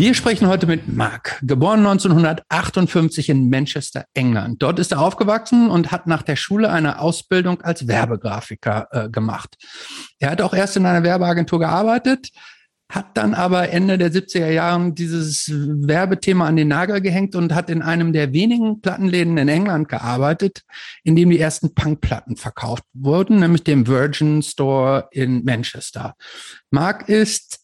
Wir sprechen heute mit Mark, geboren 1958 in Manchester, England. Dort ist er aufgewachsen und hat nach der Schule eine Ausbildung als Werbegrafiker äh, gemacht. Er hat auch erst in einer Werbeagentur gearbeitet, hat dann aber Ende der 70er Jahren dieses Werbethema an den Nagel gehängt und hat in einem der wenigen Plattenläden in England gearbeitet, in dem die ersten Punkplatten verkauft wurden, nämlich dem Virgin Store in Manchester. Mark ist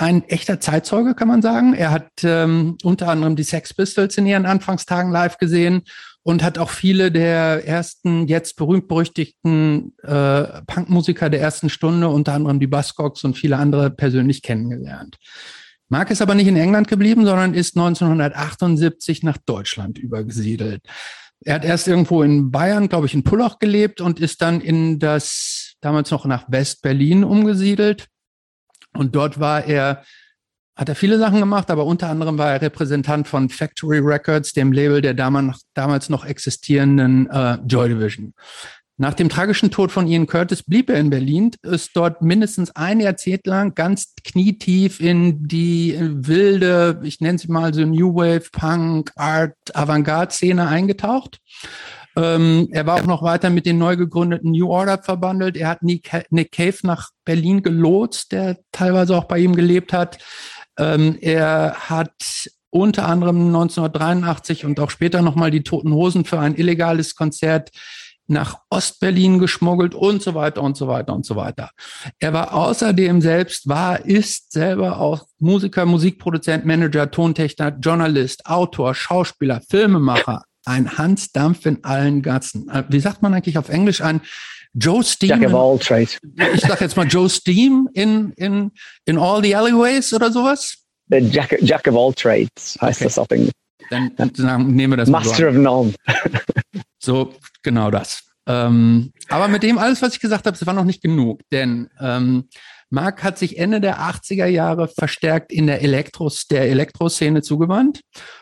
ein echter Zeitzeuge, kann man sagen. Er hat ähm, unter anderem die Sex Pistols in ihren Anfangstagen live gesehen und hat auch viele der ersten jetzt berühmt-berüchtigten äh, Punkmusiker der ersten Stunde, unter anderem die Buzzcocks und viele andere persönlich kennengelernt. Mark ist aber nicht in England geblieben, sondern ist 1978 nach Deutschland übergesiedelt. Er hat erst irgendwo in Bayern, glaube ich, in Pullach gelebt und ist dann in das damals noch nach West-Berlin umgesiedelt und dort war er, hat er viele Sachen gemacht, aber unter anderem war er Repräsentant von Factory Records, dem Label der damals noch existierenden äh, Joy Division. Nach dem tragischen Tod von Ian Curtis blieb er in Berlin, ist dort mindestens ein Jahrzehnt lang ganz knietief in die wilde, ich nenne sie mal so New Wave, Punk, Art, Avantgarde-Szene eingetaucht ähm, er war auch noch weiter mit den neu gegründeten New Order verbandelt. Er hat Nick, Cave nach Berlin gelotst, der teilweise auch bei ihm gelebt hat. Ähm, er hat unter anderem 1983 und auch später nochmal die Toten Hosen für ein illegales Konzert nach Ostberlin geschmuggelt und so weiter und so weiter und so weiter. Er war außerdem selbst, war, ist selber auch Musiker, Musikproduzent, Manager, Tontechner, Journalist, Autor, Schauspieler, Filmemacher, ein Hans Dampf in allen Gassen. Äh, wie sagt man eigentlich auf Englisch? Ein Joe Steam. Jack of all trades. Ich sag jetzt mal Joe Steam in, in, in all the alleyways oder sowas. The Jack, Jack of all trades heißt okay. das auf Englisch. Dann, dann nehmen wir das Master of none. so, genau das. Ähm, aber mit dem alles, was ich gesagt habe, das war noch nicht genug, denn ähm, Mark hat sich Ende der 80er Jahre verstärkt in der Elektros, der Elektroszene zugewandt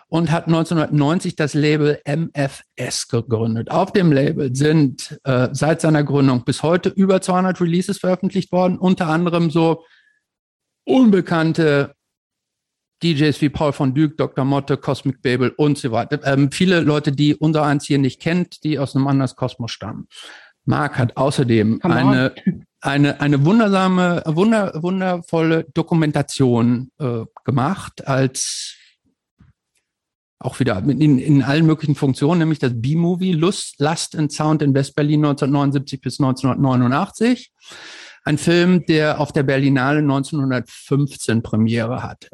und hat 1990 das Label MFS gegründet. Auf dem Label sind äh, seit seiner Gründung bis heute über 200 Releases veröffentlicht worden, unter anderem so unbekannte DJs wie Paul von Dyk, Dr. Motte, Cosmic Babel und so weiter. Ähm, viele Leute, die unser eins hier nicht kennt, die aus einem anderen Kosmos stammen. Mark hat außerdem eine, eine, eine wundersame, wunder, wundervolle Dokumentation äh, gemacht als auch wieder in, in allen möglichen Funktionen, nämlich das B-Movie Lust, Lust and Sound in West-Berlin 1979 bis 1989. Ein Film, der auf der Berlinale 1915 Premiere hatte.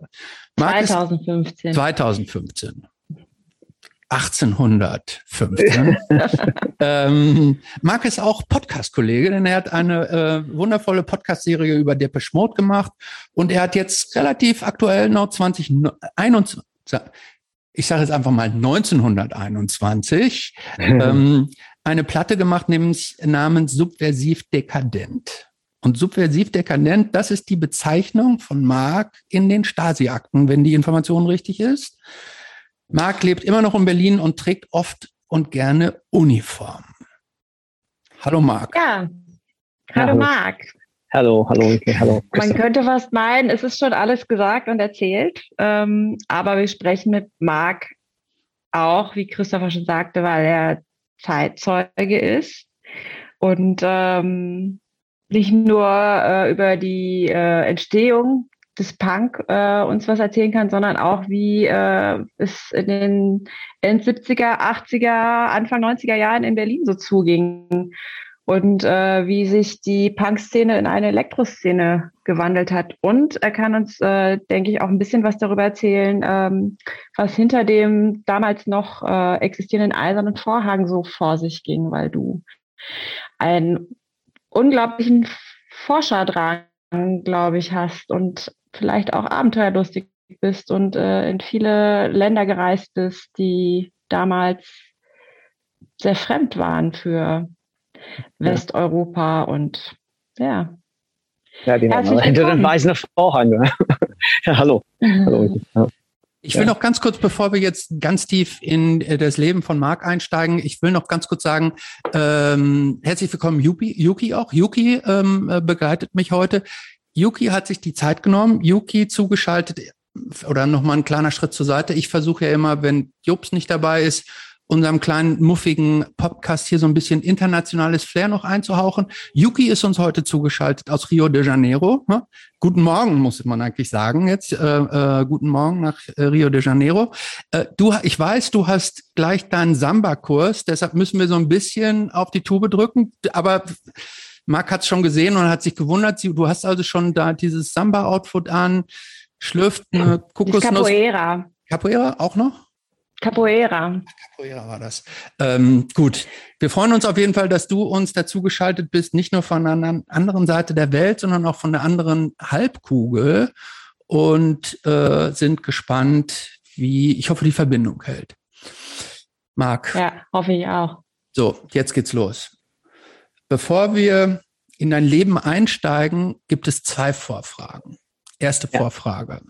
Mark 2015. 2015. 1815. ähm, Marc ist auch Podcast-Kollege, denn er hat eine äh, wundervolle Podcast-Serie über Depeche Mode gemacht und er hat jetzt relativ aktuell noch 2021, ich sage jetzt einfach mal 1921, ähm, eine Platte gemacht, nämlich namens Subversiv Dekadent. Und subversiv dekadent, das ist die Bezeichnung von Marc in den Stasi-Akten, wenn die Information richtig ist. Marc lebt immer noch in Berlin und trägt oft und gerne Uniform. Hallo Marc. Ja, hallo, hallo. Marc. Hallo, hallo, okay, hallo. Man könnte fast meinen, es ist schon alles gesagt und erzählt, ähm, aber wir sprechen mit Marc auch, wie Christopher schon sagte, weil er Zeitzeuge ist und ähm, nicht nur äh, über die äh, Entstehung des Punk äh, uns was erzählen kann, sondern auch, wie äh, es in den End 70er, 80er, Anfang 90er Jahren in Berlin so zuging und äh, wie sich die Punk-Szene in eine Elektroszene gewandelt hat. Und er kann uns, äh, denke ich, auch ein bisschen was darüber erzählen, ähm, was hinter dem damals noch äh, existierenden eisernen Vorhang so vor sich ging, weil du einen unglaublichen Forscherdrang, glaube ich, hast und vielleicht auch abenteuerlustig bist und äh, in viele Länder gereist bist, die damals sehr fremd waren für Westeuropa und ja. Ja, die haben hinter den weißen Vorhang. ja, hallo. hallo. Ich will noch ganz kurz, bevor wir jetzt ganz tief in äh, das Leben von Marc einsteigen, ich will noch ganz kurz sagen, ähm, herzlich willkommen Yuki, Yuki auch. Yuki ähm, äh, begleitet mich heute. Yuki hat sich die Zeit genommen, Yuki zugeschaltet oder nochmal ein kleiner Schritt zur Seite. Ich versuche ja immer, wenn Jobs nicht dabei ist, unserem kleinen muffigen Podcast hier so ein bisschen internationales Flair noch einzuhauchen. Yuki ist uns heute zugeschaltet aus Rio de Janeiro. Ja? Guten Morgen, muss man eigentlich sagen jetzt. Äh, äh, guten Morgen nach äh, Rio de Janeiro. Äh, du, ich weiß, du hast gleich deinen Samba-Kurs, deshalb müssen wir so ein bisschen auf die Tube drücken. Aber Marc hat es schon gesehen und hat sich gewundert. Du hast also schon da dieses Samba-Outfit an, schlürft eine Kokosnuss. Capoeira. Capoeira auch noch? Capoeira. Capoeira war das. Ähm, gut, wir freuen uns auf jeden Fall, dass du uns dazu geschaltet bist, nicht nur von einer anderen Seite der Welt, sondern auch von der anderen Halbkugel und äh, sind gespannt, wie, ich hoffe, die Verbindung hält. Marc. Ja, hoffe ich auch. So, jetzt geht's los. Bevor wir in dein Leben einsteigen, gibt es zwei Vorfragen. Erste ja. Vorfrage.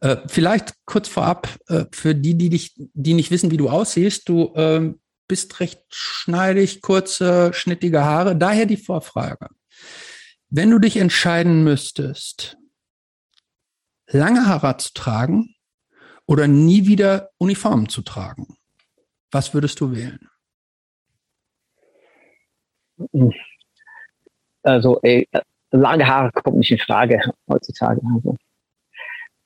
Äh, vielleicht kurz vorab, äh, für die, die dich, die nicht wissen, wie du aussiehst, du ähm, bist recht schneidig, kurze, schnittige Haare. Daher die Vorfrage. Wenn du dich entscheiden müsstest, lange Haare zu tragen oder nie wieder Uniformen zu tragen, was würdest du wählen? Also, ey, lange Haare kommt nicht in Frage heutzutage. Also.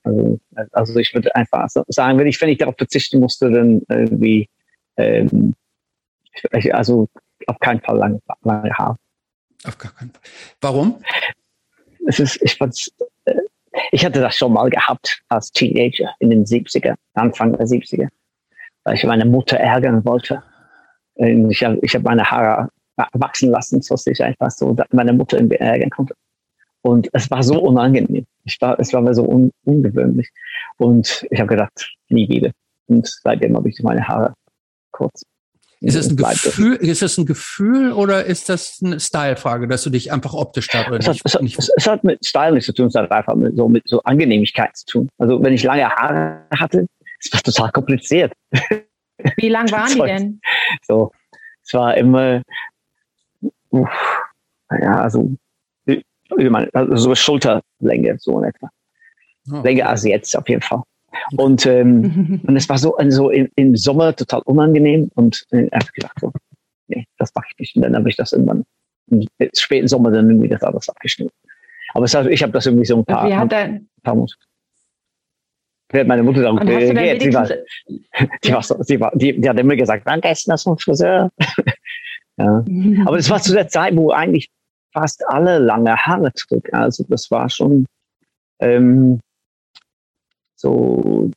Also, also ich würde einfach sagen, wenn ich, wenn ich darauf verzichten musste, dann irgendwie, ähm, also auf keinen Fall lange, lange Haare. Auf gar keinen Fall. Warum? Es ist, ich fand's, äh, ich hatte das schon mal gehabt als Teenager in den 70er, Anfang der 70er, weil ich meine Mutter ärgern wollte. Ich habe ich hab meine Haare wachsen lassen, so dass ich einfach so meine Mutter ärgern konnte. Und es war so unangenehm. Ich war, es war mir so un, ungewöhnlich. Und ich habe gedacht, nie wieder. Und seitdem habe ich meine Haare kurz. Ist es ein Gefühl, ist es ein Gefühl oder ist das eine Style-Frage, dass du dich einfach optisch da es hat, es, nicht, es, hat mit Style nichts zu tun, es hat einfach mit so, mit so Angenehmigkeit zu tun. Also wenn ich lange Haare hatte, es war total kompliziert. Wie lang waren die denn? So, es war immer, uff, ja, also also so Schulterlänge, so in etwa. Oh. Länger als jetzt auf jeden Fall. Und, ähm, und es war so, so im, im Sommer total unangenehm und äh, habe gedacht, so, nee, das mache ich nicht. Und dann habe ich das irgendwann im späten Sommer dann irgendwie das alles abgeschnitten. Aber es ich habe das irgendwie so ein paar, Wie hat ein paar Monate. Meine Mutter dann, äh, geht, sie war, die, war sie war, die, die hat immer gesagt, danke, essen das vom Friseur. Ja. Aber es war zu der Zeit, wo eigentlich fast alle lange Haare trug. Also das war schon ähm, so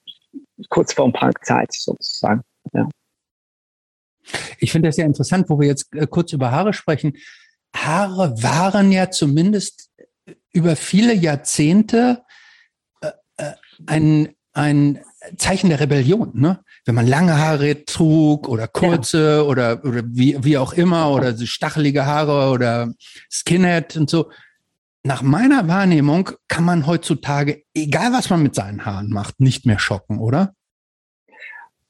kurz vor Punkzeit sozusagen. Ja. Ich finde das ja interessant, wo wir jetzt äh, kurz über Haare sprechen. Haare waren ja zumindest über viele Jahrzehnte äh, äh ein, ein Zeichen der Rebellion. Ne? Wenn man lange Haare trug oder kurze ja. oder, oder wie, wie auch immer oder so stachelige Haare oder Skinhead und so. Nach meiner Wahrnehmung kann man heutzutage, egal was man mit seinen Haaren macht, nicht mehr schocken, oder?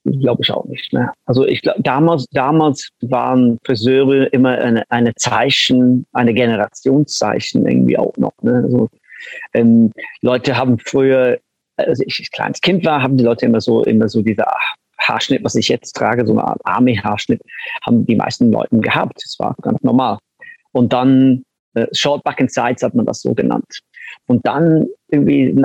Glaube ich auch nicht mehr. Also ich glaube, damals, damals waren Friseure immer eine, eine Zeichen, eine Generationszeichen irgendwie auch noch. Ne? Also, ähm, Leute haben früher als ich kleines Kind war, haben die Leute immer so, immer so diese Haarschnitt, was ich jetzt trage, so eine Art Army-Haarschnitt, haben die meisten Leuten gehabt. Das war ganz normal. Und dann äh, Short Back and Sides hat man das so genannt. Und dann irgendwie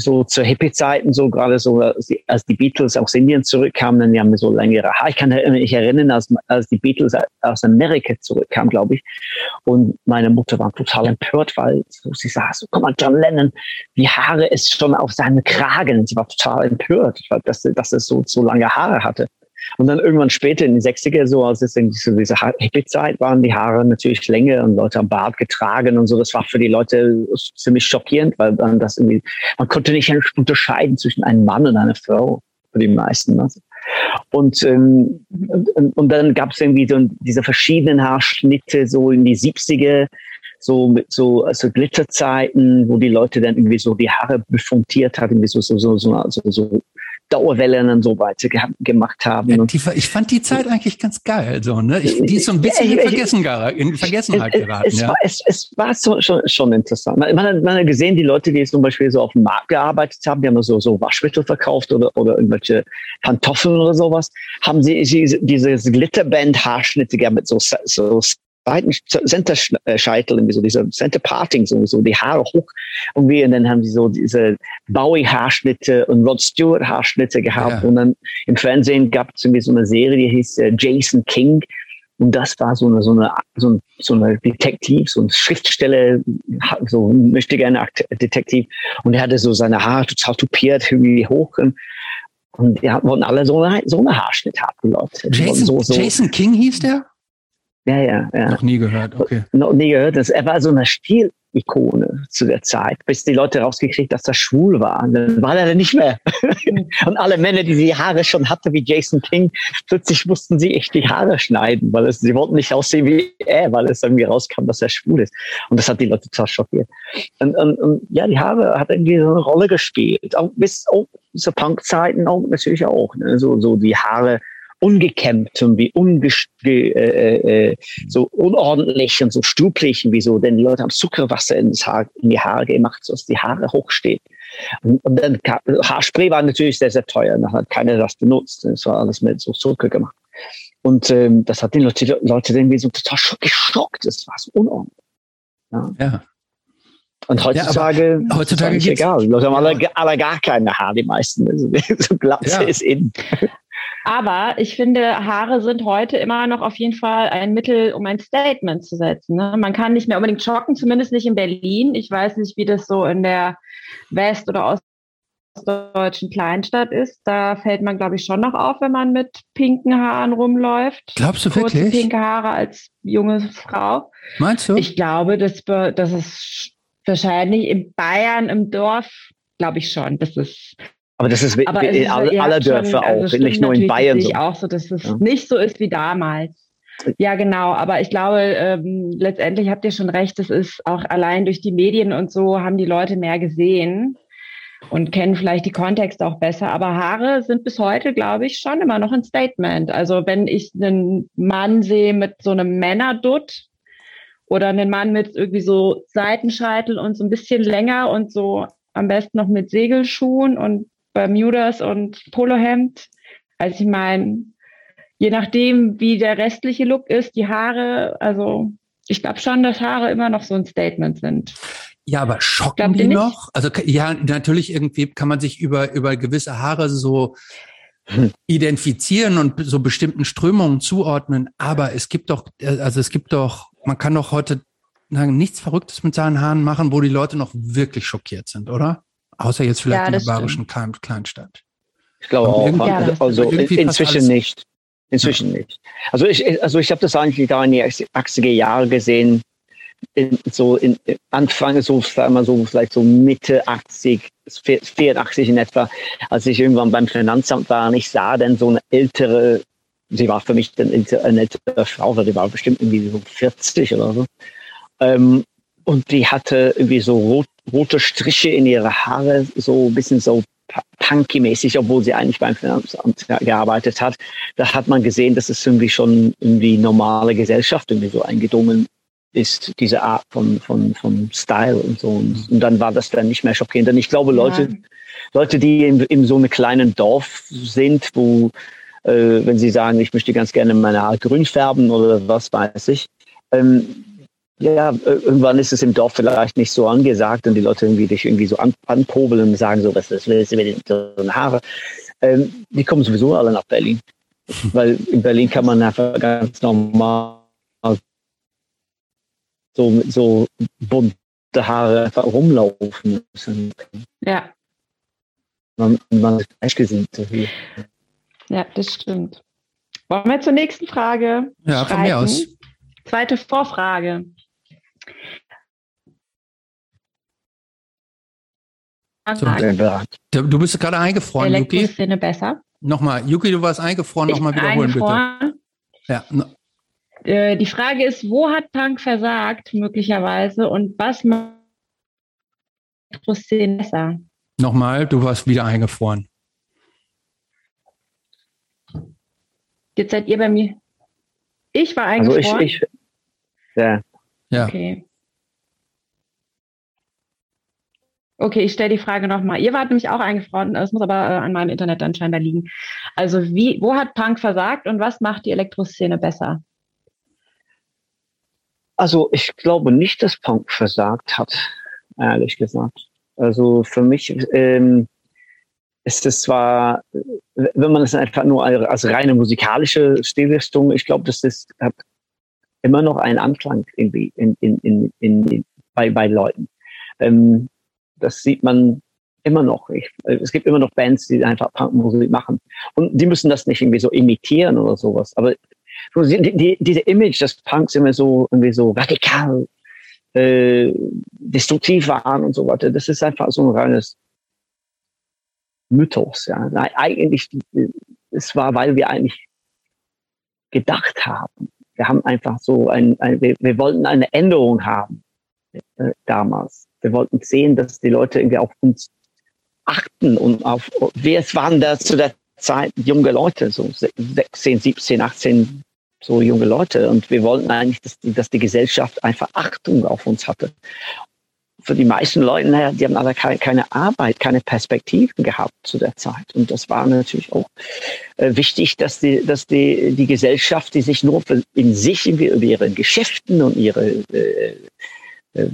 so zur Hippie-Zeiten, so gerade so, als die Beatles aus Indien zurückkamen, dann haben wir so längere Haare. Ich kann mich erinnern, als, als die Beatles aus Amerika zurückkamen, glaube ich. Und meine Mutter war total empört, weil sie sagte, so, guck mal, John Lennon, die Haare ist schon auf seinem Kragen. Sie war total empört, dass, dass er so, so lange Haare hatte. Und dann irgendwann später in den 60er, so als es in diese, diese Hippie-Zeit waren, die Haare natürlich länger und Leute haben Bart getragen und so. Das war für die Leute ziemlich schockierend, weil dann das irgendwie, man konnte nicht unterscheiden zwischen einem Mann und einer Frau für die meisten. Also. Und, ähm, und, und dann gab es irgendwie so diese verschiedenen Haarschnitte so in die 70er, so mit so also Glitterzeiten, wo die Leute dann irgendwie so die Haare befunktiert hatten, irgendwie so so so so, so, so Dauerwellen und so weiter ge gemacht haben. Ja, die, ich fand die Zeit eigentlich ganz geil, so, ne? Ich, die ist so ein bisschen in, Vergessen, in Vergessenheit es, geraten. Es, ja. war, es, es war so, schon, schon interessant. Man, man, hat, man hat gesehen, die Leute, die zum Beispiel so auf dem Markt gearbeitet haben, die haben so, so Waschmittel verkauft oder, oder irgendwelche Pantoffeln oder sowas, haben sie, sie dieses Glitterband-Haarschnitte gehabt mit so, so beiden Centerscheitel, irgendwie so diese Center Parting, so, die Haare hoch irgendwie und dann haben sie so diese Bowie Haarschnitte und Rod Stewart Haarschnitte gehabt ja. und dann im Fernsehen gab es irgendwie so eine Serie, die hieß äh, Jason King und das war so eine, so eine, so, ein, so eine Detektiv, so ein Schriftsteller, so möchte gerne Detektiv und er hatte so seine Haare total tupiert, irgendwie hoch und und die wollten alle so, eine, so eine Haarschnitt haben, Leute. Jason, so, so. Jason King hieß der? Ja, ja, ja. Noch nie gehört, okay. Noch nie gehört. Das, er war so eine Stilikone zu der Zeit, bis die Leute rausgekriegt, dass er schwul war. Und dann war er dann nicht mehr. und alle Männer, die die Haare schon hatten, wie Jason King, plötzlich mussten sie echt die Haare schneiden, weil es, sie wollten nicht aussehen wie er, weil es irgendwie rauskam, dass er schwul ist. Und das hat die Leute total schockiert. Und, und, und ja, die Haare hat irgendwie so eine Rolle gespielt. Auch bis auch zur Punk-Zeiten auch natürlich auch. Ne? So, so die Haare ungekämmt und wie ungest äh, äh, so unordentlich und so stuplich wie so, denn die Leute haben Zuckerwasser in, Haar, in die Haare gemacht, so dass die Haare hochstehen. Und, und dann Haarspray war natürlich sehr, sehr teuer. Da hat keiner das benutzt. Das war alles mit so Zucker gemacht. Und ähm, das hat die Leute, Leute irgendwie so total geschockt. Das war so unordentlich. Ja. ja. Und heutzutage, ja, heutzutage ist egal. Die Leute haben alle, alle gar keine Haare, die meisten. So Glatze ja. ist in. Aber ich finde, Haare sind heute immer noch auf jeden Fall ein Mittel, um ein Statement zu setzen. Ne? Man kann nicht mehr unbedingt schocken, zumindest nicht in Berlin. Ich weiß nicht, wie das so in der West- oder ostdeutschen Kleinstadt ist. Da fällt man, glaube ich, schon noch auf, wenn man mit pinken Haaren rumläuft. Glaubst du Kurze, wirklich? pinke Haare als junge Frau. Meinst du? Ich glaube, das, das ist wahrscheinlich in Bayern im Dorf, glaube ich schon. Das ist aber das ist aber in alle, ja, alle Dörfer schon, also auch, nicht nur in Bayern so. auch so, dass es ja. nicht so ist wie damals. Ja, genau. Aber ich glaube, ähm, letztendlich habt ihr schon recht. Es ist auch allein durch die Medien und so haben die Leute mehr gesehen und kennen vielleicht die Kontexte auch besser. Aber Haare sind bis heute, glaube ich, schon immer noch ein Statement. Also wenn ich einen Mann sehe mit so einem Männerdutt oder einen Mann mit irgendwie so Seitenscheitel und so ein bisschen länger und so am besten noch mit Segelschuhen und Bermudas und Polohemd. Also ich meine, je nachdem, wie der restliche Look ist, die Haare, also ich glaube schon, dass Haare immer noch so ein Statement sind. Ja, aber schocken die noch? Also ja, natürlich irgendwie kann man sich über, über gewisse Haare so identifizieren und so bestimmten Strömungen zuordnen. Aber es gibt doch, also es gibt doch, man kann doch heute nichts Verrücktes mit seinen Haaren machen, wo die Leute noch wirklich schockiert sind, oder? Außer jetzt vielleicht ja, in der bayerischen. Kleinstadt. Ich glaube auch. Ja, also inzwischen nicht. Inzwischen ja. nicht. Also ich, also ich habe das eigentlich da in die 80er Jahre gesehen, in, so in Anfang, so, wir so, vielleicht so Mitte 80, 84 in etwa, als ich irgendwann beim Finanzamt war und ich sah dann so eine ältere, sie war für mich dann eine ältere Frau, weil die war bestimmt irgendwie so 40 oder so. Ähm, und die hatte irgendwie so rot, rote Striche in ihre Haare, so ein bisschen so punky-mäßig, obwohl sie eigentlich beim Finanzamt gearbeitet hat. Da hat man gesehen, dass es irgendwie schon irgendwie normale Gesellschaft irgendwie so eingedrungen ist, diese Art von, von, von Style und so. Und, und dann war das dann nicht mehr schockierend. Und ich glaube, Leute, ja. Leute, die in, in so einem kleinen Dorf sind, wo, äh, wenn sie sagen, ich möchte ganz gerne meine Haare grün färben oder was weiß ich, ähm, ja, irgendwann ist es im Dorf vielleicht nicht so angesagt und die Leute irgendwie dich irgendwie so an, anpobeln und sagen so, was ist, willst du mit so eine Haare? Ähm, die kommen sowieso alle nach Berlin. Weil in Berlin kann man einfach ganz normal so mit so bunte Haare einfach rumlaufen müssen. Ja. Man, man ist gleichgesinnt. Ja, das stimmt. Wollen wir zur nächsten Frage? Ja, von mir aus. Zweite Vorfrage. So, du bist gerade eingefroren, Yuki. Elektroszene besser. Nochmal, Yuki, du warst eingefroren, nochmal wiederholen, bitte. Ja. Äh, die Frage ist, wo hat Punk versagt, möglicherweise, und was macht Elektroszene besser? Nochmal, du warst wieder eingefroren. Jetzt seid ihr bei mir. Ich war eingefroren. Also ich, ich, ja. Ja. Okay. Okay, ich stelle die Frage nochmal. Ihr wart nämlich auch eingefroren, es muss aber äh, an meinem Internet dann scheinbar liegen. Also wie, wo hat Punk versagt und was macht die Elektroszene besser? Also ich glaube nicht, dass Punk versagt hat, ehrlich gesagt. Also für mich ähm, ist es zwar, wenn man es einfach nur als reine musikalische Stilrichtung, ich glaube, das ist hat immer noch einen Anklang irgendwie in, in, in, in, bei, bei Leuten. Ähm, das sieht man immer noch. Ich, es gibt immer noch Bands, die einfach Punkmusik machen. Und die müssen das nicht irgendwie so imitieren oder sowas. Aber die, die, diese Image des Punks immer so irgendwie so radikal äh, destruktiv waren und so weiter, das ist einfach so ein reines Mythos. Ja. Eigentlich, es war, weil wir eigentlich gedacht haben. Wir haben einfach so ein, ein wir, wir wollten eine Änderung haben äh, damals. Wir wollten sehen, dass die Leute irgendwie auf uns achten und auf, wer waren da zu der Zeit junge Leute, so 16, 17, 18, so junge Leute. Und wir wollten eigentlich, dass die, dass die Gesellschaft einfach Achtung auf uns hatte. Für die meisten Leute, naja, die haben aber keine, keine Arbeit, keine Perspektiven gehabt zu der Zeit. Und das war natürlich auch äh, wichtig, dass die, dass die, die Gesellschaft, die sich nur in sich, über ihre Geschäften und ihre äh, äh,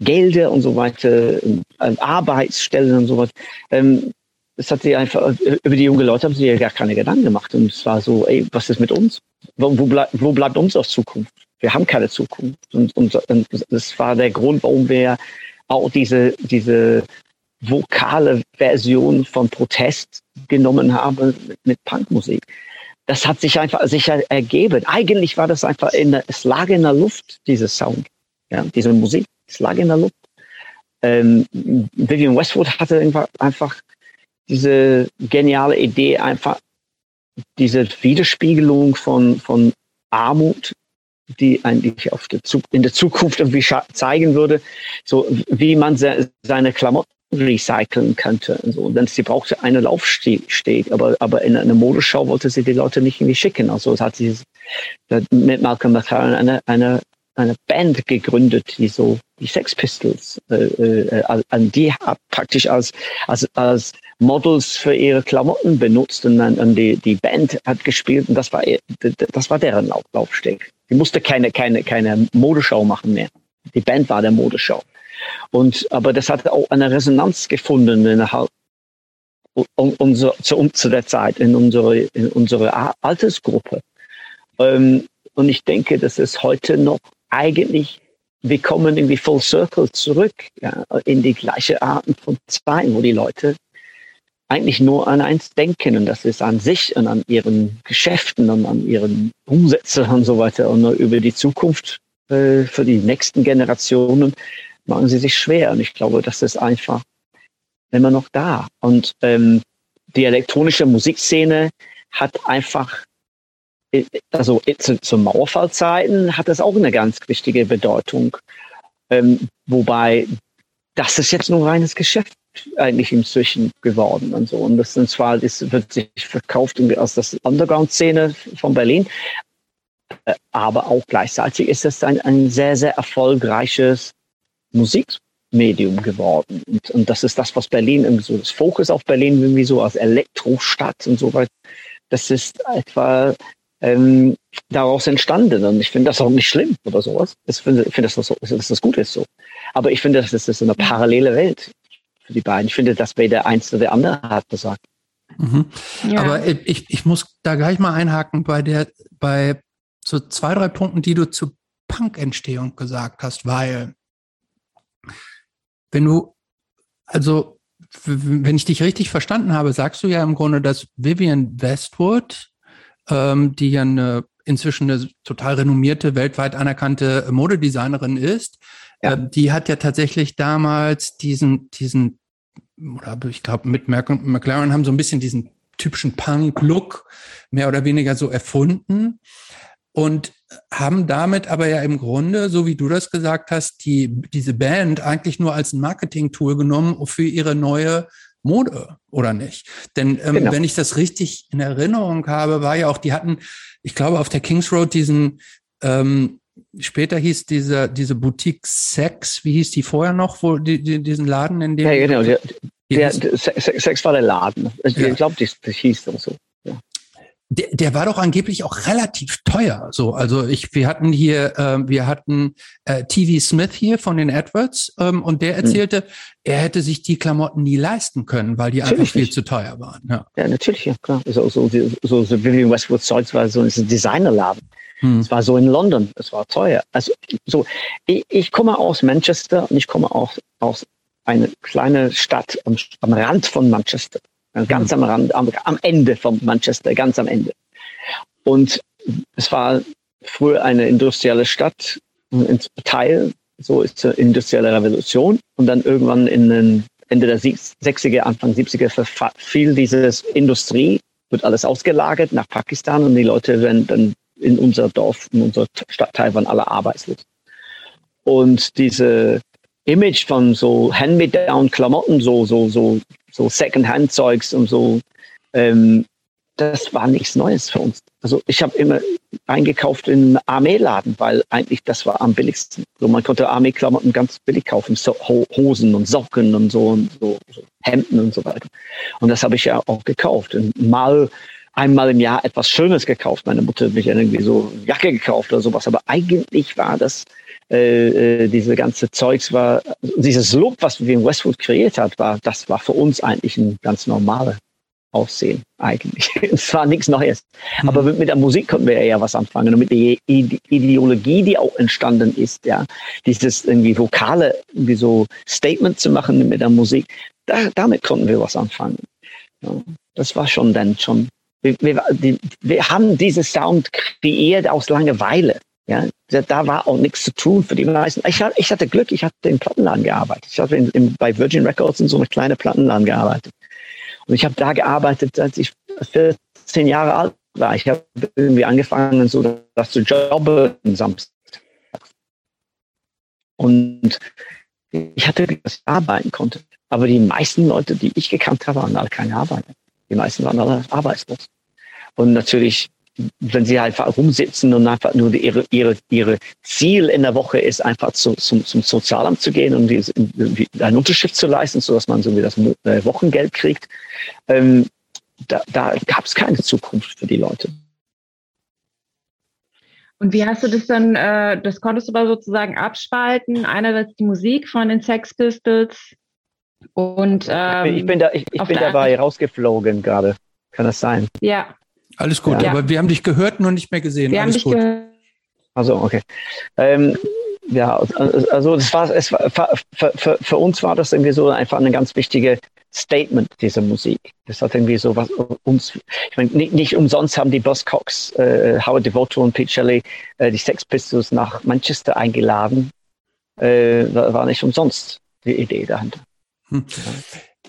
Gelder und so weiter, ähm, Arbeitsstellen und so weiter. Ähm, das hat sie einfach, über die jungen Leute haben sie ja gar keine Gedanken gemacht. Und es war so, ey, was ist mit uns? Wo, wo, bleib, wo bleibt unsere Zukunft? Wir haben keine Zukunft. Und, und, und das war der Grund, warum wir auch diese, diese vokale Version von Protest genommen haben mit, Punkmusik. Das hat sich einfach sicher ergeben. Eigentlich war das einfach in, es lag in der Luft, dieses Sound, ja, diese Musik. Es lag in der Luft. Ähm, Vivian Westwood hatte einfach diese geniale Idee, einfach diese Widerspiegelung von, von Armut, die eigentlich auf der, in der Zukunft irgendwie zeigen würde, so wie man se seine Klamotten recyceln könnte. Und so. Denn sie brauchte eine Laufsteg, aber, aber in einer Modeschau wollte sie die Leute nicht irgendwie schicken. Also es hat sie mit Malcolm McLaren eine, eine eine Band gegründet, die so die Sex Pistols, äh, äh, an die praktisch als, als, als Models für ihre Klamotten benutzt und dann und die, die Band hat gespielt und das war, das war deren Lauf, Laufsteg. Die musste keine, keine, keine Modeschau machen mehr. Die Band war der Modeschau. Und, aber das hat auch eine Resonanz gefunden innerhalb um, um, zu, zu der Zeit in unsere, in unsere Altersgruppe. Ähm, und ich denke, dass es heute noch eigentlich, wir kommen irgendwie full circle zurück ja, in die gleiche Arten von Zeiten, wo die Leute eigentlich nur an eins denken und das ist an sich und an ihren Geschäften und an ihren Umsätzen und so weiter und über die Zukunft äh, für die nächsten Generationen machen sie sich schwer. Und ich glaube, das ist einfach immer noch da. Und ähm, die elektronische Musikszene hat einfach also zu, zu Mauerfallzeiten hat das auch eine ganz wichtige Bedeutung. Ähm, wobei das ist jetzt nur reines Geschäft eigentlich inzwischen geworden und so. Und das sind zwar, das wird sich verkauft aus der Underground-Szene von Berlin, äh, aber auch gleichzeitig ist es ein, ein sehr, sehr erfolgreiches Musikmedium geworden. Und, und das ist das, was Berlin irgendwie so, das Fokus auf Berlin irgendwie so als Elektrostadt und so weiter. Das ist etwa ähm, daraus entstanden. Und ich finde das auch nicht schlimm oder sowas. Ich finde, ich finde dass, das so, dass das gut ist so. Aber ich finde, das ist eine parallele Welt für die beiden. Ich finde, dass weder eins oder der andere hat gesagt. Mhm. Ja. Aber ich, ich muss da gleich mal einhaken bei der, bei so zwei, drei Punkten, die du zu Punk-Entstehung gesagt hast, weil wenn du, also wenn ich dich richtig verstanden habe, sagst du ja im Grunde, dass Vivian Westwood ähm, die ja eine inzwischen eine total renommierte, weltweit anerkannte Modedesignerin ist. Ja. Äh, die hat ja tatsächlich damals diesen, diesen, oder ich glaube, mit McLaren haben so ein bisschen diesen typischen Punk-Look mehr oder weniger so erfunden und haben damit aber ja im Grunde, so wie du das gesagt hast, die, diese Band eigentlich nur als ein Marketing-Tool genommen für ihre neue Mode, oder nicht? Denn ähm, genau. wenn ich das richtig in Erinnerung habe, war ja auch, die hatten, ich glaube, auf der Kings Road diesen, ähm, später hieß diese, diese Boutique Sex, wie hieß die vorher noch, wo die, die diesen Laden, in dem. Ja, genau, der, der, der Sex war der Laden. Ich ja. glaube, das, das hieß so. Der, der war doch angeblich auch relativ teuer. So, also ich, wir hatten hier, äh, wir hatten äh, TV Smith hier von den Edwards ähm, und der hm. erzählte, hm. er hätte sich die Klamotten nie leisten können, weil die natürlich einfach viel nicht. zu teuer waren. Ja, ja natürlich, ja klar. So, so, so, so Vivian Westwood Zeugs war so ein Designerladen. Hm. Es war so in London, es war teuer. Also so, ich, ich komme aus Manchester und ich komme auch aus einer kleinen Stadt am, am Rand von Manchester. Ganz am Rand, am, am Ende von Manchester, ganz am Ende. Und es war früher eine industrielle Stadt, ein Teil, so ist die industrielle Revolution. Und dann irgendwann in den Ende der 60er, Anfang 70er verfiel diese Industrie, wird alles ausgelagert nach Pakistan und die Leute werden dann in unser Dorf, in unser Stadtteil waren alle arbeitslos. Und diese Image von so Hand-me-down-Klamotten, so, so, so so Second-Hand-Zeugs und so, ähm, das war nichts Neues für uns. Also ich habe immer eingekauft in Armeeladen, weil eigentlich das war am billigsten. So man konnte Armeeklamotten ganz billig kaufen, so Hosen und Socken und so und so, so Hemden und so weiter. Und das habe ich ja auch gekauft. Und mal einmal im Jahr etwas Schönes gekauft. Meine Mutter hat mich irgendwie so Jacke gekauft oder sowas. Aber eigentlich war das äh, äh, diese ganze Zeugs war, dieses Look, was wir in Westwood kreiert hat, war, das war für uns eigentlich ein ganz normales Aussehen eigentlich. es war nichts Neues. Mhm. Aber mit, mit, der Musik konnten wir ja was anfangen und mit der Ideologie, die auch entstanden ist, ja, dieses irgendwie vokale, irgendwie so Statement zu machen mit der Musik, da, damit konnten wir was anfangen. Ja, das war schon dann schon. Wir, wir, wir haben diesen Sound kreiert aus Langeweile. Ja, da war auch nichts zu tun für die meisten. Ich, ich hatte Glück, ich hatte im Plattenladen gearbeitet. Ich habe bei Virgin Records in so einem kleinen Plattenladen gearbeitet. Und ich habe da gearbeitet, als ich 14 Jahre alt war. Ich habe irgendwie angefangen, so das zu jobben Samstag. Und ich hatte, dass ich arbeiten konnte. Aber die meisten Leute, die ich gekannt habe, waren alle keine Arbeiter. Die meisten waren alle arbeitslos. Und natürlich wenn sie einfach rumsitzen und einfach nur ihre, ihre, ihre Ziel in der Woche ist, einfach zu, zum, zum Sozialamt zu gehen und die, eine Unterschrift zu leisten, sodass man so wie das äh, Wochengeld kriegt, ähm, da, da gab es keine Zukunft für die Leute. Und wie hast du das dann, äh, das konntest du aber sozusagen abspalten, einerseits die Musik von den Sex Pistols und ähm, ich bin da, ich, ich bin dabei rausgeflogen gerade. Kann das sein? Ja, alles gut, ja. aber wir haben dich gehört, nur nicht mehr gesehen. Wir Alles haben dich gut. Gehört. Also okay. Ähm, ja, also das war, es war für, für, für, uns war das irgendwie so einfach eine ganz wichtige Statement diese Musik. Das hat irgendwie so was uns. Ich meine, nicht, nicht umsonst haben die Buzzcocks, äh, Howard Devoto und Pete Shelley äh, die Sex Pistols nach Manchester eingeladen. Äh, war nicht umsonst die Idee dahinter. Hm.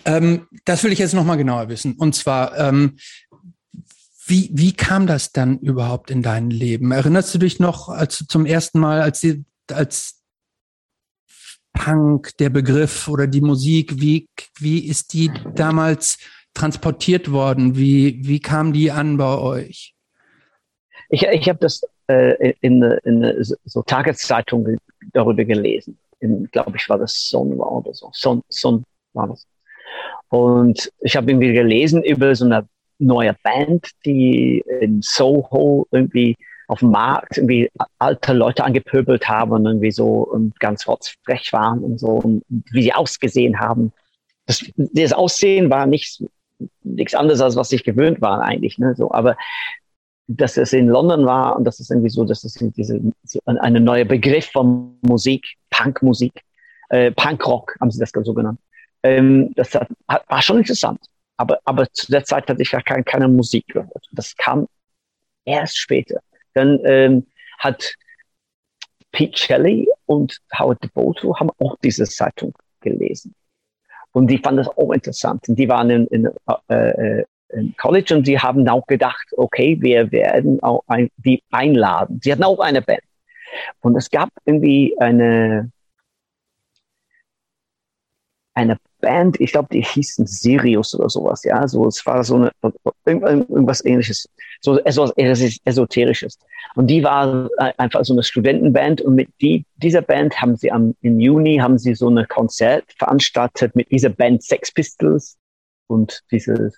Ähm, das will ich jetzt noch mal genauer wissen. Und zwar, ähm, wie, wie kam das dann überhaupt in dein Leben? Erinnerst du dich noch als zum ersten Mal, als die, als Punk, der Begriff oder die Musik, wie, wie ist die damals transportiert worden? Wie, wie kam die an bei euch? Ich, ich habe das äh, in, in so Tageszeitungen darüber gelesen. Glaube ich, war das Son oder so. Son, Son war das. Und ich habe irgendwie gelesen über so eine neue Band, die in Soho irgendwie auf dem Markt irgendwie alte Leute angepöbelt haben und irgendwie so und ganz frech waren und so und wie sie ausgesehen haben. Das, das Aussehen war nichts, nichts anderes als was ich gewöhnt war eigentlich, ne, so, aber dass es in London war und das ist irgendwie so, dass es diese, eine neue Begriff von Musik, Punkmusik, äh, Punkrock haben sie das so genannt. Ähm, das hat, war schon interessant. Aber, aber zu der Zeit hatte ich ja kein, keine Musik gehört. Das kam erst später. Dann ähm, hat Pete Shelley und Howard DeVoto haben auch diese Zeitung gelesen. Und die fanden das auch interessant. Und die waren in, in, äh, äh in College und die haben auch gedacht, okay, wir werden auch ein, die einladen. Sie hatten auch eine Band. Und es gab irgendwie eine, eine Band, ich glaube, die hießen Sirius oder sowas, ja, so, es war so eine, irgendwas ähnliches, so etwas Esoterisches. Und die war einfach so eine Studentenband und mit die, dieser Band haben sie am, im Juni haben sie so eine Konzert veranstaltet mit dieser Band Sex Pistols und diese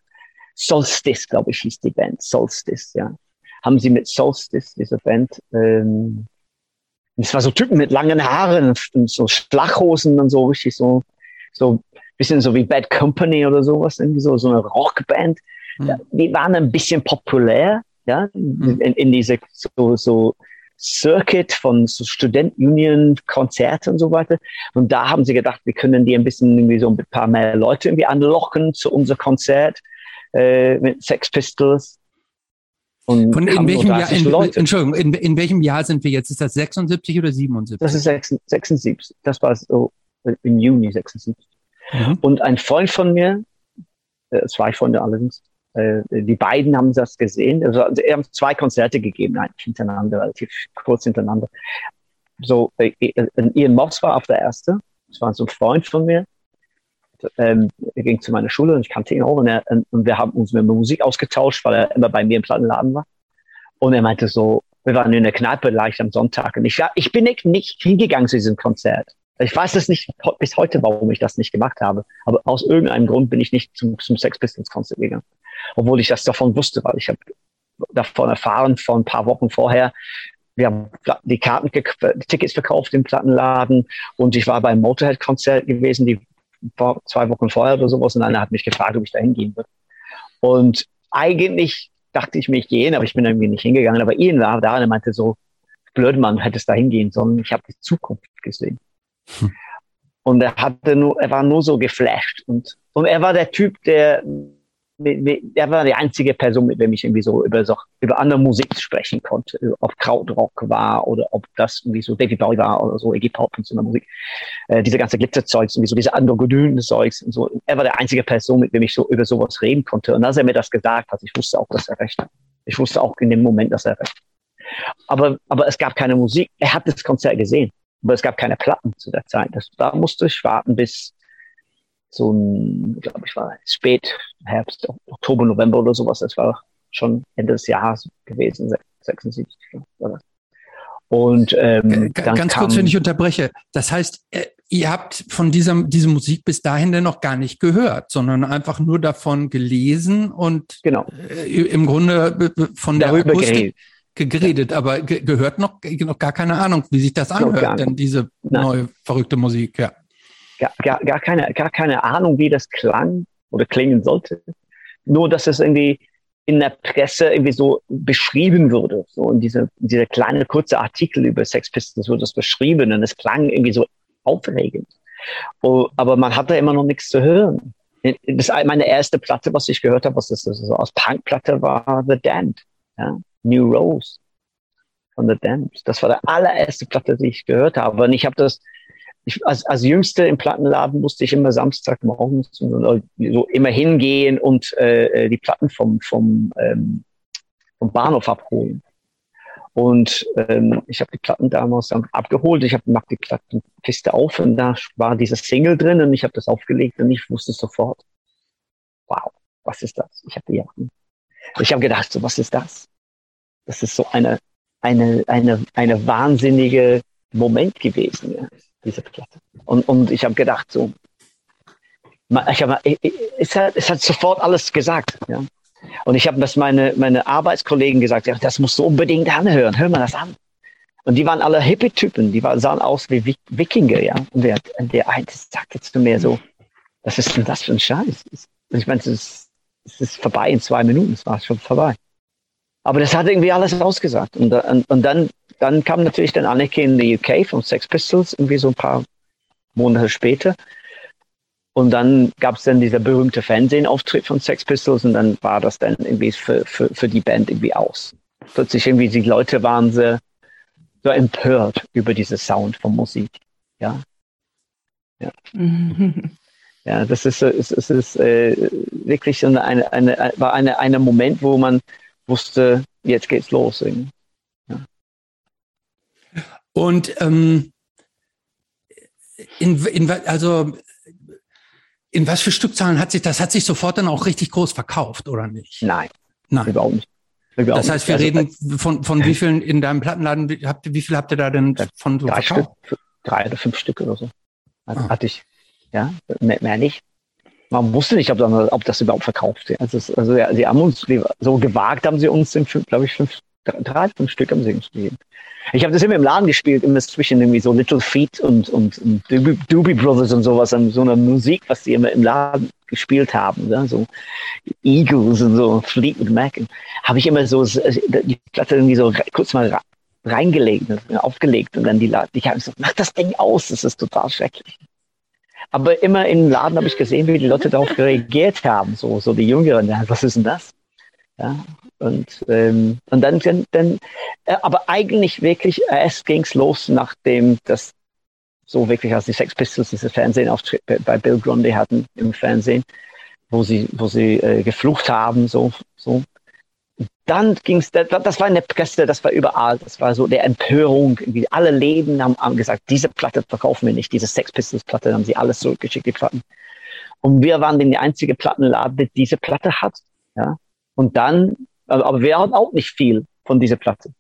Solstice, glaube ich, hieß die Band, Solstice, ja. Haben sie mit Solstice, dieser Band, ähm, es war so Typen mit langen Haaren und so Schlachhosen und so richtig so, so bisschen so wie Bad Company oder sowas, irgendwie so, so eine Rockband. Mhm. Die waren ein bisschen populär, ja, mhm. in, in diese so, so Circuit von so Student-Union, Konzerte und so weiter. Und da haben sie gedacht, wir können die ein bisschen irgendwie so ein paar mehr Leute irgendwie anlocken zu unser Konzert äh, mit Sex Pistols. Und, und in welchem Jahr, in, Entschuldigung, in, in welchem Jahr sind wir jetzt? Ist das 76 oder 77? Das ist 76. Das war so im Juni 76. Mhm. Und ein Freund von mir, äh, zwei Freunde allerdings, äh, die beiden haben das gesehen. Also, also er haben zwei Konzerte gegeben, eigentlich hintereinander, relativ kurz hintereinander. So, äh, Ian Moss war auf der erste. Das war so ein Freund von mir. Ähm, er ging zu meiner Schule und ich kannte ihn auch und, er, und wir haben uns mit Musik ausgetauscht, weil er immer bei mir im Plattenladen war. Und er meinte so, wir waren in der Kneipe leicht am Sonntag und ich, ich bin nicht hingegangen zu diesem Konzert. Ich weiß es nicht bis heute, warum ich das nicht gemacht habe. Aber aus irgendeinem Grund bin ich nicht zum, zum Sex Pistols Konzert gegangen. Obwohl ich das davon wusste, weil ich habe davon erfahren vor ein paar Wochen vorher. Wir haben die Karten, die Tickets verkauft im Plattenladen und ich war beim Motorhead-Konzert gewesen, die vor zwei Wochen vorher oder sowas und einer hat mich gefragt, ob ich da hingehen würde. Und eigentlich dachte ich mich gehen, aber ich bin irgendwie nicht hingegangen. Aber Ian war da und er meinte so, blöd Mann, hättest da hingehen sollen. Ich habe die Zukunft gesehen. Und er hatte nur, er war nur so geflasht. Und, und er war der Typ, der, er war die einzige Person, mit dem ich irgendwie so über, so, über andere Musik sprechen konnte. Ob Krautrock war oder ob das irgendwie so David Bowie war oder so, Iggy Pop und so eine Musik. Äh, diese ganze Glitzerzeugs, irgendwie so diese androgynen Zeugs und so. Er war der einzige Person, mit dem ich so über sowas reden konnte. Und als er mir das gesagt hat, ich wusste auch, dass er recht hat. Ich wusste auch in dem Moment, dass er recht hat. Aber, aber es gab keine Musik. Er hat das Konzert gesehen aber es gab keine Platten zu der Zeit. Das, da musste ich warten bis so ein, glaube ich, war spät Herbst, Oktober, November oder sowas. Das war schon Ende des Jahres gewesen, 76. Oder? Und ähm, ganz kurz, wenn ich unterbreche. Das heißt, äh, ihr habt von dieser diese Musik bis dahin denn noch gar nicht gehört, sondern einfach nur davon gelesen und genau. Äh, im Grunde äh, von der Darüber Akustik, geredet geredet, ja. aber ge gehört noch, noch gar keine Ahnung, wie sich das anhört, denn diese Nein. neue verrückte Musik, ja. Gar, gar, gar, keine, gar keine Ahnung, wie das klang oder klingen sollte. Nur, dass es irgendwie in der Presse irgendwie so beschrieben wurde. So in diese, diese kleine kurze Artikel über Sex Pistols wurde das beschrieben und es klang irgendwie so aufregend. Oh, aber man hatte immer noch nichts zu hören. Das meine erste Platte, was ich gehört habe, was das, das aus Punkplatte war, The Damned. Ja? New Rose von The Damned. Das war der allererste Platte, die ich gehört habe. Und ich habe das, ich, als, als Jüngste im Plattenladen musste ich immer Samstagmorgens so, immer hingehen und äh, die Platten vom, vom, ähm, vom Bahnhof abholen. Und ähm, ich habe die Platten damals dann abgeholt. Ich habe mach die Plattenkiste auf und da war dieser Single drin und ich habe das aufgelegt und ich wusste sofort, wow, was ist das? Ich habe die Jacken. Ich habe gedacht, so, was ist das? Das ist so eine, eine, eine, eine wahnsinnige Moment gewesen, ja, diese Platte. Und, und ich habe gedacht, so, ich hab, es, hat, es hat sofort alles gesagt. Ja. Und ich habe das meine, meine Arbeitskollegen gesagt, ja, das musst du unbedingt anhören, hör mal das an. Und die waren alle Hippie-Typen, die waren, sahen aus wie Wikinger, ja. Und der, der eine sagte zu mir so, was ist denn das für ein Scheiß? Ich meine, es ist, es ist vorbei in zwei Minuten, es war schon vorbei. Aber das hat irgendwie alles ausgesagt. Und, und, und dann, dann kam natürlich dann Anneke in die UK von Sex Pistols, irgendwie so ein paar Monate später. Und dann gab es dann dieser berühmte Fernsehauftritt von Sex Pistols und dann war das dann irgendwie für, für, für die Band irgendwie aus. Plötzlich irgendwie die Leute waren so, so empört über diesen Sound von Musik. Ja. Ja. ja, das ist, es, es ist äh, wirklich so eine, eine, eine, war eine, eine Moment, wo man wusste, jetzt geht's los. Ja. Und ähm, in, in, also In was für Stückzahlen hat sich das hat sich sofort dann auch richtig groß verkauft oder nicht? Nein, Nein. überhaupt nicht. Überhaupt das heißt, wir also, reden von, von wie vielen in deinem Plattenladen, wie, habt, wie viel habt ihr da denn von so drei verkauft? Stück, drei oder fünf Stück oder so. Ah. Hatte ich. Ja, mehr, mehr nicht man wusste nicht, ob, ob das überhaupt verkauft wird. Also, also ja, sie haben uns so gewagt, haben sie uns, glaube ich, fünf, drei, fünf Stück haben sie uns gegeben. Ich habe das immer im Laden gespielt, immer zwischen irgendwie so Little Feet und, und, und Doobie, Doobie Brothers und sowas, so eine Musik, was die immer im Laden gespielt haben, ne? so Eagles und so Fleetwood Mac. Habe ich immer so die Platte irgendwie so kurz mal reingelegt, aufgelegt und dann die Laden, ich habe gesagt, mach das Ding aus, das ist total schrecklich. Aber immer im Laden habe ich gesehen, wie die Leute darauf reagiert haben, so, so die Jüngeren, ja, was ist denn das? Ja, und, ähm, und dann, dann, äh, aber eigentlich wirklich, erst ging es los, nachdem das so wirklich, als die Sex Pistols diese Fernsehauftritt bei Bill Grundy hatten im Fernsehen, wo sie, wo sie äh, geflucht haben, so, so dann ging's, das war in der Presse, das war überall, das war so der Empörung. Irgendwie alle Läden haben, haben gesagt, diese Platte verkaufen wir nicht, diese Sex Pistols Platte, haben sie alles zurückgeschickt, die Platten. Und wir waren dann die einzige Plattenladen, die diese Platte hat. Ja. Und dann, aber wir hatten auch nicht viel von dieser Platte.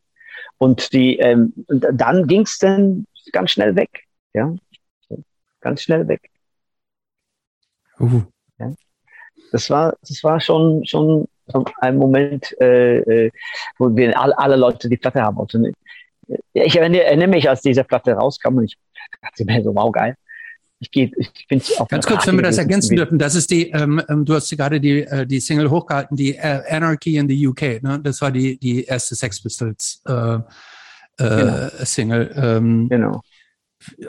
Und die, ähm, dann ging's dann ganz schnell weg. Ja. Ganz schnell weg. Uh. Ja. Das war, das war schon, schon ein Moment, äh, äh, wo wir alle, alle Leute die Platte haben wollten. Ich erinnere mich, als diese Platte rauskam und ich dachte mir so, wow, geil. Ich gehe, ich finde auch. Ganz kurz, wenn wir das ergänzen dürfen, das ist die, ähm, ähm du hast gerade die, äh, die Single hochgehalten, die äh, Anarchy in the UK, ne? Das war die, die erste Sex Pistols äh, äh, genau. Single. Ähm, genau.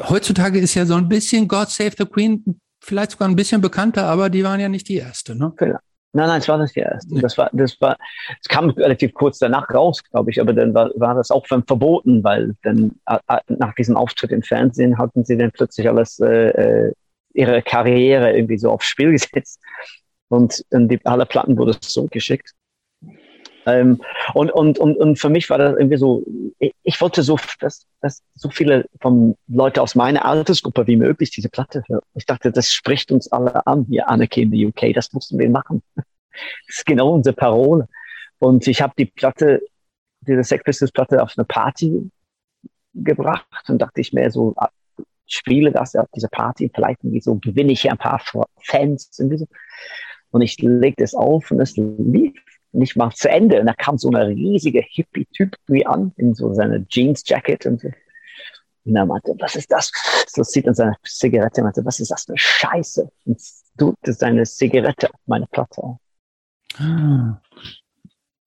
Heutzutage ist ja so ein bisschen God Save the Queen vielleicht sogar ein bisschen bekannter, aber die waren ja nicht die erste, ne? Genau. Nein, nein, es war nicht die erste. Das war, das war, es kam relativ kurz danach raus, glaube ich, aber dann war, war das auch verboten, weil dann nach diesem Auftritt im Fernsehen hatten sie dann plötzlich alles äh, äh ihre Karriere irgendwie so aufs Spiel gesetzt und, und die, alle Platten wurden so geschickt. Ähm, und, und, und, und für mich war das irgendwie so, ich, wollte so, dass, dass so viele von Leute aus meiner Altersgruppe wie möglich diese Platte hören. Ich dachte, das spricht uns alle an, hier Anarchy in the UK, das mussten wir machen. Das ist genau unsere Parole. Und ich habe die Platte, diese Sex Pistols Platte auf eine Party gebracht und dachte ich mir so, ah, spiele das auf dieser Party, vielleicht irgendwie so gewinne ich hier ein paar Fans. Irgendwie so. Und ich legte es auf und es lief nicht mal zu Ende. Und da kam so eine riesige Hippie-Typ wie an, in so seiner Jeans-Jacket und so. Und er meinte, was ist das? So sieht er seine Zigarette und meinte, was ist das für Scheiße? Und tut seine Zigarette auf meine Platte auf. Ah.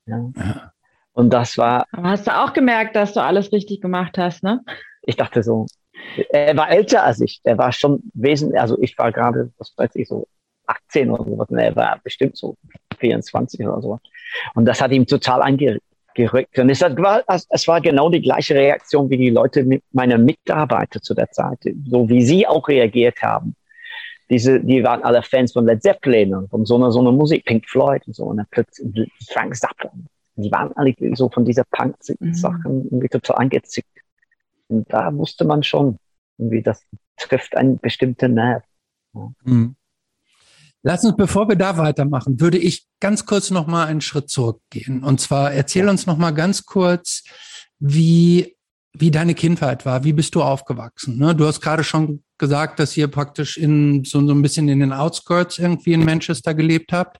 Ja. ja. Und das war. Aber hast du auch gemerkt, dass du alles richtig gemacht hast, ne? Ich dachte so, er war älter als ich. Er war schon wesentlich, also ich war gerade, was weiß ich, so 18 oder sowas. Und er war bestimmt so 24 oder so. Und das hat ihm total eingerückt. Und es war, es war genau die gleiche Reaktion wie die Leute, mit meiner Mitarbeiter zu der Zeit, so wie sie auch reagiert haben. Diese, die waren alle Fans von Led Zeppelin und von so einer, so einer Musik, Pink Floyd und so, und dann plötzlich Frank Zappa. Die waren alle so von dieser Punk-Sachen mhm. irgendwie total eingezickt. Und da wusste man schon, irgendwie, das trifft einen bestimmten Nerv. Ja. Mhm. Lass uns, bevor wir da weitermachen, würde ich ganz kurz noch mal einen Schritt zurückgehen. Und zwar erzähl uns noch mal ganz kurz, wie wie deine Kindheit war. Wie bist du aufgewachsen? Ne? Du hast gerade schon gesagt, dass ihr praktisch in so, so ein bisschen in den Outskirts irgendwie in Manchester gelebt habt.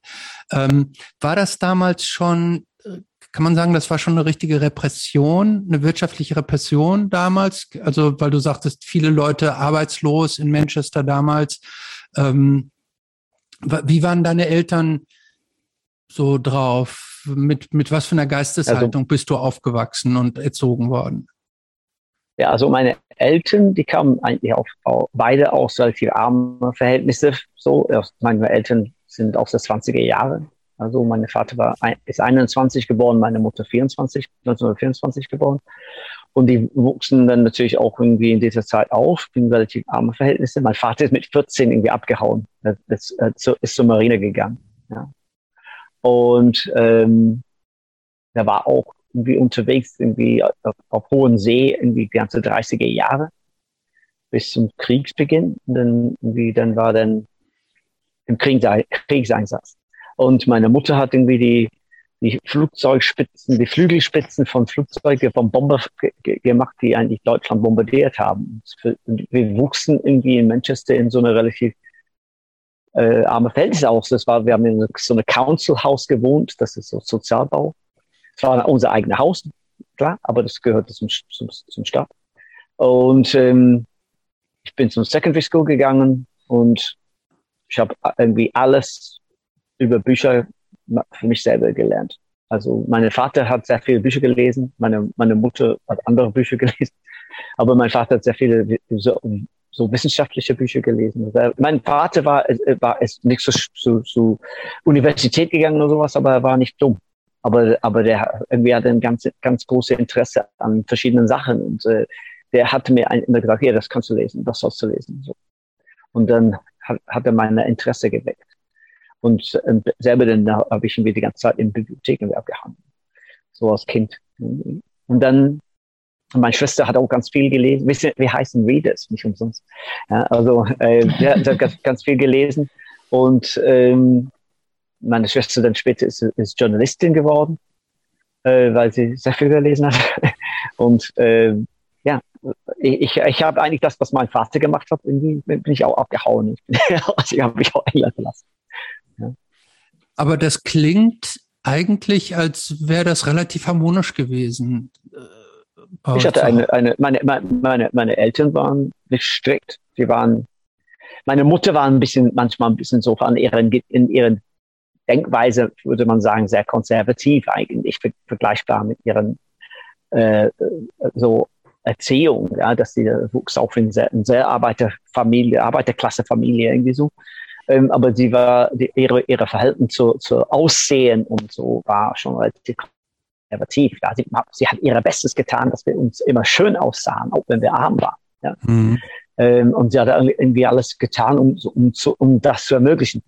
Ähm, war das damals schon, äh, kann man sagen, das war schon eine richtige Repression, eine wirtschaftliche Repression damals? Also, weil du sagtest, viele Leute arbeitslos in Manchester damals. Ähm, wie waren deine Eltern so drauf? Mit, mit was für einer Geisteshaltung also, bist du aufgewachsen und erzogen worden? Ja, also meine Eltern, die kamen eigentlich auch, auch beide aus relativ armen Verhältnissen. So, meine Eltern sind aus der 20er Jahre. Also mein Vater war ist 21 geboren, meine Mutter 24, 1924 geboren. Und die wuchsen dann natürlich auch irgendwie in dieser Zeit auf, in relativ armen Verhältnissen. Mein Vater ist mit 14 irgendwie abgehauen, das, äh, ist zur Marine gegangen. Ja. Und ähm, er war auch irgendwie unterwegs, irgendwie auf, auf hohen See, irgendwie die ganze 30er Jahre bis zum Kriegsbeginn. Und dann, irgendwie, dann war dann im Kriegseinsatz. Und meine Mutter hat irgendwie die, die Flugzeugspitzen, die Flügelspitzen von Flugzeugen vom Bomber gemacht, die eigentlich Deutschland bombardiert haben. Wir wuchsen irgendwie in Manchester in so eine relativ äh, arme aus. Das war, wir haben in so einem Council House gewohnt, das ist so Sozialbau. Es war unser eigenes Haus, klar, aber das gehörte zum, zum, zum Stadt. Und ähm, ich bin zum Secondary School gegangen und ich habe irgendwie alles über Bücher für mich selber gelernt. Also mein Vater hat sehr viele Bücher gelesen, meine, meine Mutter hat andere Bücher gelesen, aber mein Vater hat sehr viele so, so wissenschaftliche Bücher gelesen. Mein Vater war, war ist nicht so zu so, Universität gegangen oder sowas, aber er war nicht dumm. Aber, aber der irgendwie hatte ein ganz, ganz großes Interesse an verschiedenen Sachen und äh, der hatte mir immer gesagt, ja, das kannst du lesen, das sollst du lesen. So. Und dann hat, hat er mein Interesse geweckt. Und äh, selber dann habe ich irgendwie die ganze Zeit in Bibliotheken abgehangen. So als Kind. Und dann, meine Schwester hat auch ganz viel gelesen. Ihr, wir heißen Readers, nicht umsonst. Ja, also, äh, der hat ganz, ganz viel gelesen. Und ähm, meine Schwester dann später ist, ist Journalistin geworden, äh, weil sie sehr viel gelesen hat. Und äh, ja, ich, ich habe eigentlich das, was mein Vater gemacht hat, irgendwie bin ich auch abgehauen. also ich habe mich auch England verlassen. Aber das klingt eigentlich, als wäre das relativ harmonisch gewesen. Äh, ich hatte eine, eine meine, meine, meine Eltern waren nicht strikt. Die waren, meine Mutter war ein bisschen, manchmal ein bisschen so an ihren, in ihren Denkweise, würde man sagen, sehr konservativ eigentlich, vergleichbar mit ihren äh, so Erziehung, ja, dass sie wuchs auf in sehr, in sehr Arbeiterfamilie, Arbeiterklassefamilie irgendwie so. Ähm, aber sie war, die, ihre, ihre Verhalten zu, zu Aussehen und so war schon relativ konservativ. Ja, sie, sie hat ihr Bestes getan, dass wir uns immer schön aussahen, auch wenn wir arm waren. Ja. Mhm. Ähm, und sie hat irgendwie alles getan, um, um, zu, um das zu ermöglichen.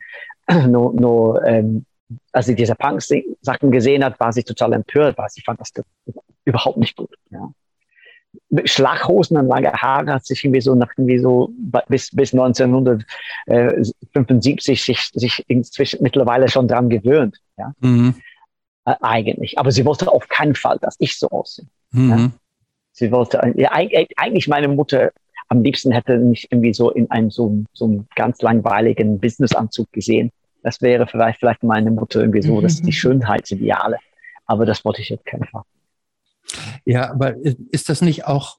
nur, nur ähm, als sie diese Punk-Sachen gesehen hat, war sie total empört, weil sie fand das überhaupt nicht gut. Ja. Schlaghosen und lange Haare hat sich irgendwie so nach irgendwie so bis, bis 1975 sich, sich inzwischen mittlerweile schon dran gewöhnt. Ja? Mhm. Äh, eigentlich. Aber sie wollte auf keinen Fall, dass ich so aussehe. Mhm. Ja? Sie wollte, ja, eigentlich meine Mutter am liebsten hätte mich irgendwie so in einem so, so einem ganz langweiligen Businessanzug gesehen. Das wäre vielleicht, vielleicht meine Mutter irgendwie so, das ist die Schönheitsideale. Aber das wollte ich jetzt keinen Fall. Ja, aber ist das nicht auch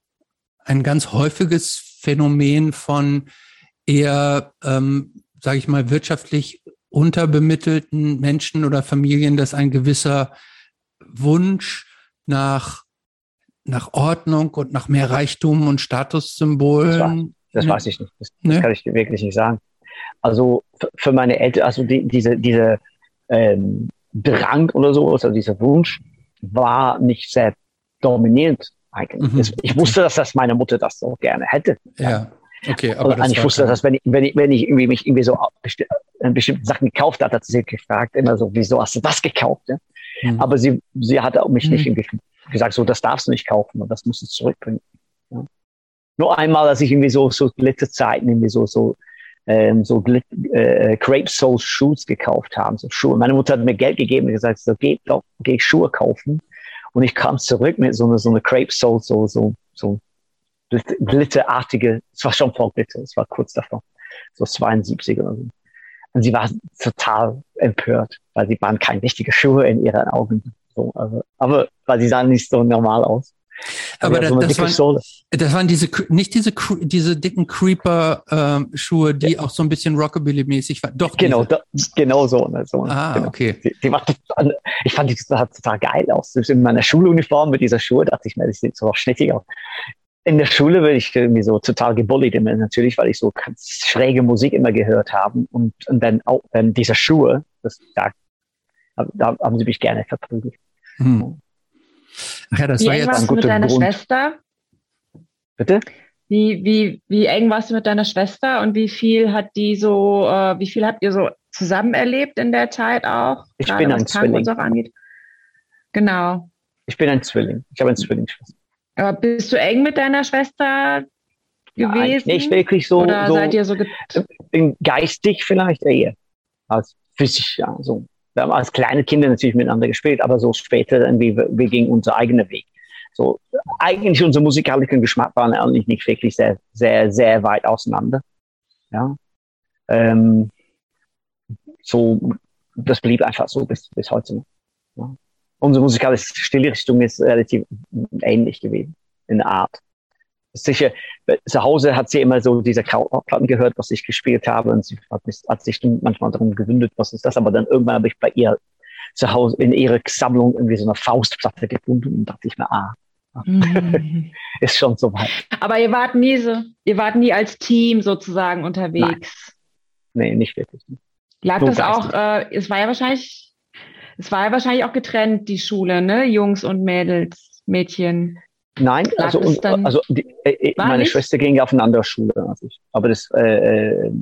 ein ganz häufiges Phänomen von eher, ähm, sage ich mal, wirtschaftlich unterbemittelten Menschen oder Familien, dass ein gewisser Wunsch nach, nach Ordnung und nach mehr Reichtum und Statussymbolen. Das, das weiß ich nicht. Das, das ne? kann ich wirklich nicht sagen. Also für meine Eltern, also die, diese, diese ähm, Drang oder so, also dieser Wunsch war nicht sehr dominierend eigentlich. Mhm. Ich wusste, dass das meine Mutter das so gerne hätte. Ja. Okay, aber und ich wusste, dass wenn ich, wenn ich, wenn ich irgendwie mich irgendwie so besti bestimmte Sachen gekauft hat, hat sie gefragt, immer so, wieso hast du das gekauft? Ja? Mhm. Aber sie, sie hatte auch mich mhm. nicht irgendwie gesagt, so, das darfst du nicht kaufen und das musst du zurückbringen. Ja? Nur einmal, als ich irgendwie so, so Glitterzeiten irgendwie so, so, ähm, so Glit äh, Crepe Soul Shoes gekauft haben, so Schuhe. Meine Mutter hat mir Geld gegeben und gesagt, so, geh, doch, geh Schuhe kaufen. Und ich kam zurück mit so einer so eine Crepe Soul, so, so, so glitterartige, es war schon vor Glitter, es war kurz davor, so 72 oder so. Und sie war total empört, weil sie waren keine richtige Schuhe in ihren Augen. So, also, aber weil sie sahen nicht so normal aus. Aber das, das, waren, das, waren, diese, nicht diese, diese dicken Creeper-Schuhe, ähm, die ja. auch so ein bisschen Rockabilly-mäßig waren. Doch, genau, da, genau so. Ne, so ah, genau. okay. Die, die war total, ich fand die total, total geil aus. In meiner Schuluniform mit dieser Schuhe dachte ich mir, das sieht so schnittig aus. In der Schule bin ich irgendwie so total gebullied immer, natürlich, weil ich so ganz schräge Musik immer gehört habe. Und, und dann auch dann diese Schuhe, das, da, da haben sie mich gerne verprügelt. Hm. Ach ja, das wie war eng jetzt warst du mit deiner Grund. Schwester? Bitte? Wie, wie, wie eng warst du mit deiner Schwester und wie viel hat die so, äh, wie viel habt ihr so zusammen erlebt in der Zeit auch? Ich bin ein Zwilling. So angeht? Genau. Ich bin ein Zwilling. Ich habe eine Zwillingsschwester. Aber bist du eng mit deiner Schwester gewesen? Ja, nicht wirklich so. Oder so, seid ihr so geistig vielleicht eher. als physisch, ja, so. Wir haben als kleine Kinder natürlich miteinander gespielt, aber so später irgendwie, wir gingen unser eigener Weg. So, eigentlich unser musikalischer Geschmack war eigentlich nicht wirklich sehr, sehr, sehr weit auseinander. Ja. Ähm, so, das blieb einfach so bis, bis heute. Ja. Unsere musikalische Stilrichtung ist relativ ähnlich gewesen in der Art. Sicher, zu Hause hat sie immer so diese Krautplatten gehört, was ich gespielt habe, und sie hat, mich, hat sich manchmal darum gewundert, was ist das, aber dann irgendwann habe ich bei ihr zu Hause in ihrer Sammlung irgendwie so eine Faustplatte gefunden und dachte ich mir, ah, mhm. ist schon so weit. Aber ihr wart nie so, ihr wart nie als Team sozusagen unterwegs. Nein. Nee, nicht wirklich. Lag das auch, äh, es war ja wahrscheinlich, es war ja wahrscheinlich auch getrennt, die Schule, ne? Jungs und Mädels, Mädchen. Nein, Lag also, und, also die, äh, äh meine nicht? Schwester ging auf eine andere Schule als ich. Aber das äh, äh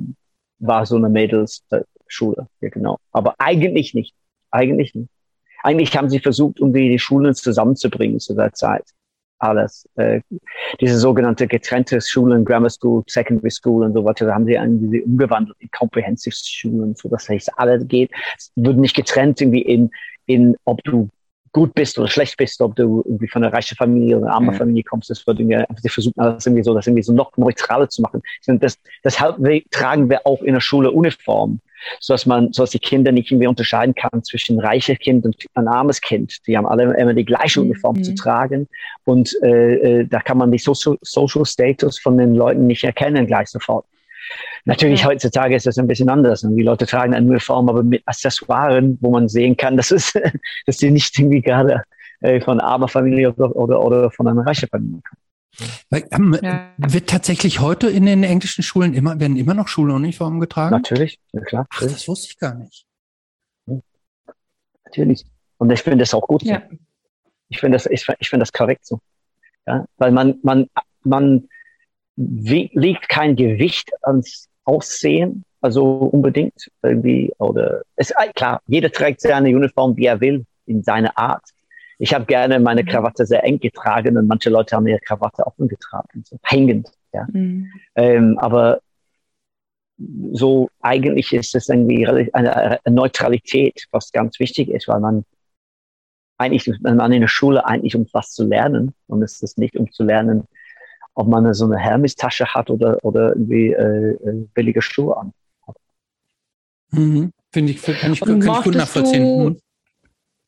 war so eine Mädelsschule, ja genau. Aber eigentlich nicht. Eigentlich nicht. Eigentlich haben sie versucht, um die Schulen zusammenzubringen zu der Zeit alles. Äh, diese sogenannte getrennte Schulen, Grammar School, Secondary School und so weiter, da haben sie irgendwie umgewandelt in Comprehensive Schulen, so dass es alle geht. Es wird nicht getrennt irgendwie in, in, ob du gut bist oder schlecht bist, ob du irgendwie von einer reichen Familie oder einer armen mhm. Familie kommst, das wird irgendwie, sie versuchen alles irgendwie so, das irgendwie so noch neutraler zu machen. Das, deshalb tragen wir auch in der Schule Uniform so dass man, so dass die Kinder nicht irgendwie unterscheiden kann zwischen reiches Kind und ein armes Kind. Die haben alle immer die gleiche Uniform mhm. zu tragen und äh, äh, da kann man die Social, Social Status von den Leuten nicht erkennen gleich sofort. Natürlich ja. heutzutage ist das ein bisschen anders. Und die Leute tragen eine Uniform, aber mit Accessoires, wo man sehen kann, dass es, dass sie nicht irgendwie gerade äh, von einer armen Familie oder, oder, oder von einer reichen Familie kommen. Weil, ähm, ja. Wird tatsächlich heute in den englischen Schulen immer, werden immer noch Schuluniformen getragen? Natürlich, ja klar. Ach, das wusste ich gar nicht. Natürlich. Und ich finde das auch gut so. Ja. Ich finde das, ich, ich finde das korrekt so. Ja, weil man, man, man legt kein Gewicht ans Aussehen, also unbedingt irgendwie, oder, es, klar, jeder trägt seine Uniform, wie er will, in seiner Art. Ich habe gerne meine mhm. Krawatte sehr eng getragen und manche Leute haben ihre Krawatte offen getragen, so hängend. Ja. Mhm. Ähm, aber so eigentlich ist es irgendwie eine, eine, Neutralität, was ganz wichtig ist, weil man eigentlich, wenn man in der Schule eigentlich um was zu lernen und es ist nicht um zu lernen, ob man so eine Hermes-Tasche hat oder, oder irgendwie äh, äh billige Schuhe an. Mhm. Finde ich, kann ich, kann ich gut nachvollziehen. Du, mhm.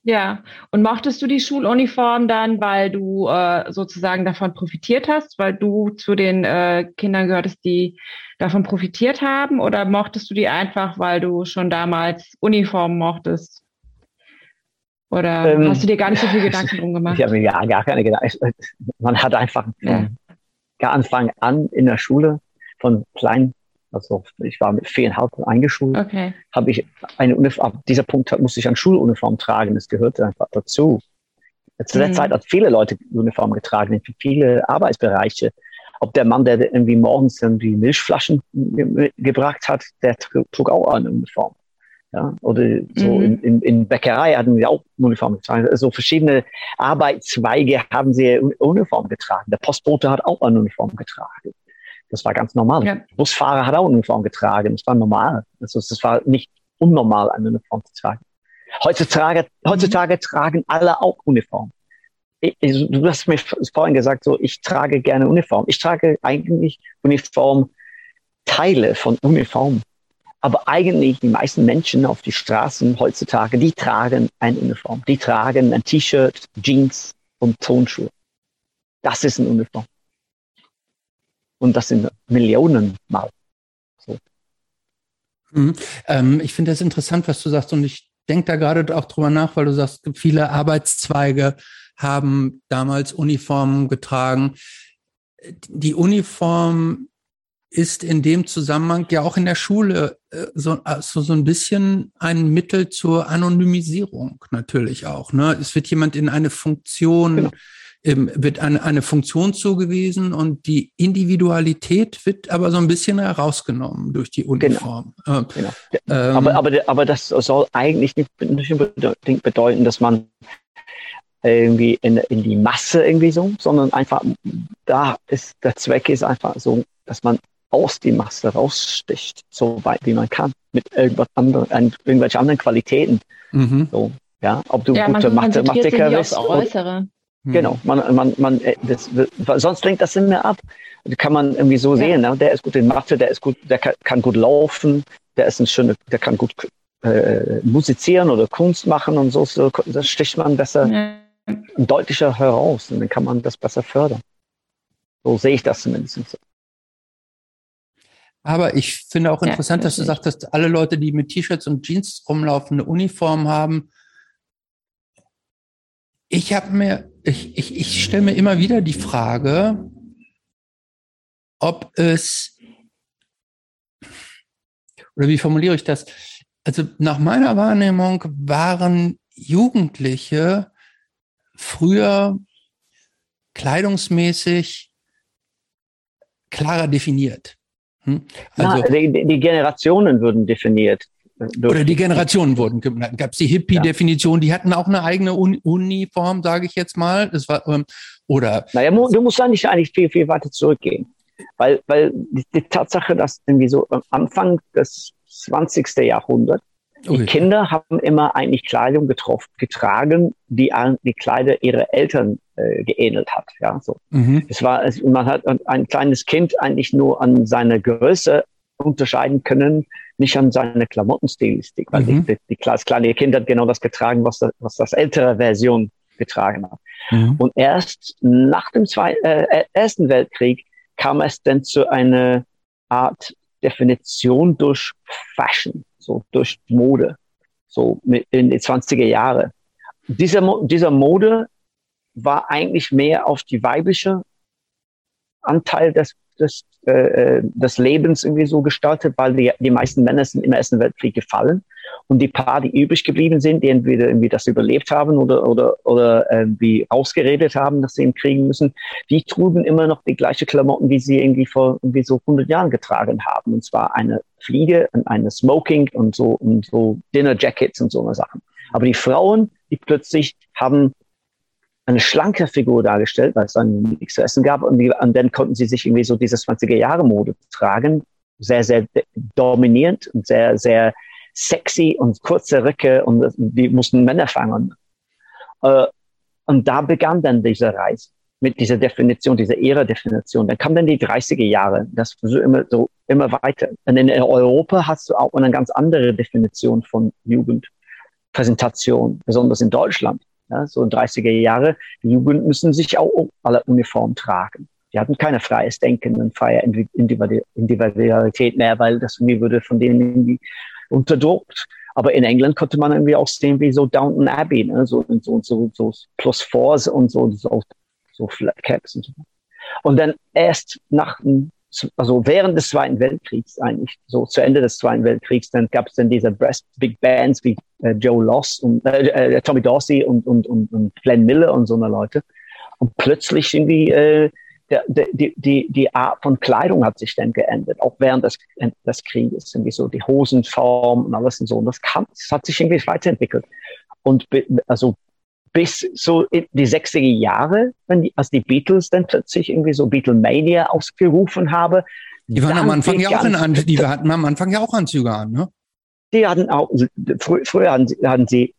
Ja, und mochtest du die Schuluniform dann, weil du äh, sozusagen davon profitiert hast, weil du zu den äh, Kindern gehörtest, die davon profitiert haben, oder mochtest du die einfach, weil du schon damals Uniformen mochtest? Oder ähm, hast du dir gar nicht so viel Gedanken drum gemacht? Ich habe mir ja gar keine Gedanken. Man hat einfach ja. Von Anfang an in der Schule von klein also ich war mit viereinhalb eingeschult. Okay. Habe ich eine Uniform, ab dieser Punkt musste ich eine Schuluniform tragen. Das gehörte einfach dazu. Zu der mhm. Zeit hat viele Leute Uniform getragen, in viele Arbeitsbereiche. Ob der Mann, der irgendwie morgens irgendwie Milchflaschen ge gebracht hat, der trug auch eine Uniform. Ja, oder so mhm. in, in, in Bäckerei hatten sie auch Uniform getragen. Also verschiedene Arbeitszweige haben sie Uniform getragen. Der Postbote hat auch eine Uniform getragen. Das war ganz normal. Ja. Busfahrer hat auch eine Uniform getragen. Das war normal. Also das war nicht unnormal, eine Uniform zu tragen. Heutzutage, mhm. heutzutage tragen alle auch Uniform. Ich, du hast mir vorhin gesagt, so, ich trage gerne Uniform. Ich trage eigentlich Uniformteile von Uniform. Aber eigentlich die meisten Menschen auf die Straßen heutzutage, die tragen eine Uniform. Die tragen ein T-Shirt, Jeans und Tonschuhe. Das ist eine Uniform. Und das sind Millionen Mal. So. Mhm. Ähm, ich finde das interessant, was du sagst. Und ich denke da gerade auch drüber nach, weil du sagst, viele Arbeitszweige haben damals Uniformen getragen. Die Uniform ist in dem Zusammenhang ja auch in der Schule äh, so, also so ein bisschen ein Mittel zur Anonymisierung natürlich auch. Ne? Es wird jemand in eine Funktion genau ähm, wird eine, eine Funktion zugewiesen und die Individualität wird aber so ein bisschen herausgenommen durch die Uniform. Genau. Ähm, genau. Ähm, aber, aber, aber das soll eigentlich nicht, nicht bedeuten, dass man irgendwie in, in die Masse irgendwie so, sondern einfach da ist der Zweck ist einfach so, dass man aus die Masse raussticht, so weit wie man kann, mit irgendwas anderem, irgendwelchen anderen Qualitäten. Mhm. So, ja, ob du ja, gute Mathematiker bist. Äußere. Mhm. Genau, man, man, man, äh, das, sonst lenkt das immer ab. Das kann man irgendwie so ja. sehen. Ne? Der ist gut in Mathe, der ist gut, der kann, kann gut laufen, der ist ein schöner, der kann gut äh, musizieren oder Kunst machen und so, so das sticht man besser ja. deutlicher heraus und dann kann man das besser fördern. So sehe ich das zumindest. Aber ich finde auch interessant, ja, dass du sagst, dass alle Leute, die mit T-Shirts und Jeans rumlaufen, eine Uniform haben. Ich habe mir, ich, ich, ich stelle mir immer wieder die Frage, ob es, oder wie formuliere ich das? Also nach meiner Wahrnehmung waren Jugendliche früher kleidungsmäßig klarer definiert. Hm? Also, Na, die, die, Generationen wurden definiert. Oder die Generationen wurden. Gab es die Hippie-Definition, die hatten auch eine eigene Uniform, sage ich jetzt mal. Das war, ähm, oder. Naja, du musst eigentlich, eigentlich viel, viel weiter zurückgehen. Weil, weil die, die Tatsache, dass irgendwie so am Anfang des 20. Jahrhunderts die Kinder haben immer eigentlich Kleidung getroffen, getragen, die die Kleider ihrer Eltern äh, geähnelt hat. Ja, so. Mhm. Es war, es, man hat ein kleines Kind eigentlich nur an seiner Größe unterscheiden können, nicht an seiner Klamottenstilistik, weil mhm. die, die, das kleine Kind hat genau das getragen, was das, was das ältere Version getragen hat. Mhm. Und erst nach dem Zweiten, äh, Ersten Weltkrieg kam es dann zu einer Art Definition durch Fashion so durch Mode, so in die 20er Jahre. Dieser, dieser Mode war eigentlich mehr auf die weibliche Anteil des, des, äh, äh, des Lebens irgendwie so gestaltet, weil die, die meisten Männer sind im Ersten Weltkrieg gefallen und die paar, die übrig geblieben sind, die entweder irgendwie das überlebt haben oder, oder, oder irgendwie ausgeredet haben, dass sie ihn kriegen müssen, die trugen immer noch die gleiche Klamotten, wie sie irgendwie vor irgendwie so 100 Jahren getragen haben. Und zwar eine Fliege und eine Smoking und so, und so Dinner Jackets und so eine Sachen. Aber die Frauen, die plötzlich haben eine schlanke Figur dargestellt, weil es dann nichts zu essen gab. Und, die, und dann konnten sie sich irgendwie so diese 20er Jahre Mode tragen. Sehr, sehr dominierend und sehr, sehr sexy und kurze Röcke und die mussten Männer fangen. Äh, und da begann dann diese Reise mit dieser Definition, dieser Ära-Definition. Dann kamen dann die 30er Jahre, das so immer so immer weiter. Und in Europa hast du auch eine ganz andere Definition von Jugendpräsentation, besonders in Deutschland. Ja, so in 30er Jahre, die Jugend müssen sich auch alle Uniform tragen. Die hatten keine freies Denken und freie Individualität mehr, weil das irgendwie würde von denen irgendwie unterdrückt. Aber in England konnte man irgendwie auch sehen, wie so Downton Abbey, ne? so, so, so, so plus Fours und so, so, so Flat Caps und so. Und dann erst nach, also während des Zweiten Weltkriegs eigentlich, so zu Ende des Zweiten Weltkriegs, dann gab es dann diese Big Bands wie äh, Joe Loss und äh, äh, Tommy Dorsey und, und, und, und Glenn Miller und so eine Leute. Und plötzlich irgendwie äh, der, der, die, die, die Art von Kleidung hat sich dann geändert, auch während des, des Krieges, irgendwie so die Hosenform und alles und so. Und das, kann, das hat sich irgendwie weiterentwickelt. Und also bis so in die 60er Jahre, wenn die, als die Beatles dann plötzlich irgendwie so Beatlemania ausgerufen habe. Die waren am Anfang ja auch in An die hatten am Anfang ja auch Anzüge an, ne? Die hatten auch, frü früher hatten sie, hatten sie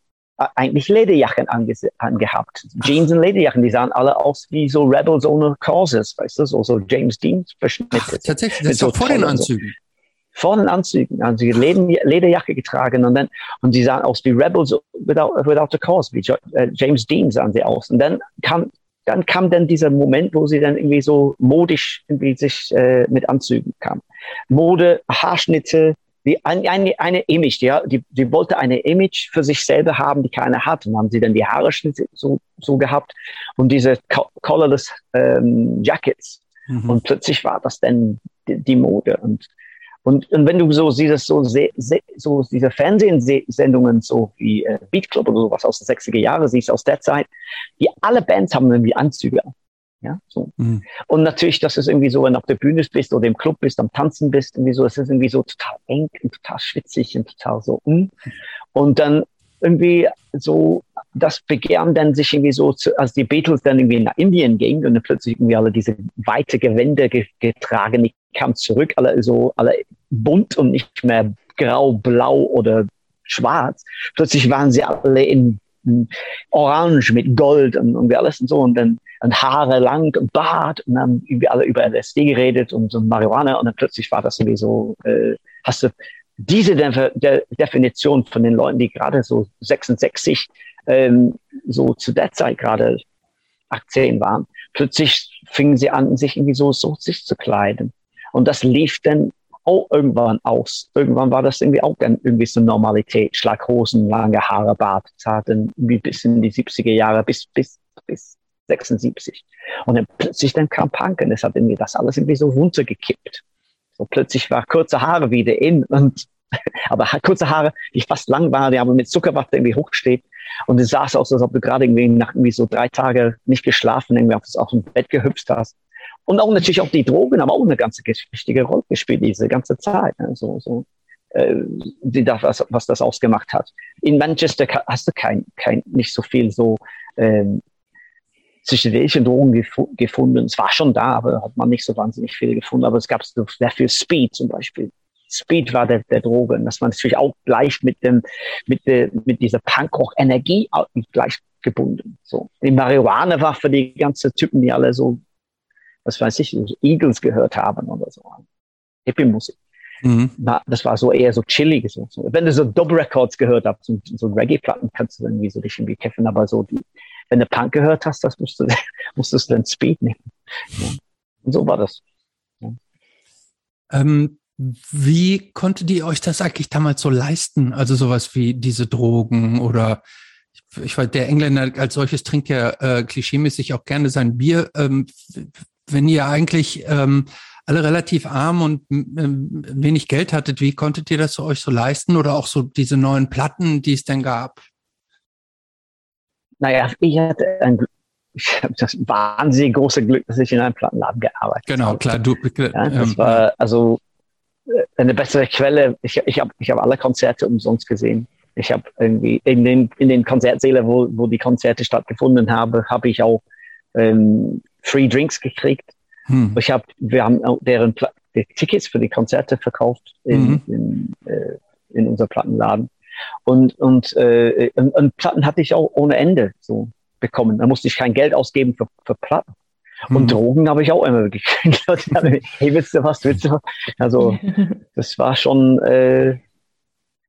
eigentlich Lederjacken ange angehabt. Jeans und Lederjacken, die sahen alle aus wie so Rebels ohne Causes, weißt du, so, so James Dean verschnitte. Tatsächlich, das ist so vor den Anzügen. So. Vor den Anzügen, also die Lederjacke getragen und dann, und sie sahen aus wie Rebels without, without a cause, wie äh, James Dean sahen sie aus. Und dann kam, dann kam dann dieser Moment, wo sie dann irgendwie so modisch irgendwie sich äh, mit Anzügen kam. Mode, Haarschnitte, die, eine, eine, eine Image, die, die, die wollte eine Image für sich selber haben, die keiner hat. Und haben sie dann die Haare so, so gehabt und diese colorless ähm, Jackets. Mhm. Und plötzlich war das dann die, die Mode. Und, und, und wenn du so siehst, so, so diese Fernsehsendungen, so wie äh, Beat Club oder sowas aus den 60er Jahren siehst, aus der Zeit, die alle Bands haben irgendwie Anzüge. Ja, so. Mhm. Und natürlich, dass es irgendwie so, wenn du auf der Bühne bist oder im Club bist, am Tanzen bist, irgendwie so, es ist irgendwie so total eng und total schwitzig und total so. Mm. Und dann irgendwie so das Begehren dann sich irgendwie so, zu, als die Beatles dann irgendwie nach Indien gingen und dann plötzlich irgendwie alle diese weite Gewände getragen, die kamen zurück, alle so, alle bunt und nicht mehr grau, blau oder schwarz. Plötzlich waren sie alle in, in orange mit Gold und, und alles und so und dann und Haare lang und Bart und dann irgendwie alle über LSD geredet und so Marihuana und dann plötzlich war das irgendwie so, äh, hast du diese De De Definition von den Leuten, die gerade so 66 ähm, so zu der Zeit gerade 18 waren, plötzlich fingen sie an, sich irgendwie so, sich zu kleiden. Und das lief dann auch irgendwann aus. Irgendwann war das irgendwie auch dann irgendwie so Normalität. Schlaghosen, lange Haare, Bart, Zarten, irgendwie bis in die 70er Jahre, bis, bis, bis 76. Und dann plötzlich dann kam Punk und es hat irgendwie das alles irgendwie so runtergekippt. So plötzlich war kurze Haare wieder in und aber kurze Haare, die fast lang waren, die aber mit Zuckerwatte irgendwie hochsteht. Und es sah aus, als ob du gerade irgendwie nach irgendwie so drei Tage nicht geschlafen, irgendwie auf, auf dem Bett gehüpft hast. Und auch natürlich auch die Drogen haben auch eine ganz wichtige Rolle gespielt, diese ganze Zeit. Ne? So, so, äh, die, was, was das ausgemacht hat. In Manchester hast du kein, kein, nicht so viel so ähm, psychedelische Drogen gef gefunden. Es war schon da, aber hat man nicht so wahnsinnig viel gefunden. Aber es gab sehr viel Speed zum Beispiel. Speed war der, der Droge. Und das war natürlich auch gleich mit dem, mit der, mit dieser Punkrock-Energie gleich gebunden. So. Die Marihuana war für die ganzen Typen, die alle so, was weiß ich, Eagles gehört haben oder so. Hippie-Musik. Mhm. Das war so eher so chillig. So. Wenn du so Double Records gehört hast, so, so Reggae-Platten, kannst du irgendwie so dich irgendwie kämpfen, aber so die, wenn du Punk gehört hast, das musst du, musstest du dann Speed nehmen. Ja. Und so war das. Ja. Ähm, wie konntet ihr euch das eigentlich damals so leisten? Also sowas wie diese Drogen oder ich weiß, der Engländer als solches trinkt ja äh, klischeemäßig auch gerne sein Bier. Ähm, wenn ihr eigentlich ähm, alle relativ arm und ähm, wenig Geld hattet, wie konntet ihr das so euch so leisten oder auch so diese neuen Platten, die es denn gab? Naja, ich hatte ein, ich habe das wahnsinnig große Glück, dass ich in einem Plattenladen gearbeitet genau, habe. Genau, klar, du. Ja, das ähm, war also äh, eine bessere Quelle. Ich, ich habe ich hab alle Konzerte umsonst gesehen. Ich habe irgendwie in den, in den Konzertsälen, wo, wo die Konzerte stattgefunden haben, habe ich auch ähm, Free Drinks gekriegt. Hm. Ich hab, wir haben auch deren Pla die Tickets für die Konzerte verkauft in, mhm. in, äh, in unser Plattenladen. Und, und, äh, und, und Platten hatte ich auch ohne Ende so bekommen. Da musste ich kein Geld ausgeben für, für Platten. Und mhm. Drogen habe ich auch immer gekriegt. hey, willst du was, willst du was? Also, das war schon, äh,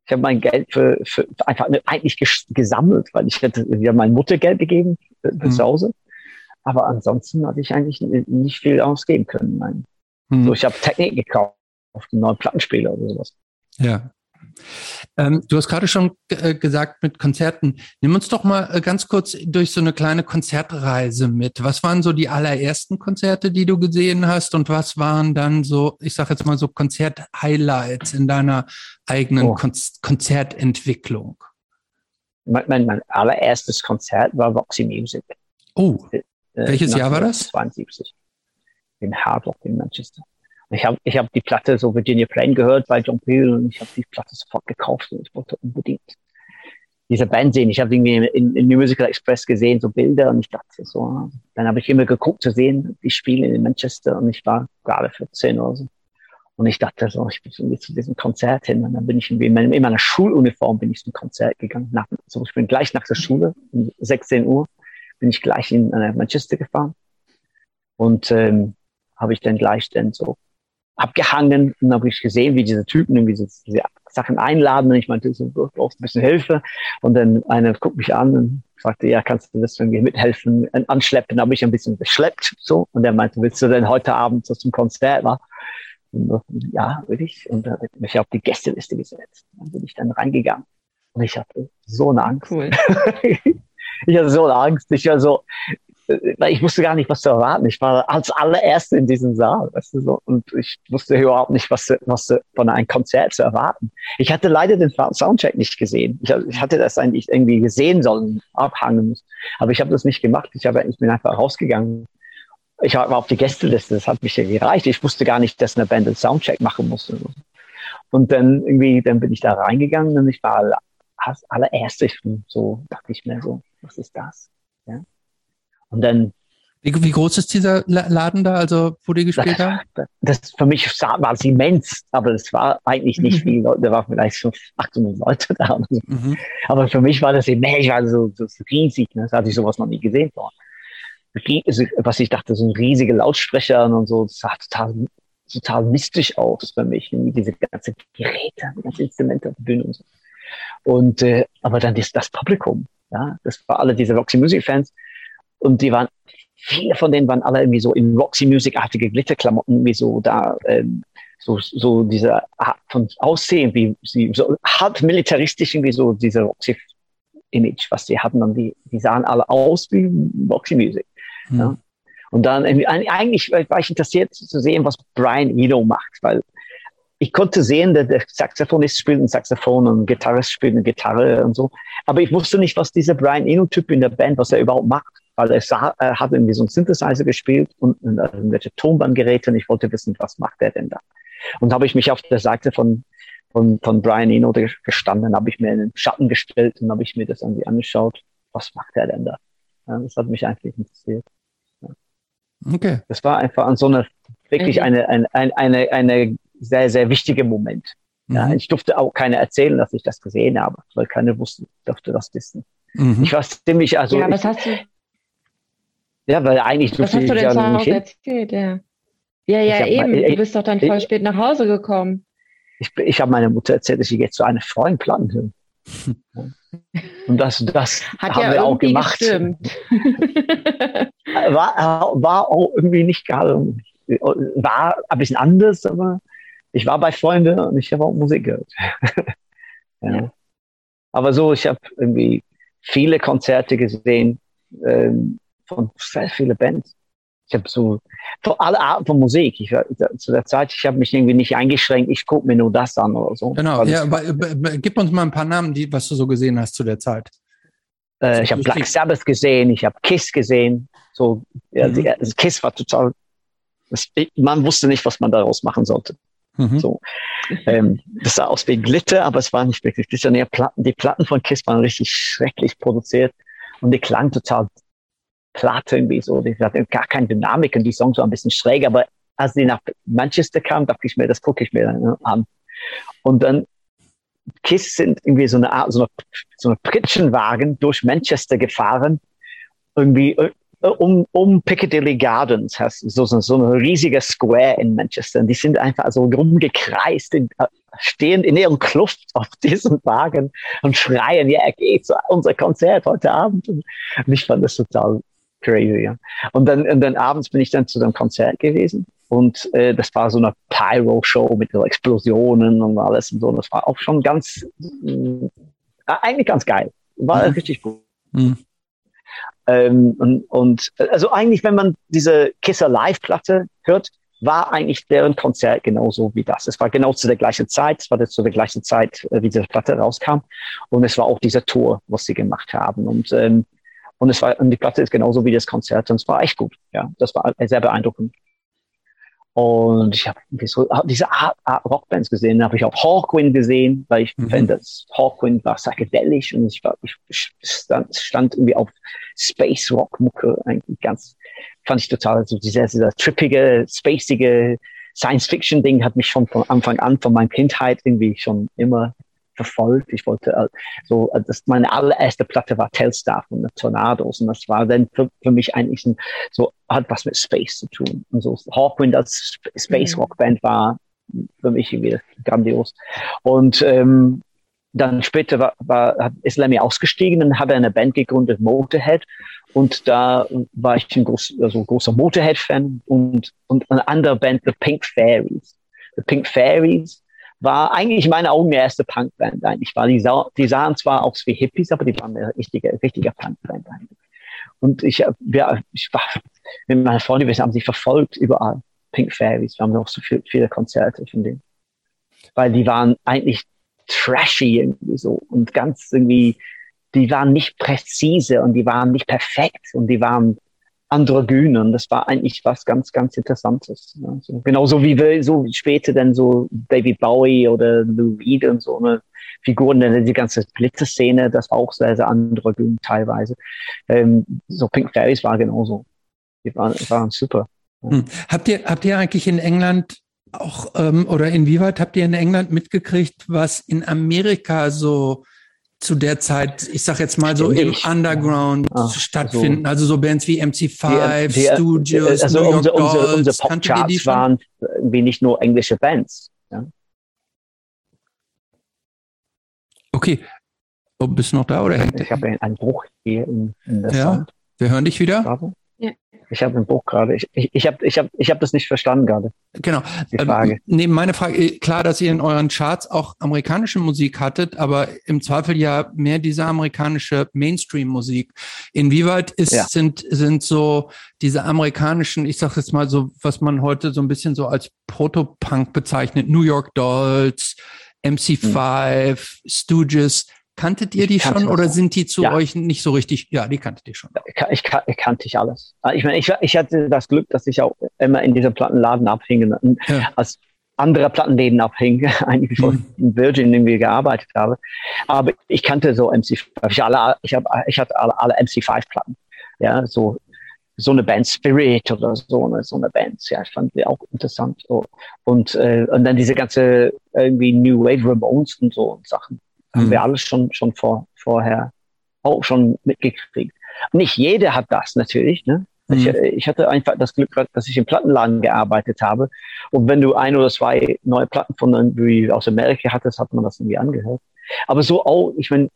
ich habe mein Geld für, für einfach eigentlich gesammelt, weil ich hätte ja mein Muttergeld gegeben für, für mhm. zu Hause. Aber ansonsten hatte ich eigentlich nicht viel ausgeben können. Nein. Mhm. So, ich habe Technik gekauft, auf einen neuen Plattenspieler oder sowas. Ja. Ähm, du hast gerade schon äh, gesagt mit Konzerten. Nimm uns doch mal äh, ganz kurz durch so eine kleine Konzertreise mit. Was waren so die allerersten Konzerte, die du gesehen hast und was waren dann so, ich sage jetzt mal so Konzert-Highlights in deiner eigenen oh. Kon Konzertentwicklung? Mein, mein, mein, allererstes Konzert war Roxy Music. Oh, äh, welches Jahr war das? 72 in Hard Rock in Manchester. Ich habe ich hab die Platte so Virginia Plain gehört bei John Peel und ich habe die Platte sofort gekauft und ich wollte unbedingt diese Band sehen. Ich habe irgendwie in, in New Musical Express gesehen, so Bilder und ich dachte so, dann habe ich immer geguckt zu sehen, die spielen in Manchester und ich war gerade 14 oder so. Und ich dachte so, ich bin irgendwie zu diesem Konzert hin. Und dann bin ich in, meiner, in meiner Schuluniform bin ich zum Konzert gegangen. Nach, so, ich bin gleich nach der Schule, um 16 Uhr, bin ich gleich in äh, Manchester gefahren. Und ähm, habe ich dann gleich dann so abgehangen und dann habe ich gesehen, wie diese Typen irgendwie so diese Sachen einladen und ich meinte, so, du brauchst ein bisschen Hilfe und dann einer guckt mich an und sagte, ja, kannst du das irgendwie mithelfen, anschleppen, habe ich ein bisschen geschleppt so und er meinte, willst du denn heute Abend so zum Konzert war? ja, würde ich und dann mich auf die Gästeliste gesetzt. Dann bin ich dann reingegangen und ich hatte so eine Angst. Cool. ich hatte so eine Angst. Ich war so, ich wusste gar nicht, was zu erwarten. Ich war als allererste in diesem Saal, weißt du, so, und ich wusste überhaupt nicht, was, was von einem Konzert zu erwarten. Ich hatte leider den Soundcheck nicht gesehen. Ich, ich hatte das eigentlich irgendwie gesehen sollen, abhangen müssen, aber ich habe das nicht gemacht. Ich, habe, ich bin einfach rausgegangen. Ich war auf die Gästeliste, das hat mich irgendwie gereicht. Ich wusste gar nicht, dass eine Band einen Soundcheck machen musste. Und dann irgendwie, dann bin ich da reingegangen und ich war als allererstes so dachte ich mir so, was ist das? Ja. Und dann wie, wie, groß ist dieser Laden da, also wo die gespielt das, haben? Das für mich war es immens, aber es war eigentlich nicht viel Leute, da waren vielleicht schon 800 Leute da. So. Mhm. Aber für mich war das immens, ich war so, so riesig, ne? das hatte ich sowas noch nie gesehen. Was ich dachte, so ein riesige Lautsprecher und so, das sah total, total mystisch aus für mich, diese ganzen Geräte, die ganzen Instrumente auf der Bühne und so. Und, äh, aber dann das, das Publikum, ja, das war alle diese Roxy Music Fans und die waren viele von denen waren alle irgendwie so in Roxy Music-artige Glitterklamotten, wie so da, ähm, so, so diese Art von Aussehen, wie sie so halb militaristisch irgendwie so diese Roxy Image, was sie hatten, und die, die sahen alle aus wie Roxy Music. Mhm. Ja. Und dann eigentlich war ich interessiert zu sehen, was Brian Eno macht, weil ich konnte sehen, der, der Saxophonist spielt ein Saxophon und Gitarrist spielt eine Gitarre und so. Aber ich wusste nicht, was dieser Brian Eno-Typ in der Band, was er überhaupt macht weil er, sah, er hat irgendwie so einen Synthesizer gespielt und irgendwelche Tonbandgeräte und ich wollte wissen, was macht er denn da? Und habe ich mich auf der Seite von, von, von Brian Eno gestanden, habe ich mir in den Schatten gestellt und habe ich mir das irgendwie angeschaut, was macht er denn da? Ja, das hat mich eigentlich interessiert. Ja. Okay. Das war einfach an so eine, wirklich mhm. eine, eine, eine, eine, eine sehr, sehr wichtige Moment. Ja, mhm. ich durfte auch keine erzählen, dass ich das gesehen habe, weil keiner wusste, durfte das wissen. Mhm. Ich war ziemlich, also. Ja, was hast du, ja, weil eigentlich Was hast du denn zu Hause erzählt? Ja, ja, ja eben. Mal, du bist doch dann voll ich, spät nach Hause gekommen. Ich, ich habe meiner Mutter erzählt, dass ich jetzt zu einer Freund planen will. Und das, das Hat haben ja wir auch gemacht. war, war auch irgendwie nicht gerade, war ein bisschen anders, aber ich war bei Freunden und ich habe auch Musik gehört. ja. Ja. Aber so, ich habe irgendwie viele Konzerte gesehen. Ähm, von sehr vielen Bands. Ich habe so von alle Arten von Musik. Ich war, zu der Zeit, ich habe mich irgendwie nicht eingeschränkt. Ich gucke mir nur das an oder so. Genau. Ja, aber, gib uns mal ein paar Namen, die, was du so gesehen hast zu der Zeit. Äh, ich habe Black Sabbath gesehen. Ich habe Kiss gesehen. So, ja, mhm. die, also Kiss war total. Das, man wusste nicht, was man daraus machen sollte. Mhm. So, ähm, das sah aus wie Glitter, aber es war nicht wirklich Glitter. Nee, Platten, die Platten von Kiss waren richtig schrecklich produziert und die klangen total platt irgendwie so. Die hatten gar keine Dynamik und die Songs waren ein bisschen schräg, aber als sie nach Manchester kam, dachte ich mir, das gucke ich mir dann an. Und dann Kiss sind irgendwie so eine Art, so eine, so eine Pritschenwagen durch Manchester gefahren, irgendwie äh, um, um Piccadilly Gardens, so, so, so ein riesiger Square in Manchester. Und die sind einfach so rumgekreist, in, äh, stehen in ihrem Kluft auf diesem Wagen und schreien, ja, geht zu unser Konzert heute Abend. Und ich fand das total crazy, ja. Und dann, und dann abends bin ich dann zu einem Konzert gewesen und äh, das war so eine Pyro-Show mit so Explosionen und alles und so. Und das war auch schon ganz, äh, eigentlich ganz geil. War mhm. richtig gut. Mhm. Ähm, und, und also eigentlich, wenn man diese Kisser Live-Platte hört, war eigentlich deren Konzert genauso wie das. Es war genau zu der gleichen Zeit, es war zu der gleichen Zeit, äh, wie diese Platte rauskam. Und es war auch dieser Tour, was sie gemacht haben. Und ähm, und es war, und die Platte ist genauso wie das Konzert und es war echt gut. Ja, das war sehr beeindruckend. Und ich habe so, diese Art, Art Rockbands gesehen, habe ich auch Hawkwind gesehen, weil ich mhm. finde, das Hawkwind war psychedelisch und ich, war, ich stand, stand irgendwie auf Space Rock Mucke eigentlich ganz, fand ich total so dieser, dieser trippige, spacige Science Fiction Ding hat mich schon von Anfang an, von meiner Kindheit irgendwie schon immer verfolgt. Ich wollte äh, so, äh, das, meine allererste Platte war Telstar von den Tornados und das war dann für, für mich eigentlich ein, so, hat was mit Space zu tun. Und so Hawkwind als Space mhm. Rock Band war für mich irgendwie grandios. Und ähm, dann später war, war, ist Lemmy ausgestiegen und hat eine Band gegründet, Motorhead. Und da war ich ein groß, also großer Motorhead-Fan und, und eine andere Band, The Pink Fairies. The Pink Fairies war eigentlich in meinen Augen die erste Punkband eigentlich. War die, sah, die sahen zwar aus wie Hippies, aber die waren eine richtige, richtige Punkband eigentlich. Und ich, ja, ich war mit meiner Freundin, wir haben sie verfolgt überall. Pink Fairies, wir haben noch so viel, viele Konzerte von denen. Weil die waren eigentlich trashy irgendwie so und ganz irgendwie, die waren nicht präzise und die waren nicht perfekt und die waren Androgynen. Das war eigentlich was ganz, ganz Interessantes. Also, genauso wie so später dann so David Bowie oder Lou Reed und so eine Figuren, denn die ganze Blitzeszene, das war auch sehr, sehr androgyn teilweise. Ähm, so Pink Fairies war genauso. Die waren, waren super. Hm. Habt ihr, habt ihr eigentlich in England auch, ähm, oder inwieweit habt ihr in England mitgekriegt, was in Amerika so zu der Zeit, ich sag jetzt mal so im Underground ja. Ah, stattfinden, also, also so Bands wie MC5, die, die, Studios, also New York unsere, Dolls, unsere, unsere Popcharts waren wie nicht nur englische Bands. Ja? Okay. Oh, bist du noch da oder hängt Ich habe einen Bruch hier in, in der ja, Sound. Wir hören dich wieder. Bravo. Ich habe einen Bruch gerade. Ich, ich, ich habe ich hab, ich hab das nicht verstanden gerade. Genau. Die Frage. Ähm, nee, meine Frage, äh, klar, dass ihr in euren Charts auch amerikanische Musik hattet, aber im Zweifel ja mehr diese amerikanische Mainstream-Musik. Inwieweit ist, ja. sind, sind so diese amerikanischen, ich sage jetzt mal so, was man heute so ein bisschen so als Proto-Punk bezeichnet, New York Dolls, MC5, hm. Stooges, Kanntet ihr die schon oder sind die zu ja. euch nicht so richtig? Ja, die kanntet ihr schon. Ich, ich, ich kannte ich alles. Ich meine, ich, ich hatte das Glück, dass ich auch immer in diesem Plattenladen abhing, ja. als andere Plattenläden abhing, eigentlich bevor mhm. in Virgin irgendwie gearbeitet habe. Aber ich kannte so MC5. Ich, alle, ich, hab, ich hatte alle, alle MC5-Platten. Ja, so, so eine Band Spirit oder so eine, so eine Band. Ja, ich fand die auch interessant. So. Und, äh, und dann diese ganze irgendwie New Wave Ramones und so Sachen haben wir mhm. alles schon, schon vor, vorher auch schon mitgekriegt. Nicht jeder hat das natürlich. Ne? Mhm. Ich, ich, hatte einfach das Glück, dass ich im Plattenladen gearbeitet habe. Und wenn du ein oder zwei neue Platten von irgendwie aus Amerika hattest, hat man das irgendwie angehört. Aber so auch, ich meine,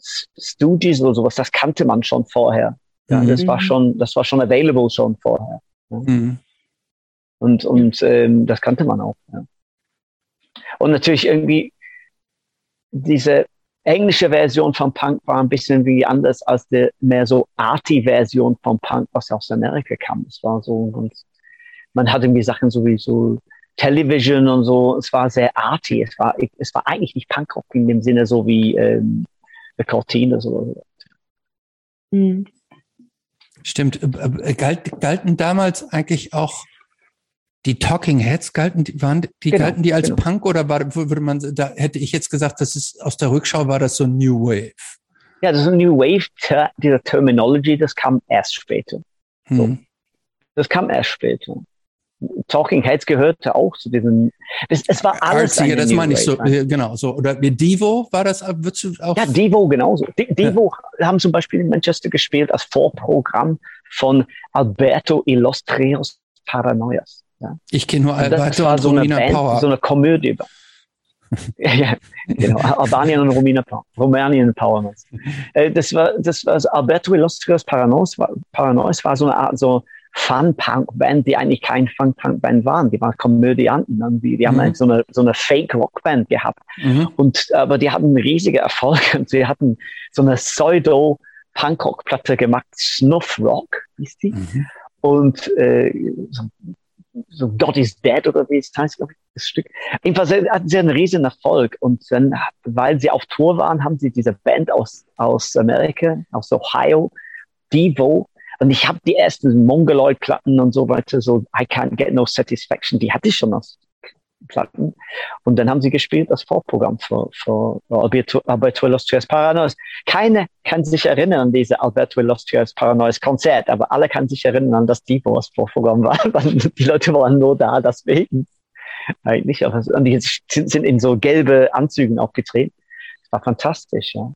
Stooges oder sowas, das kannte man schon vorher. Ja, mhm. das war schon, das war schon available schon vorher. Ja. Mhm. Und, und ähm, das kannte man auch. Ja. Und natürlich irgendwie, diese englische Version von Punk war ein bisschen wie anders als die mehr so arty-Version von Punk, was aus Amerika kam. Es war so, und man hatte irgendwie Sachen sowieso Television und so. Es war sehr arty. Es war, es war eigentlich nicht Punkrock in dem Sinne so wie ähm, The Cortines oder so. Mhm. Stimmt. Äh, äh, galt, galten damals eigentlich auch die Talking Heads galten, die, waren, die genau, galten die als genau. Punk oder war, würde man, da hätte ich jetzt gesagt, das ist aus der Rückschau war das so New Wave. Ja, das ist New Wave, dieser Terminology, das kam erst später. So. Hm. Das kam erst später. Talking Heads gehörte auch zu diesem. Das, es war alles. Artsy, das meine ich so, ne? genau so. Oder Devo war das, würdest du auch? Ja, Devo genauso. Devo ja. haben zum Beispiel in Manchester gespielt als Vorprogramm von Alberto Illustrios Paranoias. Ja. Ich kenne nur Alberto das war so Romina eine Band, Power. So eine Komödie. ja, ja, genau. Albanien und Romina Power. Rumänien Power. Äh, das war, das war also Alberto Illustrios Paranois war, Paranois war so eine Art so Fun-Punk-Band, die eigentlich kein Fun-Punk-Band waren. Die waren Komödianten. Die, die mhm. haben so eine, so eine Fake-Rock-Band gehabt. Mhm. Und, aber die hatten riesige Erfolge und sie hatten so eine Pseudo-Punk-Rock-Platte gemacht, Snuff Rock, hieß die. Mhm. Und äh, so so God is Dead oder wie es heißt, glaube ich, das Stück. Jedenfalls hatten sie einen riesen Erfolg und dann, weil sie auf Tour waren, haben sie diese Band aus, aus Amerika, aus Ohio, Devo, und ich habe die ersten Mongoloid-Platten und so weiter, so I Can't Get No Satisfaction, die hatte ich schon aus Platten. Und dann haben sie gespielt das Vorprogramm für, für Alberto, Alberto Illustrious Paranois. Keine kann sich erinnern an diese Alberto Illustrious Paranois Konzert, aber alle kann sich erinnern an das Devo das Vorprogramm war. die Leute waren nur da, deswegen. Eigentlich, und die sind, in so gelbe Anzügen aufgetreten. Das war fantastisch, ja.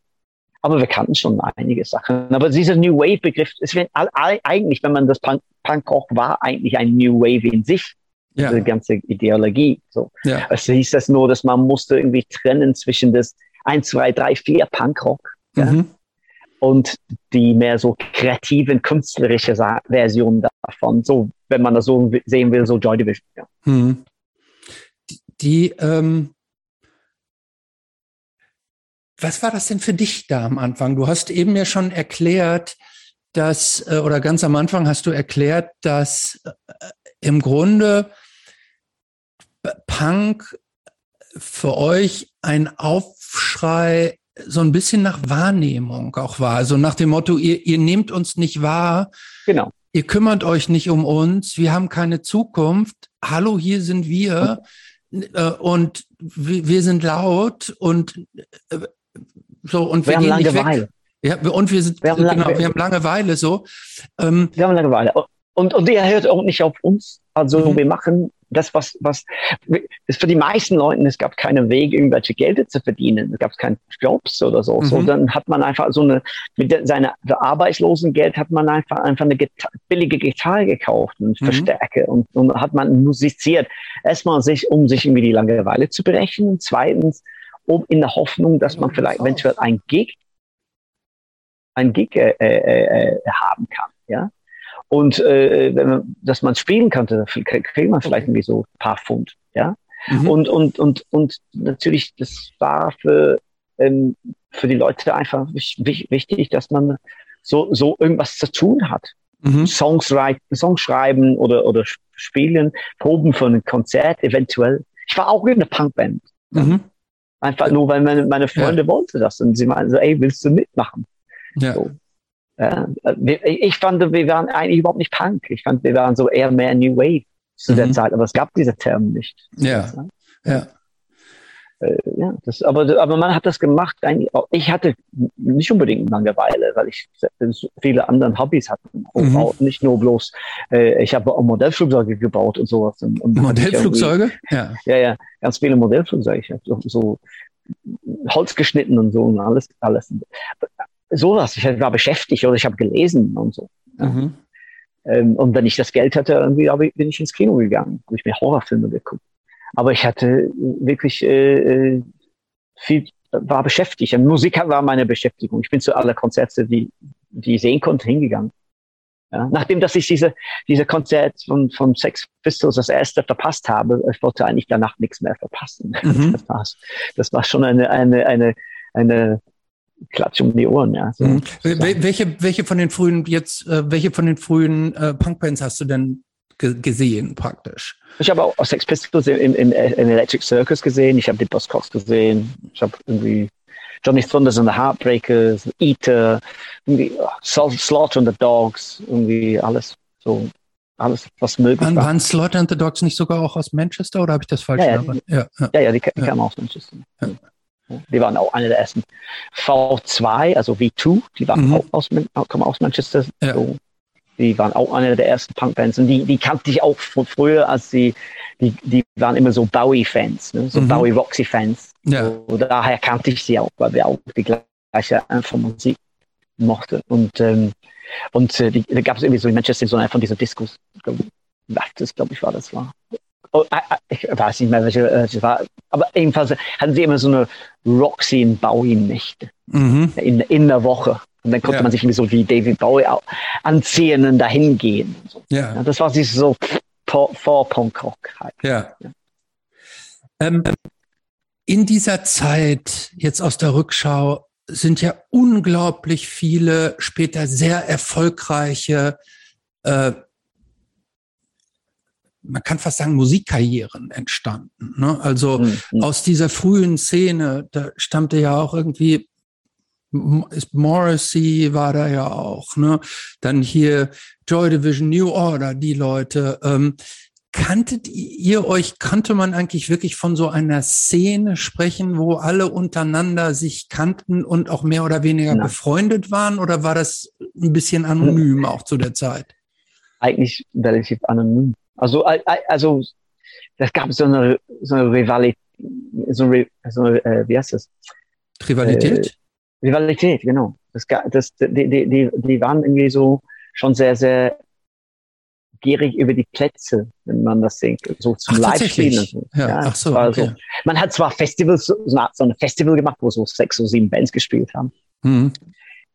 Aber wir kannten schon einige Sachen. Aber dieser New Wave Begriff, es wird eigentlich, wenn man das Punk, Punkrock war, eigentlich ein New Wave in sich ja. diese ganze Ideologie. So. Ja. Also hieß das nur, dass man musste irgendwie trennen zwischen das 1, 2, 3, 4 Punkrock ja, mhm. und die mehr so kreativen, künstlerische Version davon. So, wenn man das so sehen will, so Joy Division. Ja. Mhm. Die, die ähm was war das denn für dich da am Anfang? Du hast eben ja schon erklärt, dass, äh, oder ganz am Anfang hast du erklärt, dass äh, im Grunde Punk für euch ein Aufschrei so ein bisschen nach Wahrnehmung auch war. Also nach dem Motto, ihr, ihr nehmt uns nicht wahr. Genau. ihr kümmert euch nicht um uns, wir haben keine Zukunft. Hallo, hier sind wir äh, und wir, sind laut und äh, so und wir, wir nicht weg. Ja, und wir sind wir haben genau, wir haben Langeweile so. Ähm, wir haben Langeweile und und ihr hört auch nicht auf uns. Also mhm. wir machen das, was, was, ist für die meisten Leuten, es gab keinen Weg, irgendwelche Gelder zu verdienen. Es gab keine Jobs oder so. Mhm. so. Dann hat man einfach so eine, mit seiner Arbeitslosengeld hat man einfach, einfach eine Gita billige Gitarre gekauft und mhm. Verstärke und, und hat man musiziert. Erstmal sich, um sich irgendwie die Langeweile zu berechnen. Zweitens, um in der Hoffnung, dass man vielleicht eventuell ein Gig, ein Gig äh, äh, äh, haben kann. Ja, und äh, wenn man, dass man spielen könnte, kriegt man vielleicht irgendwie so ein paar Pfund. Ja? Mhm. Und, und, und, und natürlich, das war für, ähm, für die Leute einfach wichtig, dass man so, so irgendwas zu tun hat. Mhm. Songs, Songs schreiben oder, oder spielen, proben für ein Konzert eventuell. Ich war auch in einer Punkband. Mhm. Einfach nur, weil meine, meine Freunde ja. wollten das und sie meinten so, ey, willst du mitmachen? Ja. So. Ja, ich fand, wir waren eigentlich überhaupt nicht Punk. Ich fand, wir waren so eher mehr New Wave zu mhm. der Zeit, aber es gab diese Term nicht. Ja, ja. Äh, ja, das, aber, aber man hat das gemacht. Ich hatte nicht unbedingt Langeweile, weil ich viele andere Hobbys hatte. Mhm. Auch nicht nur bloß, äh, ich habe auch Modellflugzeuge gebaut und sowas. Und, und Modellflugzeuge? Ja. Ja, ja, ganz viele Modellflugzeuge. Ich habe so, so Holz geschnitten und so und alles, alles sowas. Ich war beschäftigt oder ich habe gelesen und so. Mhm. Ähm, und wenn ich das Geld hatte, irgendwie bin ich ins Kino gegangen, habe ich mir Horrorfilme geguckt. Aber ich hatte wirklich äh, äh, viel, war beschäftigt. Und Musik war meine Beschäftigung. Ich bin zu aller Konzerte, die, die ich sehen konnte, hingegangen. Ja, nachdem, dass ich diese, diese Konzert von, von Sex Pistols das erste verpasst habe, ich wollte eigentlich danach nichts mehr verpassen. Mhm. Das, war, das war schon eine, eine, eine, eine Klatsch um die Ohren, ja. So, mhm. welche, welche von den frühen jetzt, äh, welche von den frühen äh, Punkbands hast du denn gesehen praktisch? Ich habe auch Sex Pistols im, im, im Electric Circus gesehen, ich habe die Buzzcocks gesehen, ich habe irgendwie Johnny Thunders and the Heartbreakers, Eater, irgendwie oh, Slaughter and the Dogs, irgendwie alles so alles, was möglich waren. Waren Slaughter and the Dogs nicht sogar auch aus Manchester oder habe ich das falsch ja, ja, ja, ja, ja, die, die ja. kamen aus Manchester. Ja. Die waren auch eine der ersten. V2, also V2, die waren mhm. auch aus, kommen aus Manchester. Ja. So, die waren auch eine der ersten Punkbands. Und die, die kannte ich auch von früher, als sie, die, die waren immer so Bowie-Fans, ne? so mhm. Bowie-Roxy-Fans. Ja. So, daher kannte ich sie auch, weil wir auch die gleiche Art von Musik mochten. Und, ähm, und äh, die, da gab es irgendwie so in Manchester so eine von diesen Discos. Das, glaube ich, war das war oh, ich weiß nicht mehr, welche äh, es war, aber jedenfalls hatten sie immer so eine Roxy in Bowie-Nächte mhm. in, in der Woche. Und dann konnte ja. man sich so wie David Bowie anziehen und dahin gehen. So. Ja. ja. Das war sich so vor, vor Punkrock halt. Ja. ja. Ähm, in dieser Zeit, jetzt aus der Rückschau, sind ja unglaublich viele später sehr erfolgreiche äh, man kann fast sagen, Musikkarrieren entstanden. Ne? Also mhm. aus dieser frühen Szene, da stammte ja auch irgendwie Morrissey war da ja auch, ne? Dann hier Joy Division, New Order, die Leute. Ähm, kanntet ihr euch, kannte man eigentlich wirklich von so einer Szene sprechen, wo alle untereinander sich kannten und auch mehr oder weniger ja. befreundet waren? Oder war das ein bisschen anonym auch zu der Zeit? Eigentlich relativ anonym. Also, also das gab so eine, so eine Rivalität, so eine, so eine äh, wie heißt das? Rivalität? Äh, Rivalität, genau. Das, das, die, die, die, waren irgendwie so schon sehr, sehr gierig über die Plätze, wenn man das denkt, so zum Live-Spielen. So. Ja, ja, ach so, okay. Man hat zwar Festivals, so, so ein Festival gemacht, wo so sechs oder sieben Bands gespielt haben. Mhm.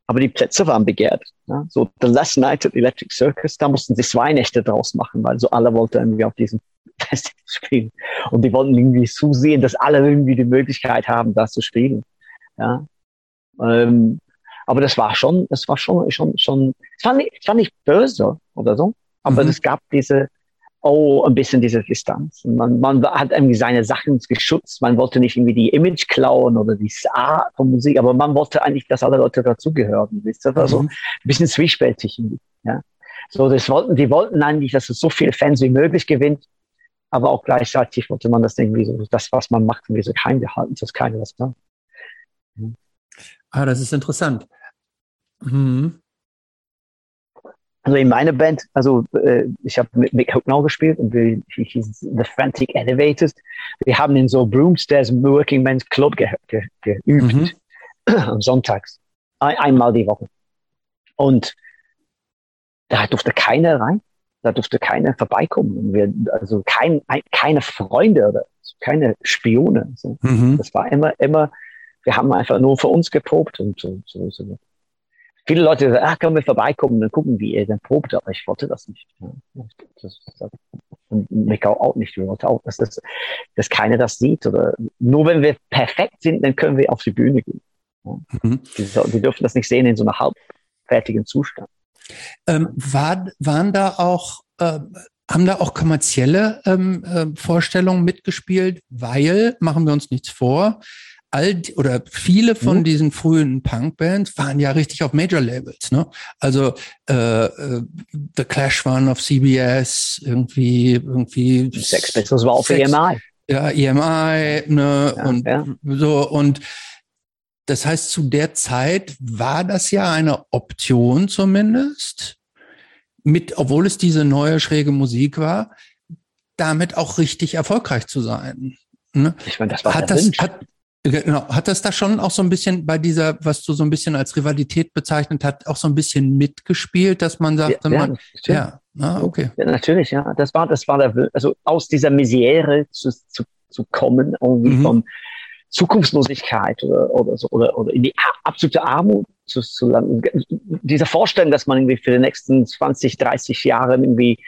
Aber die Plätze waren begehrt. Ja? So The Last Night at Electric Circus, da mussten sie zwei Nächte draus machen, weil so alle wollten irgendwie auf diesem Festival spielen. Und die wollten irgendwie zusehen, dass alle irgendwie die Möglichkeit haben, das zu spielen. Ja. Ähm, aber das war schon, das war schon, schon, schon, es war nicht, es war nicht böse oder so, aber mhm. es gab diese, oh, ein bisschen diese Distanz. Man, man hat irgendwie seine Sachen geschützt. Man wollte nicht irgendwie die Image klauen oder die Art von Musik, aber man wollte eigentlich, dass alle Leute dazugehören. Das war so mhm. ein bisschen zwiespältig. Ja. So, das wollten, die wollten eigentlich, dass es so viele Fans wie möglich gewinnt. Aber auch gleichzeitig wollte man das irgendwie so, das, was man macht, irgendwie so geheim behalten, dass keiner was macht. Mhm. Ah, das ist interessant. Mhm. Also in meiner Band, also äh, ich habe mit Mick Hucknall gespielt und wir hieß The Frantic Elevators. Wir haben in so Broomstairs Working Men's Club ge ge geübt mhm. am Sonntags. Ein, einmal die Woche. Und da durfte keiner rein. Da durfte keiner vorbeikommen. Und wir, also kein, keine Freunde oder keine Spione. So. Mhm. Das war immer, immer, wir haben einfach nur für uns geprobt und so, so, so viele Leute sagen, ach, können wir vorbeikommen und dann gucken, wie ihr dann probt, aber ich wollte das nicht. Das, das, und mich auch nicht. Ich wollte auch, dass, das, dass keiner das sieht. Oder nur wenn wir perfekt sind, dann können wir auf die Bühne gehen. Mhm. Die, die, dürfen das nicht sehen in so einem halbfertigen Zustand. Ähm, war, waren da auch, äh, haben da auch kommerzielle ähm, äh, Vorstellungen mitgespielt? Weil, machen wir uns nichts vor, all oder viele von mhm. diesen frühen Punkbands waren ja richtig auf Major Labels, ne? Also äh, äh, The Clash waren auf CBS, irgendwie irgendwie Sex Pistols war auf Sex, EMI. Ja, EMI, ne? Ja, und ja. so und das heißt, zu der Zeit war das ja eine Option zumindest, mit, obwohl es diese neue schräge Musik war, damit auch richtig erfolgreich zu sein. Ne? Ich meine, das war hat das, hat, Genau. Hat das da schon auch so ein bisschen bei dieser, was du so ein bisschen als Rivalität bezeichnet hast, auch so ein bisschen mitgespielt, dass man sagte, ja, man, ja, ah, okay. Ja, natürlich, ja. Das war, das war der, also aus dieser Misere zu, zu, zu kommen, irgendwie mhm. von Zukunftslosigkeit oder, oder so, oder, oder in die absolute Armut zu, zu landen. Diese Vorstellung, dass man irgendwie für die nächsten 20, 30 Jahre irgendwie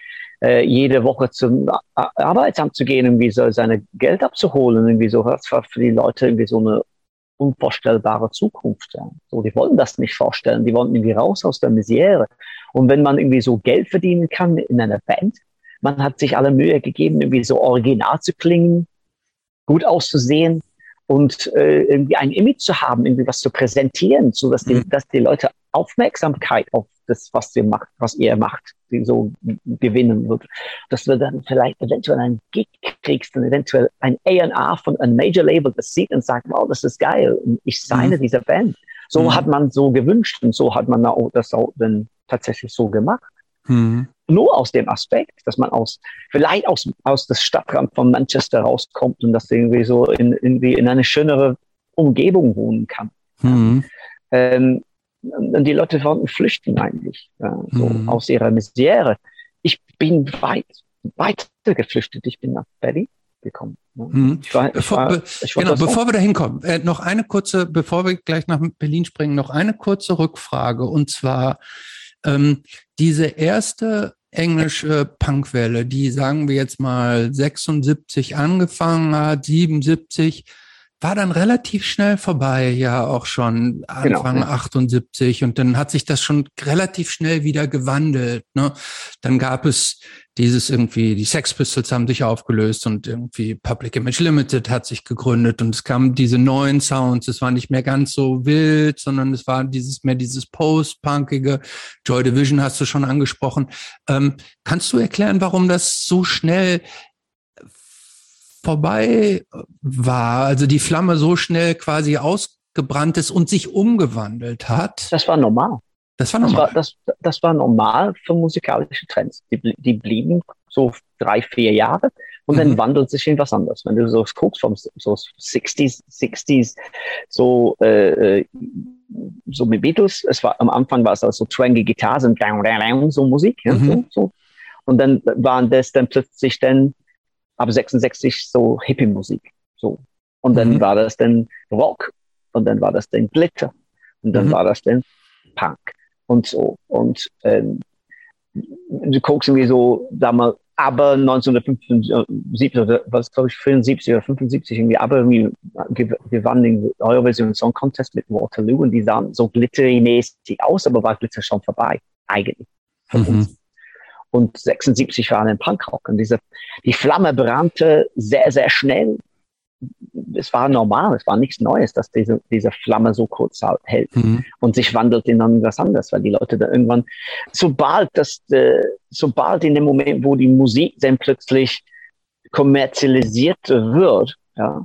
äh, jede Woche zum Arbeitsamt zu gehen, irgendwie so seine Geld abzuholen, irgendwie so, das war für die Leute irgendwie so eine unvorstellbare Zukunft. Ja. So, die wollten das nicht vorstellen, die wollten irgendwie raus aus der Misere. Und wenn man irgendwie so Geld verdienen kann in einer Band, man hat sich alle Mühe gegeben, irgendwie so original zu klingen, gut auszusehen und äh, irgendwie ein Image zu haben, irgendwie was zu präsentieren, so dass die, mhm. dass die Leute Aufmerksamkeit auf das, was ihr macht, was ihr macht, die so gewinnen wird. Dass du dann vielleicht eventuell einen Gig kriegst und eventuell ein A&R von einem Major Label das sieht und sagt, wow, das ist geil und ich signe mhm. dieser Band. So mhm. hat man so gewünscht und so hat man das auch dann tatsächlich so gemacht. Mhm. Nur aus dem Aspekt, dass man aus, vielleicht aus, aus das Stadtrand von Manchester rauskommt und dass irgendwie so in, irgendwie in eine schönere Umgebung wohnen kann. Mhm. Ähm, und die Leute wollten flüchten eigentlich, ja, so mhm. aus ihrer Misere. Ich bin weit, weiter geflüchtet. Ich bin nach Berlin gekommen. Mhm. Ich war, bevor, ich war, ich genau, bevor wir da hinkommen, äh, noch eine kurze, bevor wir gleich nach Berlin springen, noch eine kurze Rückfrage. Und zwar ähm, diese erste englische Punkwelle, die sagen wir jetzt mal 76 angefangen hat, 77, war dann relativ schnell vorbei, ja auch schon Anfang genau, ja. 78 und dann hat sich das schon relativ schnell wieder gewandelt. Ne? Dann gab es dieses irgendwie, die Sex Pistols haben sich aufgelöst und irgendwie Public Image Limited hat sich gegründet und es kamen diese neuen Sounds. Es war nicht mehr ganz so wild, sondern es war dieses mehr dieses Post-Punkige. Joy Division hast du schon angesprochen. Ähm, kannst du erklären, warum das so schnell vorbei war, also die Flamme so schnell quasi ausgebrannt ist und sich umgewandelt hat. Das war normal. Das war normal. Das war, das, das war normal für musikalische Trends. Die, die blieben so drei, vier Jahre und mhm. dann wandelt sich in was anderes. Wenn du so guckst vom so 60s, 60s, so, äh, äh, so mit Beatles, es war, am Anfang war es also so twangy Gitarren, so Musik, ja, mhm. so, so. Und dann waren das dann plötzlich dann ab 66 so Hippie-Musik. So. Und dann mhm. war das dann Rock. Und dann war das dann Glitter. Und dann mhm. war das dann Punk. Und so. Und ähm, du guckst irgendwie so, damals, aber 1975 oder was glaube ich 74 oder 75 irgendwie, aber irgendwie gewann den Eurovision Song Contest mit Waterloo und die sahen so glittery-mäßig aus, aber war Glitter schon vorbei, eigentlich. Mhm und 76 waren in Punkrock. Und diese, die Flamme brannte sehr, sehr schnell. es war normal, es war nichts Neues, dass diese, diese Flamme so kurz hält mhm. und sich wandelt in etwas anderes, weil die Leute da irgendwann, sobald das, äh, sobald in dem Moment, wo die Musik dann plötzlich kommerzialisiert wird, ja,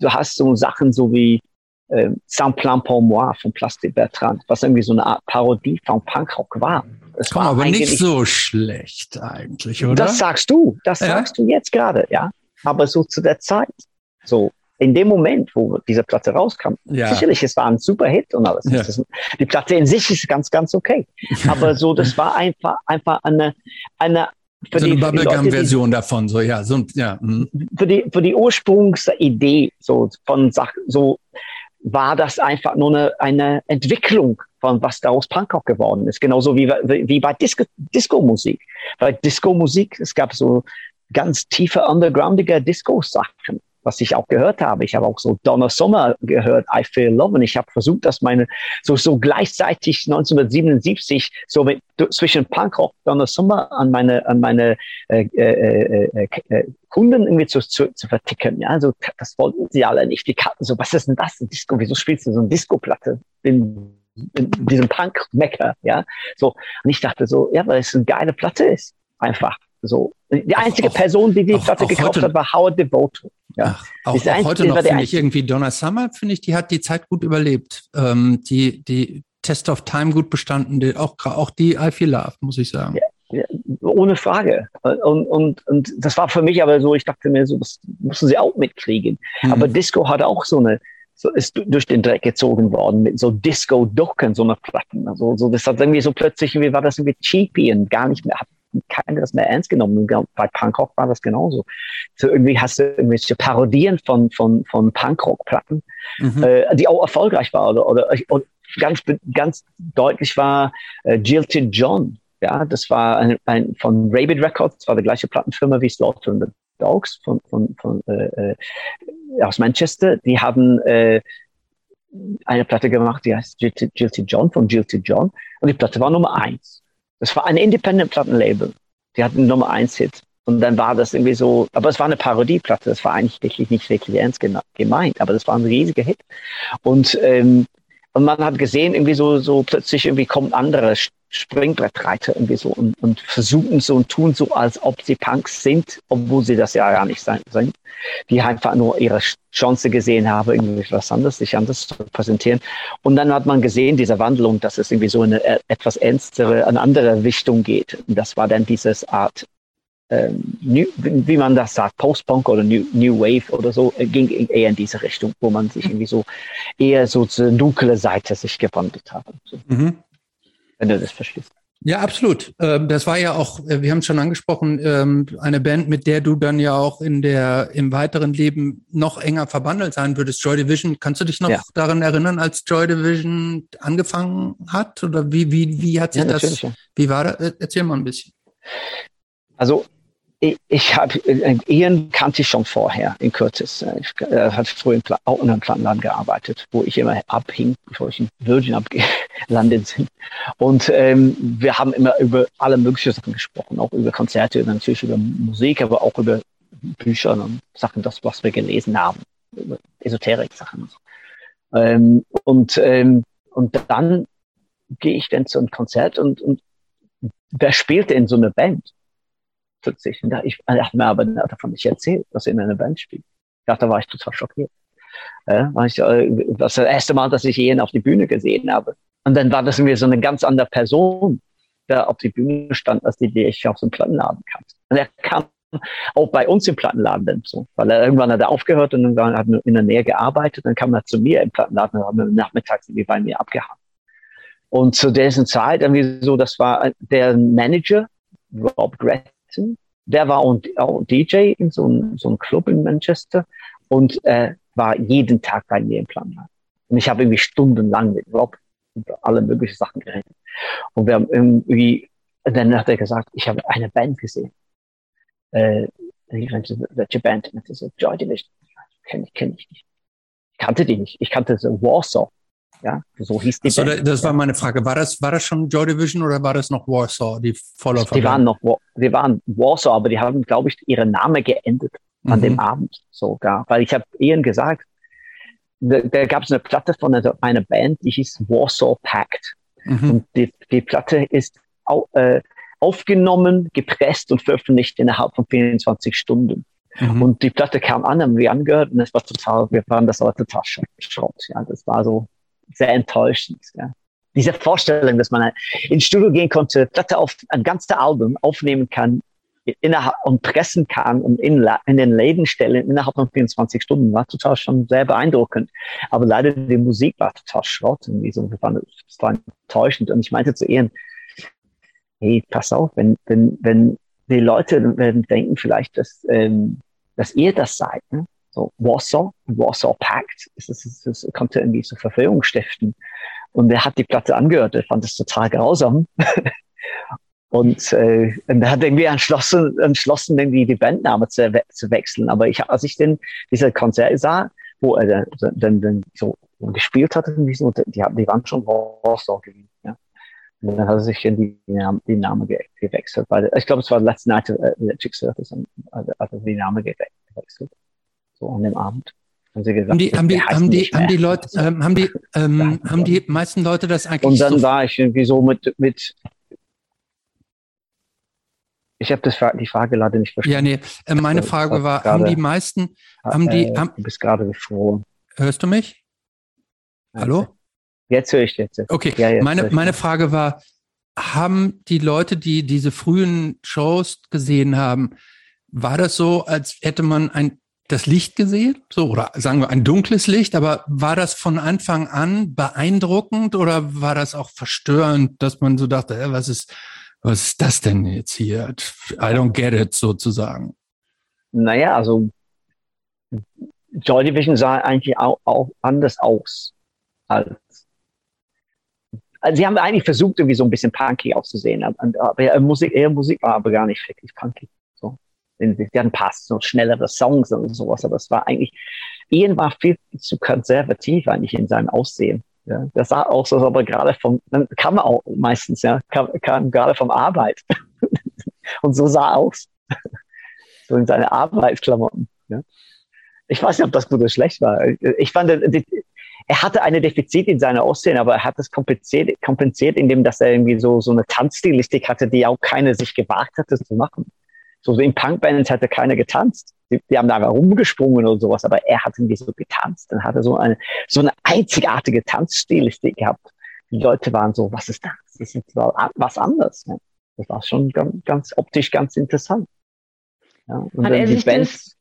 du hast so Sachen so wie äh, Sans Plan pour moi von Plastic Bertrand, was irgendwie so eine Art Parodie von Punkrock war. Es Komm, war aber nicht so schlecht eigentlich, oder? Das sagst du, das ja? sagst du jetzt gerade, ja. Aber so zu der Zeit, so in dem Moment, wo diese Platte rauskam, ja. sicherlich, es war ein super Hit und alles. Ja. die Platte in sich ist ganz, ganz okay. Aber so, das war einfach, einfach eine, eine für so eine Bubblegum-Version davon, so ja, so ja. Mh. Für die für die Ursprungsidee so von Sachen, so war das einfach nur eine, eine Entwicklung von was daraus Punkrock geworden ist, genauso wie wie bei Disco Disco-Musik. Bei Disco-Musik es gab so ganz tiefe undergroundige Disco-Sachen was ich auch gehört habe. Ich habe auch so Donna Summer gehört, I Feel Love. Und ich habe versucht, dass meine, so, so gleichzeitig 1977, so mit, zwischen Punkrock, Donna Summer an meine, an meine äh, äh, äh, äh, Kunden irgendwie zu, zu, zu verticken. Ja, also das wollten sie alle nicht. Die kannten so, was ist denn das? Disco, wieso spielst du so eine Disco-Platte? In, in diesem Punk-Mecker, ja. So. Und ich dachte so, ja, weil es eine geile Platte ist. Einfach. So. Die einzige auch, Person, die die auch, Platte auch gekauft heute, hat, war Howard Devoto. Ja. Ach, auch, auch einzige, heute noch finde ich irgendwie Donna Summer, finde ich, die hat die Zeit gut überlebt. Ähm, die, die Test of Time gut bestanden, die, auch, auch die I Feel Love, muss ich sagen. Ja, ja, ohne Frage. Und, und, und das war für mich aber so, ich dachte mir so, das müssen sie auch mitkriegen. Mhm. Aber Disco hat auch so eine, so ist durch den Dreck gezogen worden mit so Disco-Ducken, so eine Platten. Also, so, das hat irgendwie so plötzlich, wie war das irgendwie cheapy und gar nicht mehr, hat keiner das mehr ernst genommen. Bei Punkrock war das genauso. So irgendwie hast du irgendwelche Parodien von, von, von Punkrock-Platten, mhm. äh, die auch erfolgreich waren oder, oder, oder ganz, ganz deutlich war äh, Jilted John. Ja, das war ein, ein, von Rabid Records, das war die gleiche Plattenfirma wie Slaughter and the Dogs von, von, von, äh, äh aus Manchester. Die haben äh, eine Platte gemacht, die heißt Jilted, Jilted John von Jilted John. Und die Platte war Nummer eins. Das war ein Independent-Plattenlabel. Die hatten Nummer eins Hit. Und dann war das irgendwie so, aber es war eine Parodieplatte, das war eigentlich wirklich nicht wirklich ernst gemeint, aber das war ein riesiger Hit. Und, ähm, und man hat gesehen, irgendwie so, so plötzlich irgendwie kommen andere Springbrettreiter irgendwie so und, und versuchen so und tun so, als ob sie Punks sind, obwohl sie das ja gar nicht sein, sind. Die einfach nur ihre Chance gesehen haben, irgendwie was anderes, sich anders zu präsentieren. Und dann hat man gesehen, diese Wandlung, dass es irgendwie so in eine etwas ernstere, eine andere Richtung geht. Und das war dann dieses Art, ähm, New, wie man das sagt, Post-Punk oder New, New Wave oder so, äh, ging eher in diese Richtung, wo man sich irgendwie so eher so zur dunklen Seite sich gewandelt hat. Mhm wenn du das verstehst. Ja, absolut. Ähm, das war ja auch, äh, wir haben es schon angesprochen, ähm, eine Band, mit der du dann ja auch in der, im weiteren Leben noch enger verbandelt sein würdest. Joy Division, kannst du dich noch ja. daran erinnern, als Joy Division angefangen hat? Oder wie, wie, wie hat sich ja, das, ja. wie war das? Erzähl mal ein bisschen. Also, ich, habe äh, Ian kannte ich schon vorher in Curtis. Ich äh, hatte früher in, auch in einem Plattenladen gearbeitet, wo ich immer abhing, bevor ich in Virgin abgelandet bin. Und ähm, wir haben immer über alle möglichen Sachen gesprochen, auch über Konzerte, natürlich über Musik, aber auch über Bücher und Sachen, das, was wir gelesen haben, über Esoterik-Sachen. Und, ähm, und, ähm, und dann gehe ich dann zu einem Konzert und, und wer spielte in so einer Band? Und ich, hat mir aber davon nicht erzählt, dass er in einer Band spielt. Ja, da war ich total schockiert. Ja, war ich, äh, das erste Mal, dass ich ihn auf die Bühne gesehen habe. Und dann war das irgendwie so eine ganz andere Person, der auf die Bühne stand, als die, die ich auf so einem Plattenladen kam. Und er kam auch bei uns im Plattenladen dann so, weil er irgendwann hat er aufgehört und dann hat er in der Nähe gearbeitet, dann kam er zu mir im Plattenladen und hat nachmittags irgendwie bei mir abgehangen. Und zu dieser Zeit irgendwie so, das war der Manager, Rob Gretz, der war auch DJ in so einem, so einem Club in Manchester und äh, war jeden Tag bei mir im Plan. Und ich habe irgendwie stundenlang mit Rob über alle möglichen Sachen geredet. Und wir haben irgendwie, dann hat er gesagt, ich habe eine Band gesehen. Äh, welche Band? Und so, Joy Division. Kenne ich, kenne ich nicht. Ich kannte die nicht. Ich kannte so Warsaw. Ja, so hieß die. Also, das war meine Frage. War das, war das schon Joy Division oder war das noch Warsaw, die Vorläufer? Die waren noch, die waren Warsaw, aber die haben, glaube ich, ihre Namen geändert. an mhm. dem Abend sogar. Weil ich habe Ian gesagt, da, da gab es eine Platte von einer, einer, Band, die hieß Warsaw Pact. Mhm. Und die, die Platte ist au, äh, aufgenommen, gepresst und veröffentlicht innerhalb von 24 Stunden. Mhm. Und die Platte kam an, haben wir angehört und es war total, wir waren das war total Schrott. Ja, das war so sehr enttäuschend. Ja. Diese Vorstellung, dass man ins Studio gehen konnte, Platte auf ein ganzes Album aufnehmen kann innerhalb und pressen kann und in, in den Läden stellen innerhalb von 24 Stunden, war total schon sehr beeindruckend. Aber leider die Musik war total Schrott und so, das war enttäuschend. Und ich meinte zu Ihren, hey, pass auf, wenn, wenn, wenn die Leute werden denken vielleicht, dass, ähm, dass ihr das seid, ne? So Warsaw, Warsaw Pact, das, das, das konnte irgendwie so Verführung stiften. Und er hat die Platte angehört, er fand es total grausam. und, äh, und er hat irgendwie entschlossen, entschlossen irgendwie die Bandname zu, zu wechseln. Aber ich, als ich den, diese Konzert sah, wo er dann, dann so gespielt hat, die, die waren schon Warsaw gewesen. Ja. Und dann hat er sich in die, die Name gewechselt. Weil, ich glaube, es war Let's Night of Electric Circus, hat er die Name gewechselt. So an dem Abend. Haben sie gesagt, haben die, haben die, haben die, haben die Leute, ähm, haben die, ähm, haben die meisten Leute das eigentlich Und dann so war ich irgendwie so mit, mit ich habe das die Frage leider nicht verstanden. Ja, nee, äh, meine Frage war, grade, haben die meisten, haben die, äh, haben, du bist gerade gefroren. Hörst du mich? Hallo? Jetzt höre ich jetzt. Okay, ja, jetzt meine, meine Frage war, haben die Leute, die diese frühen Shows gesehen haben, war das so, als hätte man ein, das Licht gesehen? So, oder sagen wir ein dunkles Licht, aber war das von Anfang an beeindruckend oder war das auch verstörend, dass man so dachte, äh, was ist, was ist das denn jetzt hier? I don't get it sozusagen. Naja, also Joy Division sah eigentlich auch, auch anders aus als also sie haben eigentlich versucht, irgendwie so ein bisschen punky auszusehen. Aber ihre Musik, ihre Musik war aber gar nicht wirklich punky. So. Sie hatten passt so schnellere Songs und sowas, aber es war eigentlich, Ian war viel zu konservativ eigentlich in seinem Aussehen. Ja, das sah auch so, aber gerade vom, dann kam er auch meistens, ja, kam, kam gerade vom Arbeit. und so sah er aus. so in seine Arbeitsklamotten. Ja. Ich weiß nicht, ob das gut oder schlecht war. Ich fand, er hatte eine Defizit in seiner Aussehen, aber er hat es kompensiert, kompensiert, indem dass er irgendwie so, so eine Tanzstilistik hatte, die auch keiner sich gewagt hatte zu machen. So, so in Punkbands hatte keiner getanzt. Die, die haben da einfach rumgesprungen oder sowas, aber er hat irgendwie so getanzt. Dann hat er so eine, so eine einzigartige Tanzstilistik gehabt. Die Leute waren so, was ist das? Das ist was anderes. Ne? Das war schon ganz, ganz optisch ganz interessant. Ja, und hat dann die Bands.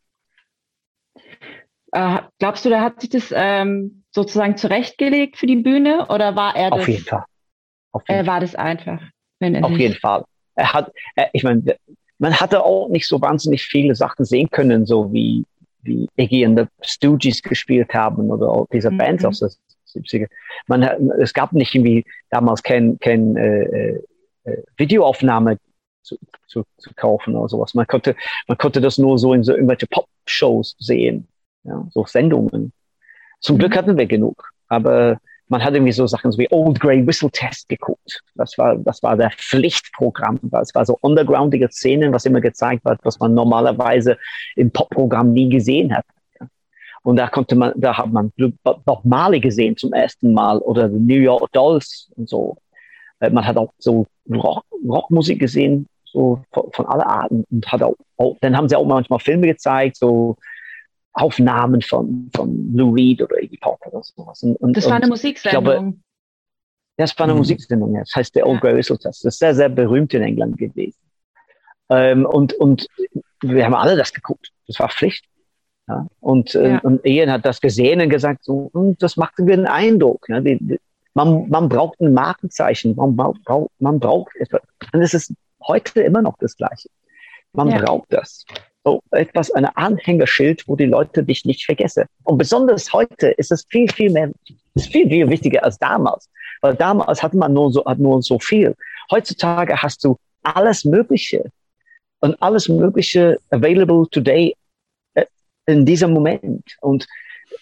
Das, äh, glaubst du, da hat sich das ähm, sozusagen zurechtgelegt für die Bühne oder war er das? Auf jeden Fall. Auf jeden äh, war das einfach? Auf jeden Fall. Er hat, er, ich meine, man hatte auch nicht so wahnsinnig viele Sachen sehen können, so wie, wie Iggy und the Stooges gespielt haben oder auch diese mhm. Bands aus den 70er. Man, es gab nicht irgendwie damals kein, kein äh, äh, Videoaufnahme zu, zu, zu kaufen oder sowas. Man konnte, man konnte das nur so in so irgendwelche Pop-Shows sehen, ja, so Sendungen. Zum mhm. Glück hatten wir genug, aber man hat irgendwie so Sachen wie Old Grey Whistle Test geguckt. Das war, das war der Pflichtprogramm. Das war so undergroundige Szenen, was immer gezeigt wird, was man normalerweise im Popprogramm nie gesehen hat. Und da konnte man, da hat man Bob Marley gesehen zum ersten Mal oder New York Dolls und so. Äh, man hat auch so Rock, Rockmusik gesehen, so von, von aller Arten und hat auch, auch, dann haben sie auch manchmal Filme gezeigt, so Aufnahmen von, von Lou Reed oder Iggy Pop oder sowas. Und, und, das war eine Musiksendung. Glaube, das war eine mhm. Musiksendung, ja. Das heißt der Old Grey Whistle Test. Das ist sehr, sehr berühmt in England gewesen. Ähm, und, und wir haben alle das geguckt. Das war Pflicht. Ja? Und, äh, ja. und Ian hat das gesehen und gesagt, so, hm, das macht einen Eindruck. Ja? Die, die, man, man braucht ein Markenzeichen. Man braucht, man braucht etwas. Und es ist heute immer noch das Gleiche. Man ja. braucht das etwas, eine Anhängerschild, wo die Leute dich nicht vergessen. Und besonders heute ist es viel, viel mehr, ist viel, viel wichtiger als damals. Weil damals hatte man nur so, hat nur so viel. Heutzutage hast du alles Mögliche und alles Mögliche available today äh, in diesem Moment. Und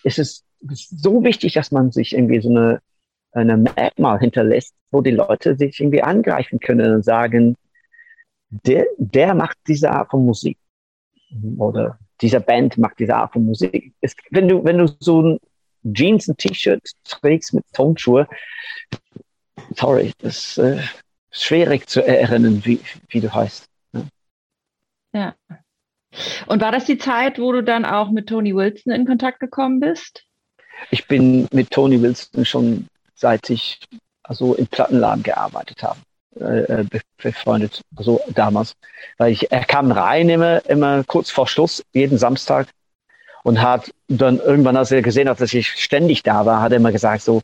es ist so wichtig, dass man sich irgendwie so eine, eine Merkmal hinterlässt, wo die Leute sich irgendwie angreifen können und sagen, der, der macht diese Art von Musik oder dieser Band, mag diese Art von Musik. Es, wenn du, wenn du so ein Jeans und T-Shirt trägst mit Tonschuhe, sorry, das ist äh, schwierig zu erinnern, wie, wie du heißt. Ja. ja. Und war das die Zeit, wo du dann auch mit Tony Wilson in Kontakt gekommen bist? Ich bin mit Tony Wilson schon seit ich also im Plattenladen gearbeitet habe, äh, äh befreundet, also damals. Weil ich, er kam rein immer, immer kurz vor Schluss, jeden Samstag und hat dann irgendwann, als er gesehen hat, dass ich ständig da war, hat er immer gesagt so,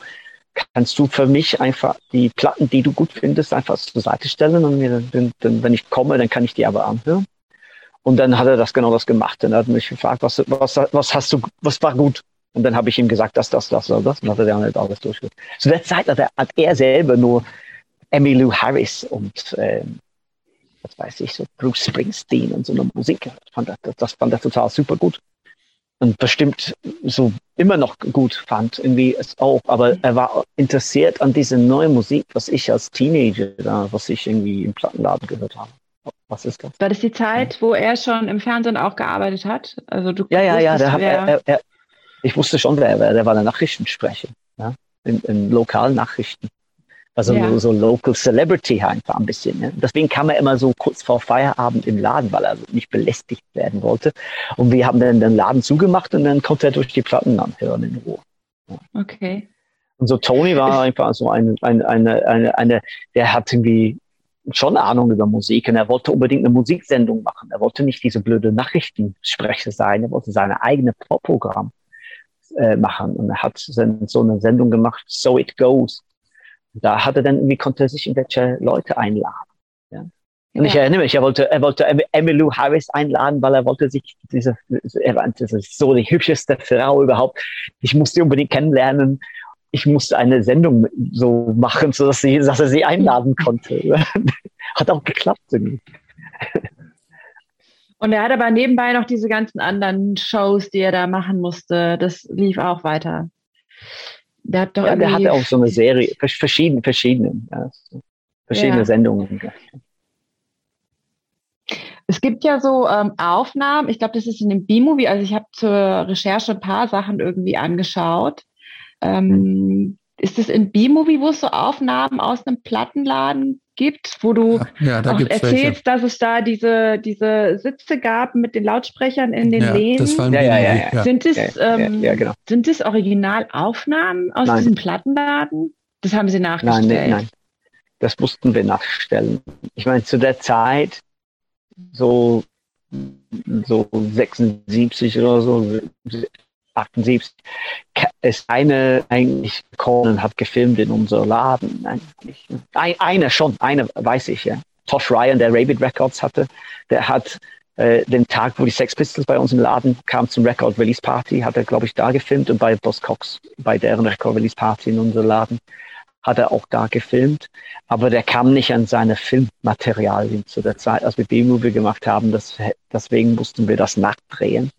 kannst du für mich einfach die Platten, die du gut findest, einfach zur Seite stellen und mir dann, dann, wenn ich komme, dann kann ich die aber anhören. Und dann hat er das genau das gemacht. Er hat mich gefragt, was, was, was hast du, was war gut? Und dann habe ich ihm gesagt, das, das, das, das, das. Und hat er dann halt alles durchgeführt. Zu der Zeit hat er, hat er selber nur Emmylou Harris und ähm, was weiß ich, so Bruce Springsteen und so eine Musik. Fand er, das fand er total super gut und bestimmt so immer noch gut fand, irgendwie es auch. Aber er war interessiert an diese neue Musik, was ich als Teenager, da, was ich irgendwie im Plattenladen gehört habe. Was ist das? War das die Zeit, wo er schon im Fernsehen auch gearbeitet hat? Also du ja, ja, ja. Der hat, er, er, ich wusste schon, wer er war. Der war der Nachrichtensprecher ja? in, in lokalen Nachrichten. Also ja. so, Local Celebrity einfach ein bisschen. Ne? Deswegen kam er immer so kurz vor Feierabend im Laden, weil er nicht belästigt werden wollte. Und wir haben dann den Laden zugemacht und dann konnte er durch die Platten anhören in Ruhe. Ja. Okay. Und so Tony war einfach so eine, eine, eine, eine, eine, der hat irgendwie schon Ahnung über Musik und er wollte unbedingt eine Musiksendung machen. Er wollte nicht diese blöde Nachrichtensprecher sein, er wollte seine eigene Popprogramm äh, machen und er hat so eine Sendung gemacht, So It Goes da hat er dann irgendwie konnte er sich irgendwelche Leute einladen. Ja. Und ja. ich erinnere mich, er wollte, er wollte Emmylou Harris einladen, weil er wollte sich diese, er war, so die hübscheste Frau überhaupt. Ich musste unbedingt kennenlernen. Ich musste eine Sendung so machen, so dass, sie, dass er sie einladen konnte. hat auch geklappt irgendwie. Und er hat aber nebenbei noch diese ganzen anderen Shows, die er da machen musste. Das lief auch weiter. Der hat doch ja, der hatte auch so eine Serie, verschiedene, verschiedene, ja, verschiedene ja. Sendungen. Es gibt ja so ähm, Aufnahmen, ich glaube, das ist in dem B-Movie, also ich habe zur Recherche ein paar Sachen irgendwie angeschaut. Ähm, mhm. Ist es in B-Movie, wo es so Aufnahmen aus einem Plattenladen gibt, wo du ja, da auch erzählst, welche. dass es da diese, diese Sitze gab mit den Lautsprechern in den ja, Läden. Das ja, ja, ja, ja, Sind es, ähm, genau. sind es Originalaufnahmen aus nein. diesem Plattenladen? Das haben sie nachgestellt. Nein, nein, nein. Das mussten wir nachstellen. Ich meine, zu der Zeit, so, so 76 oder so, 78 ist eine eigentlich gekommen und hat gefilmt in unser Laden. Eigentlich. Ein, einer schon, einer weiß ich, ja. Tosh Ryan, der Rabbit Records hatte, der hat äh, den Tag, wo die Sex Pistols bei uns im Laden kamen zum Record Release Party, hat er, glaube ich, da gefilmt und bei Boss Cox, bei deren Record Release Party in unser Laden, hat er auch da gefilmt. Aber der kam nicht an seine Filmmaterialien zu der Zeit, als wir B-Movie gemacht haben. Das, deswegen mussten wir das nachdrehen.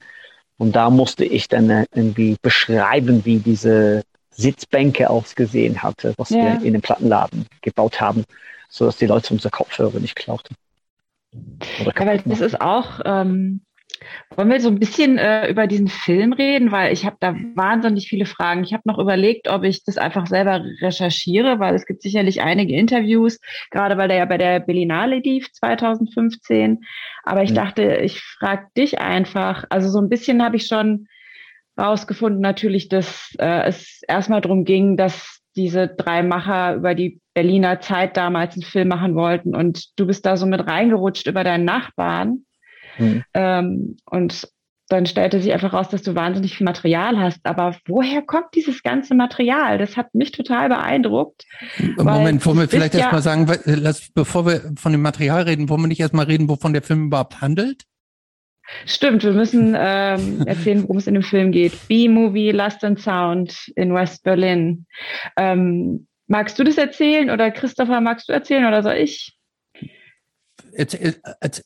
Und da musste ich dann äh, irgendwie beschreiben, wie diese Sitzbänke ausgesehen hatte, was ja. wir in dem Plattenladen gebaut haben, so dass die Leute unsere Kopfhörer nicht klauten. ja, weil das ist auch, ähm, wollen wir so ein bisschen äh, über diesen Film reden, weil ich habe da wahnsinnig viele Fragen. Ich habe noch überlegt, ob ich das einfach selber recherchiere, weil es gibt sicherlich einige Interviews, gerade weil der ja bei der Berlinale lief 2015. Aber ich mhm. dachte, ich frage dich einfach. Also so ein bisschen habe ich schon rausgefunden, natürlich, dass äh, es erstmal darum ging, dass diese drei Macher über die Berliner Zeit damals einen Film machen wollten und du bist da so mit reingerutscht über deinen Nachbarn. Mhm. Ähm, und dann stellte sich einfach raus, dass du wahnsinnig viel Material hast. Aber woher kommt dieses ganze Material? Das hat mich total beeindruckt. Moment, wollen wir vielleicht ja erstmal sagen, lass, bevor wir von dem Material reden, wollen wir nicht erstmal reden, wovon der Film überhaupt handelt? Stimmt, wir müssen ähm, erzählen, worum es in dem Film geht. B-Movie Lust and Sound in West Berlin. Ähm, magst du das erzählen oder Christopher, magst du erzählen oder soll ich? Erzähl, erzähl,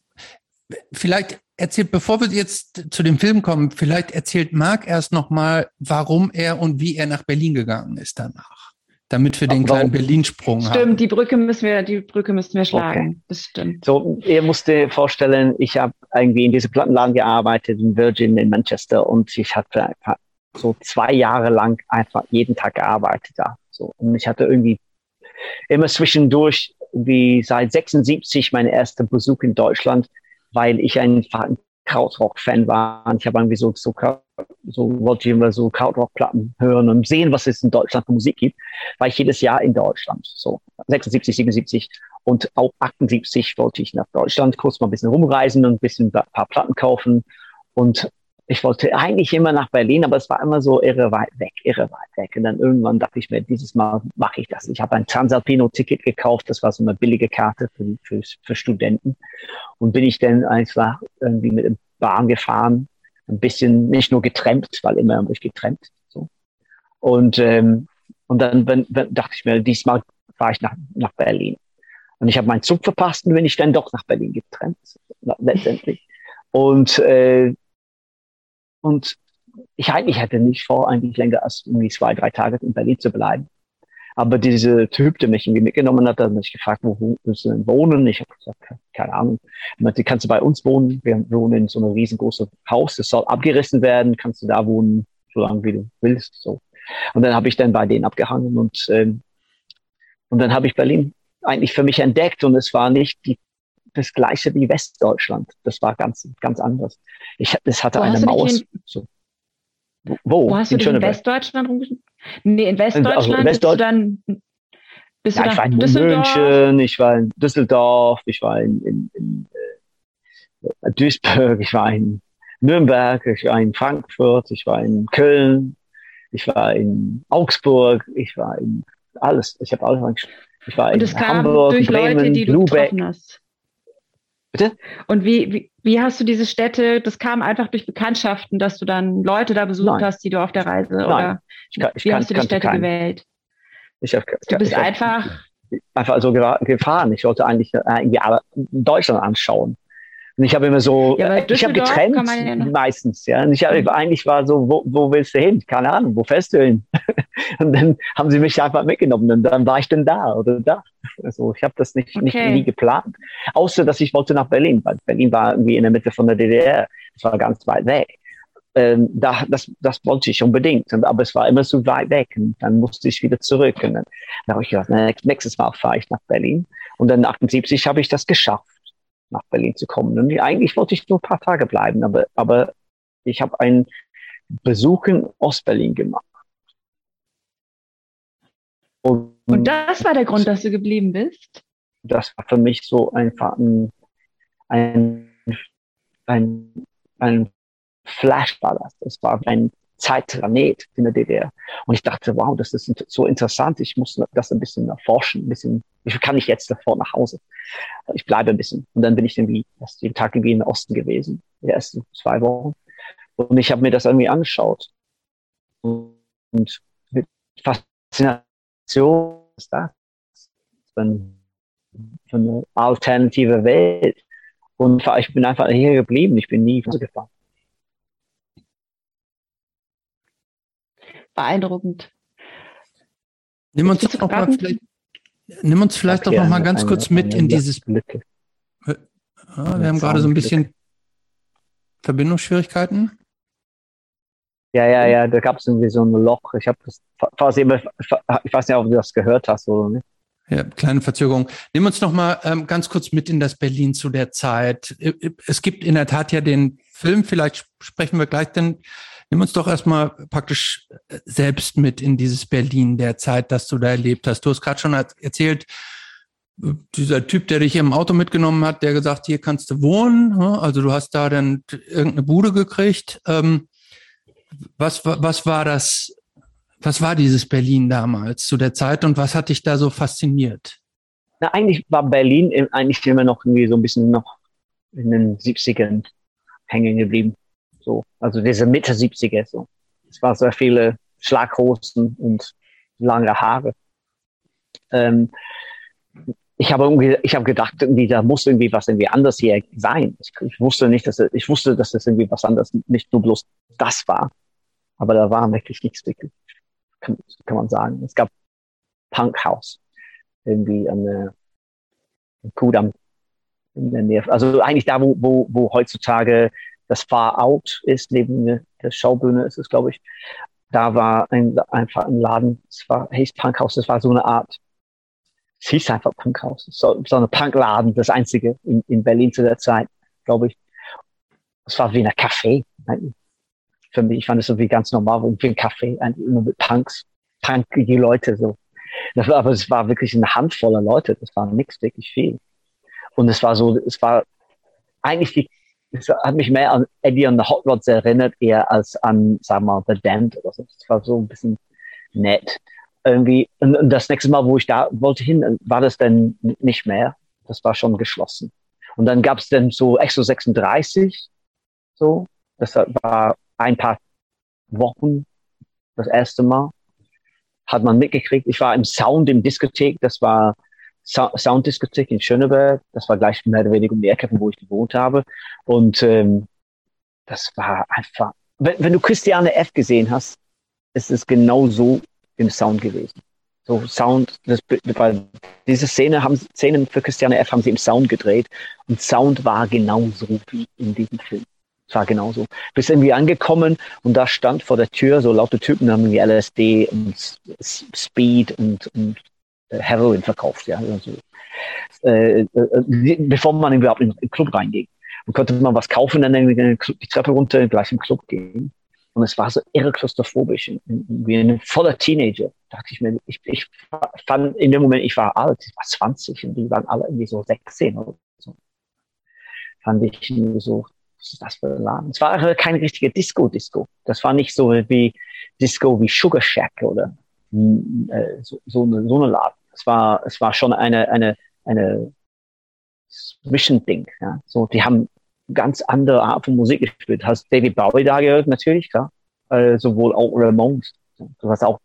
vielleicht erzählt, bevor wir jetzt zu dem Film kommen, vielleicht erzählt Marc erst nochmal, warum er und wie er nach Berlin gegangen ist danach. Damit wir den kleinen Berlin-Sprung haben. Stimmt, die Brücke müssen wir, die Brücke müssen wir schlagen. Okay. Das stimmt. So, ihr musst dir vorstellen, ich habe irgendwie in diesem Plattenladen gearbeitet, in Virgin, in Manchester und ich hatte einfach so zwei Jahre lang einfach jeden Tag gearbeitet da. So. Und ich hatte irgendwie immer zwischendurch, wie seit 76, mein erster Besuch in Deutschland, weil ich ein Krautrock-Fan war. Und ich habe irgendwie so, so, so wollte ich immer so Krautrock-Platten hören und sehen, was es in Deutschland für Musik gibt. War ich jedes Jahr in Deutschland. So 76, 77 und auch 78 wollte ich nach Deutschland kurz mal ein bisschen rumreisen und ein bisschen ein paar Platten kaufen. Und ich wollte eigentlich immer nach Berlin, aber es war immer so irre weit weg, irre weit weg. Und dann irgendwann dachte ich mir, dieses Mal mache ich das. Ich habe ein Transalpino-Ticket gekauft, das war so eine billige Karte für, für, für Studenten. Und bin ich dann einfach irgendwie mit dem Bahn gefahren, ein bisschen nicht nur getrennt, weil immer habe ich getrennt. So. Und, ähm, und dann wenn, wenn, dachte ich mir, diesmal fahre ich nach, nach Berlin. Und ich habe meinen Zug verpasst und bin ich dann doch nach Berlin getrennt, letztendlich. Und äh, und ich eigentlich hatte nicht vor, eigentlich länger als irgendwie zwei, drei Tage in Berlin zu bleiben. Aber dieser Typ, der mich irgendwie mitgenommen hat, hat mich gefragt, wo willst du denn wohnen? Ich habe gesagt, keine Ahnung. Er meinte, kannst du bei uns wohnen? Wir wohnen in so einem riesengroßen Haus, das soll abgerissen werden. Kannst du da wohnen, so lange wie du willst. So. Und dann habe ich dann bei denen abgehangen und ähm, und dann habe ich Berlin eigentlich für mich entdeckt und es war nicht die das gleiche wie Westdeutschland. Das war ganz, ganz anders. Ich, es hatte Wo eine du Maus. in- So. Wo? Wo hast du dich in. Westdeutschland rumgeschickt? Nee, in Westdeutschland Also bist Westdeutsch- du dann bist Ja, du ich war in Düsseldorf. München, ich war in Düsseldorf, ich war in, in, in äh, Duisburg, ich war in Nürnberg, ich war in Frankfurt, ich war in Köln, ich war in Augsburg, ich war in alles. Ich habe alles. Ich war Und in es kam Hamburg, durch Bremen, Leute, die du Lübeck. Bitte? Und wie, wie, wie hast du diese Städte, das kam einfach durch Bekanntschaften, dass du dann Leute da besucht Nein. hast, die du auf der Reise oder Ich, kann, ich wie kann, hast du die Städte keinen. gewählt? Ich hab, Du bist ich hab, einfach, einfach so gefahren. Ich wollte eigentlich äh, irgendwie alle Deutschland anschauen. Und ich habe immer so, Ja, äh, ich habe getrennt ja meistens, ja. Und ich habe Mhm. eigentlich war so, wo, wo willst du hin? Keine Ahnung, wo fährst du hin? und dann haben sie mich einfach mitgenommen und dann war ich dann da oder da. Also ich habe das nicht, nicht Okay. nie geplant. Außer dass ich wollte nach Berlin, weil Berlin war irgendwie in der Mitte von der DDR. Es war ganz weit weg. Ähm, da, das, das wollte ich unbedingt. Und, aber es war immer so weit weg. Und dann musste ich wieder zurück. Und dann, dann habe ich gedacht, nächstes Mal fahre ich nach Berlin. Und dann 78 habe ich das geschafft, nach Berlin zu kommen. Und eigentlich wollte ich nur ein paar Tage bleiben, aber, aber ich habe einen Besuch in Ostberlin gemacht. Und, und das war der Grund, dass du geblieben bist? das war für mich so einfach ein, ein, ein, ein Flash war das. Das war ein Zeitplanet in der DDR. Und ich dachte, wow, das ist so interessant. Ich muss das ein bisschen erforschen, ein bisschen. Ich kann nicht jetzt sofort nach Hause. Ich bleibe ein bisschen. Und dann bin ich irgendwie erst jeden Tag irgendwie in den Osten gewesen, die ersten zwei Wochen. Und ich habe mir das irgendwie angeschaut. Und mit Faszination ist das. Für eine alternative Welt. Und ich bin einfach hier geblieben. Ich bin nie gefahren. Beeindruckend. Nimm uns noch mal vielleicht, nimm uns vielleicht doch noch mal ganz eine- kurz mit eine in dieses. Ah, wir haben gerade so ein bisschen Verbindungsschwierigkeiten. Ja, ja, ja, da gab es irgendwie so ein Loch. Ich habe das fast immer, ich weiß nicht, ob du das gehört hast oder nicht. Ja, kleine Verzögerung. Nimm uns noch mal ähm, ganz kurz mit in das Berlin zu der Zeit. Es gibt in der Tat ja den Film, vielleicht sprechen wir gleich, denn nimm uns doch erstmal praktisch äh, selbst mit in dieses Berlin der Zeit, das du da erlebt hast. Du hast gerade schon er- erzählt, äh, dieser Typ, der dich im Auto mitgenommen hat, der gesagt, hier kannst du wohnen. ne? Also du hast da dann irgendeine Bude gekriegt. Ähm, Was, wa- was war das was war dieses Berlin damals zu der Zeit und was hat dich da so fasziniert? Na, eigentlich war Berlin im- eigentlich immer noch irgendwie so ein bisschen noch in den 70ern hängen geblieben. So, also diese Mitte 70er, so. Es war sehr viele Schlaghosen und lange Haare. Ähm, ich habe ich habe gedacht, irgendwie, da muss irgendwie was irgendwie anders hier sein. Ich, ich wusste nicht, dass ich wusste, dass das irgendwie was anderes, nicht nur bloß das war. Aber da war wirklich nichts wirklich, kann, kann man sagen. Es gab Punkhaus irgendwie an der am Kudamm. in der Nähe. Also eigentlich da, wo, wo, wo heutzutage das Far Out ist, neben der Schaubühne ist es, glaube ich. Da war ein, einfach ein Laden, es war, hieß Punkhaus, das war so eine Art, es hieß einfach Punkhaus, so, so ein Punkladen, das einzige in, in Berlin zu der Zeit, glaube ich. Es war wie ein Café. Für mich, ich fand es so wie ganz normal, wie ein Café, immer mit Punks, punkige Leute, so. Aber es war wirklich eine Handvoll Leute, das war nichts wirklich viel. Und es war so, es war eigentlich die, es hat mich mehr an Eddie und the Hot Rods erinnert, eher als an, sagen wir mal, The Damned oder so. Es war so ein bisschen nett. Irgendwie, und, und das nächste Mal, wo ich da wollte hin, war das dann nicht mehr. Das war schon geschlossen. Und dann gab es dann so Exo 36, so. Das war ein paar Wochen das erste Mal. Hat man mitgekriegt. Ich war im Sound im Diskothek. Das war Sounddiskothek in Schöneberg. Das war gleich mehr oder weniger um die Ecke, wo ich gewohnt habe. Und ähm, das war einfach, wenn, wenn du Christiane F. gesehen hast, ist es genau so im Sound gewesen. So Sound, das, weil diese Szene haben, Szenen für Christiane F. haben sie im Sound gedreht und Sound war genauso wie in diesem Film. Es war genauso. Bist irgendwie angekommen und da stand vor der Tür so laute Typen, haben wie LSD und Speed und, und Heroin verkauft, ja. Also, äh, äh, bevor man überhaupt in den Club reingeht. Dann konnte man was kaufen, dann die Treppe runter, gleich im Club gehen. Und es war so irre klaustrophobisch, wie ein voller Teenager. Da dachte ich mir, ich, ich fand in dem Moment, ich war alt, ich war 20 und die waren alle irgendwie so 16 oder so. Fand ich irgendwie so, was ist das für ein Laden? Es war kein richtiger Disco-Disco. Das war nicht so wie Disco wie Sugar Shack oder äh, so, so, eine, so eine Laden es war, es war schon eine, eine, eine Zwischending. Ja. So, die haben ganz andere Art von Musik gespielt. Hast David Bowie da gehört, natürlich, klar. Äh, sowohl auch Ramones. Du hast auch,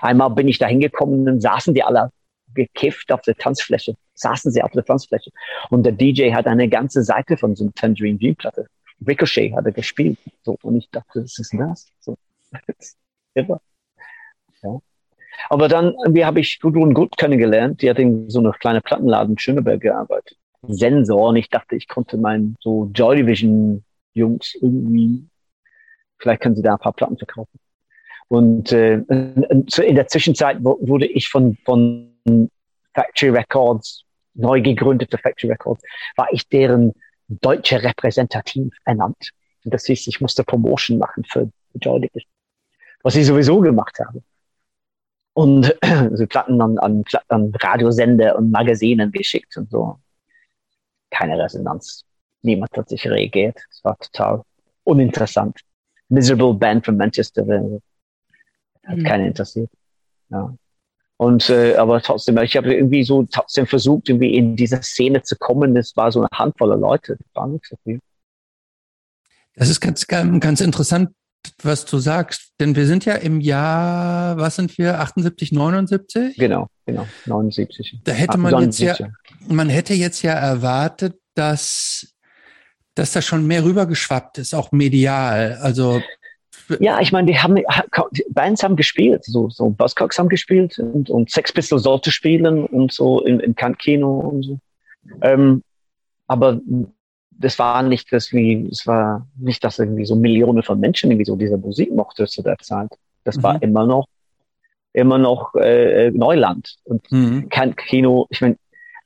einmal bin ich da hingekommen, dann saßen die alle gekifft auf der Tanzfläche. Saßen sie auf der Tanzfläche. Und der DJ hat eine ganze Seite von so einer Tangerine G-Platte. Ricochet hat er gespielt. So, und ich dachte, was ist das? So. Ja. Aber dann wie habe ich Gudrun Gut kennengelernt. Die hat in so einer kleinen Plattenladen in Schöneberg gearbeitet. Sensor. Und ich dachte, ich konnte meinen so Joy Division Jungs irgendwie, vielleicht können sie da ein paar Platten verkaufen. Und äh, in der Zwischenzeit wurde ich von, von Factory Records, neu gegründete Factory Records, war ich deren deutsche Repräsentativ ernannt. Und das hieß, ich musste Promotion machen für Joy Division. Was ich sowieso gemacht habe und so Platten an, an, an Radiosender und Magazinen geschickt und so. Keine Resonanz. Niemand hat sich reagiert. Es war total uninteressant. Miserable Band from Manchester. Hat mhm. keinen interessiert. Ja. Und äh, aber trotzdem, ich habe irgendwie so trotzdem versucht, irgendwie in diese Szene zu kommen. Das war so eine Handvoll Leute. Das war nicht so viel. Das ist ganz, ganz interessant, was du sagst, denn wir sind ja im Jahr, was sind wir, 78, 79? Genau, genau, 79. Da hätte man 79. jetzt ja, man hätte jetzt ja erwartet, dass, dass da schon mehr rübergeschwappt ist, auch medial. Also ja, ich meine, die haben die Bands haben gespielt, so so Buzzcocks haben gespielt und, und Sex Pistols sollte spielen und so im, im Kino und so. Ähm, aber das war nicht das wie, es war nicht, dass irgendwie so Millionen von Menschen irgendwie so diese Musik mochte zu der Zeit. Das mhm. war immer noch, immer noch äh, Neuland und mhm. kein Kino. Ich meine,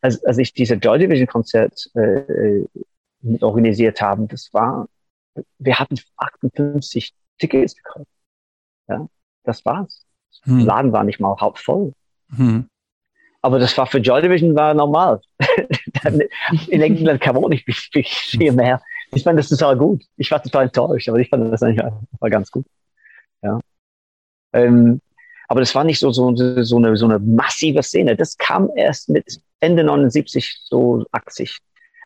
als, als ich diese Joy Division Konzert äh, mit organisiert haben, das war, wir hatten 58 Tickets gekauft. Ja, das war's. Mhm. Der Laden war nicht mal halb voll. Mhm. Aber das war für Joy Division war normal. in England kam auch nicht viel mehr. Ich fand das total gut. Ich war total enttäuscht, aber ich fand das eigentlich war ganz gut. Ja. Ähm, aber das war nicht so, so, so, eine, so eine massive Szene. Das kam erst mit Ende 79, so 80.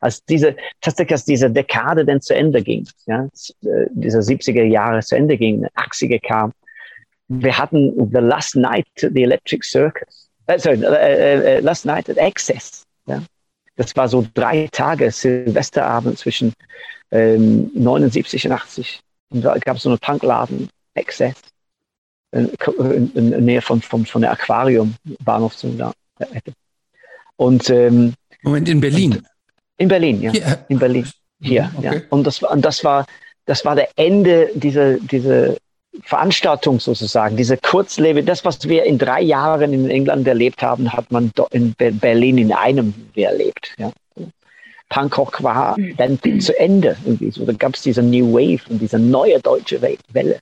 Als diese, tatsächlich als diese Dekade dann zu Ende ging, ja, äh, diese 70er Jahre zu Ende ging, 80er kam. Wir hatten The Last Night, The Electric Circus äh, sorry, äh, äh, Last Night at Access. Ja? Das war so drei Tage Silvesterabend zwischen ähm, 79 und 80. Und da gab es so einen Punkladen, Access, in, in, in Nähe von, von, von der Aquarium, Bahnhof zu da. Und, ähm, Moment, in Berlin? In Berlin, ja. Hier. In Berlin. Hier, okay. ja. Und das, und das war, das war der Ende dieser, dieser Veranstaltung sozusagen, diese Kurzlebe, das, was wir in drei Jahren in England erlebt haben, hat man in Berlin in einem erlebt. Ja. Punkrock war mhm. dann zu Ende. Irgendwie so. Da gab es diese New Wave und diese neue deutsche Welle.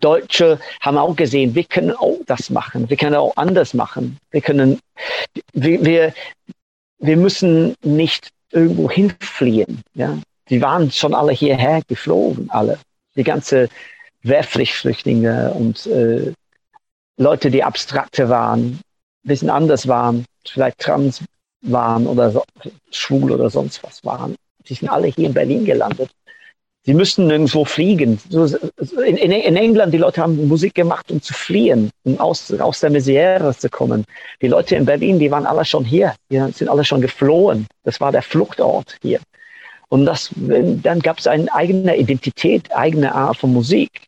Deutsche haben auch gesehen, wir können auch das machen, wir können auch anders machen. Wir können, wir, wir, wir müssen nicht irgendwo hinfliehen. Ja? Die waren schon alle hierher geflogen, alle. Die ganze Wehrpflichtflüchtlinge und äh, Leute, die abstrakte waren, ein bisschen anders waren, vielleicht trans waren oder so, schwul oder sonst was waren. Die sind alle hier in Berlin gelandet. Sie müssten nirgendwo fliegen. In, in, in, England, die Leute haben Musik gemacht, um zu fliehen, um aus, aus der Misere zu kommen. Die Leute in Berlin, die waren alle schon hier. Die sind alle schon geflohen. Das war der Fluchtort hier. Und das, dann gab es eine eigene Identität, eigene Art von Musik,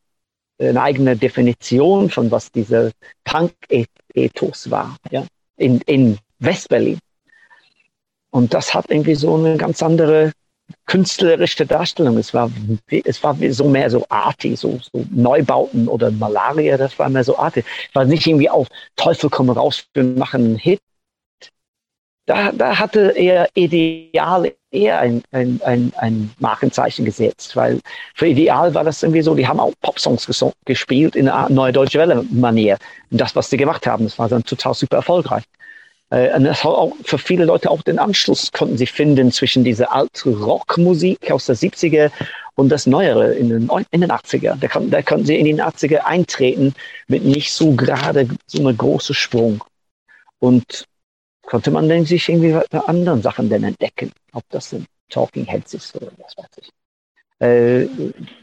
eine eigene Definition von was dieser Punk-Ethos war, ja, in, in Westberlin. Und das hat irgendwie so eine ganz andere künstlerische Darstellung. Es war, es war so mehr so arty, so, so Neubauten oder Malaria, das war mehr so arty. Es war nicht irgendwie auf Teufel komme raus, wir machen einen Hit. Da, da hatte er Ideal eher ein, ein, ein, ein Markenzeichen gesetzt, weil für Ideal war das irgendwie so, die haben auch Popsongs gespielt in einer neue deutsche Welle-Manier. Und das, was sie gemacht haben, das war dann total super erfolgreich. Äh, und das hat auch für viele Leute auch den Anschluss konnten sie finden zwischen dieser alten Rockmusik aus der 70er und das Neuere in den, in den 80er. Da, kann, da konnten sie in den 80er eintreten mit nicht so gerade so einem großen Sprung. Und konnte man dann sich irgendwie bei anderen Sachen denn entdecken, ob das ein Talking Heads ist oder was weiß ich. Äh,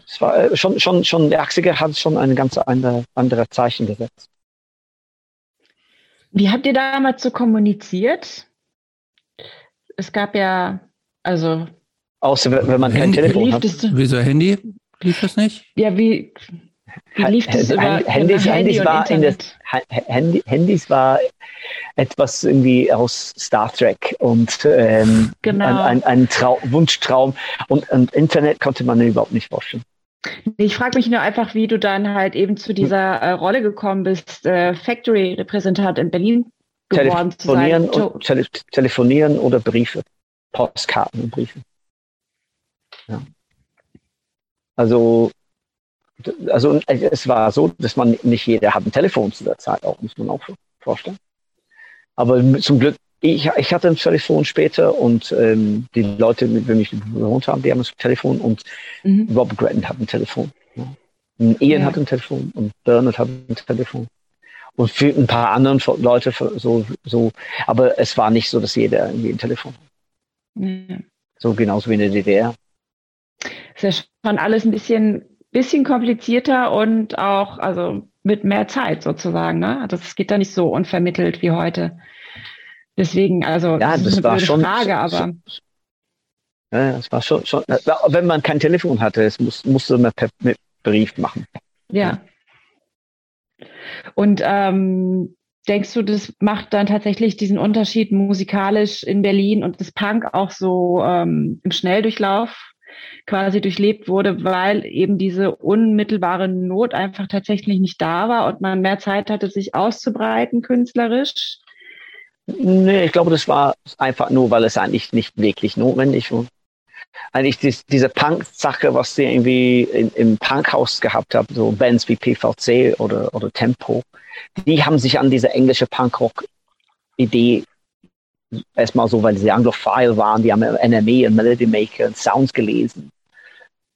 es war äh, schon, schon, schon, der 80er hat schon ein ganz andere, andere Zeichen gesetzt. Wie habt ihr damals so kommuniziert? Es gab ja, also. Außer wenn man kein Telefon hat. Wieso Handy? Lief das nicht? Ja, wie, wie lief das über, Handys, über Handy Handys war in das, Handy, Handys war etwas irgendwie aus Star Trek und ähm, genau. ein, ein, ein Trau Wunschtraum und, und Internet konnte man überhaupt nicht vorstellen. Ich frage mich nur einfach, wie du dann halt eben zu dieser äh, Rolle gekommen bist, äh, Factory-Repräsentant in Berlin geworden telefonieren zu sein. Und, tele telefonieren oder Briefe, Postkarten und Briefe. Ja. Also, also es war so, dass man nicht jeder hat ein Telefon zu der Zeit, auch muss man auch vorstellen. Aber zum Glück ich, ich hatte ein Telefon später und ähm, die Leute, mit denen ich gewohnt habe, die haben ein Telefon und mhm. Rob Gretton hat ein Telefon. Ja. Ian ja. hat ein Telefon und Bernard hat ein Telefon. Und für ein paar andere Leute so, so, aber es war nicht so, dass jeder irgendwie ein Telefon hat. Ja. So genauso wie in der DDR. Ist ja schon alles ein bisschen, bisschen komplizierter und auch, also mit mehr Zeit sozusagen, ne? Das also geht da nicht so unvermittelt wie heute. Deswegen, also ja, das, das ist eine schon, Frage, aber. Ja, es war schon, schon, wenn man kein Telefon hatte, es muss, musste man per mit Brief machen. Ja. Und ähm, denkst du, das macht dann tatsächlich diesen Unterschied musikalisch in Berlin und das Punk auch so ähm, im Schnelldurchlauf quasi durchlebt wurde, weil eben diese unmittelbare Not einfach tatsächlich nicht da war und man mehr Zeit hatte, sich auszubreiten künstlerisch? Nee, ich glaube, das war einfach nur, weil es eigentlich nicht wirklich notwendig war. Eigentlich dies, diese Punk-Sache, was sie irgendwie in, im Punkhaus gehabt haben, so Bands wie PVC oder, oder Tempo, die haben sich an diese englische Punkrock-Idee erstmal so, weil sie anglophile waren, die haben NME und Melody Maker und Sounds gelesen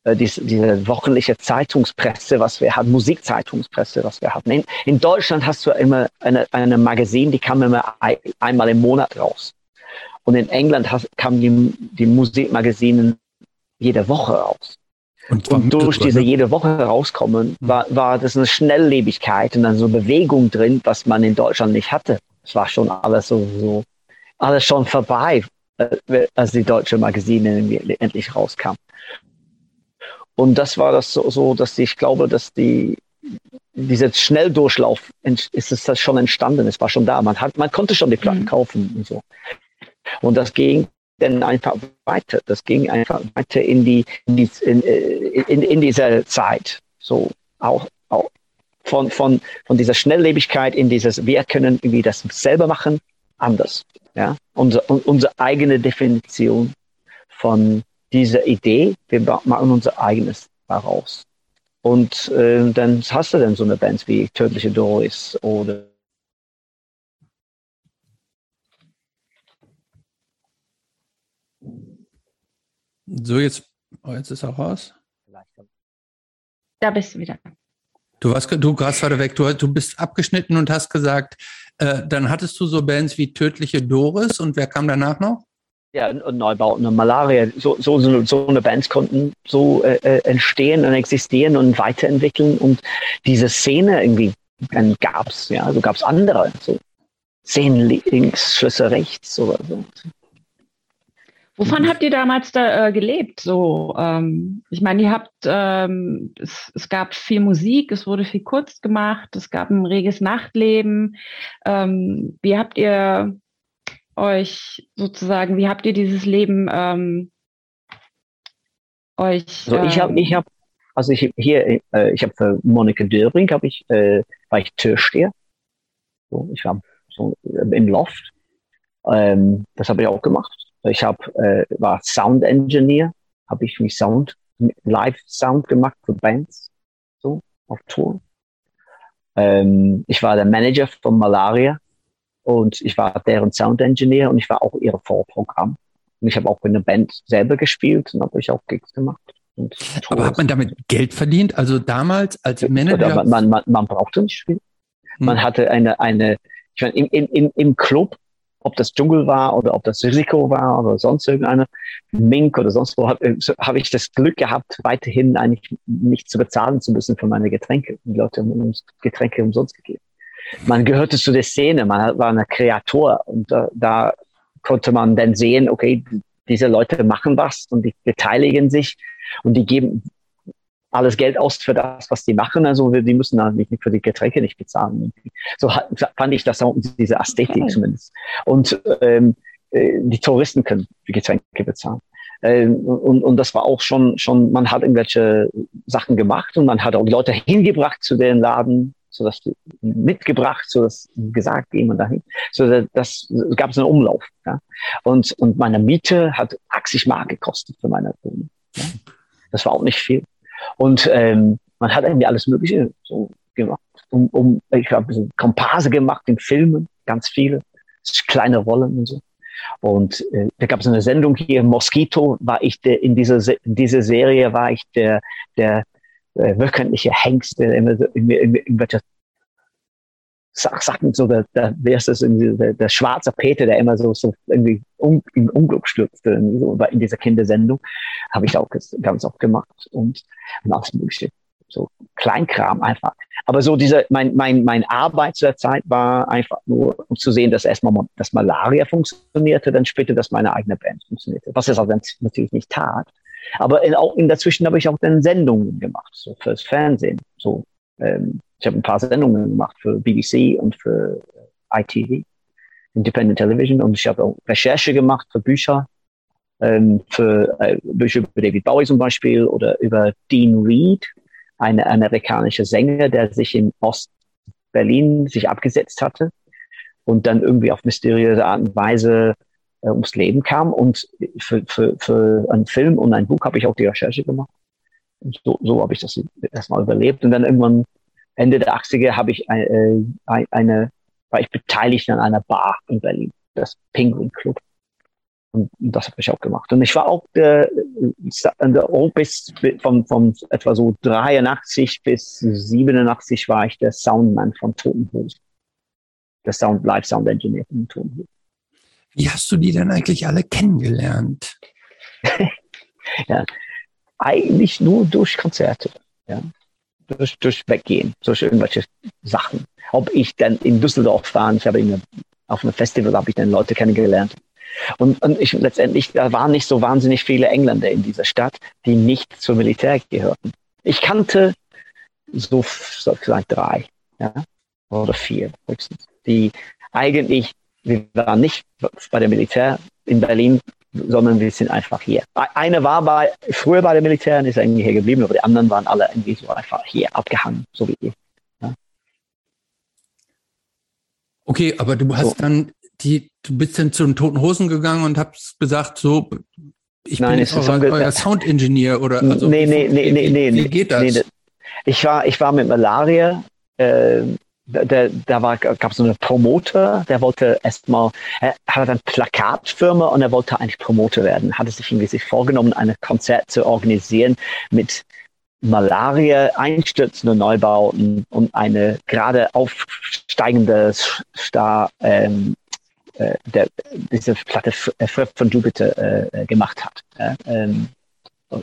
äh, diese, diese wöchentliche Zeitungspresse, was wir hatten, Musikzeitungspresse, was wir hatten. In, in Deutschland hast du immer eine, eine Magazin, die kam immer ein, einmal im Monat raus. Und in England hast, kamen die, die Musikmagazine jede Woche raus. Und, und durch diese ne? jede Woche rauskommen, hm. war, war das eine Schnelllebigkeit und dann so Bewegung drin, was man in Deutschland nicht hatte. Es war schon alles so, so alles schon vorbei, äh, als die deutsche Magazine endlich rauskam. Und das war das so, so dass ich glaube, dass die, dieser Schnelldurchlauf ist es das schon entstanden. Es war schon da. Man hat, man konnte schon die Platten mhm. kaufen und so. Und das Gegenteil dann einfach weiter. Das ging einfach weiter in die, in, die, in, in, in dieser Zeit. So auch, auch von, von, von dieser Schnelllebigkeit in dieses, wir können irgendwie das selber machen, anders. Ja, unsere, unsere eigene Definition von dieser Idee, wir machen unser eigenes daraus. Und äh, dann hast du dann so eine Band wie Tödliche Doris oder So, jetzt, oh, jetzt ist er raus. Da bist du wieder. Du warst, du warst gerade weg. Du, du bist abgeschnitten und hast gesagt, äh, dann hattest du so Bands wie Tödliche Doris und wer kam danach noch? Ja, und Neubauten und Malaria. So, so, so, eine Bands konnten so äh, äh, entstehen und existieren und weiterentwickeln und diese Szene irgendwie dann gab's, ja, so gab's andere, so zehn links, Schlüsse rechts oder so. Wovon habt ihr damals da äh, gelebt? So, ähm, ich meine, ihr habt, ähm, es, es, gab viel Musik, es wurde viel Kunst gemacht, es gab ein reges Nachtleben. Ähm, wie habt ihr euch sozusagen, wie habt ihr dieses Leben ähm, euch? So, ich habe, ich habe, also ich hier, äh, ich habe für Monika Döring habe ich, äh, war ich Türsteher. So, ich war so im Loft. Ähm, das habe ich auch gemacht. Ich habe äh, war Sound Engineer, habe ich mich Sound Live Sound gemacht für Bands so auf Tour. Ähm, ich war der Manager von Malaria und ich war deren Sound Engineer und ich war auch ihr Vorprogramm. Und ich habe auch in der Band selber gespielt und habe ich auch Gigs gemacht. Aber hat man damit Geld verdient? Also damals als Manager? Man, man, man, man brauchte nicht spielen. Hm. Man hatte eine, eine, ich meine, im, im, im Club ob das Dschungel war oder ob das Risiko war oder sonst irgendeine Mink oder sonst wo, habe hab ich das Glück gehabt, weiterhin eigentlich nicht zu bezahlen zu müssen für meine Getränke. Die Leute haben uns Getränke umsonst gegeben. Man gehörte zu der Szene, man war eine Kreator und da, da konnte man dann sehen, okay, diese Leute machen was und die beteiligen sich und die geben alles Geld aus für das, was die machen. Also die müssen da nicht für die Getränke nicht bezahlen. So fand ich das auch diese Ästhetik zumindest. Und ähm, äh, die Touristen können die Getränke bezahlen. Ähm, und, und das war auch schon, schon, man hat irgendwelche Sachen gemacht und man hat auch die Leute hingebracht zu den Laden, so dass mitgebracht, so dass gesagt, gehen wir dahin. So das, das gab es einen Umlauf. Ja. Und, und meine Miete hat 80 Mark gekostet für meine Wohnung. Ja. Das war auch nicht viel. Und ähm, man hat irgendwie alles Mögliche so gemacht. Um, um, ich habe so Komparse gemacht in Filmen, ganz viele, kleine Rollen und so. Und äh, da gab es eine Sendung hier, Mosquito, war ich der, in dieser, in dieser Serie war ich der, der äh, wöchentliche Hengst, der immer so, in, in, irgendwelche Sachen, so der, der, wer ist das, der, der schwarze Peter, der immer so, so irgendwie um, in Unglück stürzte, so, in dieser Kindersendung, habe ich auch ganz oft gemacht und, und alles Mögliche. So Kleinkram einfach. Aber so diese, mein, mein, mein Arbeit zur Zeit war einfach nur, um zu sehen, dass erstmal das Malaria funktionierte, dann später, dass meine eigene Band funktionierte. Was es aber natürlich nicht tat. Aber in, auch in dazwischen habe ich auch dann Sendungen gemacht, so fürs Fernsehen, so ähm, ich habe ein paar Sendungen gemacht für BBC und für ITV, Independent Television, und ich habe auch Recherche gemacht für Bücher, ähm, für äh, Bücher über David Bowie zum Beispiel oder über Dean Reed, ein amerikanischer Sänger, der sich in Ost-Berlin sich abgesetzt hatte und dann irgendwie auf mysteriöse Art und Weise äh, ums Leben kam. Und für, für, für einen Film und ein Buch habe ich auch die Recherche gemacht. So, so habe ich das erstmal überlebt. Und dann irgendwann Ende der 80er habe ich äh, eine, war ich beteiligt an einer Bar in Berlin, das Penguin Club. Und das habe ich auch gemacht. Und ich war auch äh, bis vom, vom etwa so 83 bis 87 war ich der Soundman von Totenhose. Der Sound, Live Sound Engineer von Totenhose. Wie hast du die denn eigentlich alle kennengelernt? ja, eigentlich nur durch Konzerte. Ja durch, durch Weggehen, durch irgendwelche Sachen. Ob ich dann in Düsseldorf war, ich habe in, auf einem Festival habe ich dann Leute kennengelernt. Und, und ich letztendlich, da waren nicht so wahnsinnig viele Engländer in dieser Stadt, die nicht zum Militär gehörten. Ich kannte so, so vielleicht drei, ja, oder vier höchstens, die eigentlich, wir waren nicht bei der Militär in Berlin sondern wir sind einfach hier. Einer war bei, früher bei der Militär und ist irgendwie hier geblieben, aber die anderen waren alle irgendwie so einfach hier abgehangen, so wie ich. Ja. Okay, aber du hast so. dann die, du bist dann zu den Toten Hosen gegangen und hast gesagt, so, ich Nein, bin jetzt euer, euer Sound Engineer oder also, nee, nee, nee, nee, nee, wie geht das? Nee, ich war, ich war mit Malaria, äh, da, da war, gab es so einen Promoter, der wollte erstmal, er hatte eine Plakatfirma und er wollte eigentlich Promoter werden, hatte sich irgendwie sich vorgenommen, ein Konzert zu organisieren mit Malaria, einstürzende Neubauten und eine gerade aufsteigende Star, ähm, äh, der diese Platte äh, von Jupiter äh, gemacht hat. Ähm,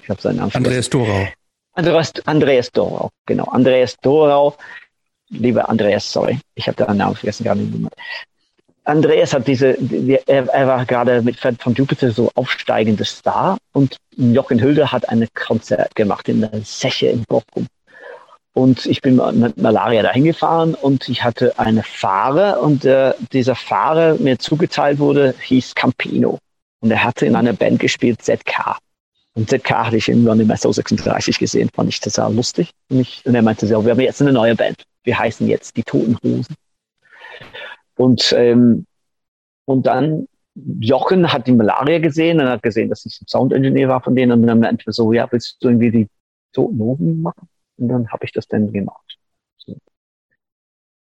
ich habe seinen Namen Andreas Dorau. Andreas, Andreas Dorau, genau. Andreas Dorau, lieber Andreas, sorry, ich habe den Namen vergessen gerade. Andreas hat diese, er, war gerade mit Fred von Jupiter so aufsteigender Star und Jochen Hülder hat ein Konzert gemacht in der Seche in Bochum. Und ich bin mit Malaria dahin gefahren und ich hatte eine Fahrer und äh, dieser Fahrer mir zugeteilt wurde, hieß Campino. Und er hatte in einer Band gespielt, ZK. Und ZK hatte ich irgendwann im SO 36 gesehen, fand ich total lustig. Und, ich, und er meinte so, wir haben jetzt eine neue Band. Wir heißen jetzt die Toten Hosen. Und, ähm, und dann Jochen hat die Malaria gesehen und hat gesehen, dass ich ein Sound Engineer war von denen und dann meinte so, ja, willst du irgendwie die Toten Hosen machen? Und dann habe ich das dann gemacht. So.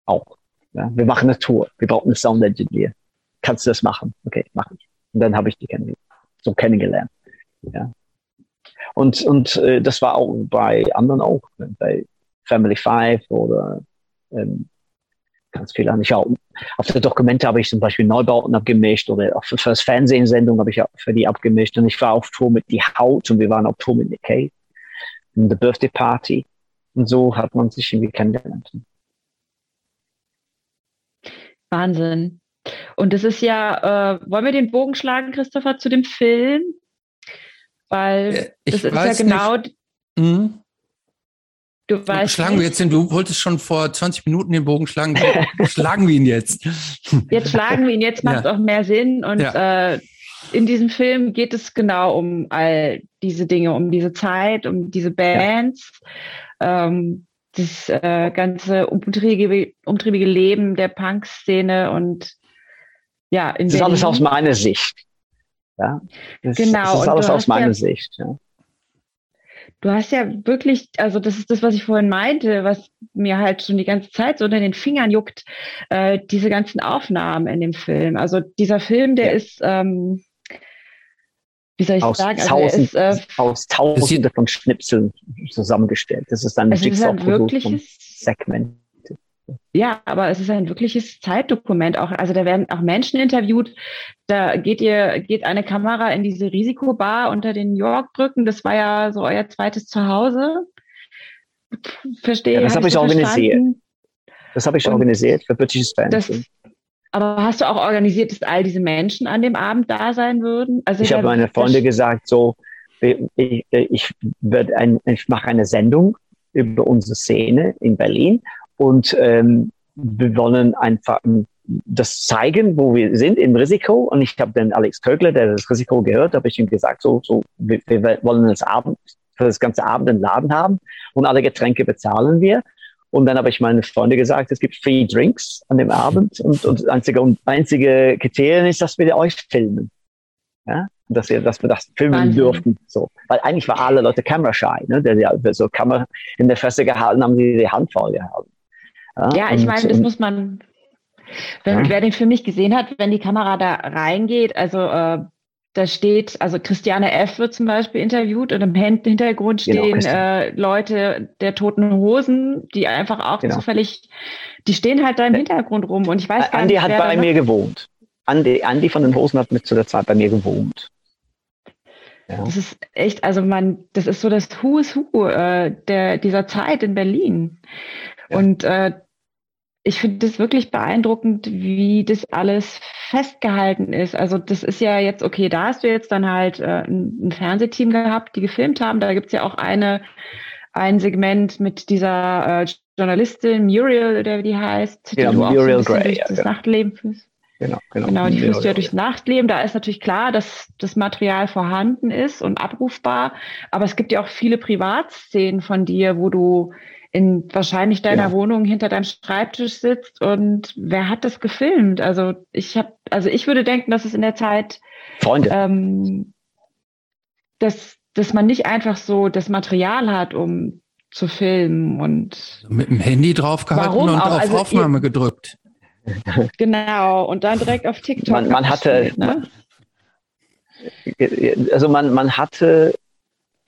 Auch. Ja, wir machen eine Tour. Wir brauchen einen Sound Engineer. Kannst du das machen? Okay, mache ich. Und dann habe ich die kennengelernt. So kennengelernt. Ja. Und, und äh, das war auch bei anderen auch, ne? bei Family Five oder ähm, ganz viele Ich auch, auf der Dokumente habe ich zum Beispiel Neubauten abgemischt oder auch für, für das Fernsehsendung habe ich auch für die abgemischt. Und ich war auf Tour mit Die Haut und wir waren auf Tour mit Nick Cave. In The Birthday Party. Und so hat man sich irgendwie kennengelernt. Wahnsinn. Und das ist ja, äh, wollen wir den Bogen schlagen, Christopher, zu dem Film? Weil äh, ich das ist ja genau. Hm? Du weißt schlagen nicht. wir jetzt den, du wolltest schon vor 20 Minuten den Bogen schlagen. schlagen wir ihn jetzt. Jetzt schlagen wir ihn, jetzt macht es ja. auch mehr Sinn. Und ja. äh, in diesem Film geht es genau um all diese Dinge, um diese Zeit, um diese Bands. Ja ähm, das äh, ganze umtriebige, umtriebige Leben der Punk-Szene und ja, in Das ist alles aus meiner Sicht. Ja, das, genau. Das ist alles aus meiner ja, Sicht. Ja. Du hast ja wirklich, also das ist das, was ich vorhin meinte, was mir halt schon die ganze Zeit so unter den Fingern juckt, äh, diese ganzen Aufnahmen in dem Film. Also dieser Film, der ja. ist ähm, wie soll ich aus sagen? Also tausend, ist, äh, aus Tausende von Schnipseln zusammengestellt. Das ist ein also Jigsaw-Produkt von Segment. Ja, aber es ist ein wirkliches Zeitdokument auch. Also da werden auch Menschen interviewt. Da geht ihr, geht eine Kamera in diese Risikobar unter den York-Brücken. Das war ja so euer zweites Zuhause. Verstehe. Ja, das habe hab ich, organisiert. Das habe ich Und organisiert für British Fernsehen. Aber hast du auch organisiert, dass all diese Menschen an dem Abend da sein würden? Also ich habe meine Freunde gesagt, so, ich, ich, ein, ich mache eine Sendung über unsere Szene in Berlin und ähm, wir wollen einfach das zeigen, wo wir sind im Risiko. Und ich habe dann Alex Kögler, der das Risiko gehört, habe ich ihm gesagt, so, so, wir, wir wollen das Abend, für das ganze Abend einen Laden haben und alle Getränke bezahlen wir. Und dann habe ich meine Freunde gesagt, es gibt Free Drinks an dem Abend und, und einzige, und einzige Kriterien ist, dass wir euch filmen. Ja? Dass wir, dass wir das filmen Wahnsinn. dürften. So. Weil eigentlich waren alle Leute Kamera-shy, ne? Der, der, so Kamera in der Fresse gehalten, haben die die Hand voll gehalten. Ja, ja ich meine, das muss man, wenn, ja. wer den Film nicht gesehen hat, wenn die Kamera da reingeht, also äh, da steht, also Christiane F. wird zum Beispiel interviewt und im Hintergrund genau, stehen genau, äh, Leute der toten Hosen, die einfach auch genau. zufällig, die stehen halt da im Hintergrund rum und ich weiß gar Andi nicht. Andi hat bei mir gewohnt. Andi, Andi von den Hosen hat mit zu der Zeit bei mir gewohnt. Ja. Das ist echt, also man, das ist so das Who is Who äh, der, dieser Zeit in Berlin. Ja. Und äh, ich finde das wirklich beeindruckend, wie das alles festgehalten ist. Also das ist ja jetzt, okay, da hast du jetzt dann halt äh, ein, ein Fernsehteam gehabt, die gefilmt haben. Da gibt's ja auch eine, ein Segment mit dieser äh, Journalistin Muriel, der wie die heißt, ja, die Muriel Gray, ja, das ja. Nachtleben führst. Genau, genau. Genau, die führst du ja durchs Nachtleben. Da ist natürlich klar, dass das Material vorhanden ist und abrufbar. Aber es gibt ja auch viele Privatszenen von dir, wo du in wahrscheinlich deiner ja. Wohnung hinter deinem Schreibtisch sitzt und wer hat das gefilmt? Also ich habe, also ich würde denken, dass es in der Zeit Freunde, ähm, dass dass man nicht einfach so das Material hat, um zu filmen und mit dem Handy draufgehalten und auf also Aufnahme ihr, gedrückt. Genau und dann direkt auf TikTok. Man, man hatte, ne? also man man hatte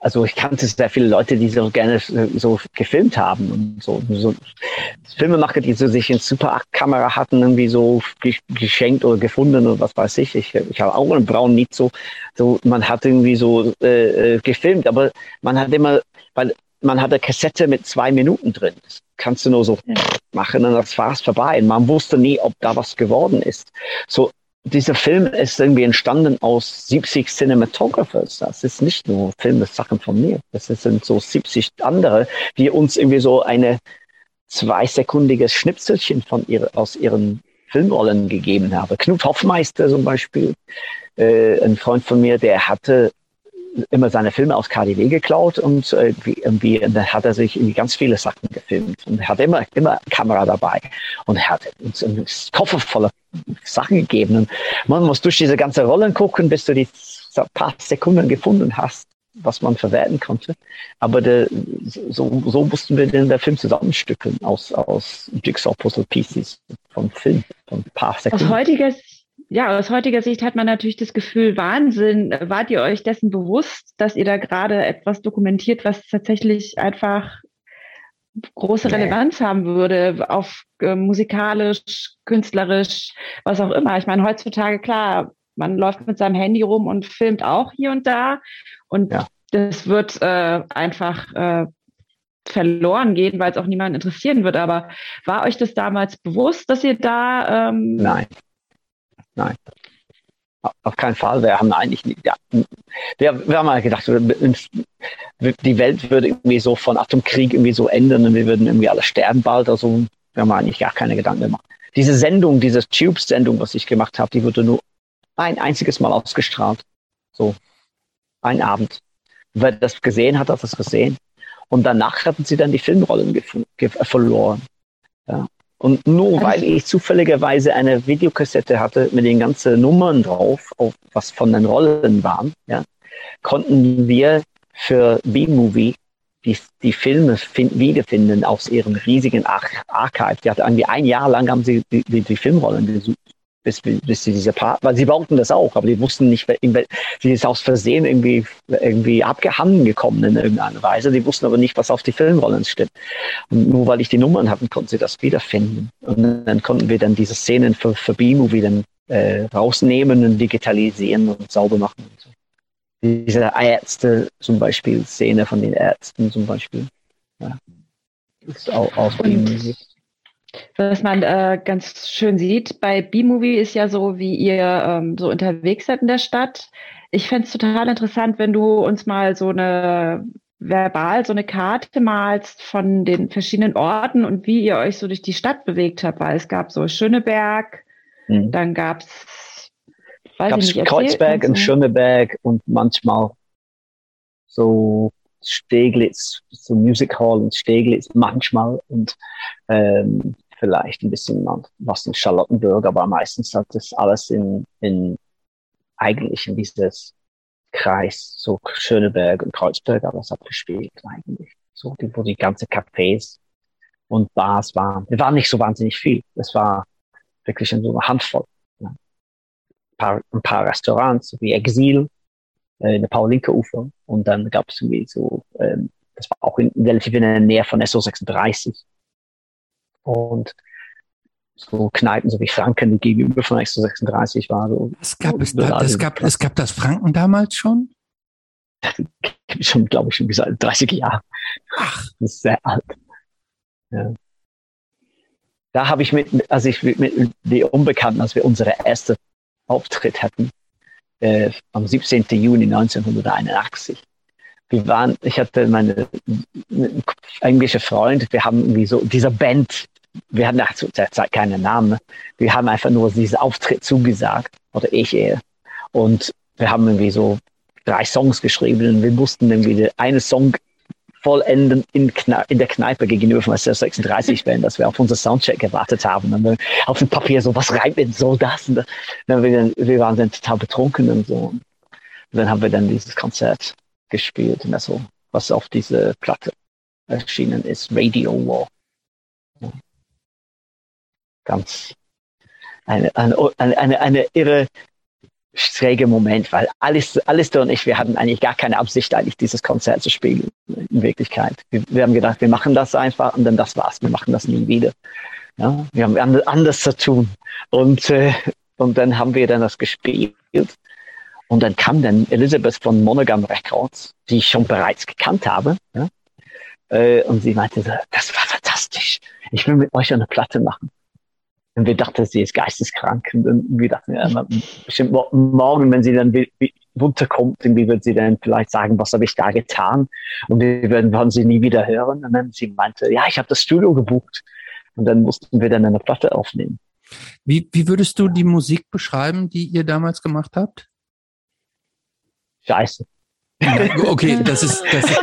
also ich kannte sehr viele Leute, die so gerne so gefilmt haben und so. so Filmemacher, die so sich in Super 8 Kamera hatten, irgendwie so geschenkt oder gefunden oder was weiß ich. Ich, ich habe auch einen braunen nicht so. So, man hat irgendwie so äh, äh, gefilmt, aber man hat immer, weil man hatte Kassette mit zwei Minuten drin. Das kannst du nur so ja. machen und das war es vorbei. Und man wusste nie, ob da was geworden ist. So dieser Film ist irgendwie entstanden aus 70 Cinematographers. Das ist nicht nur Filmsachen von mir. Das sind so 70 andere, die uns irgendwie so eine zweisekundiges Schnipselchen von ihr, aus ihren Filmrollen gegeben haben. Knut Hoffmeister zum Beispiel, äh, ein Freund von mir, der hatte immer seine Filme aus KDW geklaut und äh, irgendwie, dann hat er sich irgendwie ganz viele Sachen gefilmt und hat immer, immer Kamera dabei und hat uns einen Koffer voller Sachen gegeben. Und man muss durch diese ganze Rollen gucken, bis du die paar Sekunden gefunden hast, was man verwerten konnte. Aber de, so, so mussten wir den der Film zusammenstückeln aus, aus Jigsaw-Puzzle-Pieces vom Film, von ein paar Sekunden. Aus heutiger ja, aus heutiger Sicht hat man natürlich das Gefühl, Wahnsinn. Wart ihr euch dessen bewusst, dass ihr da gerade etwas dokumentiert, was tatsächlich einfach große Relevanz haben würde, auf äh, musikalisch, künstlerisch, was auch immer. Ich meine, heutzutage, klar, man läuft mit seinem Handy rum und filmt auch hier und da. Und ja. das wird äh, einfach äh, verloren gehen, weil es auch niemanden interessieren wird. Aber war euch das damals bewusst, dass ihr da ähm, Nein. Nein. Auf keinen Fall. Wir haben eigentlich ja, wir, wir haben mal gedacht, die Welt würde irgendwie so von Atomkrieg irgendwie so ändern und wir würden irgendwie alle sterben bald. Also wir haben eigentlich gar keine Gedanken gemacht. Diese Sendung, diese Tube-Sendung, was ich gemacht habe, die wurde nur ein einziges Mal ausgestrahlt. So ein Abend. Wer das gesehen hat, hat das gesehen. Und danach hatten sie dann die Filmrollen verloren. Ja. Und nur weil ich zufälligerweise eine Videokassette hatte mit den ganzen Nummern drauf, auf was von den Rollen waren, ja, konnten wir für B-Movie die, die Filme find, wiederfinden aus ihren riesigen Ar Archive. Die hatten irgendwie ein Jahr lang haben sie die, die, die Filmrollen gesucht bis, bis sie diese Part, weil sie bauten das auch, aber die wussten nicht, sie ist aus Versehen irgendwie, irgendwie abgehangen gekommen in irgendeiner Weise. Die wussten aber nicht, was auf die Filmrollen steht. Und nur weil ich die Nummern hatten, konnten sie das wiederfinden. Und dann konnten wir dann diese Szenen für, für B-Movie dann äh, rausnehmen und digitalisieren und sauber machen. Und so. Diese Ärzte zum Beispiel, Szene von den Ärzten zum Beispiel. Ja. Ist auch aus B-Movie. Was man äh, ganz schön sieht, bei B-Movie ist ja so, wie ihr ähm, so unterwegs seid in der Stadt. Ich fände es total interessant, wenn du uns mal so eine verbal so eine Karte malst von den verschiedenen Orten und wie ihr euch so durch die Stadt bewegt habt, weil es gab so Schöneberg, mhm. dann gab es Kreuzberg und Schöneberg und manchmal so Steglitz, so Music Hall in Steglitz manchmal und ähm, vielleicht ein bisschen was in Charlottenburg, aber meistens hat das alles in, in eigentlich in dieses Kreis, so Schöneberg und Kreuzberg alles abgespielt eigentlich. So, wo die ganze Cafés und Bars waren. Es war nicht so wahnsinnig viel. Es war wirklich so eine Handvoll. Ja. Ein, paar, ein paar Restaurants, wie Exil, äh, in der Paulinke Ufer. Und dann gab es irgendwie so, ähm, das war auch in, relativ in der Nähe von SO36 und so Kneipen, so wie Franken, die gegenüber von Extra 36 war. So, es gab, es, da, es, gab, es gab das Franken damals schon? schon, glaube ich, schon seit 30 Jahren. Ach. Das ist sehr alt. Ja. Da habe ich mit, als ich mit, mit die Unbekannten, als wir unsere erste Auftritt hatten, äh, am 17. Juni 1981, wir waren, ich hatte meine englische Freund, wir haben irgendwie so dieser Band wir hatten zu der Zeit keinen Namen. Wir haben einfach nur diesen Auftritt zugesagt, oder ich eher. Und wir haben irgendwie so drei Songs geschrieben und wir mussten irgendwie eine Song vollenden in, in der Kneipe gegenüber von SR 36 werden, dass wir auf unser Soundcheck gewartet haben. Und dann auf dem Papier so, was reimt denn so das? Und dann, wir, wir waren dann total betrunken und so. Und dann haben wir dann dieses Konzert gespielt, und also, was auf diese Platte erschienen ist, Radio War. Ganz eine, eine, eine, eine irre schräge Moment, weil alles, Alistair und ich, wir hatten eigentlich gar keine Absicht, eigentlich dieses Konzert zu spielen, in Wirklichkeit. Wir, wir haben gedacht, wir machen das einfach und dann das war's. Wir machen das nie wieder. Ja, wir haben anders zu tun. Und, äh, und dann haben wir dann das gespielt. Und dann kam dann Elizabeth von Monogam Records, die ich schon bereits gekannt habe. Ja? Äh, und sie meinte, das war fantastisch. Ich will mit euch eine Platte machen. Und wir dachten, sie ist geisteskrank. Und wir dachten, ja, bestimmt morgen, wenn sie dann runterkommt, irgendwie wird sie dann vielleicht sagen, was habe ich da getan? Und wir werden, werden sie nie wieder hören. Und dann sie meinte, ja, ich habe das Studio gebucht. Und dann mussten wir dann eine Platte aufnehmen. Wie, wie würdest du die Musik beschreiben, die ihr damals gemacht habt? Scheiße. Okay, das ist, das ist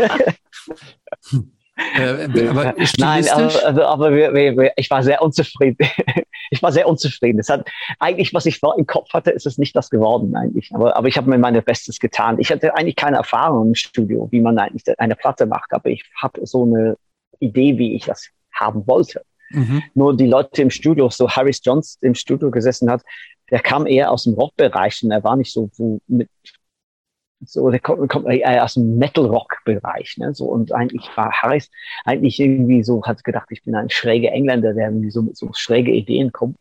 äh, aber Nein, aber, also, aber wir, wir, ich war sehr unzufrieden. ich war sehr unzufrieden. Es hat eigentlich, was ich vor im Kopf hatte, ist es nicht das geworden eigentlich. Aber, aber ich habe mir mein Bestes getan. Ich hatte eigentlich keine Erfahrung im Studio, wie man eigentlich eine Platte macht. Aber ich habe so eine Idee, wie ich das haben wollte. Mhm. Nur die Leute im Studio, so Harris Johns im Studio gesessen hat, der kam eher aus dem Rockbereich und er war nicht so, so mit so, der kommt, kommt äh, aus dem Metal-Rock-Bereich, ne? So, und eigentlich war Harris eigentlich irgendwie so, hat gedacht, ich bin ein schräger Engländer, der irgendwie so mit so schräge Ideen kommt.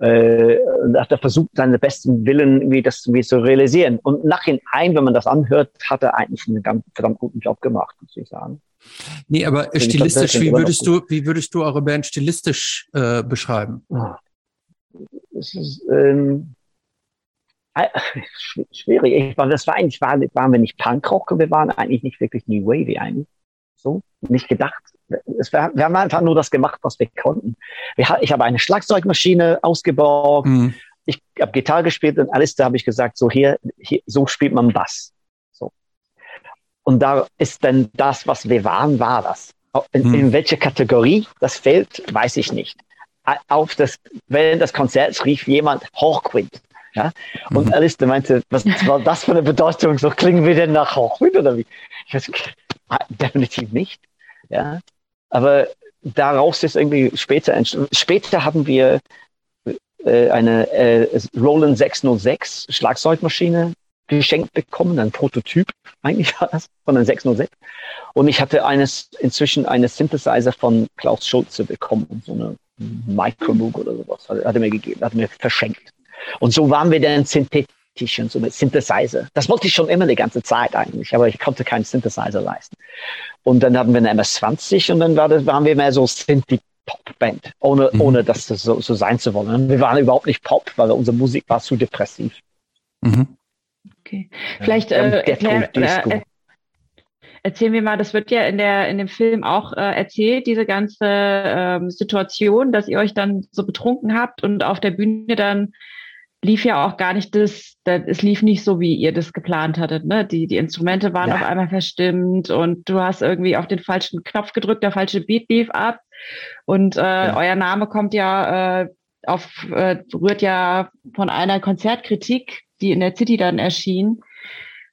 Äh, und hat er versucht, seine besten Willen irgendwie das irgendwie zu realisieren. Und nachhinein, wenn man das anhört, hat er eigentlich einen ganz verdammt guten Job gemacht, muss ich sagen. Nee, aber also stilistisch, wie würdest du, wie würdest du eure Band stilistisch äh, beschreiben? Ah. Es ist, ähm, äh, schwierig. Ich war, das war eigentlich, war, waren wir nicht Punkrock wir waren eigentlich nicht wirklich New Wave eigentlich. So, nicht gedacht. War, wir haben einfach nur das gemacht, was wir konnten. Wir, ich habe eine Schlagzeugmaschine ausgebaut. Mhm. Ich habe Gitarre gespielt und alles, da habe ich gesagt, so hier, hier, so spielt man Bass. So. Und da ist dann das, was wir waren, war das. In, mhm. in welche Kategorie das fällt, weiß ich nicht. Auf das, während des Konzerts rief jemand Hochquint. Ja? Und mhm. Alistair meinte, was war das für eine Bedeutung? So klingen wir denn nach Hochwind oder wie? Ich weiß, ah, definitiv nicht. Ja? Aber daraus ist irgendwie später, später haben wir äh, eine äh, Roland 606 Schlagzeugmaschine geschenkt bekommen, ein Prototyp eigentlich war das von einem 606. Und ich hatte eines inzwischen eine Synthesizer von Klaus Schulze bekommen, so eine Micromoog oder sowas, hat er mir gegeben, hat er mir verschenkt. Und so waren wir dann synthetisch und so mit Synthesizer. Das wollte ich schon immer die ganze Zeit eigentlich, aber ich konnte keinen Synthesizer leisten. Und dann haben wir eine MS-20 und dann war das, waren wir mehr so Synthie-Pop-Band, ohne, mhm. ohne das so, so sein zu wollen. Wir waren überhaupt nicht Pop, weil unsere Musik war zu depressiv. Mhm. Okay. Vielleicht äh, erklär, äh, erzählen wir mal, das wird ja in der in dem Film auch äh, erzählt, diese ganze ähm, Situation, dass ihr euch dann so betrunken habt und auf der Bühne dann lief ja auch gar nicht das, das, es lief nicht so, wie ihr das geplant hattet. Ne? Die, die Instrumente waren ja. auf einmal verstimmt und du hast irgendwie auf den falschen Knopf gedrückt, der falsche Beat lief ab. Und äh, ja. euer Name kommt ja äh, auf, äh, rührt ja von einer Konzertkritik, die in der City dann erschien.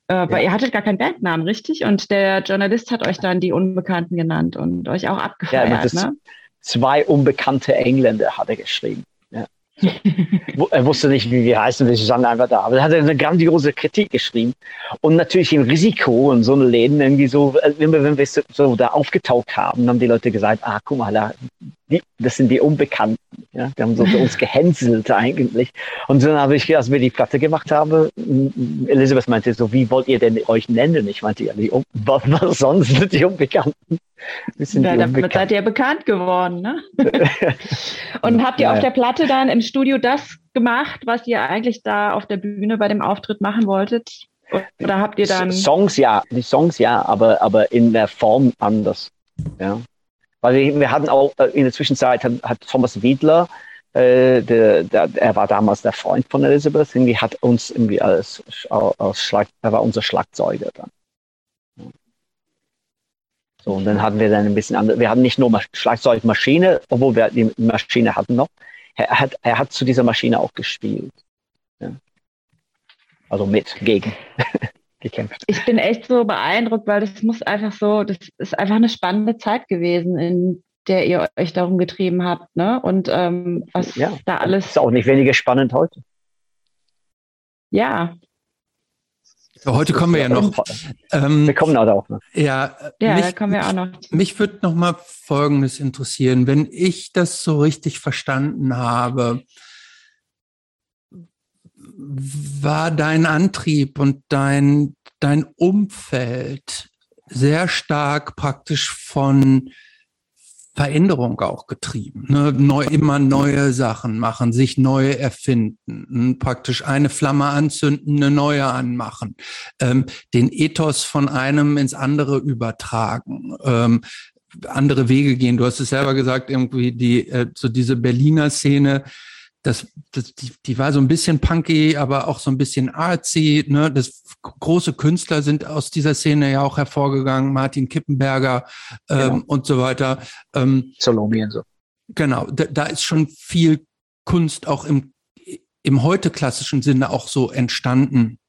Äh, aber ja. ihr hattet gar keinen Bandnamen, richtig? Und der Journalist hat euch dann die Unbekannten genannt und euch auch abgefeiert. Ne? Zwei unbekannte Engländer hat er geschrieben er wusste nicht, wie wir heißen, wir standen einfach da. Aber er hat eine grandiose Kritik geschrieben. Und natürlich im Risiko und so eine Läden irgendwie so, äh, wenn wir, wenn wir so da aufgetaucht haben, haben die Leute gesagt, ah, guck mal, da, die, das sind die Unbekannten. Ja, die haben so uns gehänselt eigentlich. Und dann habe ich, als wir die Platte gemacht haben, Elisabeth meinte so, wie wollt ihr denn euch nennen? Ich meinte, ja, die, was, was sonst die Unbekannten? Ja, damit seid ihr bekannt geworden, ne? Und habt ihr auf der Platte dann im Studio das gemacht, was ihr eigentlich da auf der Bühne bei dem Auftritt machen wolltet? Oder habt ihr dann. Songs ja, die Songs ja, aber, aber in der Form anders. Ja. Weil wir, wir hatten auch äh, in der Zwischenzeit hat, hat Thomas Wiedler, äh, der, der, er war damals der Freund von Elizabeth, irgendwie hat uns irgendwie als, als Schlag, er war unser Schlagzeuger dann. So, und dann hatten wir dann ein bisschen andere, wir hatten nicht nur Schlagzeugmaschine, obwohl wir die Maschine hatten noch. Er hat, er hat zu dieser Maschine auch gespielt. Ja. Also mit, gegen. gekämpft. Ich bin echt so beeindruckt, weil das muss einfach so, das ist einfach eine spannende Zeit gewesen, in der ihr euch darum getrieben habt, ne? Und ähm, was ja, da alles. Ist auch nicht weniger spannend heute. Ja. Heute kommen wir ja noch. Ähm, wir kommen also auch noch. Ja, ja mich, da kommen wir auch noch. Mich würde noch mal Folgendes interessieren, wenn ich das so richtig verstanden habe war dein Antrieb und dein, dein Umfeld sehr stark praktisch von Veränderung auch getrieben. Ne? Neu, immer neue Sachen machen, sich neu erfinden, praktisch eine Flamme anzünden, eine neue anmachen, ähm, den Ethos von einem ins andere übertragen, ähm, andere Wege gehen. Du hast es selber gesagt, irgendwie die äh, so diese Berliner Szene das, das die, die war so ein bisschen punky, aber auch so ein bisschen artsy. Ne? Das große Künstler sind aus dieser Szene ja auch hervorgegangen, Martin Kippenberger ähm, genau. und so weiter. Ähm, Salome und so. Genau, da, da ist schon viel Kunst auch im, im heute klassischen Sinne auch so entstanden.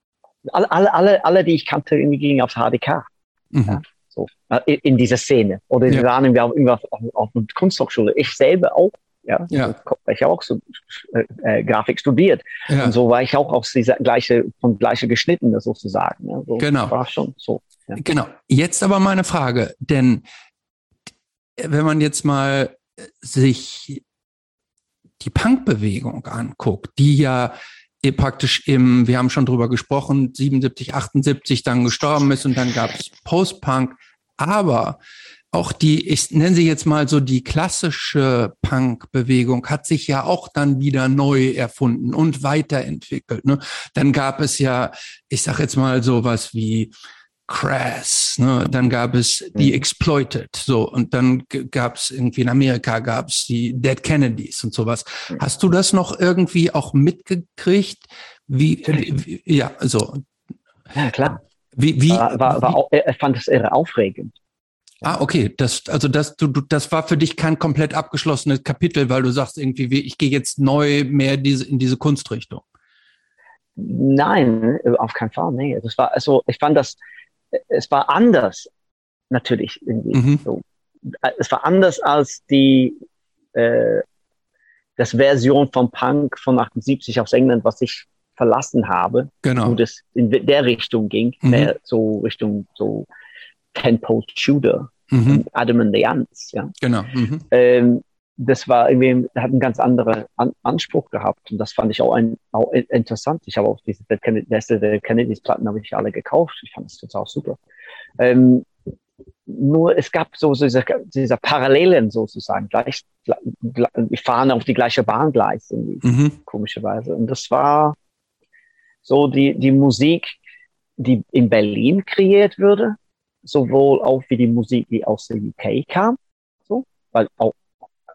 Alle, alle, alle, alle die ich kannte, irgendwie gingen aufs HDK. Mhm. Ja, so, in, in dieser Szene. Oder die ja. waren irgendwie auf, auf, auf einer Kunsthochschule. Ich selber auch ja, ja. ich auch so äh, äh, Grafik studiert. Ja. Und so war ich auch aus dieser gleiche, von gleiche geschnitten sozusagen. Ja, so genau. War schon so. Ja. Genau. Jetzt aber meine Frage, denn wenn man jetzt mal sich die Punkbewegung anguckt, die ja praktisch im, wir haben schon drüber gesprochen, 77, 78 dann gestorben ist und dann gab es Post-Punk. Aber auch die, ich nenne sie jetzt mal so die klassische Punk-Bewegung, hat sich ja auch dann wieder neu erfunden und weiterentwickelt. Ne? Dann gab es ja, ich sag jetzt mal sowas wie Crass, ne? dann gab es die mhm. Exploited, so und dann gab es irgendwie in Amerika gab es die Dead Kennedys und sowas. Mhm. Hast du das noch irgendwie auch mitgekriegt? Wie, wie ja, so. Ja klar. Wie, wie, war, war, war auch, er fand es irre aufregend. Ah, okay. Das, also das, du, du, das war für dich kein komplett abgeschlossenes Kapitel, weil du sagst irgendwie, ich gehe jetzt neu mehr diese, in diese Kunstrichtung. Nein, auf keinen Fall. Nee, das war also, ich fand das, es war anders, natürlich irgendwie. Mhm. So. Es war anders als die äh, das Version von Punk von 78 aus England, was ich verlassen habe, genau. wo das in der Richtung ging, mhm. mehr so Richtung so Tempo Shooter, mhm. Adam and the Ants, ja. Genau. Mhm. Ähm, das war irgendwie, hat einen ganz anderen An Anspruch gehabt und das fand ich auch, ein, auch interessant. Ich habe auch diese der Kennedys Platten habe ich alle gekauft. Ich fand das total super. Ähm, nur es gab so, so diese, diese Parallelen sozusagen. Gleich, wir fahren auf die gleiche Bahngleis irgendwie, mhm. komischerweise. Und das war so die, die Musik, die in Berlin kreiert würde, sowohl auch wie die Musik, die aus der UK kam, so, weil auch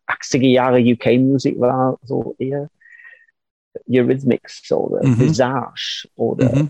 80er Jahre UK-Musik war so eher Eurythmics oder mhm. Visage oder mhm.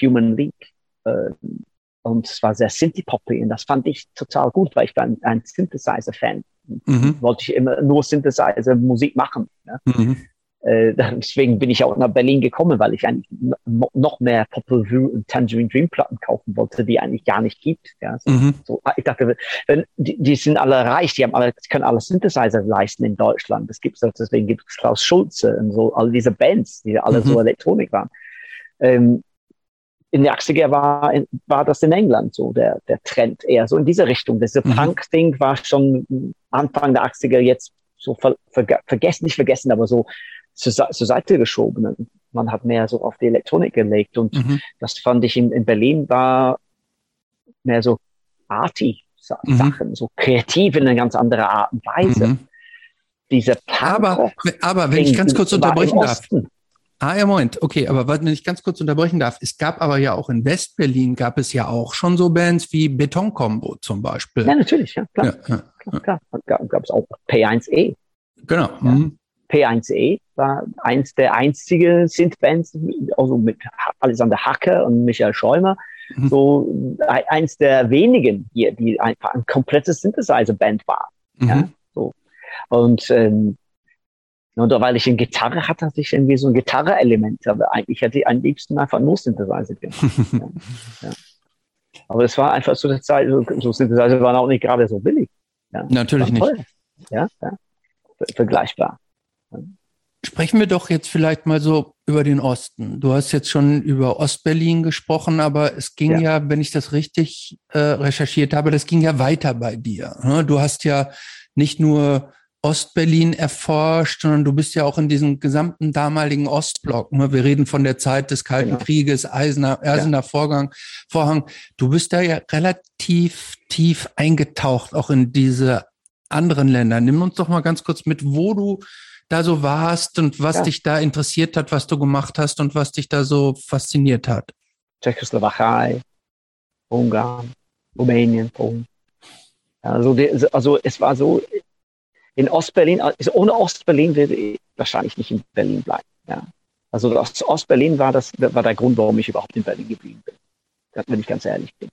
Human League. Ähm, und es war sehr Synthie-Poppy und das fand ich total gut, weil ich war ein, ein Synthesizer-Fan. Mhm. Wollte ich immer nur Synthesizer-Musik machen. Ne? Mhm. Äh, deswegen bin ich auch nach Berlin gekommen, weil ich eigentlich noch mehr Popol Vuh und Tangerine Dream Platten kaufen wollte, die eigentlich gar nicht gibt. Ja, so, mhm. so, ah, ich dachte, wenn, die, die sind alle reich, die haben alle, können alle Synthesizer leisten in Deutschland. Das gibt's, deswegen gibt es Klaus Schulze und so, all diese Bands, die alle mhm. so Elektronik waren. Ähm, in den 80er war, war das in England so der, der Trend eher so in diese Richtung. Diese mhm. Punk-Ding war schon Anfang der 80er jetzt so ver, ver, vergessen, nicht vergessen, aber so zur, zur Seite geschoben. Man hat mehr so auf die Elektronik gelegt und mhm. das fand ich in, in Berlin war mehr so arty mhm. Sachen, so kreativ in eine ganz andere Art und Weise. Mhm. Diese aber, aber wenn ich ganz kurz unterbrechen darf. Ah ja, Moment, okay, aber wenn ich ganz kurz unterbrechen darf, es gab aber ja auch in Westberlin gab es ja auch schon so Bands wie Betonkombo zum Beispiel. Ja, natürlich, ja, klar. Ja, ja. klar, klar. Gab, gab es auch P1E. Genau. Ja. Mhm. P1E war eins der einzigen Synth-Bands, also mit Alexander Hacker und Michael Schäumer, mhm. so eins der wenigen hier, die einfach ein komplettes Synthesizer-Band war. Mhm. Ja, so. Und, ähm, und weil ich eine Gitarre hatte, hatte ich irgendwie so ein Gitarre-Element, aber eigentlich hätte ich am liebsten einfach nur Synthesizer gemacht. ja, ja. Aber es war einfach zu der Zeit, so, so Synthesizer waren auch nicht gerade so billig. Ja, Natürlich nicht. Ja, ja, vergleichbar. Sprechen wir doch jetzt vielleicht mal so über den Osten. Du hast jetzt schon über Ostberlin gesprochen, aber es ging ja, ja wenn ich das richtig äh, recherchiert habe, das ging ja weiter bei dir. Ne? Du hast ja nicht nur Ostberlin erforscht, sondern du bist ja auch in diesem gesamten damaligen Ostblock. Ne? Wir reden von der Zeit des Kalten genau. Krieges, Eisener, Eisener ja. Vorgang, Vorhang. Du bist da ja relativ tief eingetaucht, auch in diese anderen Länder. Nimm uns doch mal ganz kurz mit, wo du da so warst und was ja. dich da interessiert hat, was du gemacht hast und was dich da so fasziniert hat. Tschechoslowakei, Ungarn, Rumänien, Polen. Also, also es war so, in Ostberlin, also ohne Ostberlin würde ich wahrscheinlich nicht in Berlin bleiben. Ja. Also das Ostberlin war, das, war der Grund, warum ich überhaupt in Berlin geblieben bin. Wenn ich ganz ehrlich bin.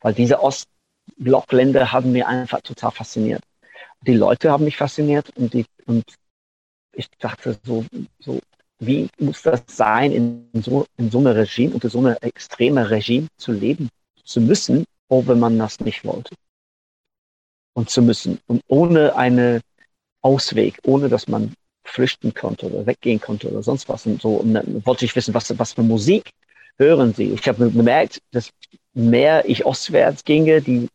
Weil diese Ostblockländer haben mir einfach total fasziniert. Die Leute haben mich fasziniert und, die, und ich dachte so, so, wie muss das sein, in so, in so einem Regime, unter so einem extremen Regime zu leben zu müssen, wenn man das nicht wollte. Und zu müssen. Und ohne einen Ausweg, ohne dass man flüchten konnte oder weggehen konnte oder sonst was. Und so und dann wollte ich wissen, was, was für Musik hören sie. Ich habe bemerkt, dass mehr ich ostwärts ginge, die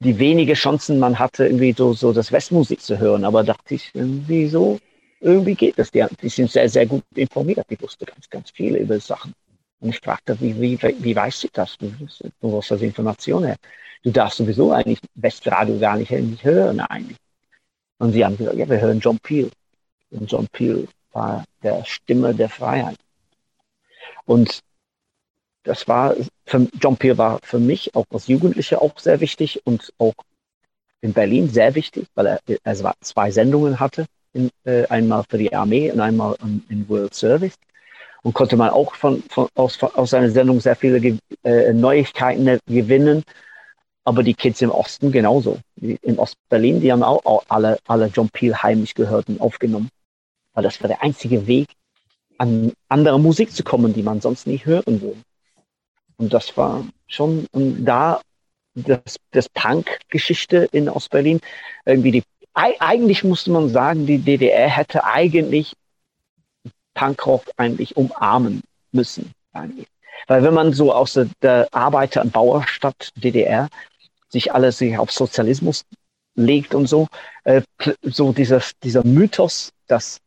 die wenige Chancen man hatte, irgendwie so, so das Westmusik zu hören. Aber dachte ich, irgendwie so, irgendwie geht das. Die, die sind sehr, sehr gut informiert. Die wussten ganz, ganz viel über Sachen. Und ich fragte, wie, wie, wie weißt du das? Du, du hast das Information her. Du darfst sowieso eigentlich Westradio gar nicht, nicht hören eigentlich. Und sie haben gesagt, ja, wir hören John Peel. Und John Peel war der Stimme der Freiheit. Und das war, für, John Peel war für mich auch als Jugendlicher auch sehr wichtig und auch in Berlin sehr wichtig, weil er, er zwei Sendungen hatte, in, äh, einmal für die Armee und einmal um, in World Service. Und konnte man auch von, von, aus, von, aus seiner Sendung sehr viele äh, Neuigkeiten gewinnen. Aber die Kids im Osten genauso. In Ostberlin, die haben auch, auch alle, alle John Peel heimlich gehört und aufgenommen. Weil das war der einzige Weg, an andere Musik zu kommen, die man sonst nicht hören würde. Und das war schon und da das, das Punk-Geschichte in Ostberlin. Irgendwie die, eigentlich musste man sagen, die DDR hätte eigentlich Punkrock eigentlich umarmen müssen. Eigentlich. Weil wenn man so aus der, der Arbeiter- und Bauerstadt DDR sich alles sich auf Sozialismus legt und so, äh, so dieser, dieser Mythos, dass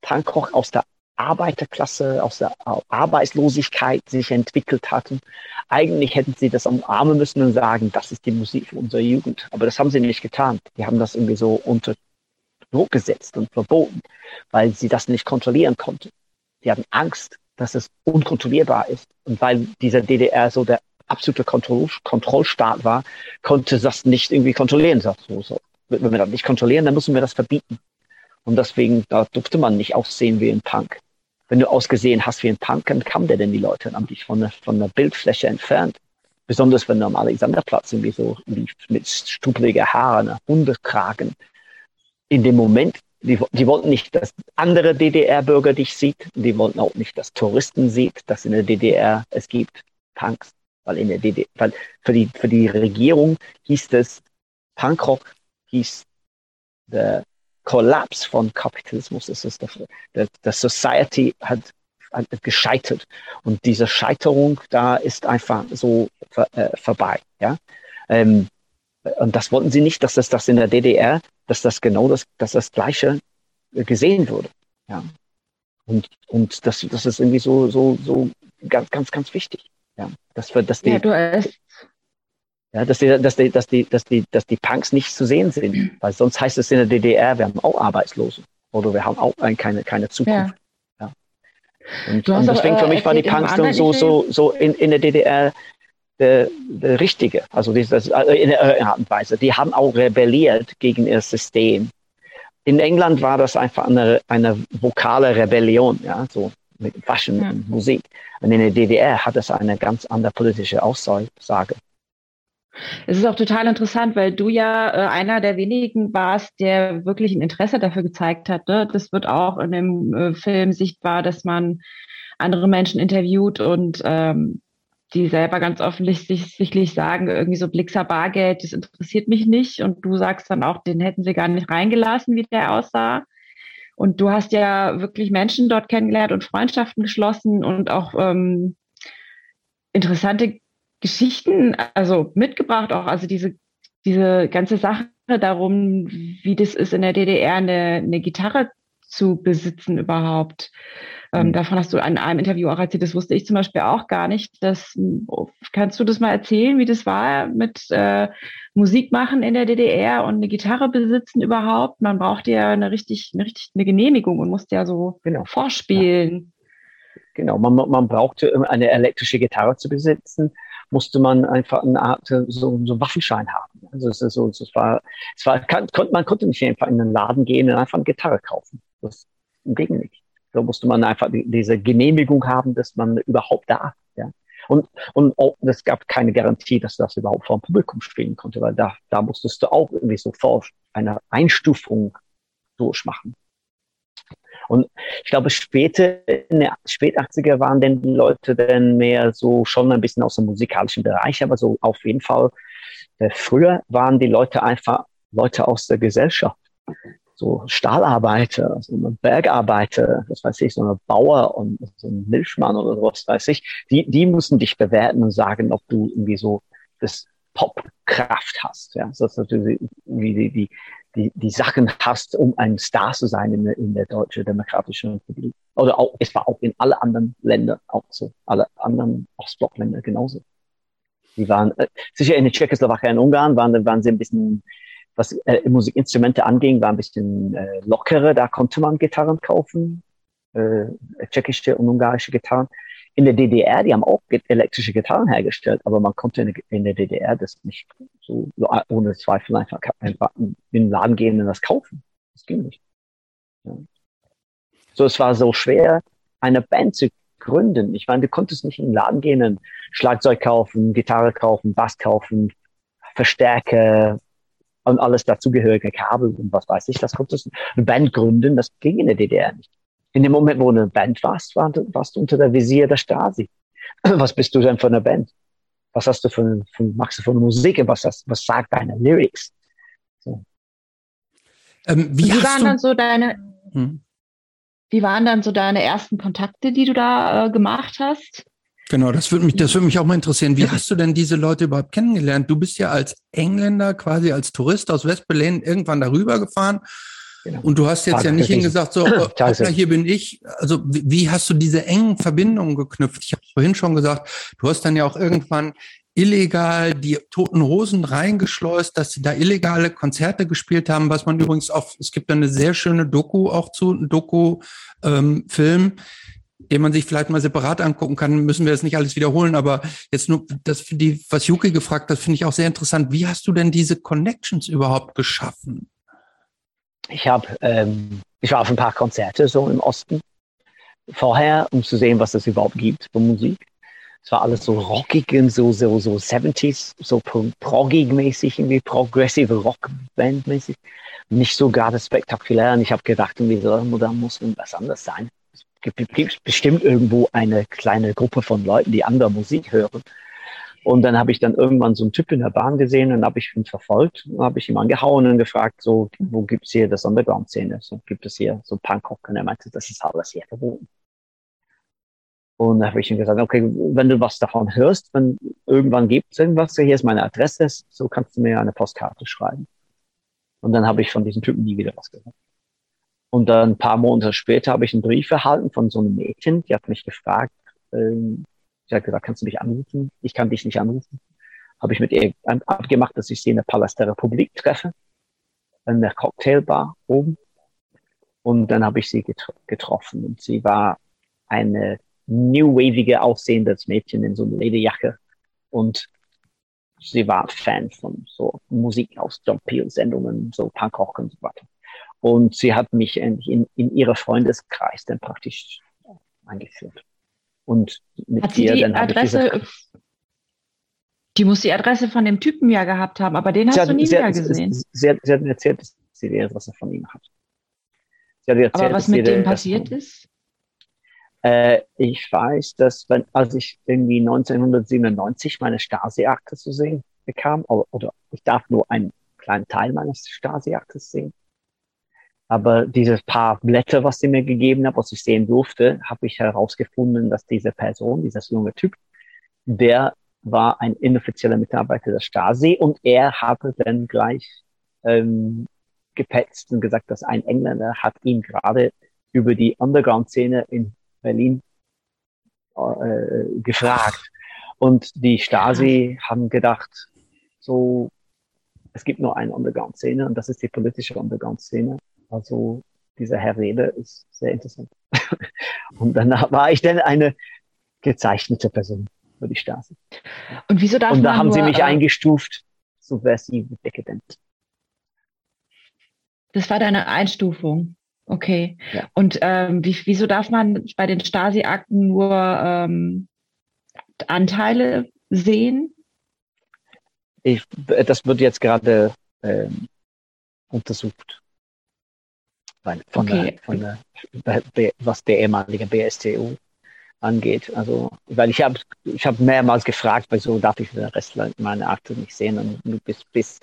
Punkrock aus der Arbeiterklasse, aus der Arbeitslosigkeit sich entwickelt hatten. Eigentlich hätten sie das umarmen müssen und sagen, das ist die Musik unserer Jugend. Aber das haben sie nicht getan. Die haben das irgendwie so unter Druck gesetzt und verboten, weil sie das nicht kontrollieren konnten. Sie hatten Angst, dass es unkontrollierbar ist. Und weil dieser DDR so der absolute Kontroll Kontrollstaat war, konnte das nicht irgendwie kontrollieren. So, so. Wenn wir das nicht kontrollieren, dann müssen wir das verbieten. Und deswegen, da durfte man nicht aussehen wie ein Punk. Wenn du ausgesehen hast wie ein Punk, dann kam der denn die Leute und haben dich von von der Bildfläche entfernt. Besonders wenn du am Alexanderplatz irgendwie so lief mit struppeliger Haaren, Hundekragen. In dem Moment, die, die wollten nicht, dass andere DDR-Bürger dich sieht. Die wollten auch nicht, dass Touristen sieht, dass in der DDR es gibt Punks. Weil in der DDR, weil für die, für die Regierung hieß es, Punkrock hieß der Kollaps von Kapitalismus. Das ist der, der, Society hat, hat gescheitert. Und diese Scheiterung da ist einfach so äh, vorbei. Ja? Ähm, und das wollten sie nicht, dass das, das in der DDR, dass das genau das, dass das Gleiche gesehen wurde. Ja. Und, und das, das ist irgendwie so, so, so ganz, ganz, ganz wichtig. Ja. Dass wir, dass die, ja, du hast, ja, dass die, dass die, dass die, dass die, dass die Punks nicht zu sehen sind. Weil sonst heißt es in der DDR, wir haben auch Arbeitslose. Oder wir haben auch keine, keine Zukunft. Ja. ja. Und, und deswegen für mich war die Punks so, so, so in, in der DDR der, der Richtige, also das, äh, in der Art und Weise. Die haben auch rebelliert gegen ihr System. In England war das einfach eine, eine vokale Rebellion, ja, so mit Fashion ja. und Musik. Und in der DDR hat es eine ganz andere politische Aussage. Es ist auch total interessant, weil du ja äh, einer der wenigen warst, der wirklich ein Interesse dafür gezeigt hat. Ne? Das wird auch in dem äh, Film sichtbar, dass man andere Menschen interviewt und ähm, die selber ganz offensichtlich sagen, irgendwie so Blixer Bargeld, das interessiert mich nicht. Und du sagst dann auch, den hätten sie gar nicht reingelassen, wie der aussah. Und du hast ja wirklich Menschen dort kennengelernt und Freundschaften geschlossen und auch ähm, interessante Geschichten, also mitgebracht auch, also diese, diese ganze Sache darum, wie das ist in der DDR, eine, eine Gitarre zu besitzen überhaupt. Ähm, mhm. davon hast du in einem Interview auch erzählt, das wusste ich zum Beispiel auch gar nicht. Das, kannst du das mal erzählen, wie das war mit äh, Musik machen in der DDR und eine Gitarre besitzen überhaupt? Man brauchte ja eine richtig, eine richtig eine Genehmigung und musste ja so genau. vorspielen. Ja. Genau, man, man brauchte eine elektrische Gitarre zu besitzen musste man einfach eine Art so, so Waffenschein haben. Also es ist so, es war, es war, kann, man konnte nicht einfach in den Laden gehen und einfach eine Gitarre kaufen. Das ging nicht. Da musste man einfach diese Genehmigung haben, dass man überhaupt da, ja. Und, und auch, es gab keine Garantie, dass das überhaupt vor dem Publikum spielen konnte, weil da, da musstest du auch irgendwie sofort eine Einstufung durchmachen. Und ich glaube, später, in den spät 80er waren denn die Leute dann mehr so schon ein bisschen aus dem musikalischen Bereich, aber so auf jeden Fall, äh, früher waren die Leute einfach Leute aus der Gesellschaft. So Stahlarbeiter, so Bergarbeiter, was weiß ich, so ein Bauer und so ein Milchmann oder was weiß ich, die, die müssen dich bewerten und sagen, ob du irgendwie so das Popkraft hast, ja, so, dass du wie die, die, die, die Sachen hast, um ein Star zu sein in, der, in der Deutschen Demokratischen Republik. Oder auch, es war auch in alle anderen Ländern auch so, alle anderen Ostblockländer genauso. Die waren, äh, sicher in der Tschechoslowakei und Ungarn waren, waren sie ein bisschen was äh, Musikinstrumente anging, war ein bisschen äh, lockerer. Da konnte man Gitarren kaufen, äh, tschechische und ungarische Gitarren. In der DDR, die haben auch elektrische Gitarren hergestellt, aber man konnte in, der DDR das nicht so, ohne Zweifel einfach, einfach in den Laden gehen und das kaufen. Das ging nicht. Ja. So, es war so schwer, eine Band zu gründen. Ich meine, du konntest nicht in den Laden gehen und Schlagzeug kaufen, Gitarre kaufen, Bass kaufen, Verstärker, und alles dazugehörige Kabel und was weiß ich, das konnte eine Band gründen, das ging in der DDR nicht. In dem Moment, wo du eine Band warst, warst du unter der Visier der Stasi. Was bist du denn für eine Band? Was hast du für, für machst du für eine Musik? Was, hast, was sagt deine Lyrics? So. Ähm, wie, wie waren du, dann so deine, hm? wie waren dann so deine ersten Kontakte, die du da äh, gemacht hast? Genau, das würde mich, das würde mich auch mal interessieren. Wie hast du denn diese Leute überhaupt kennengelernt? Du bist ja als Engländer quasi als Tourist aus West-Berlin irgendwann darüber gefahren. Genau. Und du hast jetzt Tag, ja nicht hingesagt, so, oh, hier bin ich. Also wie, wie hast du diese engen Verbindungen geknüpft? Ich habe vorhin schon gesagt, du hast dann ja auch irgendwann illegal die Toten Hosen reingeschleust, dass sie da illegale Konzerte gespielt haben, was man übrigens auch, es gibt eine sehr schöne Doku auch zu, Doku-Film, ähm, den man sich vielleicht mal separat angucken kann, müssen wir das nicht alles wiederholen. Aber jetzt nur das, für die, was Yuki gefragt hat, finde ich auch sehr interessant. Wie hast du denn diese Connections überhaupt geschaffen? Ich habe, ähm, ich war auf ein paar Konzerte so im Osten vorher, um zu sehen, was es überhaupt gibt für Musik. Es war alles so rockig und so, so, so 70s, so proggig mäßig, irgendwie progressive Rockband mäßig. Nicht so gerade spektakulär. Und ich habe gedacht, irgendwie so, da muss irgendwas anderes sein gibt bestimmt irgendwo eine kleine Gruppe von Leuten, die andere Musik hören. Und dann habe ich dann irgendwann so einen Typ in der Bahn gesehen und habe ich ihn verfolgt und habe ich ihm angehauen und gefragt, so, wo gibt's hier das Underground-Szene? So, gibt es hier so Punkrock? Und er meinte, das ist alles hier verboten. Und dann habe ich ihm gesagt, okay, wenn du was davon hörst, wenn irgendwann gibt es irgendwas, hier ist meine Adresse, so kannst du mir eine Postkarte schreiben. Und dann habe ich von diesem Typen nie wieder was gehört. Und dann ein paar Monate später habe ich einen Brief erhalten von so einem Mädchen, die hat mich gefragt, ähm, sie hat gesagt, kannst du mich anrufen? Ich kann dich nicht anrufen. Habe ich mit ihr abgemacht, dass ich sie in der Palast der Republik treffe, in der Cocktailbar oben. Und dann habe ich sie getro getroffen und sie war eine new wavige aussehendes Mädchen in so einer Lederjacke Und sie war Fan von so Musik aus John Peel Sendungen, so Punkrock und so weiter. Und sie hat mich in, in, in ihre Freundeskreis dann praktisch eingeführt. Und mit hat sie ihr, die dann Adresse, die muss die Adresse von dem Typen ja gehabt haben, aber den hast hat, du nie wieder gesehen. Sie, hat, sie hat mir erzählt, dass sie die Adresse von ihm hat. Erzählt, aber was mit dem passiert ist? Äh, ich weiß, dass wenn, als ich irgendwie 1997 meine Stasi-Akte zu sehen bekam, oder, oder, ich darf nur einen kleinen Teil meines Stasi-Aktes sehen, aber dieses paar Blätter, was sie mir gegeben hat, was ich sehen durfte, habe ich herausgefunden, dass diese Person, dieser junge Typ, der war ein inoffizieller Mitarbeiter der Stasi und er hatte dann gleich ähm, gepetzt und gesagt, dass ein Engländer hat ihn gerade über die Underground-Szene in Berlin äh, gefragt. Und die Stasi haben gedacht, so, es gibt nur eine Underground-Szene und das ist die politische Underground-Szene. Also dieser Herr Rede ist sehr interessant. und danach war ich dann eine gezeichnete Person für die Stasi. Und wieso darf Und da haben nur, sie mich äh, eingestuft, subversiv, dekadent. Das war deine Einstufung. Okay. Ja. Und ähm, wie, wieso darf man bei den Stasi-Akten nur ähm, Anteile sehen? Ich, das wird jetzt gerade ähm, untersucht. Von okay. der, von der, was der ehemalige BSTU angeht. Also, weil ich habe ich hab mehrmals gefragt, wieso darf ich den Rest meiner Akte nicht sehen und bis, bis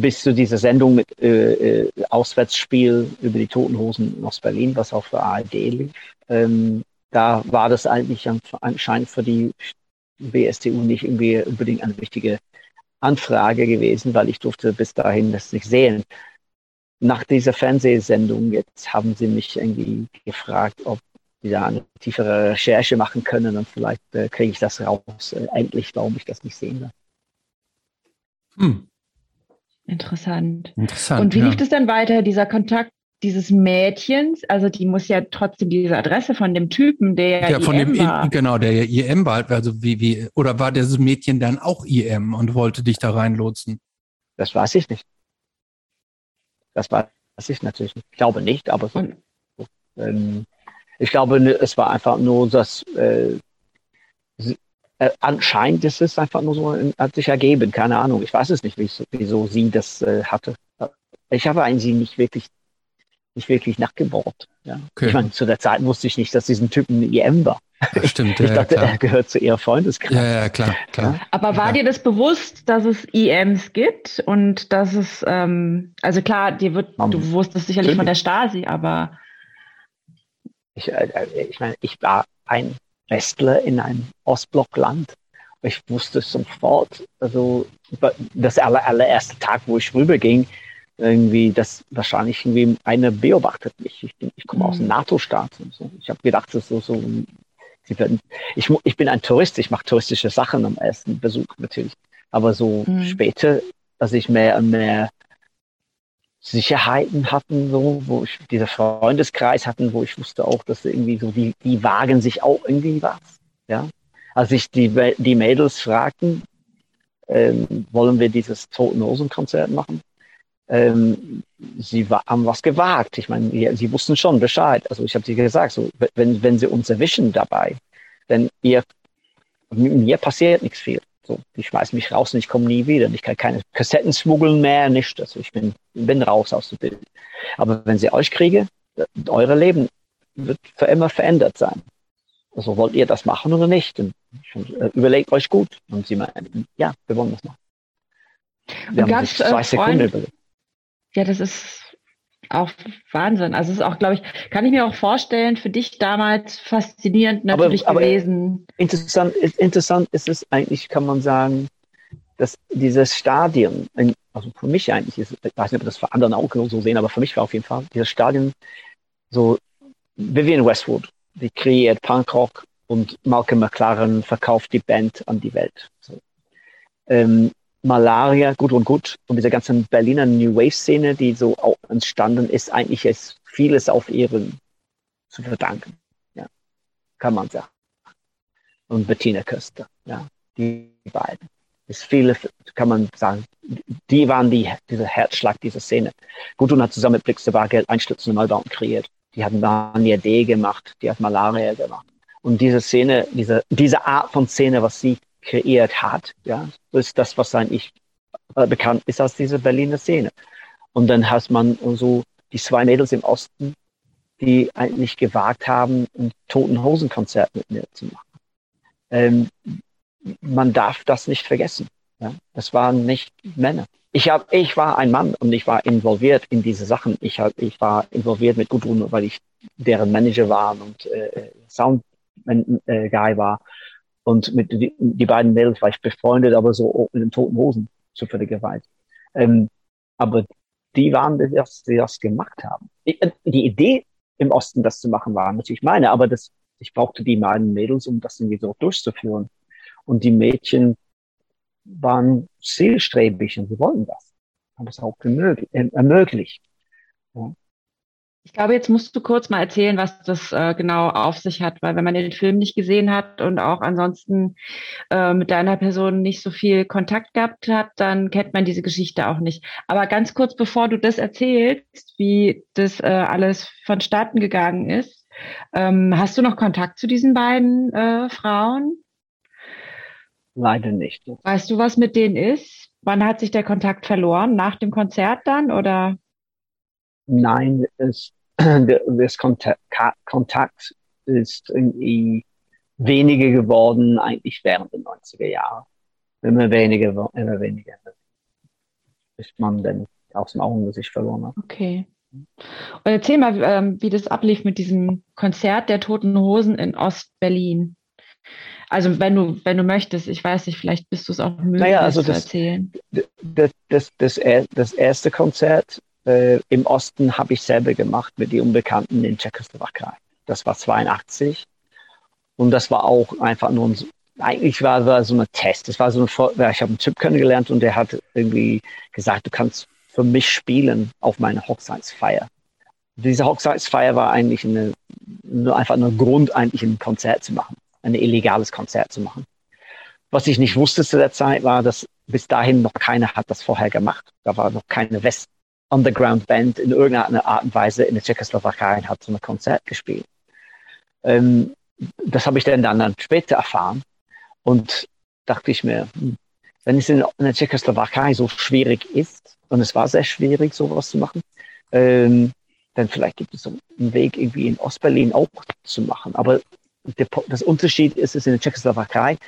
bis zu dieser Sendung mit äh, äh, Auswärtsspiel über die Toten Hosen aus Berlin, was auf der ARD lief. Ähm, da war das eigentlich anscheinend für die BSTU nicht irgendwie unbedingt eine wichtige Anfrage gewesen, weil ich durfte bis dahin das nicht sehen. Nach dieser Fernsehsendung jetzt haben sie mich irgendwie gefragt, ob sie da eine tiefere Recherche machen können und vielleicht äh, kriege ich das raus, äh, endlich, warum ich das nicht sehen darf. Hm. Interessant. Interessant. Und wie ja. lief es dann weiter, dieser Kontakt dieses Mädchens? Also die muss ja trotzdem diese Adresse von dem Typen, der ja, von IM dem war. genau, der ja IM war. Also wie wie oder war dieses Mädchen dann auch IM und wollte dich da reinlotsen? Das weiß ich nicht. Das weiß ich natürlich nicht. Ich glaube nicht, aber so, ähm, ich glaube, es war einfach nur, dass äh, äh, anscheinend ist es einfach nur so, hat sich ergeben, keine Ahnung. Ich weiß es nicht, wieso, wieso sie das äh, hatte. Ich habe eigentlich nicht wirklich, nicht wirklich nachgebohrt. Ja. Okay. Ich meine, zu der Zeit wusste ich nicht, dass diesen Typen IM war. Das stimmt. ich ja, dachte, klar. er gehört zu ihrer Freundeskreis. Ja, ja, klar, klar. Aber war ja. dir das bewusst, dass es IMs gibt und dass es, ähm, also klar, dir wird, um, du wusstest sicherlich natürlich. von der Stasi, aber ich, äh, äh, ich meine, ich war ein Westler in einem Ostblockland. Ich wusste sofort, also das aller, allererste Tag, wo ich rüberging, irgendwie, das wahrscheinlich irgendwie einer beobachtet mich. Ich, bin, ich komme mhm. aus einem NATO-Staat und so. Ich habe gedacht, das ist so, so sie werden, ich, ich bin ein Tourist, ich mache touristische Sachen am ersten Besuch natürlich. Aber so mhm. später, als ich mehr und mehr Sicherheiten hatten, so, wo ich dieser Freundeskreis hatten, wo ich wusste auch, dass irgendwie so, die, die wagen sich auch irgendwie was. Ja. Als ich die, die Mädels fragten, ähm, wollen wir dieses Toten Hosen Konzert machen? Ähm, sie war, haben was gewagt. Ich meine, ja, sie wussten schon Bescheid. Also ich habe sie gesagt, so, wenn, wenn sie uns erwischen dabei, denn ihr, mir passiert nichts viel. So, die schmeißen mich raus und ich komme nie wieder. Ich kann keine Kassetten schmuggeln mehr, nicht. Also ich bin, bin raus aus dem Bild. Aber wenn sie euch kriege, euer Leben wird für immer verändert sein. Also wollt ihr das machen oder nicht? Und äh, überlegt euch gut. Und sie meinen, ja, wir wollen das machen. Wir und haben sich zwei Sekunden überlegt. Ja, das ist auch Wahnsinn. Also es ist auch, glaube ich, kann ich mir auch vorstellen, für dich damals faszinierend natürlich aber, aber gewesen. Interessant, interessant ist es eigentlich, kann man sagen, dass dieses Stadion, also für mich eigentlich, ist, ich weiß nicht, ob das für andere auch so sehen, aber für mich war auf jeden Fall dieses Stadion so Vivian Westwood, die kreiert Punkrock und Malcolm McLaren verkauft die Band an die Welt. So. Ähm, Malaria, gut und gut, und diese ganzen Berliner New Wave-Szene, die so auch entstanden ist, eigentlich ist vieles auf ihren zu verdanken. Ja, kann man sagen. Und Bettina Köster, ja, die beiden. Es viele, kann man sagen, die waren die, dieser Herzschlag dieser Szene. Gudrun hat zusammen mit der Bargeld Einstürzen im Neubauten kreiert. Die hat D gemacht, die hat Malaria gemacht. Und diese Szene, diese, diese Art von Szene, was sie kreiert hat, ja, ist das, was eigentlich äh, bekannt ist als diese Berliner Szene. Und dann hat man so die zwei Mädels im Osten, die eigentlich gewagt haben, ein Toten Hosen Konzert mit mir zu machen. Ähm, man darf das nicht vergessen. Ja? Das waren nicht Männer. Ich, hab, ich war ein Mann und ich war involviert in diese Sachen. Ich, hab, ich war involviert mit Gudrun, weil ich deren Manager war und äh, Sound äh, Guy war. Und mit die, die beiden Mädels war ich befreundet, aber so mit den toten Hosen zufälligerweise. Ähm, aber die waren das, die das gemacht haben. Die, die Idee im Osten, das zu machen, war natürlich meine, aber das, ich brauchte die beiden Mädels, um das irgendwie so durchzuführen. Und die Mädchen waren zielstrebig und sie wollten das. Haben es auch ermöglicht. Ich glaube, jetzt musst du kurz mal erzählen, was das äh, genau auf sich hat, weil wenn man den Film nicht gesehen hat und auch ansonsten äh, mit deiner Person nicht so viel Kontakt gehabt hat, dann kennt man diese Geschichte auch nicht. Aber ganz kurz, bevor du das erzählst, wie das äh, alles vonstatten gegangen ist, ähm, hast du noch Kontakt zu diesen beiden äh, Frauen? Leider nicht. Weißt du, was mit denen ist? Wann hat sich der Kontakt verloren? Nach dem Konzert dann oder? Nein, es das Kontakt, Kontakt ist irgendwie weniger geworden, eigentlich während der 90er Jahre. Immer weniger, immer weniger. Bis man dann aus dem Augen sich verloren hat. Okay. Und erzähl mal, ähm, wie das ablief mit diesem Konzert der Toten Hosen in Ostberlin. Also wenn du, wenn du möchtest, ich weiß nicht, vielleicht bist du es auch müde naja, also zu das, erzählen. Das, das, das, das erste Konzert äh, im Osten habe ich selber gemacht mit den Unbekannten in Tschechoslowakei. Das war 82. Und das war auch einfach nur ein, eigentlich war das so ein Test. Das war so ein, ich habe einen Typ kennengelernt und der hat irgendwie gesagt, du kannst für mich spielen auf meiner Hochzeitsfeier. Diese Hochzeitsfeier war eigentlich eine, nur einfach nur Grund, eigentlich ein Konzert zu machen, ein illegales Konzert zu machen. Was ich nicht wusste zu der Zeit war, dass bis dahin noch keiner hat das vorher gemacht. Da war noch keine West Underground Band in irgendeiner Art und Weise in der Tschechoslowakei hat so ein Konzert gespielt. Ähm, das habe ich dann, dann später erfahren und dachte ich mir, hm, wenn es in, der Tschechoslowakei so schwierig ist, und es war sehr schwierig, sowas zu machen, ähm, dann vielleicht gibt es einen Weg, irgendwie in Ostberlin auch zu machen. Aber der, das Unterschied ist es in der Tschechoslowakei,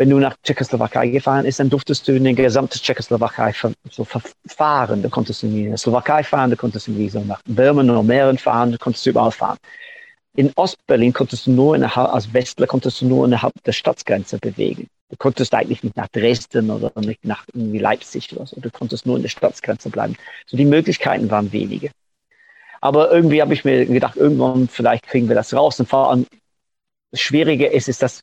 wenn du nach Tschechoslowakei gefahren bist, dann durftest du in die gesamte Tschechoslowakei so fahren. Du konntest in die Slowakei fahren, du konntest irgendwie so nach Birmen oder Mähren fahren, du konntest überall fahren. In Ostberlin konntest du nur innerhalb, als Westler konntest du nur innerhalb der Stadtgrenze bewegen. Du konntest eigentlich nicht nach Dresden oder nicht nach irgendwie Leipzig oder so. Du konntest nur in der Stadtgrenze bleiben. So die Möglichkeiten waren wenige. Aber irgendwie habe ich mir gedacht, irgendwann vielleicht kriegen wir das raus. Und vor allem das Schwierige ist, ist, dass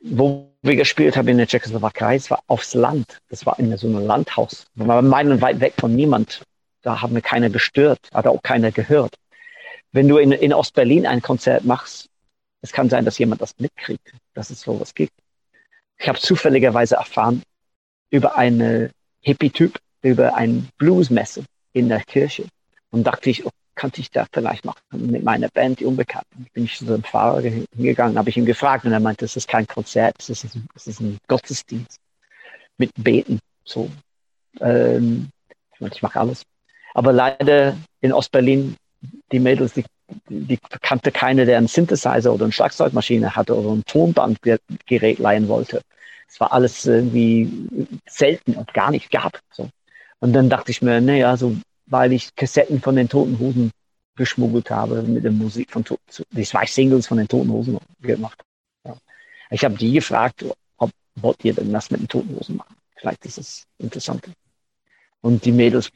wo wir gespielt haben in der Tschechoslowakei, es war aufs Land. Das war in so einem Landhaus. Wir waren meilen weit weg von niemand. Da haben wir keiner gestört, hat auch keiner gehört. Wenn du in, in Ostberlin ein Konzert machst, es kann sein, dass jemand das mitkriegt, dass es sowas gibt. Ich habe zufälligerweise erfahren über eine Hippie-Typ, über ein Bluesmesse in der Kirche. Und dachte ich, könnte ich da vielleicht machen mit meiner Band, die Unbekannten. Bin ich zu dem Fahrer hingegangen, habe ich ihn gefragt und er meinte, es ist kein Konzert, es ist, ein, es ist ein Gottesdienst mit Beten. So, ähm, ich, meine, ich mache alles. Aber leider in Ostberlin, die Mädels, die, die kannte keine, der einen Synthesizer oder eine Schlagzeugmaschine hatte oder ein Tonbandgerät leihen wollte. Es war alles irgendwie selten und gar nicht gab. So. Und dann dachte ich mir, naja, so weil ich Kassetten von den Toten Hosen geschmuggelt habe mit der Musik von die zwei Singles von den Toten Hosen gemacht. Ja. Ich habe die gefragt, ob wollt ihr denn das mit den Toten Hosen machen? Vielleicht ist es interessant. Und die Mädels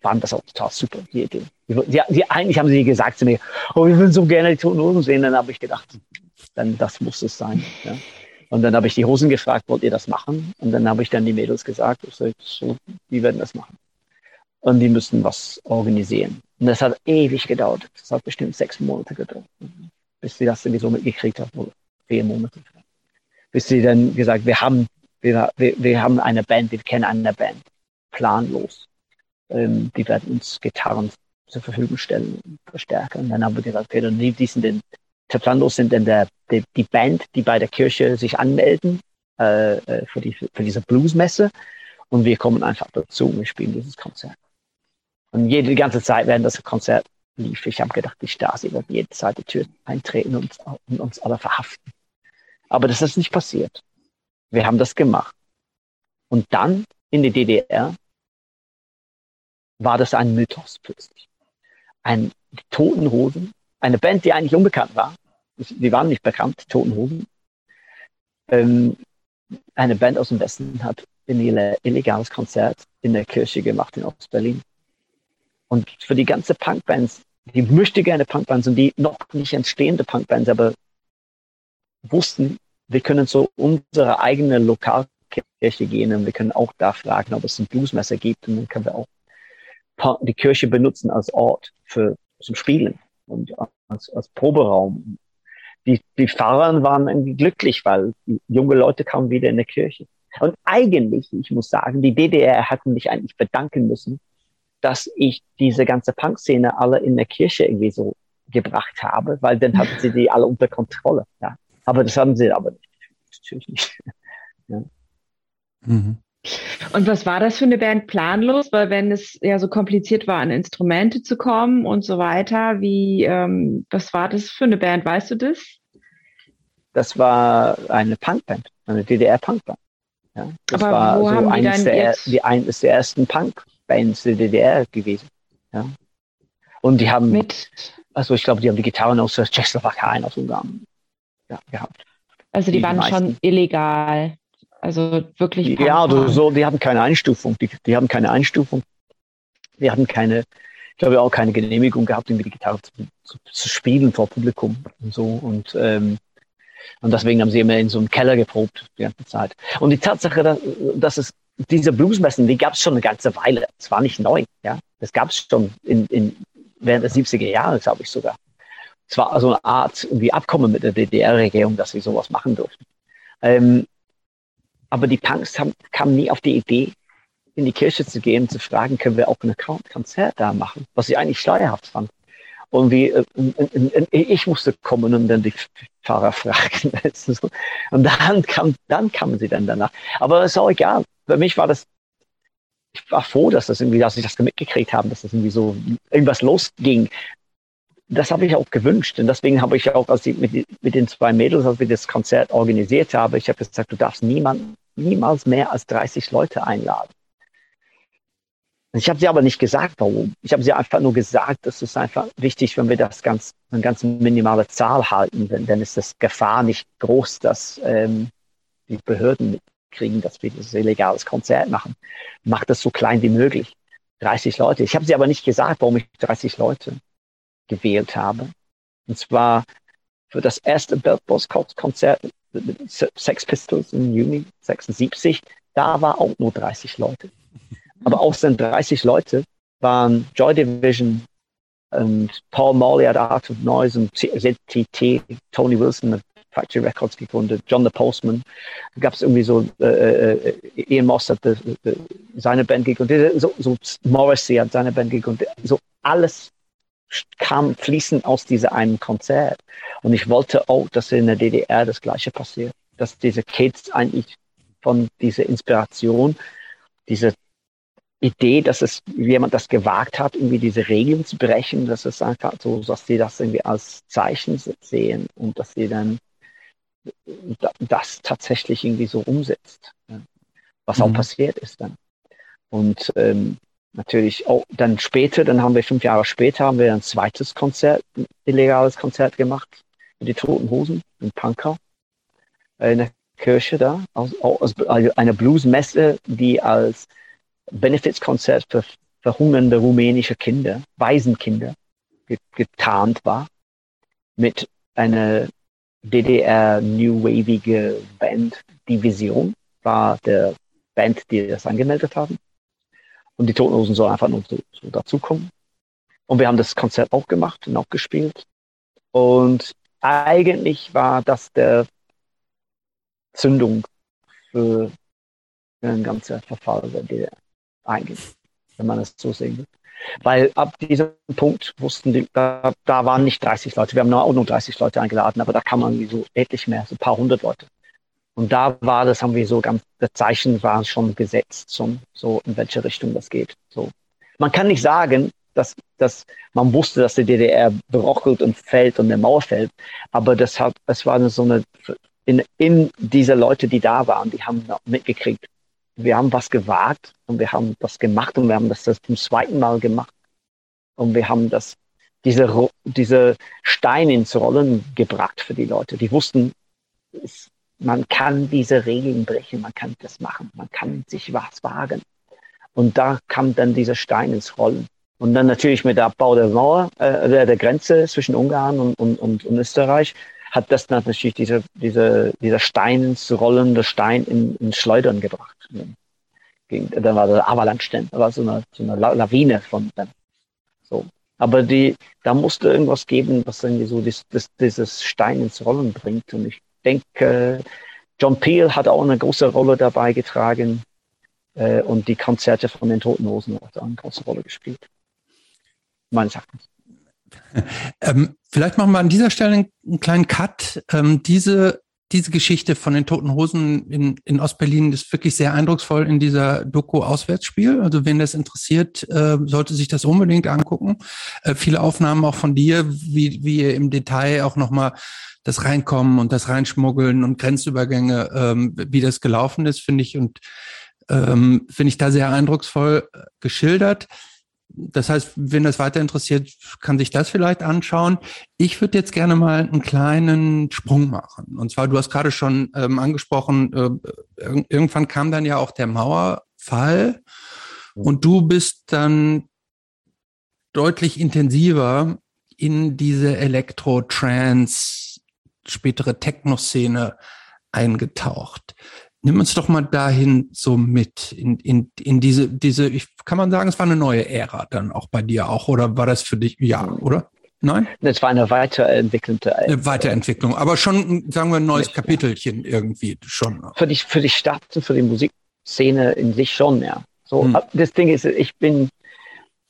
fanden das auch total super, die Idee. Die, die, die, eigentlich haben sie gesagt zu mir, oh, wir würden so gerne die Toten Hosen sehen. Dann habe ich gedacht, dann das muss es sein. Ja. Und dann habe ich die Hosen gefragt, wollt ihr das machen? Und dann habe ich dann die Mädels gesagt, so, die werden das machen und die müssen was organisieren. Und das hat ewig gedauert. Das hat bestimmt sechs Monate gedauert, bis sie das sowieso mitgekriegt haben, oder vier Monate. Bis sie dann gesagt, wir haben, Wir, wir, wir haben eine Band, wir kennen eine Band, planlos. Ähm, die werden uns Gitarren zur Verfügung stellen, verstärken. Und dann haben wir gesagt, okay, dann die sind denn, planlos sind denn der, die, die Band, die bei der Kirche sich anmelden äh, äh für, die, für diese Bluesmesse. Und wir kommen einfach dazu und wir spielen dieses Konzert. Und jede die ganze Zeit, während das Konzert lief, ich habe gedacht, die Stasi wird jede Zeit die Tür eintreten und, und uns alle verhaften. Aber das ist nicht passiert. Wir haben das gemacht. Und dann in der DDR war das ein Mythos plötzlich. Ein die eine Band, die eigentlich unbekannt war. Die waren nicht bekannt, die Toten. Ähm, eine Band aus dem Westen hat ein illegales Konzert in der Kirche gemacht in Ostberlin. Und für die ganze Punkbands, die möchte gerne Punkbands und die noch nicht entstehende Punkbands, aber wussten, wir können zu unserer eigenen Lokalkirche gehen und wir können auch da fragen, ob es ein Bluesmesser gibt und dann können wir auch die Kirche benutzen als Ort für zum Spielen und als, als Proberaum. Die, die Pfarrer waren glücklich, weil junge Leute kamen wieder in der Kirche. Und eigentlich, ich muss sagen, die DDR hatten mich eigentlich bedanken müssen, dass ich diese ganze Punk-Szene alle in der Kirche irgendwie so gebracht habe, weil dann hatten sie die alle unter Kontrolle. Ja. Aber das haben sie aber nicht. Natürlich nicht. Ja. Mhm. Und was war das für eine Band planlos? Weil wenn es ja so kompliziert war, an Instrumente zu kommen und so weiter, wie ähm, was war das für eine Band? Weißt du das? Das war eine Punkband, eine DDR-Punkband. Ja, das Aber war wo so haben die eines der, jetzt- die eines der ersten Punk-Bands der DDR gewesen. Ja. Und die haben, Mit, also ich glaube, die haben die Gitarren aus der Tschechoslowakei aus Ungarn ja, gehabt. also die, die waren schon meisten. illegal. Also wirklich. Ja, also so, die haben keine Einstufung. Die, die haben keine Einstufung. Die hatten keine, ich glaube auch keine Genehmigung gehabt, irgendwie die Gitarre zu, zu, zu spielen vor Publikum und so. Und, ähm, und deswegen haben sie immer in so einem Keller geprobt die ganze Zeit. Und die Tatsache, dass, dass es diese Bluesmessen, die gab es schon eine ganze Weile. Es war nicht neu. Ja, das gab es schon in, in, während der 70er Jahre, glaube ich sogar. Es war also eine Art wie Abkommen mit der DDR-Regierung, dass sie sowas machen durften. Ähm, aber die Punks haben, kamen nie auf die Idee, in die Kirche zu gehen zu fragen, können wir auch ein Konzert da machen, was ich eigentlich steuerhaft fand. Und wie, äh, und- und ich musste kommen und dann die Pfarrer fragen. So. Und dann kam, dann kamen sie dann danach. Aber es ist auch egal. Für mich war das, ich war froh, dass das irgendwie, dass ich das mitgekriegt habe, dass das irgendwie so irgendwas losging. Das habe ich auch gewünscht. Und deswegen habe ich auch, als ich mit, mit den zwei Mädels, als wir das Konzert organisiert haben, ich habe gesagt, du darfst niemand, niemals mehr als 30 Leute einladen. Ich habe sie aber nicht gesagt, warum. Ich habe sie einfach nur gesagt, es ist einfach wichtig, wenn wir das ganz, eine ganz minimale Zahl halten, denn dann ist das Gefahr nicht groß, dass ähm, die Behörden mitkriegen, dass wir dieses illegales Konzert machen. Macht das so klein wie möglich. 30 Leute. Ich habe sie aber nicht gesagt, warum ich 30 Leute gewählt habe. Und zwar für das erste Beltboss-Konzert mit Sex Pistols im Juni 76, da war auch nur 30 Leute. Aber aus den 30 Leute waren Joy Division und Paul Morley hat Art of Noise und ZTT, Tony Wilson hat Factory Records gegründet, John the Postman. Da gab es irgendwie so, äh, äh, Ian Moss hat äh, äh, seine Band gegründet, so, so Morrissey hat seine Band gegründet. So alles kam fließend aus diesem einen Konzert. Und ich wollte auch, dass in der DDR das Gleiche passiert. Dass diese Kids eigentlich von dieser Inspiration, diese Idee, dass es jemand das gewagt hat, irgendwie diese Regeln zu brechen, dass es einfach so, dass sie das irgendwie als Zeichen sehen und dass sie dann das tatsächlich irgendwie so umsetzt, was auch Mhm. passiert ist dann. Und ähm, natürlich auch dann später, dann haben wir fünf Jahre später haben wir ein zweites Konzert, ein illegales Konzert gemacht mit die Toten Hosen in Pankow äh, in der Kirche da, aus, aus, also eine Bluesmesse, die als Benefizkonzert für verhungernde rumänische Kinder, Waisenkinder ge getarnt war mit einer DDR New Wavige Band Division war der Band, die das angemeldet haben. Und die Toten Hosen sollen einfach nur so, so dazukommen. Und wir haben das Konzert auch gemacht und auch gespielt. Und eigentlich war das der Zündung für ein ganzer Verfall der DDR einging, wenn man es so sehen will. Weil ab diesem Punkt wussten die, da, da waren nicht 30 Leute, wir haben auch nur 30 Leute eingeladen, aber da kann man wie so etlich mehr, so ein paar hundert Leute. Und da war das, haben wir so ganz, das Zeichen war schon gesetzt, zum, so in welche Richtung das geht. So. Man kann nicht sagen, dass, dass man wusste, dass die DDR berochelt und fällt und der Mauer fällt, aber das hat, es war so eine, in, in diese Leute, die da waren, die haben mitgekriegt, wir haben was gewagt und wir haben das gemacht und wir haben das, das zum zweiten Mal gemacht und wir haben das, diese, diese Steine ins Rollen gebracht für die Leute. Die wussten, es, man kann diese Regeln brechen, man kann das machen, man kann sich was wagen. Und da kam dann dieser Stein ins Rollen. Und dann natürlich mit der Abbau der Mauer, äh, der, Grenze zwischen Ungarn und, und, und, und Österreich, hat das natürlich diese, diese, dieser Stein ins Rollen, der Stein in, in Schleudern gebracht. Dann war der Avalanche, da war so eine, so eine Lawine von dann. So. Aber die, da musste irgendwas geben, was irgendwie so das, das, dieses Stein ins Rollen bringt. Und ich denke, John Peel hat auch eine große Rolle dabei getragen. Äh, und die Konzerte von den Toten Hosen hat auch eine große Rolle gespielt. Meines Erachtens. Ähm, vielleicht machen wir an dieser Stelle einen kleinen Cut. Ähm, diese, diese Geschichte von den Toten Hosen in, in Ostberlin ist wirklich sehr eindrucksvoll in dieser Doku Auswärtsspiel. Also wen das interessiert, äh, sollte sich das unbedingt angucken. Äh, viele Aufnahmen auch von dir, wie, wie ihr im Detail auch nochmal das Reinkommen und das Reinschmuggeln und Grenzübergänge, ähm, wie das gelaufen ist, finde ich und ähm, finde ich da sehr eindrucksvoll äh, geschildert. Das heißt, wenn das weiter interessiert, kann sich das vielleicht anschauen. Ich würde jetzt gerne mal einen kleinen Sprung machen. Und zwar, du hast gerade schon ähm, angesprochen, äh, irgendwann kam dann ja auch der Mauerfall und du bist dann deutlich intensiver in diese Elektro-Trance, spätere Techno-Szene eingetaucht. Nimm uns doch mal dahin so mit in, in, in diese, diese, ich, kann man sagen, es war eine neue Ära dann auch bei dir auch, oder war das für dich, ja, oder? Nein? Das war eine weiterentwickelte. Eine Weiterentwicklung, aber schon, sagen wir, ein neues nicht, Kapitelchen ja. irgendwie schon. Für die, für die Stadt, für die Musikszene in sich schon, ja. So, hm. das Ding ist, ich bin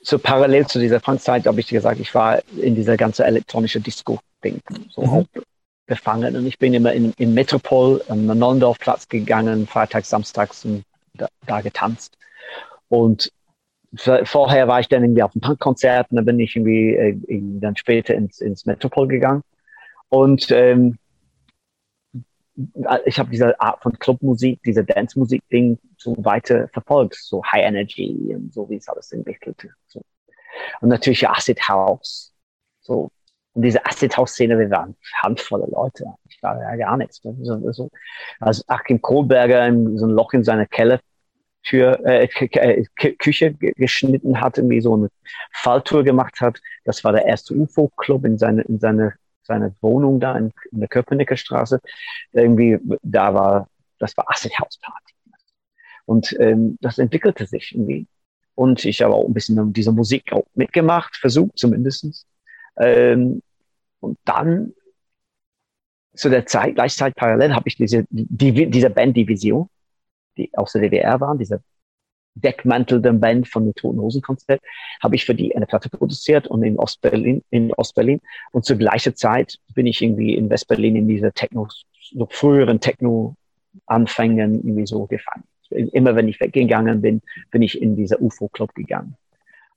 so parallel zu dieser Franzzeit, habe ich dir gesagt, ich war in dieser ganze elektronische Disco-Ding. So mhm befangen. Und ich bin immer in, in Metropol am Nollendorfplatz gegangen, freitags, samstags und da, da getanzt. Und vorher war ich dann irgendwie auf einem Punkkonzert und dann bin ich irgendwie äh, dann später ins, ins Metropol gegangen. Und ähm, ich habe diese Art von Clubmusik, diese Dance-Musik-Ding so weiter verfolgt, so High Energy und so wie es alles entwickelte. So. Und natürlich Acid House, so und diese Acid-House-Szene, wir waren handvolle Leute. Ich war ja gar nichts. So, so, als Achim Kohlberger in, so ein Loch in seiner Keller Tür, äh, äh Küche geschnitten hat, irgendwie so eine Falltour gemacht hat. Das war der erste UFO-Club in seine, in seine, seine Wohnung da in, in der Köpenicker Straße. Irgendwie, da war, das war Acid House Party. Und ähm, das entwickelte sich irgendwie. Und ich habe auch ein bisschen diese Musik auch mitgemacht, versucht zumindestens ähm, und dann zu der Zeit, gleichzeitig parallel, habe ich diese, die, diese Banddivision, die aus der DDR waren, diese deckmantelte Band von dem Toten Hosen Konzert, habe ich für die eine Platte produziert und in Ostberlin, in Ostberlin. Und zur gleichen Zeit bin ich irgendwie in Westberlin in diese Techno, so früheren Techno-Anfängen irgendwie so gefangen. Immer wenn ich weggegangen bin, bin ich in dieser UFO-Club gegangen.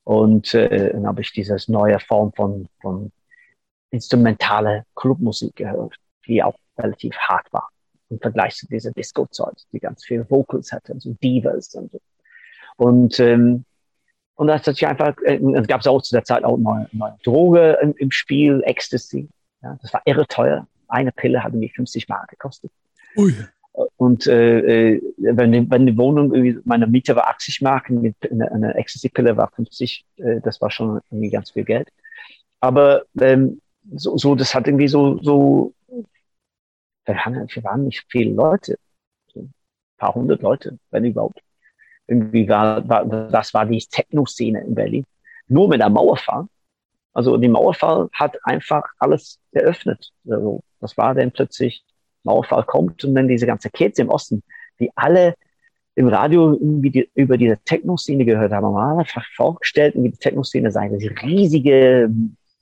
Und äh, dann habe ich diese neue Form von, von instrumentale Clubmusik gehört, die auch relativ hart war im Vergleich zu dieser Disco-Zeit, die ganz viele Vocals hatte, so Divas und so. Und, ähm, und das hat sich einfach, äh, es gab auch zu der Zeit auch neue, neue Droge im, im Spiel, Ecstasy. Ja, das war irre teuer. Eine Pille hat irgendwie 50 Mark gekostet. Ui. Und äh, äh, wenn, wenn die Wohnung irgendwie, meine Miete war 80 Mark, eine, eine Ecstasy-Pille war 50, äh, das war schon irgendwie ganz viel Geld. Aber ähm, so, so, das hat irgendwie so, so, wir waren nicht viele Leute, ein paar hundert Leute, wenn überhaupt. Irgendwie war, war das war die Techno-Szene in Berlin. Nur mit der Mauerfall. Also die Mauerfall hat einfach alles eröffnet. Also, das war dann plötzlich Mauerfall kommt und dann diese ganze Kids im Osten, die alle im Radio irgendwie die, über diese Techno-Szene gehört habe, man hat einfach vorgestellt, wie die Techno-Szene sei, diese riesige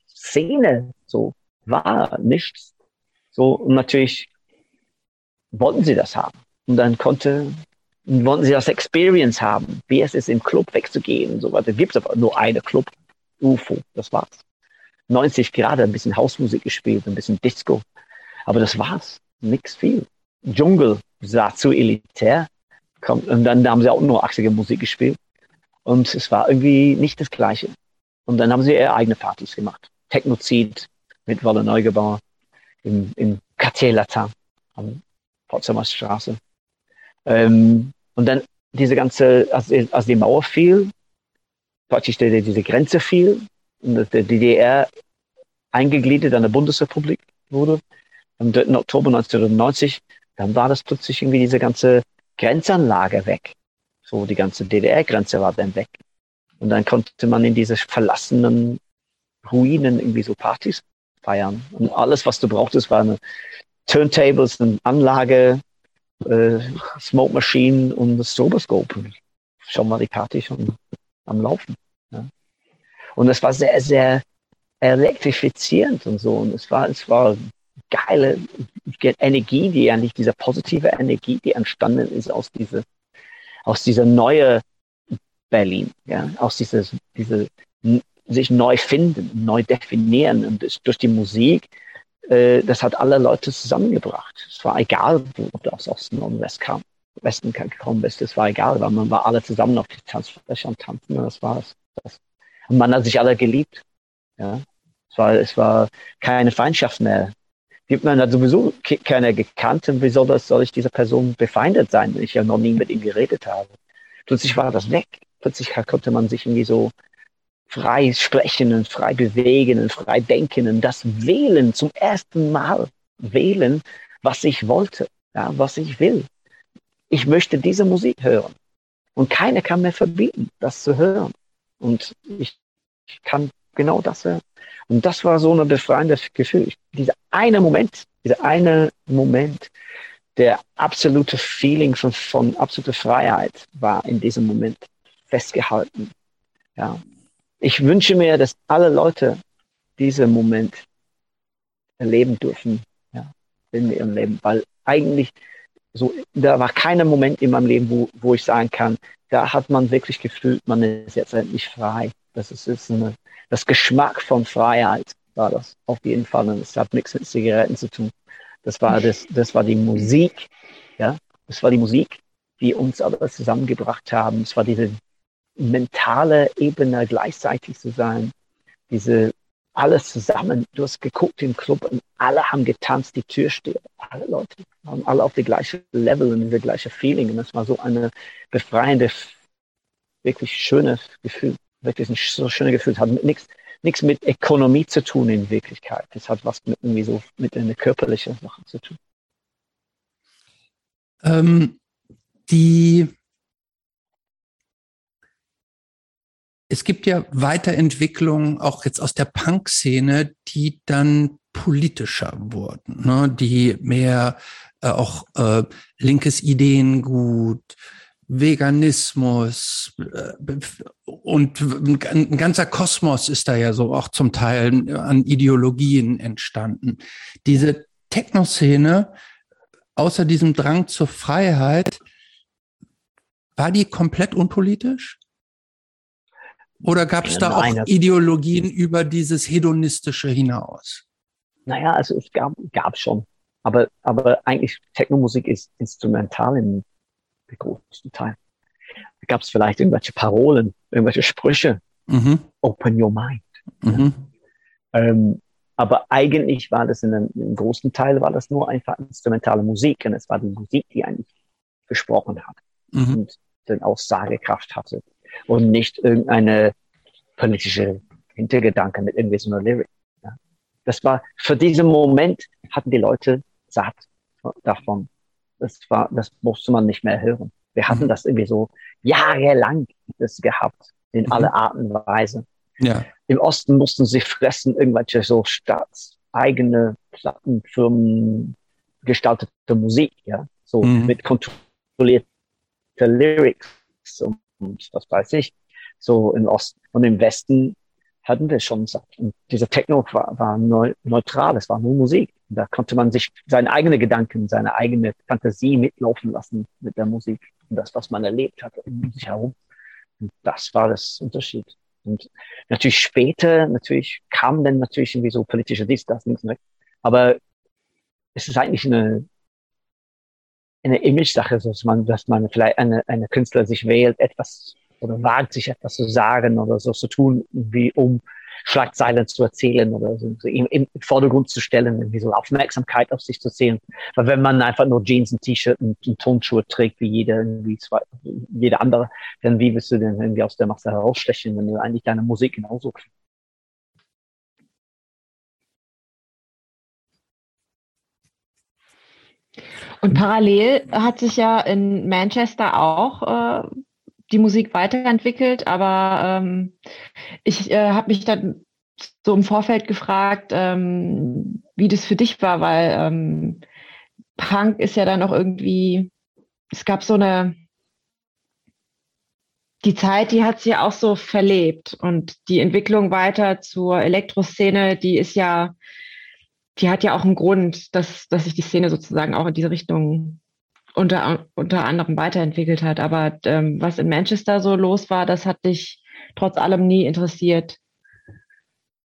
Szene, so war nichts. So, und natürlich wollten sie das haben. Und dann konnte, wollten sie das Experience haben, wie es ist, im Club wegzugehen und so weiter. Gibt es aber nur eine Club, UFO, das war's. 90 Grad, ein bisschen Hausmusik gespielt, ein bisschen Disco. Aber das war's. Nix viel. Dschungel sah zu elitär. Und dann haben sie auch nur 80er Musik gespielt. Und es war irgendwie nicht das Gleiche. Und dann haben sie ihre eigene Partys gemacht. Technozid mit Wolle Neugebauer im, im Quartier Latin am Potsdamer Straße. Ähm, und dann diese ganze, als, als die Mauer fiel, praktisch die, diese Grenze fiel und die DDR eingegliedert an der Bundesrepublik wurde, am 3. Oktober 1990, dann war das plötzlich irgendwie diese ganze Grenzanlage weg. So die ganze DDR-Grenze war dann weg. Und dann konnte man in diese verlassenen Ruinen irgendwie so Partys feiern. Und alles, was du brauchtest, waren Turntables, eine Anlage, äh, Smoke Machine und das Stroboscope. Schon mal die Party schon am Laufen. Ja. Und es war sehr, sehr elektrifizierend und so. Und es war, es war geile Energie, die eigentlich diese positive Energie, die entstanden ist aus dieser, aus dieser neue Berlin, ja, aus dieser, diese sich neu finden, neu definieren und das, durch die Musik, äh, das hat alle Leute zusammengebracht. Es war egal, ob du aus Osten oder West kam, Westen gekommen bist, es war egal, weil man war alle zusammen auf die Tanzfläche und tanzen und das war es. Und man hat sich alle geliebt. Ja, es war, es war keine Feindschaft mehr gibt man hat sowieso keiner gekannt. Und wie soll das, soll ich dieser Person befeindet sein, wenn ich ja noch nie mit ihm geredet habe? Plötzlich war das weg. Plötzlich konnte man sich irgendwie so frei sprechen und frei bewegen und frei denken und das wählen zum ersten Mal wählen, was ich wollte, ja, was ich will. Ich möchte diese Musik hören. Und keiner kann mir verbieten, das zu hören. Und ich, ich kann genau das. Und das war so ein befreiendes Gefühl. Dieser eine Moment, dieser eine Moment, der absolute Feeling von, von absoluter Freiheit war in diesem Moment festgehalten. Ja. Ich wünsche mir, dass alle Leute diesen Moment erleben dürfen, ja, in ihrem Leben, weil eigentlich so, da war kein Moment in meinem Leben, wo, wo ich sagen kann, da hat man wirklich gefühlt, man ist jetzt endlich frei. Das ist, ist eine das Geschmack von Freiheit war das auf jeden Fall. Und es hat nichts mit Zigaretten zu tun. Das war das, das war die Musik, ja. Das war die Musik, die uns alle zusammengebracht haben. Es war diese mentale Ebene gleichzeitig zu sein. Diese alles zusammen. Du hast geguckt im Club und alle haben getanzt, die Tür steht. Alle Leute haben alle auf die gleiche Level und diese gleiche Feeling. Und das war so eine befreiende, wirklich schönes Gefühl wirklich ein so schönes Gefühl. Hat nichts nichts mit Ökonomie zu tun in Wirklichkeit. Das hat was mit irgendwie so mit einer körperlichen Sache zu tun. Ähm, die es gibt ja Weiterentwicklungen auch jetzt aus der Punk-Szene, die dann politischer wurden, ne? die mehr äh, auch äh, linkes Ideengut, Veganismus äh, und ein ganzer Kosmos ist da ja so auch zum Teil an Ideologien entstanden. Diese Techno-Szene, außer diesem Drang zur Freiheit, war die komplett unpolitisch? Oder gab es da Nein, auch Ideologien über dieses Hedonistische hinaus? Naja, also es gab, gab schon. Aber, aber eigentlich Technomusik ist instrumental im der größten Teil. Da gab es vielleicht irgendwelche Parolen, irgendwelche Sprüche. Mhm. Open your mind. Mhm. Ähm, aber eigentlich war das in einem, in einem, großen Teil war das nur einfach instrumentale Musik und es war die Musik, die eigentlich gesprochen hat mhm. und den Aussagekraft hatte und nicht irgendeine politische Hintergedanke mit irgendwie so einer Lyric. Ja. Das war für diesen Moment hatten die Leute satt davon das war, das musste man nicht mehr hören. Wir hatten mhm. das irgendwie so jahrelang das gehabt, in mhm. alle Arten und Weise. Ja. Im Osten mussten sie fressen irgendwelche so staatseigene Plattenfirmen gestaltete Musik, ja, so mhm. mit kontrollierten Lyrics und was weiß ich, so im Osten. Und im Westen hatten wir schon satt. Und dieser Techno war, war neu, neutral, es war nur Musik. Da konnte man sich seine eigenen Gedanken, seine eigene Fantasie mitlaufen lassen mit der Musik und das, was man erlebt hat um sich herum. Und das war das Unterschied. Und natürlich später, natürlich kam dann natürlich irgendwie so politische dies, das, und rechts. Aber es ist eigentlich eine, eine Image-Sache, dass man, dass man vielleicht eine, eine Künstler sich wählt, etwas oder wagt sich etwas zu sagen oder so zu tun, wie um Schlagzeilen zu erzählen oder so, so im, im Vordergrund zu stellen, irgendwie so Aufmerksamkeit auf sich zu ziehen. Weil wenn man einfach nur Jeans, ein T-Shirt und, und Tonschuhe trägt, wie jeder, irgendwie zwei, jeder andere, dann wie willst du denn irgendwie aus der Masse herausstechen, wenn du eigentlich deine Musik genauso klingt? Und parallel hat sich ja in Manchester auch äh, die Musik weiterentwickelt, aber ähm, ich äh, habe mich dann so im Vorfeld gefragt, ähm, wie das für dich war, weil ähm, Punk ist ja dann auch irgendwie, es gab so eine, die Zeit, die hat sich ja auch so verlebt und die Entwicklung weiter zur Elektroszene, die ist ja, die hat ja auch einen Grund, dass, dass sich die Szene sozusagen auch in diese Richtung unter, unter anderem weiterentwickelt hat. Aber ähm, was in Manchester so los war, das hat dich trotz allem nie interessiert.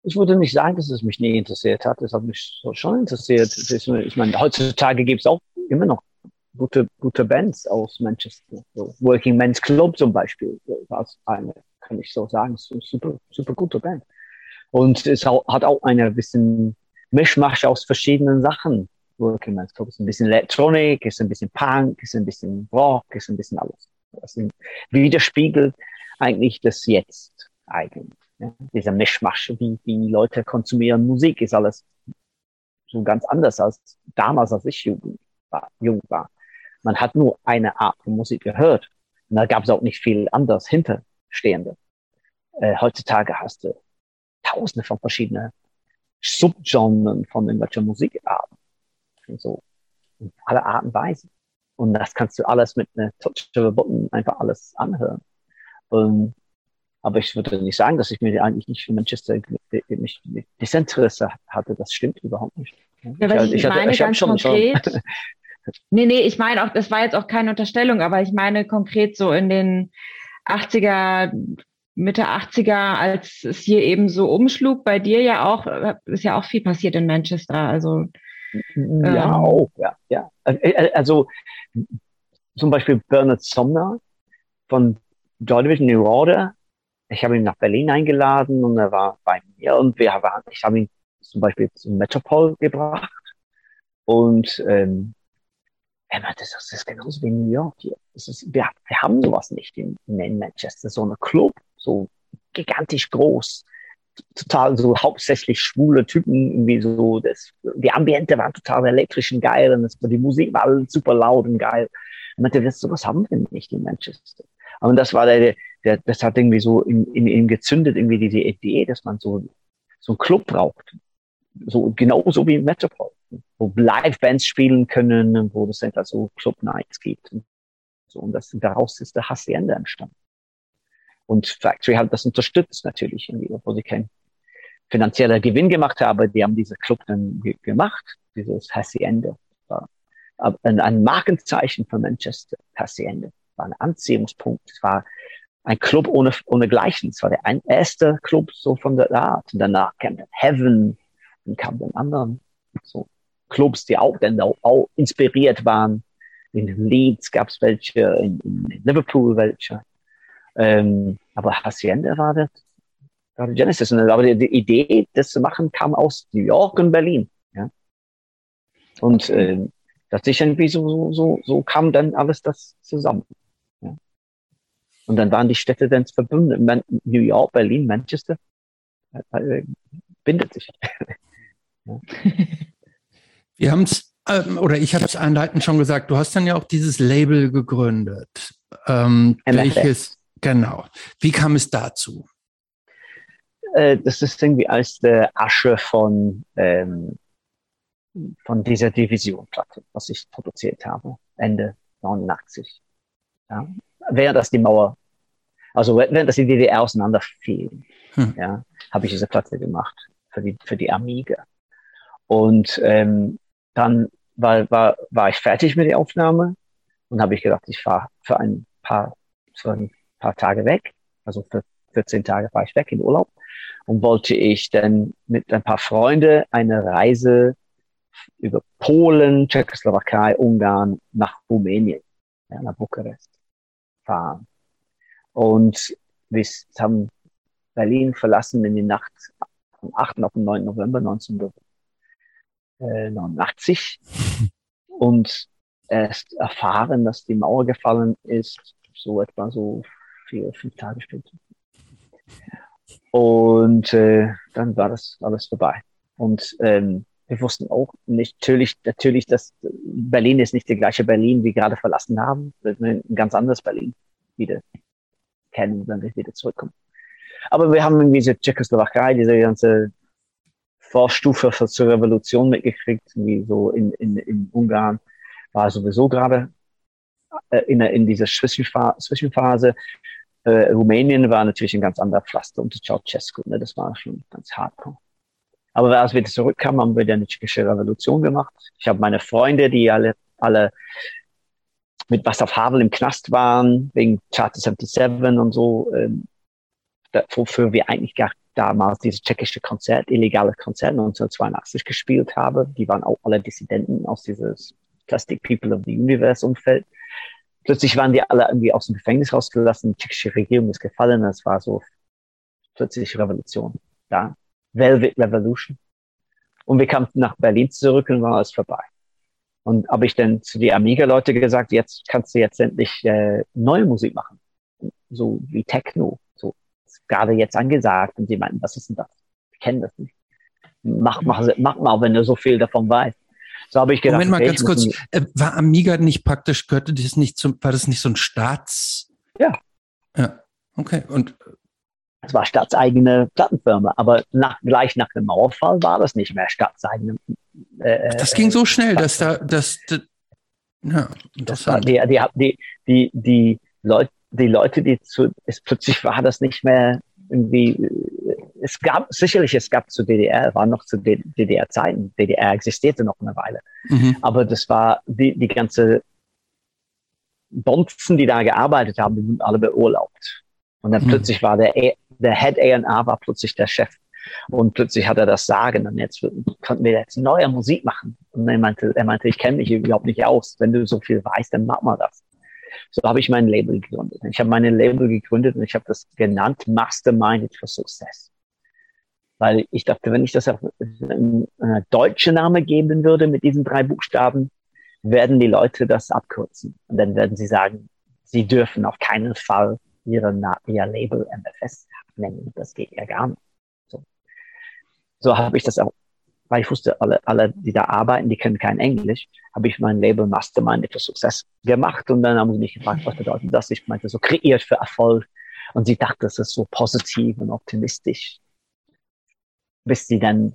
Ich würde nicht sagen, dass es mich nie interessiert hat. Es hat mich schon interessiert. Ich meine, heutzutage gibt es auch immer noch gute, gute Bands aus Manchester. So Working Men's Club zum Beispiel war eine, kann ich so sagen, super, super gute Band. Und es hat auch eine bisschen Mischmasch aus verschiedenen Sachen. Man's Club ist ein bisschen Elektronik, ist ein bisschen Punk, ist ein bisschen Rock, ist ein bisschen alles. Das widerspiegelt eigentlich das Jetzt eigentlich. Ja? Dieser Mischmasch, wie die Leute konsumieren Musik, ist alles so ganz anders als damals, als ich jung war. Jung war. Man hat nur eine Art von Musik gehört. Und da gab es auch nicht viel anders hinterstehende. Äh, heutzutage hast du tausende von verschiedenen Subgenren von irgendwelchen Musikarten so in aller Art und Weise. Und das kannst du alles mit einer Touch of a Button einfach alles anhören. Und, aber ich würde nicht sagen, dass ich mir eigentlich nicht für Manchester nicht Desinteresse hatte. Das stimmt überhaupt nicht. Ja, ich, ich, ich meine ich ganz schon, konkret. Schon. nee, nee, ich meine auch, das war jetzt auch keine Unterstellung, aber ich meine konkret so in den 80er, Mitte 80er, als es hier eben so umschlug, bei dir ja auch, ist ja auch viel passiert in Manchester. Also ja, ähm. auch, ja, ja. Äh, äh, also zum Beispiel Bernard Somner von Joy Division New Order. Ich habe ihn nach Berlin eingeladen und er war bei mir und wir waren, ich habe ihn zum Beispiel zum Metropol gebracht und ähm, er meinte, das ist genauso wie in New York hier. Das ist, wir, wir haben sowas nicht in, in Manchester, so eine Club, so gigantisch groß total so hauptsächlich schwule Typen, irgendwie so, das, die Ambiente war total elektrisch und geil und das, die Musik war super laut und geil. Und meinte, das, sowas haben wir nicht in Manchester. Und das war der, der das hat irgendwie so in, in, in gezündet, irgendwie diese Idee, dass man so, so einen Club braucht. So, genauso wie im Metropol. Wo Live-Bands spielen können, wo es einfach so Club-Nights gibt. Und, so, und das, daraus ist der Hacienda entstanden. Und Factory hat das unterstützt natürlich, obwohl sie keinen finanzieller Gewinn gemacht haben. Die haben diese Club dann ge gemacht, dieses Hacienda. War ein, ein Markenzeichen für Manchester, Hacienda. War ein Anziehungspunkt. Es war ein Club ohne, ohne Gleichen. Es war der ein, erste Club so von der Art. Und danach kam dann Heaven und kam dann anderen so Clubs, die auch dann auch inspiriert waren. In Leeds gab es welche, in, in Liverpool welche. Ähm, aber Hacienda war das, war Genesis. Aber die, die, Idee, das zu machen, kam aus New York und Berlin. Ja? Und äh, das ist irgendwie so, so, so, so kam dann alles das zusammen. Ja? Und dann waren die Städte dann verbunden. Man, New York, Berlin, Manchester äh, äh bindet sich. ja. Wir haben es, ähm, oder ich habe es einleitend schon gesagt, du hast dann ja auch dieses Label gegründet, ähm, welches Genau. Wie kam es dazu? Äh, das ist irgendwie als der Asche von, ähm, von dieser Division-Platte, was ich produziert habe, Ende 89. Ja? Während das die Mauer, also während das die DDR auseinanderfiel, hm. ja, habe ich diese Platte gemacht für die, für die Amiga. Und ähm, dann war, war, war ich fertig mit der Aufnahme und habe ich gedacht, ich fahre für ein paar, für ein paar Tage weg. Also für 14 Tage fahre ich weg in Urlaub und wollte ich dann mit ein paar Freunden eine Reise über Polen, Tschechoslowakei, Ungarn nach Rumänien, ja, nach Bukarest fahren. Und wir haben Berlin verlassen in die Nacht vom 8. auf den 9. November 1989 und erst erfahren, dass die Mauer gefallen ist, so etwa so vier, fünf Tage später. Und äh, dann war das alles vorbei. Und ähm, wir wussten auch nicht, natürlich, natürlich, dass Berlin ist nicht die gleiche Berlin, wie wir gerade verlassen haben. Wir werden ein ganz anderes Berlin wieder kennen, wenn wir wieder zurückkommen. Aber wir haben irgendwie diese Tschechoslowakei, diese ganze Vorstufe zur Revolution mitgekriegt, wie so in, in, in Ungarn war sowieso gerade äh, in, in dieser Zwischenphase. Äh, Rumänien war natürlich ein ganz anderer Pflaster unter Ceausescu. Ne? Das war schon ganz hardcore. Aber als wir zurückkamen, haben wir dann eine tschechische Revolution gemacht. Ich habe meine Freunde, die alle, alle mit Wasser Havel im Knast waren, wegen Charter 77 und so, ähm, wofür wir eigentlich gar damals dieses tschechische Konzert, illegale Konzert 1982 gespielt haben. Die waren auch alle Dissidenten aus dieses Plastic People of the Universe Umfeld. Plötzlich waren die alle irgendwie aus dem Gefängnis rausgelassen. Die tschechische Regierung ist gefallen. Es war so plötzlich Revolution. Ja. Velvet Revolution. Und wir kamen nach Berlin zurück und war alles vorbei. Und habe ich dann zu die Amiga-Leute gesagt, jetzt kannst du jetzt endlich äh, neue Musik machen. So wie Techno. So gerade jetzt angesagt. Und sie meinten, was ist denn das? Ich kenne das nicht. Mach, mach, mach mal, wenn du so viel davon weißt. So habe ich gedacht. Moment mal okay, ganz kurz. Äh, war Amiga nicht praktisch, gehörte das nicht zum, war das nicht so ein Staats? Ja. Ja. Okay. Und es war staatseigene Plattenfirma, aber nach, gleich nach dem Mauerfall war das nicht mehr staatseigene. Äh, das ging so schnell, dass da, dass, das, ja, das war die, die, die, die, die Leute, die Leute, die zu, es plötzlich war das nicht mehr irgendwie, es gab, sicherlich, es gab zu DDR, war noch zu DDR-Zeiten, DDR existierte noch eine Weile, mhm. aber das war die, die ganze Bonzen, die da gearbeitet haben, die wurden alle beurlaubt. Und dann mhm. plötzlich war der, der Head A&R war plötzlich der Chef. Und plötzlich hat er das Sagen und jetzt konnten wir jetzt neue Musik machen. Und er meinte, er meinte, ich kenne mich überhaupt nicht aus. Wenn du so viel weißt, dann mach mal das. So habe ich mein Label gegründet. Ich habe meine Label gegründet und ich habe das genannt Masterminded for Success. Weil ich dachte, wenn ich das auf einen deutschen Name geben würde mit diesen drei Buchstaben, werden die Leute das abkürzen. Und dann werden sie sagen, sie dürfen auf keinen Fall ihre, ihr Label MFS nennen. Das geht ja gar nicht. So, so habe ich das auch weil ich wusste, alle, alle, die da arbeiten, die kennen kein Englisch, habe ich mein Label Mastermind for Success gemacht und dann haben sie mich gefragt, was bedeutet das? Ich meinte, so kreiert für Erfolg. Und sie dachte, das ist so positiv und optimistisch. Bis sie dann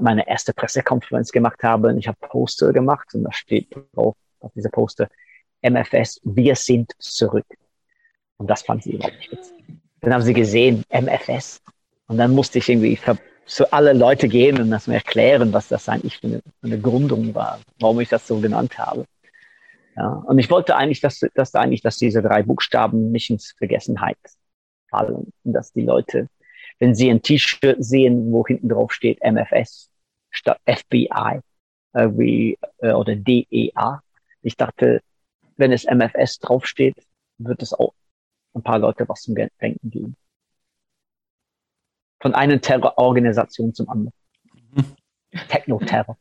meine erste Pressekonferenz gemacht haben ich habe Poster gemacht und da steht drauf, auf dieser Poster, MFS, wir sind zurück. Und das fand sie überhaupt nicht witzig. Dann haben sie gesehen, MFS. Und dann musste ich irgendwie zu alle Leute gehen und das mir erklären, was das eigentlich für eine, für eine Gründung war, warum ich das so genannt habe. Ja, und ich wollte eigentlich, dass, dass eigentlich, dass diese drei Buchstaben nicht ins Vergessenheit fallen und dass die Leute, wenn sie ein T-Shirt sehen, wo hinten drauf steht MFS statt FBI äh, wie, äh, oder DEA, ich dachte, wenn es MFS draufsteht, wird es auch ein paar Leute was zum Denken geben von einer Terrororganisation zum anderen. Mhm. Techno-Terror.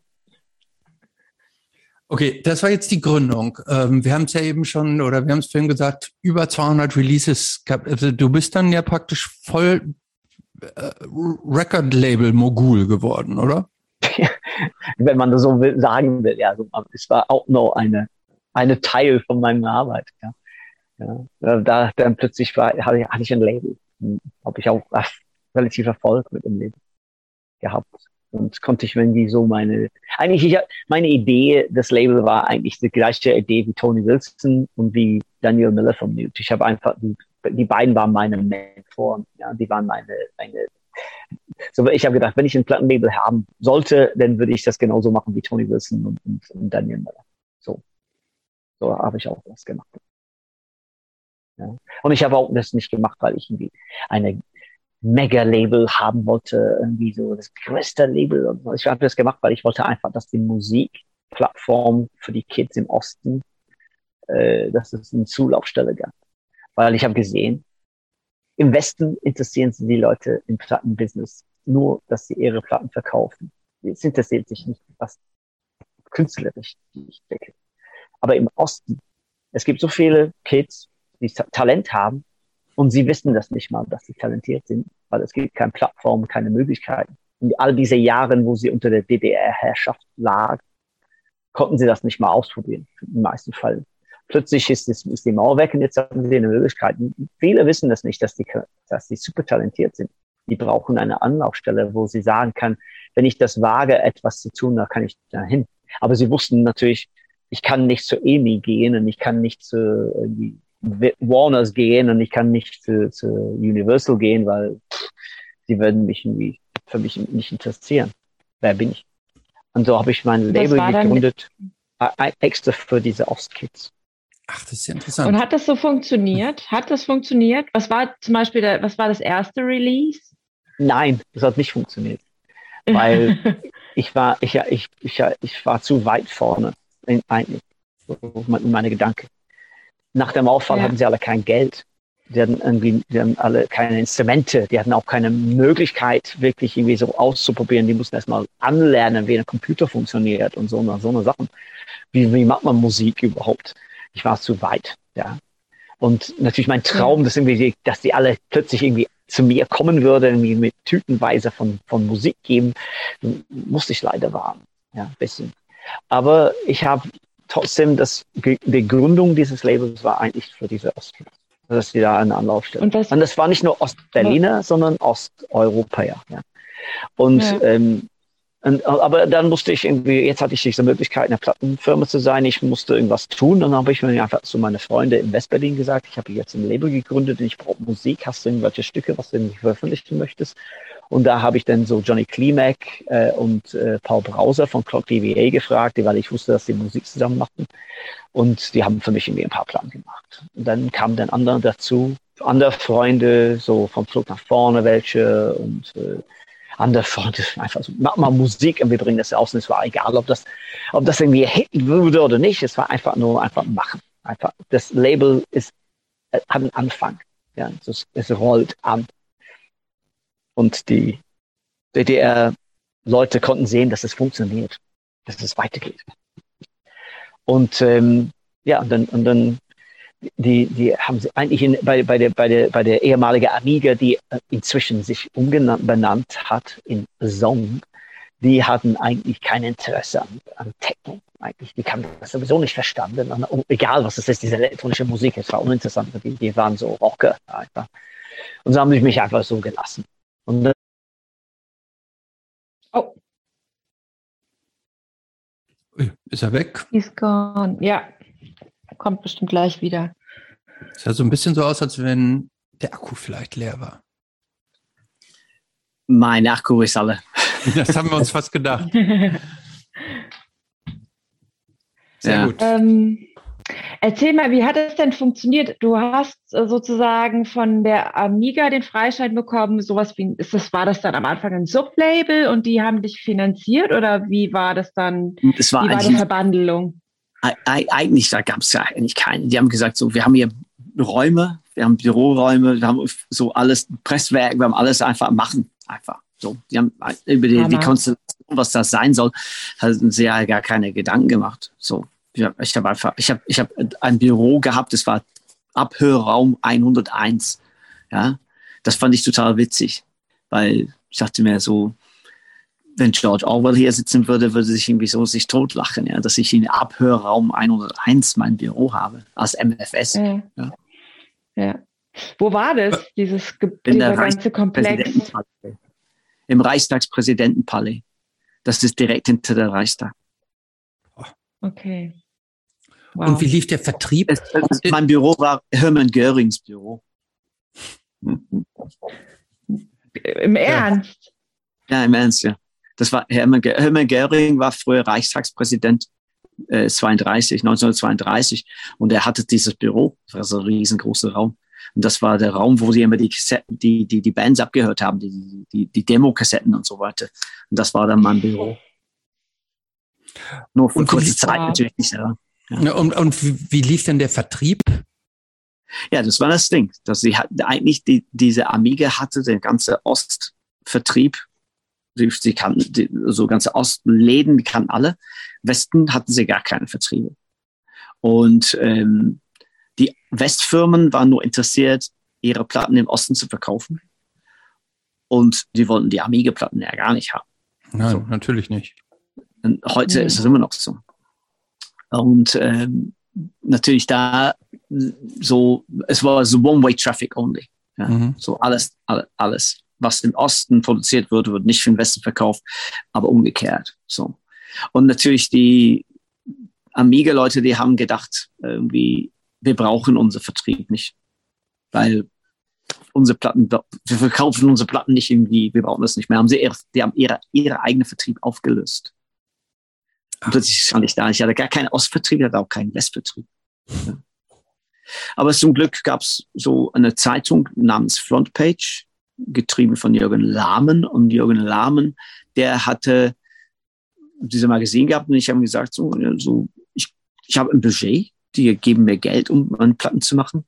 Okay, das war jetzt die Gründung. Ähm, wir haben es ja eben schon, oder wir haben es vorhin gesagt, über 200 Releases gehabt. Also du bist dann ja praktisch voll äh, Record-Label-Mogul geworden, oder? Wenn man das so will, sagen will, ja. Also, es war auch noch eine, eine Teil von meiner Arbeit. Ja. ja. Da dann plötzlich war, hatte ich ein Label. Habe ich auch relativ Erfolg mit dem Leben gehabt. Und konnte ich irgendwie so meine, eigentlich, ich, meine Idee, das Label war eigentlich die gleiche Idee wie Tony Wilson und wie Daniel Miller von Mute. Ich habe einfach, die, die beiden waren meine Mentoren, ja, die waren meine, meine so, ich habe gedacht, wenn ich ein Plattenlabel haben sollte, dann würde ich das genauso machen wie Tony Wilson und, und, und Daniel Miller. So, so habe ich auch das gemacht. Ja. Und ich habe auch das nicht gemacht, weil ich irgendwie eine Mega-Label haben wollte, irgendwie so das größte Label. Ich habe das gemacht, weil ich wollte einfach, dass die Musikplattform für die Kids im Osten, äh, dass es eine Zulaufstelle gab. Weil ich habe gesehen, im Westen interessieren sich die Leute im Plattenbusiness nur, dass sie ihre Platten verkaufen. Es interessiert sich nicht, was künstlerisch ich denke. Aber im Osten, es gibt so viele Kids, die Talent haben und sie wissen das nicht mal, dass sie talentiert sind, weil es gibt keine Plattform, keine Möglichkeiten. Und all diese Jahre, wo sie unter der DDR-Herrschaft lag, konnten sie das nicht mal ausprobieren, im meisten Fall. Plötzlich ist, ist, ist die Mauer weg und jetzt haben sie eine Möglichkeit. Viele wissen das nicht, dass die, dass die super talentiert sind. Die brauchen eine Anlaufstelle, wo sie sagen kann, wenn ich das wage, etwas zu tun, da kann ich dahin. Aber sie wussten natürlich, ich kann nicht zu EMI gehen und ich kann nicht zu irgendwie Warners gehen und ich kann nicht zu, zu Universal gehen, weil pff, sie würden mich irgendwie für mich nicht interessieren. Wer bin ich? Und so habe ich mein Label gegründet, extra für diese Ostkids. Ach, das ist ja interessant. Und hat das so funktioniert? Hat das funktioniert? Was war zum Beispiel, der, was war das erste Release? Nein, das hat nicht funktioniert. Weil ich war, ich, ich, ich, ich war zu weit vorne, in, eigentlich, in meine Gedanken. Nach dem Auffall ja. hatten sie alle kein Geld. Die hatten irgendwie, die hatten alle keine Instrumente. Die hatten auch keine Möglichkeit, wirklich irgendwie so auszuprobieren. Die mussten erstmal anlernen, wie ein Computer funktioniert und so, und so eine Sachen. Wie, wie macht man Musik überhaupt? Ich war zu weit, ja. Und natürlich mein Traum, dass irgendwie, dass die alle plötzlich irgendwie zu mir kommen würde, irgendwie mit Tütenweise von, von Musik geben, musste ich leider warten, ja, ein bisschen. Aber ich habe trotzdem, das, die Gründung dieses Labels war eigentlich für diese Ostkids. Dass sie da eine Anlaufstelle. Und das, und das war nicht nur Ostberliner, ja. sondern Osteuropäer. Ja. Und, ja. Ähm, und, aber dann musste ich irgendwie, jetzt hatte ich diese Möglichkeit, in einer Plattenfirma zu sein. Ich musste irgendwas tun. Dann habe ich mir einfach zu meinen Freunden in Westberlin gesagt, ich habe jetzt ein Label gegründet und ich brauche Musik. Hast du irgendwelche Stücke, was du irgendwie veröffentlichen möchtest? Und da habe ich dann so Johnny Klimek äh, und äh, Paul Brauser von Clock DVA gefragt, weil ich wusste, dass die Musik zusammen machten. Und die haben für mich irgendwie ein paar Platten gemacht. Und dann kamen dann andere dazu, andere Freunde, so vom Flug nach vorne welche und äh, andere Freunde, einfach so, mach mal Musik und wir bringen das aus. Und es war egal, ob das, ob das irgendwie hitten würde oder nicht. Es war einfach nur einfach machen. Einfach, das Label ist, äh, hat einen Anfang. Ja, es, es rollt an. Und die DDR-Leute konnten sehen, dass es funktioniert, dass es weitergeht. Und ähm, ja, und dann, und dann die, die haben sie eigentlich in, bei, bei, der, bei, der, bei der ehemaligen Amiga, die äh, inzwischen sich umbenannt hat in Song, die hatten eigentlich kein Interesse an, an Techno. Eigentlich, die haben das sowieso nicht verstanden. Und, egal was es ist, diese elektronische Musik, es war uninteressant. Die, die waren so Rocker einfach. Und so haben sie mich einfach so gelassen. Und dann oh. Ist er weg? He's gone. Ja, kommt bestimmt gleich wieder. Sah so ein bisschen so aus, als wenn der Akku vielleicht leer war. Mein Akku ist alle. Das haben wir uns fast gedacht. Sehr ja. gut. Ähm, Erzähl mal, wie hat es denn funktioniert? Du hast äh, sozusagen von der Amiga den Freischein bekommen. Sowas wie, ist das, war das dann am Anfang ein Sublabel und die haben dich finanziert oder wie war das dann? Das war wie war die Verbandelung? Eigentlich, da gab es ja eigentlich keine. Die haben gesagt, so, wir haben hier Räume, wir haben Büroräume, wir haben so alles, Presswerk, wir haben alles einfach machen. Einfach. So, die haben über die, die Konstellation, was das sein soll, haben sehr gar keine Gedanken gemacht. So, ja, ich habe einfach, ich habe, ich habe ein Büro gehabt, das war Abhörraum 101. Ja, das fand ich total witzig, weil ich dachte mir so, wenn George Orwell hier sitzen würde, würde sich irgendwie so sich totlachen, ja, dass ich in Abhörraum 101 mein Büro habe, als MFS. Ja. ja. ja. Wo war das, dieses dieser ganze Komplex? Im Reichstagspräsidentenpalais. Das ist direkt hinter der Reichstag. Okay. Wow. Und wie lief der Vertrieb? Es, es, mein Büro war Hermann Görings Büro. Im Ernst? Ja, im Ernst, ja. Das war Hermann, Göring war früher Reichstagspräsident äh, 32, 1932 und er hatte dieses Büro, das war so ein riesengroßer Raum. Und das war der Raum, wo sie immer die, Kassetten, die, die, die Bands abgehört haben, die, die, die Demo-Kassetten und so weiter. Und das war dann mein Büro. Nur für und kurze Zeit natürlich nicht. Ja. ja. Und, und wie, wie lief denn der Vertrieb? Ja, das war das Ding, dass sie hatten eigentlich die, diese Amiga hatte den ganzen Ostvertrieb. Sie, sie kannten die, so ganze Ostläden, die kannten alle. Westen hatten sie gar keine Vertriebe. Und ähm, die Westfirmen waren nur interessiert, ihre Platten im Osten zu verkaufen. Und die wollten die Amiga-Platten ja gar nicht haben. Nein, so. natürlich nicht. Und heute mhm. ist es immer noch so. Und ähm, natürlich da so, es war so One-Way-Traffic only. Ja? Mhm. So alles, alles, was im Osten produziert wurde, wird nicht für den Westen verkauft, aber umgekehrt. So. Und natürlich die Amiga-Leute, die haben gedacht, irgendwie, wir brauchen unser Vertrieb nicht. Weil unsere Platten, wir verkaufen unsere Platten nicht irgendwie, wir brauchen das nicht mehr. Haben sie die haben ihre, ihre eigene Vertrieb aufgelöst. Und plötzlich stand ich da. Ich hatte gar keinen Ostvertrieb, ich hatte auch keinen Westvertrieb. Ja. Aber zum Glück gab es so eine Zeitung namens Frontpage, getrieben von Jürgen Lahmen. Und Jürgen Lahmen, der hatte diese Magazin gehabt und ich habe gesagt, so, so ich, ich habe ein Budget, die geben mir Geld, um meine Platten zu machen.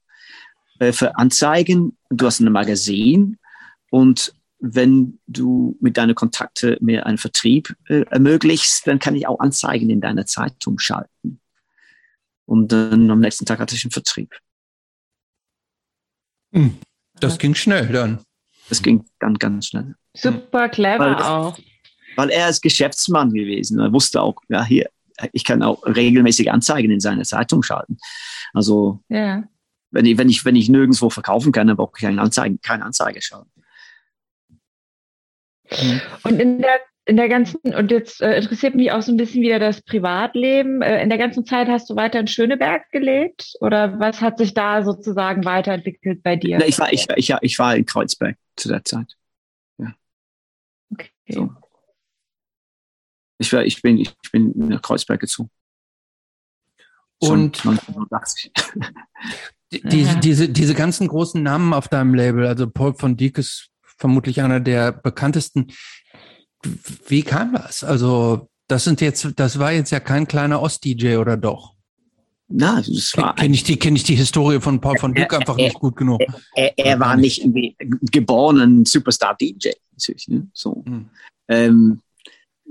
Äh, für Anzeigen, du hast ein Magazin und wenn du mit deinen Kontakten mir einen Vertrieb äh, ermöglichst, dann kann ich auch Anzeigen in deiner Zeitung schalten. Und dann am nächsten Tag hatte ich einen Vertrieb. Hm, das ging schnell dann. Das ging dann ganz schnell. Super clever weil, auch. Weil er ist Geschäftsmann gewesen. Er wusste auch, ja, hier, ich kann auch regelmäßig Anzeigen in seiner Zeitung schalten. Also, ja. wenn, ich, wenn, ich, wenn ich nirgendwo verkaufen kann, dann brauche ich keine Anzeige, keine Anzeige schalten. Und in der in der ganzen, und jetzt äh, interessiert mich auch so ein bisschen wieder das Privatleben. Äh, in der ganzen Zeit hast du weiter in Schöneberg gelebt oder was hat sich da sozusagen weiterentwickelt bei dir? Na, ich, war, ich, ich, ich war in Kreuzberg zu der Zeit. Ja. Okay. So. Ich, war, ich, bin, ich bin nach Kreuzberg gezogen. Und 1980. diese, diese, diese ganzen großen Namen auf deinem Label, also Paul von Dieck ist vermutlich einer der bekanntesten wie kam das? Also, das sind jetzt, das war jetzt ja kein kleiner Ost-DJ oder doch? Na, das war. Kenne ich, die, kenn ich die Historie von Paul von Dyk einfach er, nicht gut genug. Er, er, er war nicht irgendwie geboren ein Superstar-DJ, natürlich. Ne? So. Hm. Ähm,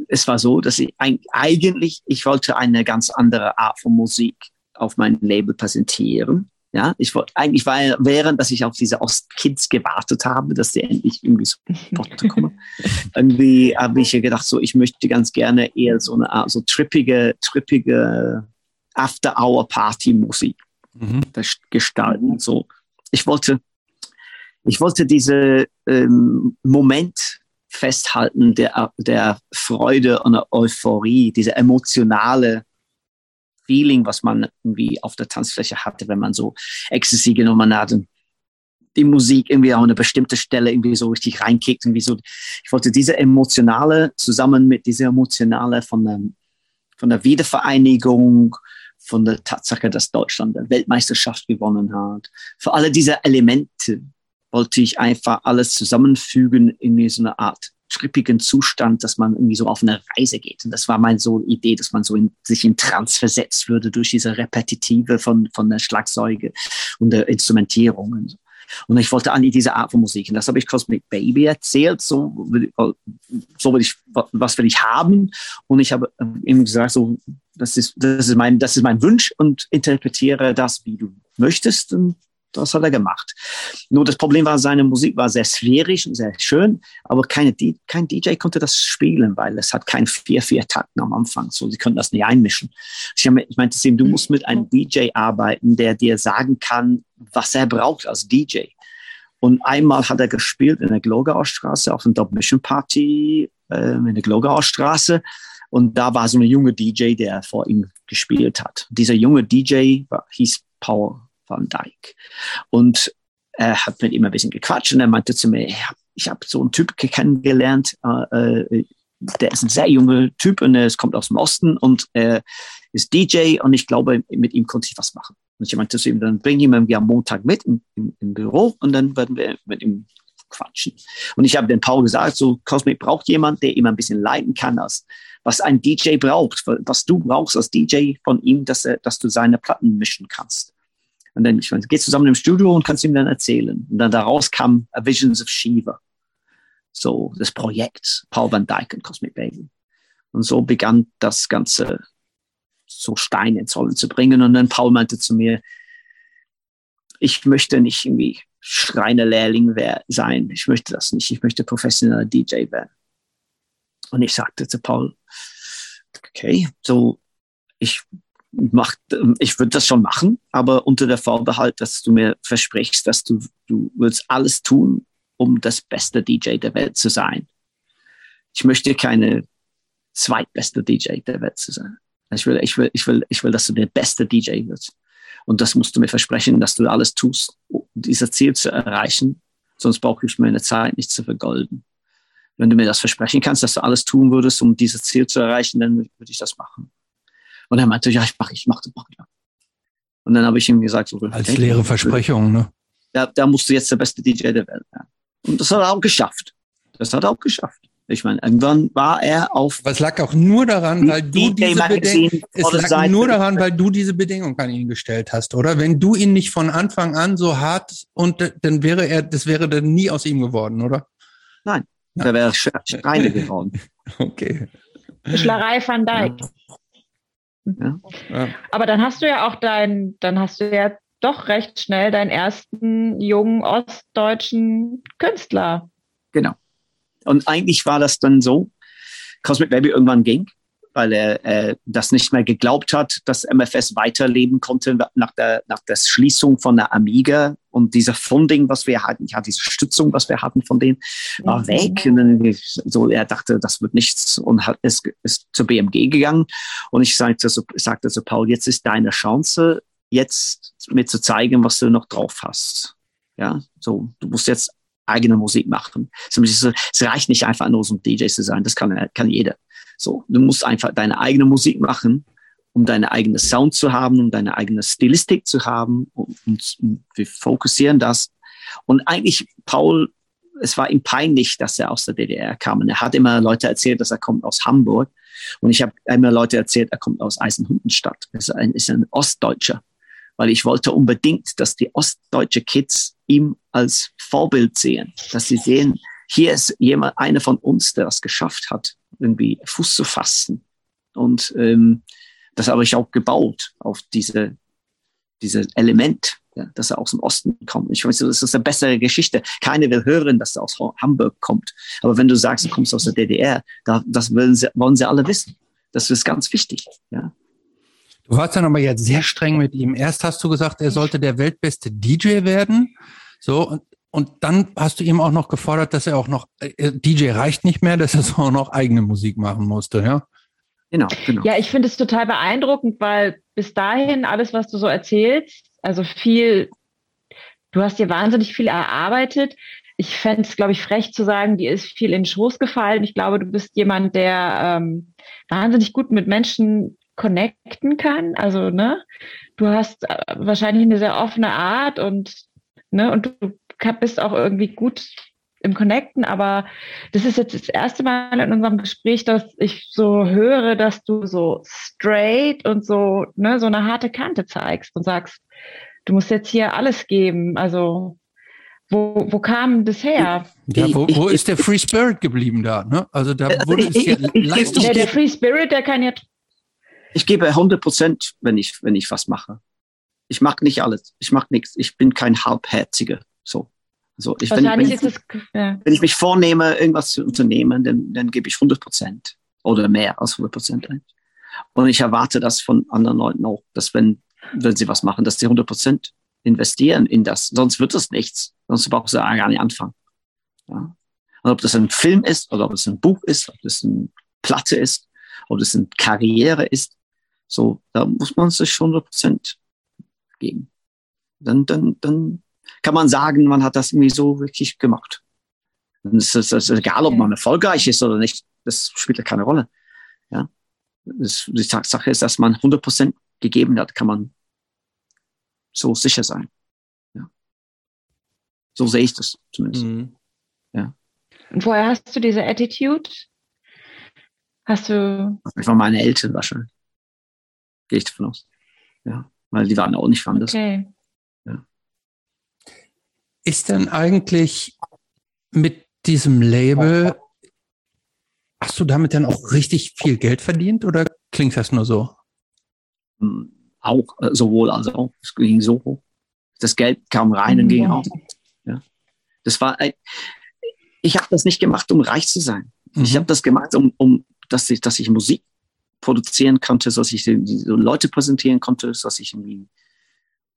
es war so, dass ich eigentlich, ich wollte eine ganz andere Art von Musik auf meinem Label präsentieren. Ja, ich wollte eigentlich war während, dass ich auf diese Ostkids gewartet habe, dass sie endlich irgendwie so kommen. irgendwie habe ich gedacht, so ich möchte ganz gerne eher so eine Art so trippige, trippige After-Hour-Party-Musik mhm. gestalten. So, ich wollte, ich wollte diese ähm, Moment festhalten der, der Freude und der Euphorie, diese emotionale Feeling, was man irgendwie auf der Tanzfläche hatte, wenn man so Ecstasy genommen hat und die Musik irgendwie auch eine bestimmte Stelle irgendwie so richtig reinkickt. Irgendwie so. Ich wollte diese emotionale zusammen mit dieser emotionale von der, von der Wiedervereinigung, von der Tatsache, dass Deutschland eine Weltmeisterschaft gewonnen hat. Für alle diese Elemente wollte ich einfach alles zusammenfügen in so eine Art trippigen Zustand, dass man irgendwie so auf eine Reise geht. Und das war meine so Idee, dass man so in, sich in Trance versetzt würde durch diese Repetitive von, von der Schlagzeuge und der Instrumentierung. Und, so. Und ich wollte eigentlich diese Art von Musik. Und das habe ich Cosmic Baby erzählt. So, so will ich, was will ich haben? Und ich habe ihm gesagt, so, das ist, das ist mein, das ist mein Wunsch und interpretiere das, wie du möchtest. Und das hat er gemacht. Nur das Problem war, seine Musik war sehr sphärisch und sehr schön, aber keine, kein DJ konnte das spielen, weil es hat kein 4-4-Takten am Anfang. So, sie konnten das nicht einmischen. Ich, meinte zu ihm, du musst mit einem DJ arbeiten, der dir sagen kann, was er braucht als DJ. Und einmal hat er gespielt in der Glogauer Straße auf einer Mission Party äh, in der Glogauer Straße. Und da war so eine junge DJ, der vor ihm gespielt hat. Dieser junge DJ war, hieß Paul van Dyk. Und er hat mit ihm ein bisschen gequatscht und er meinte zu mir, ich habe so einen Typ kennengelernt, äh, äh, der ist ein sehr junger Typ und er kommt aus dem Osten und er ist DJ und ich glaube, mit ihm konnte ich was machen. Und ich meinte zu ihm, dann bring ihn am Montag mit im, im, im Büro und dann werden wir mit ihm quatschen. Und ich habe den Paul gesagt, so Cosmic braucht jemand, der ihm ein bisschen leiten kann, als was ein DJ braucht, was du brauchst als DJ von ihm, dass, er, dass du seine Platten mischen kannst. Und dann, ich meine, geh zusammen im Studio und kannst ihm dann erzählen. Und dann daraus kam A Visions of Shiva. So, das Projekt Paul van Dyke und Cosmic Baby. Und so begann das Ganze so Steine ins Rollen zu bringen. Und dann Paul meinte zu mir, ich möchte nicht irgendwie Schreinerlehrling sein. Ich möchte das nicht. Ich möchte professioneller DJ werden. Und ich sagte zu Paul, okay, so, ich mach, ich würde das schon machen, aber unter der Vorbehalt, dass du mir versprichst, dass du, du willst alles tun, um das beste DJ der Welt zu sein. Ich möchte keine zweitbeste DJ der Welt zu sein. Ich will, ich will, ich will, ich will, dass du der beste DJ wirst. Und das musst du mir versprechen, dass du alles tust, um dieses Ziel zu erreichen. Sonst brauche ich meine Zeit nicht zu vergolden. Wenn du mir das versprechen kannst, dass du alles tun würdest, um dieses Ziel zu erreichen, dann würde ich das machen. Und er meinte, ja, ich mache, ich mache, das, mach, ja. Und dann habe ich ihm gesagt, so, als hey, leere Versprechung, ne? Da, da musst du jetzt der beste DJ der Welt werden. Und das hat er auch geschafft. Das hat er auch geschafft. Ich meine, irgendwann war er auf. Aber es lag auch nur daran, weil du diese Bedingung, es lag Seite nur daran, weil du diese Bedingung an ihn gestellt hast, oder? Wenn du ihn nicht von Anfang an so hart und dann wäre er, das wäre dann nie aus ihm geworden, oder? Nein, ja. da wäre Schreine geworden. okay. Schlerei van Dijk. Ja. ja. Aber dann hast du ja auch dein, dann hast du ja doch recht schnell deinen ersten jungen ostdeutschen Künstler. Genau. Und eigentlich war das dann so, Cosmic Baby irgendwann ging, weil er äh, das nicht mehr geglaubt hat, dass MFS weiterleben konnte nach der, nach der Schließung von der Amiga und dieser Funding, was wir hatten, ja, diese Stützung, was wir hatten von denen, war mhm. weg. Und dann, so, er dachte, das wird nichts und hat, ist, ist zur BMG gegangen. Und ich sagte so, sagte so, Paul, jetzt ist deine Chance, jetzt mir zu zeigen, was du noch drauf hast. Ja, so, du musst jetzt eigene Musik machen. Es reicht nicht einfach nur so ein DJ zu sein, das kann, kann jeder. So, du musst einfach deine eigene Musik machen, um deine eigene Sound zu haben, um deine eigene Stilistik zu haben und, und, und wir fokussieren das. Und eigentlich, Paul, es war ihm peinlich, dass er aus der DDR kam. Und er hat immer Leute erzählt, dass er kommt aus Hamburg. Und ich habe immer Leute erzählt, er kommt aus Eisenhundenstadt. Er ist ein, ist ein Ostdeutscher weil ich wollte unbedingt, dass die ostdeutsche Kids ihm als Vorbild sehen, dass sie sehen, hier ist jemand, einer von uns, der das geschafft hat, irgendwie Fuß zu fassen. Und ähm, das habe ich auch gebaut auf diese, diese Element, ja, dass er aus dem Osten kommt. Ich weiß, das ist eine bessere Geschichte. Keiner will hören, dass er aus Hamburg kommt. Aber wenn du sagst, du kommst aus der DDR, da, das wollen sie, wollen sie alle wissen. Das ist ganz wichtig. Ja. Du warst dann aber jetzt sehr streng mit ihm. Erst hast du gesagt, er sollte der weltbeste DJ werden. So, und, und dann hast du ihm auch noch gefordert, dass er auch noch, äh, DJ reicht nicht mehr, dass er auch noch eigene Musik machen musste, ja? Genau, genau. Ja, ich finde es total beeindruckend, weil bis dahin alles, was du so erzählst, also viel, du hast dir wahnsinnig viel erarbeitet. Ich fände es, glaube ich, frech zu sagen, dir ist viel in den Schoß gefallen. Ich glaube, du bist jemand, der ähm, wahnsinnig gut mit Menschen connecten kann. Also, ne, du hast äh, wahrscheinlich eine sehr offene Art und, ne, und du bist auch irgendwie gut im Connecten, aber das ist jetzt das erste Mal in unserem Gespräch, dass ich so höre, dass du so straight und so, ne, so eine harte Kante zeigst und sagst, du musst jetzt hier alles geben. Also, wo, wo kam das her? Ja, wo, wo ist der Free Spirit geblieben da? Ne? Also da wurde es ja Leistung. Der, der Free Spirit, der kann ja ich gebe 100 Prozent, wenn ich, wenn ich was mache. Ich mag nicht alles. Ich mag nichts. Ich bin kein Halbherziger. So. Also ich, wenn, wenn, ich, es, ja. wenn ich mich vornehme, irgendwas zu unternehmen, dann, dann gebe ich 100 Prozent oder mehr als 100 Prozent. Und ich erwarte das von anderen Leuten auch, dass wenn, wenn sie was machen, dass sie 100 Prozent investieren in das. Sonst wird es nichts. Sonst brauchen sie gar nicht anfangen. Ja? Und ob das ein Film ist oder ob es ein Buch ist, ob das eine Platte ist, ob es eine Karriere ist, so, da muss man sich schon 100 Prozent geben. Dann, dann, dann kann man sagen, man hat das irgendwie so wirklich gemacht. Und es ist, es ist egal, ob man erfolgreich ist oder nicht, das spielt ja keine Rolle. Ja. Das, die Tatsache ist, dass man 100 Prozent gegeben hat, kann man so sicher sein. Ja. So sehe ich das zumindest. Mhm. Ja. Und woher hast du diese Attitude? Hast du. Ich war meine Eltern wahrscheinlich. Gehe ich davon aus. Ja. Weil die waren auch nicht anders. Okay. Ja. Ist denn eigentlich mit diesem Label, hast du damit dann auch richtig viel Geld verdient oder klingt das nur so? Hm, auch, äh, sowohl als auch. Es ging so hoch. Das Geld kam rein und ging auch. Ja. Das war, ich habe das nicht gemacht, um reich zu sein. Mhm. Ich habe das gemacht, um, um dass ich, dass ich Musik produzieren konnte, dass ich die, die Leute präsentieren konnte, dass ich irgendwie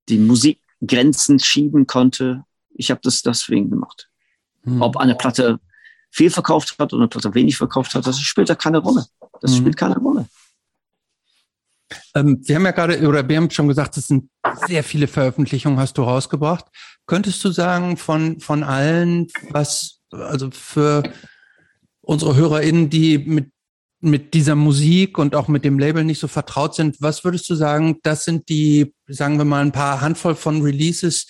die Musikgrenzen schieben konnte. Ich habe das deswegen gemacht. Mhm. Ob eine Platte viel verkauft hat oder eine Platte wenig verkauft hat, das spielt da keine Rolle. Das mhm. spielt keine Rolle. Ähm, wir haben ja gerade, oder wir haben schon gesagt, es sind sehr viele Veröffentlichungen hast du rausgebracht. Könntest du sagen, von, von allen, was, also für unsere HörerInnen, die mit mit dieser Musik und auch mit dem Label nicht so vertraut sind, was würdest du sagen, das sind die, sagen wir mal, ein paar Handvoll von Releases,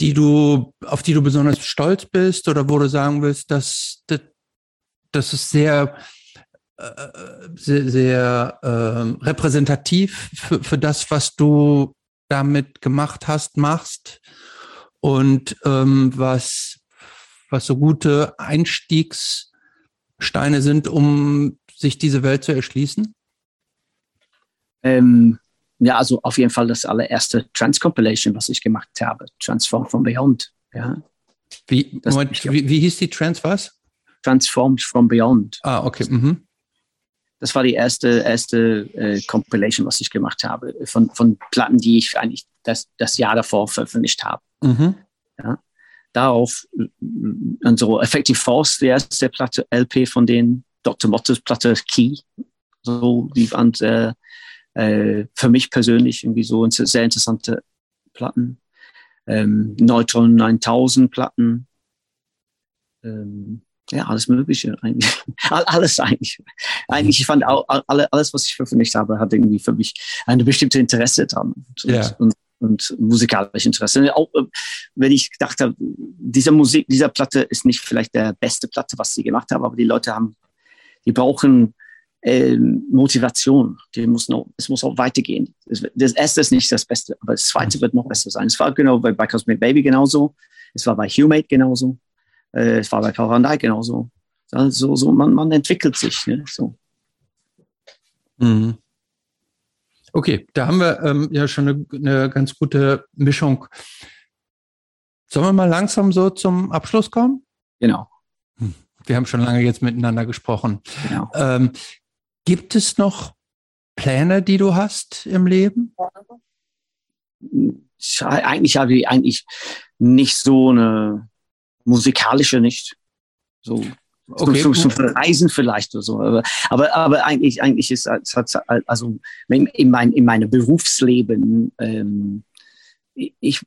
die du, auf die du besonders stolz bist oder wo du sagen willst, dass das, das ist sehr, äh, sehr, sehr äh, repräsentativ für, für das, was du damit gemacht hast, machst und ähm, was, was so gute Einstiegssteine sind, um sich diese Welt zu erschließen? Ähm, ja, also auf jeden Fall das allererste Trans-Compilation, was ich gemacht habe, Transform from Beyond. Ja. Wie, Moment, wie, wie, hieß die Trans was? Transformed from Beyond. Ah, okay. Mhm. Das war die erste, erste äh, Compilation, was ich gemacht habe, von, von Platten, die ich eigentlich das, das Jahr davor veröffentlicht habe. Mhm. Ja. Darauf, unsere Effective Force, die erste Platte, LP von denen, Dr. Mottes Platte Key. So, die waren äh, äh, für mich persönlich irgendwie so sehr interessante Platten. Ähm, Neutron 9000 Platten. Ähm, ja, alles Mögliche eigentlich. alles eigentlich. Eigentlich, ich fand auch alle, alles, was ich veröffentlicht habe, hat irgendwie für mich eine bestimmte Interesse dran. Und, ja. und, und musikalische Interesse. Auch äh, wenn ich gedacht habe, diese Musik, dieser Platte ist nicht vielleicht der beste Platte, was sie gemacht haben, aber die Leute haben die brauchen äh, Motivation. Die muss noch, es muss auch weitergehen. Das erste ist nicht das Beste, aber das zweite wird noch besser sein. Es war genau bei, bei Cosmic Baby genauso. Es war bei Humate genauso. Äh, es war bei Van Dyke genauso. Also, so, man, man entwickelt sich. Ne? So. Mhm. Okay, da haben wir ähm, ja schon eine, eine ganz gute Mischung. Sollen wir mal langsam so zum Abschluss kommen? Genau. Wir haben schon lange jetzt miteinander gesprochen. Genau. Ähm, gibt es noch Pläne, die du hast im Leben? Eigentlich habe ich eigentlich nicht so eine musikalische nicht. So Okay. Zum, zum, Reisen vielleicht oder so. Aber, aber, aber eigentlich, eigentlich ist es also in, mein, in meinem Berufsleben ähm, ich,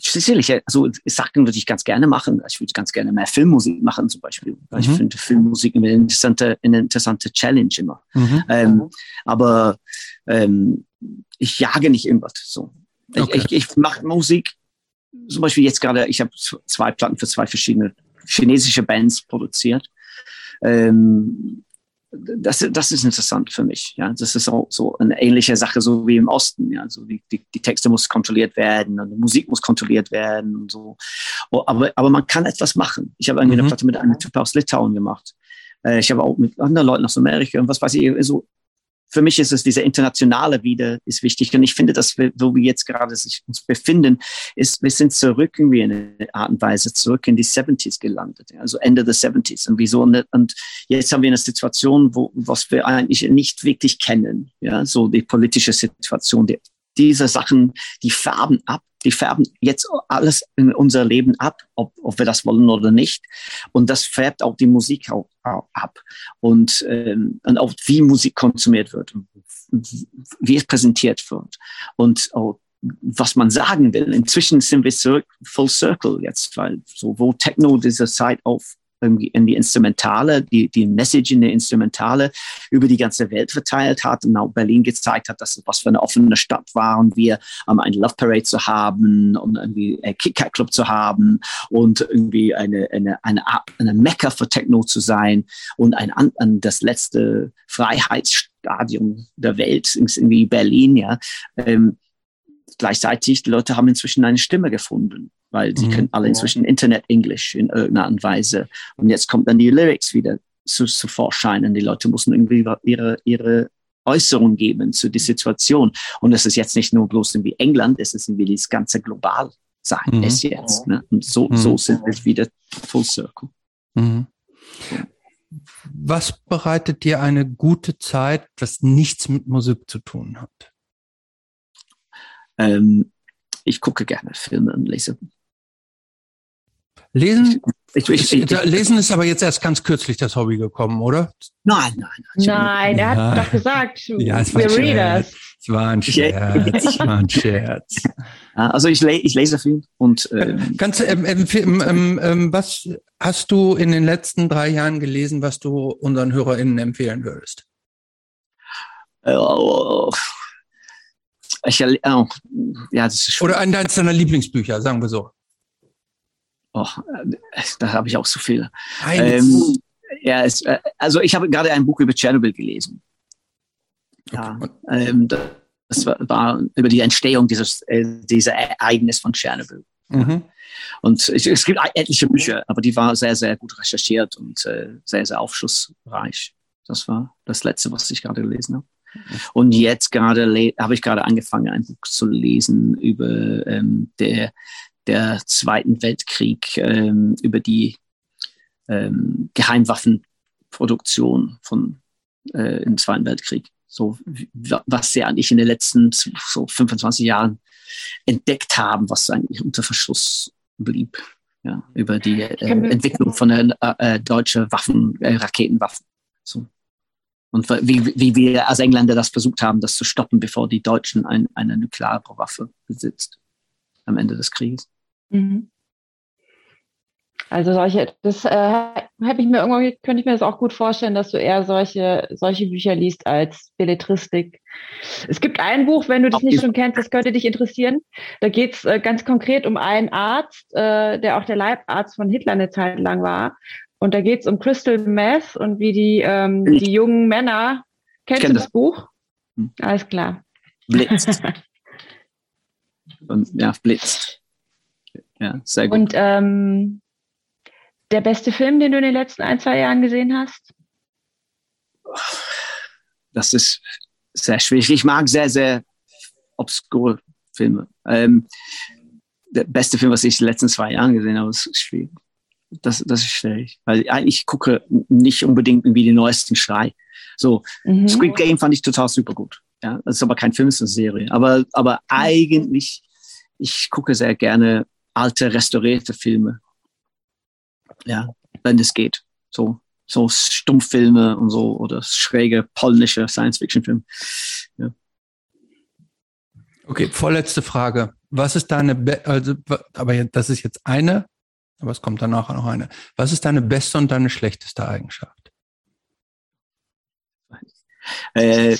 sicherlich, also Sachen würde ich ganz gerne machen. Ich würde ganz gerne mehr Filmmusik machen zum Beispiel. Mhm. Ich finde Filmmusik eine interessante, eine interessante Challenge immer. Mhm. Ähm, aber ähm, ich jage nicht irgendwas. So. Okay. Ich, ich, ich mache Musik, zum Beispiel jetzt gerade, ich habe zwei Platten für zwei verschiedene chinesische Bands produziert. Ähm, das, das ist interessant für mich. Ja, das ist auch so eine ähnliche Sache, so wie im Osten. Ja, also die, die, die Texte muss kontrolliert werden und die Musik muss kontrolliert werden und so. Oh, aber, aber man kann etwas machen. Ich habe eine mhm. Platte mit einem Typ aus Litauen gemacht. Äh, ich habe auch mit anderen Leuten aus Amerika und was weiß ich, so für mich ist es diese internationale wieder ist wichtig. Und ich finde, dass wir, wo wir jetzt gerade sich uns befinden, ist, wir sind zurück irgendwie in eine Art und Weise zurück in die 70s gelandet. Also Ende der 70s. Und wieso? Und jetzt haben wir eine Situation, wo, was wir eigentlich nicht wirklich kennen. Ja, so die politische Situation, die, diese Sachen, die färben ab die färben jetzt alles in unser Leben ab, ob, ob wir das wollen oder nicht. Und das färbt auch die Musik auch, auch ab. Und, ähm, und auch wie Musik konsumiert wird, wie es präsentiert wird. Und auch was man sagen will. Inzwischen sind wir full circle jetzt, weil so wo Techno diese Zeit auf in die Instrumentale, die, die Message in der Instrumentale über die ganze Welt verteilt hat und auch Berlin gezeigt hat, dass was für eine offene Stadt war und wir um, eine Love Parade zu haben und irgendwie ein KitKat Club zu haben und irgendwie eine, eine, eine, eine Mecca für Techno zu sein und ein, ein das letzte Freiheitsstadium der Welt, irgendwie Berlin, ja. Ähm, gleichzeitig, die Leute haben inzwischen eine Stimme gefunden weil sie mhm. können alle inzwischen Internet-Englisch in irgendeiner Art und Weise. Und jetzt kommt dann die Lyrics wieder zu, zu Vorschein und die Leute müssen irgendwie ihre, ihre Äußerung geben zu der Situation. Und es ist jetzt nicht nur bloß irgendwie England, es ist irgendwie das ganze global sein mhm. es jetzt. Ne? Und so, mhm. so sind wir wieder Full Circle. Mhm. Was bereitet dir eine gute Zeit, was nichts mit Musik zu tun hat? Ähm, ich gucke gerne Filme und lese Lesen, ich, ich, ich, Lesen ist aber jetzt erst ganz kürzlich das Hobby gekommen, oder? Nein, nein. Nein, er hat doch gesagt, ja, es war Readers. Es war ein Scherz. Es war ein Scherz. Also ich, ich lese viel und äh, ähm, ähm, ähm, ähm, was hast du in den letzten drei Jahren gelesen, was du unseren HörerInnen empfehlen würdest? Oh, ich, oh, ja, das ist Oder eines deiner Lieblingsbücher, sagen wir so. Oh, da habe ich auch so viele. Ähm, ja, es, äh, also ich habe gerade ein Buch über Tschernobyl gelesen. Ja, ähm, das war, war, über die Entstehung dieses äh, dieser Ereignis von Tschernobyl. Mhm. Und ich, es gibt etliche Bücher, aber die waren sehr, sehr gut recherchiert und äh, sehr, sehr aufschlussreich. Das war das Letzte, was ich gerade gelesen habe. Mhm. Und jetzt gerade habe ich gerade angefangen, ein Buch zu lesen über ähm, der der Zweiten Weltkrieg ähm, über die ähm, Geheimwaffenproduktion von äh, im Zweiten Weltkrieg. So was sie eigentlich in den letzten so 25 Jahren entdeckt haben, was eigentlich unter Verschluss blieb. Ja, über die äh, Entwicklung von der äh, deutschen Waffen, äh, Raketenwaffen. So. Und wie, wie wir als Engländer das versucht haben, das zu stoppen, bevor die Deutschen ein, eine Nuklearwaffe besitzt am Ende des Krieges. Mhm. Also solche, das äh, habe ich mir irgendwie, könnte ich mir das auch gut vorstellen, dass du eher solche, solche Bücher liest als Belletristik. Es gibt ein Buch, wenn du das nicht schon kennst, das könnte dich interessieren. Da geht es äh, ganz konkret um einen Arzt, äh, der auch der Leibarzt von Hitler eine Zeit lang war. Und da geht es um Crystal Meth und wie die, ähm, die jungen Männer. Kennst Kenn du das, das Buch? Hm. Alles klar. Blitzt. und, ja, blitzt. Ja, sehr gut. Und ähm, der beste Film, den du in den letzten ein, zwei Jahren gesehen hast? Das ist sehr schwierig. Ich mag sehr, sehr obskure Filme. Ähm, der beste Film, was ich in den letzten zwei Jahren gesehen habe, ist schwierig. Das, das ist schwierig, weil eigentlich gucke nicht unbedingt irgendwie den neuesten Schrei. So, mhm. Squid Game fand ich total super gut. Ja, das ist aber kein Film, es ist eine Serie. Aber, aber eigentlich, ich gucke sehr gerne alte, restaurierte Filme. Ja, wenn es geht. So, so Stummfilme und so oder schräge polnische Science-Fiction-Filme. Ja. Okay, vorletzte Frage. Was ist deine, Be also, aber das ist jetzt eine, aber es kommt danach noch eine. Was ist deine beste und deine schlechteste Eigenschaft? Äh,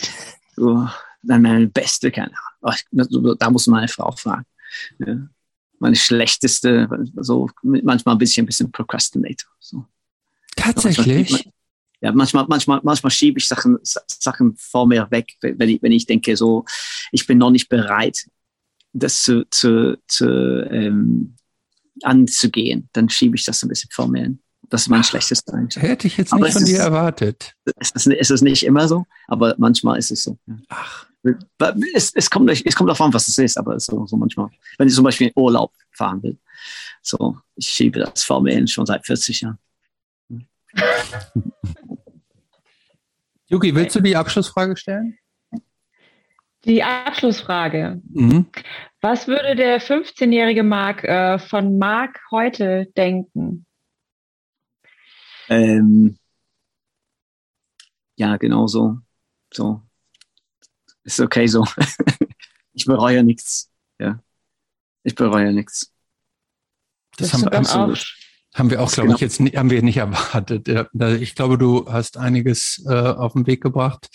oh, meine beste, keine Ahnung. Da muss meine Frau fragen. Ja meine schlechteste, so manchmal ein bisschen, ein bisschen Procrastinator. So. Tatsächlich? Manchmal, ja, manchmal, manchmal, manchmal schiebe ich Sachen, Sachen vor mir weg, wenn ich, wenn ich denke, so, ich bin noch nicht bereit, das zu, zu, zu ähm, anzugehen, dann schiebe ich das ein bisschen vor mir hin. Das ist mein Ach, schlechtes Eigentlich. Hätte ich jetzt nicht von dir erwartet. Es ist, es ist nicht immer so, aber manchmal ist es so. Ach. Es, es, kommt, es kommt darauf an, was es ist, aber so, so manchmal. Wenn ich zum Beispiel in Urlaub fahren will, so, ich schiebe das vor mir hin schon seit 40 Jahren. Yuki, willst du die Abschlussfrage stellen? Die Abschlussfrage. Mhm. Was würde der 15-jährige Mark äh, von Mark heute denken? Ähm, ja, genau so. So. Ist okay so. ich bereue nichts. Ja. Ich bereue nichts. Das, das haben, absolut. Auch, haben wir auch, glaube genau. ich, jetzt haben wir nicht erwartet. Ich glaube, du hast einiges äh, auf den Weg gebracht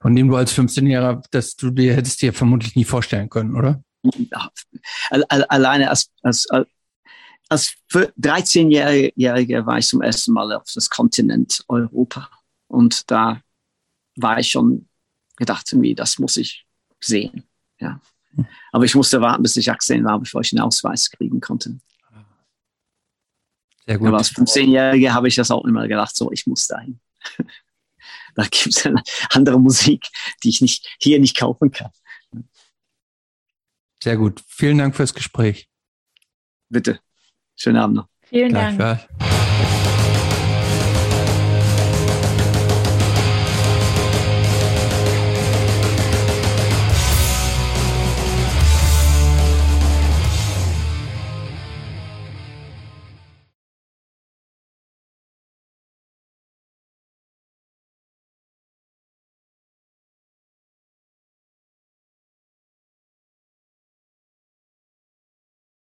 von dem du als 15-Jähriger, dass du dir hättest dir vermutlich nie vorstellen können, oder? Alleine als, als, als 13-Jähriger war ich zum ersten Mal auf das Kontinent Europa. Und da war ich schon gedacht, irgendwie, das muss ich sehen. Ja. Aber ich musste warten, bis ich 18 war, bevor ich einen Ausweis kriegen konnte. Sehr gut. Aber als 15-Jähriger habe ich das auch immer gedacht, so, ich muss dahin. Da gibt es eine andere Musik, die ich nicht, hier nicht kaufen kann. Sehr gut. Vielen Dank fürs Gespräch. Bitte. Schönen Abend noch. Vielen Dank.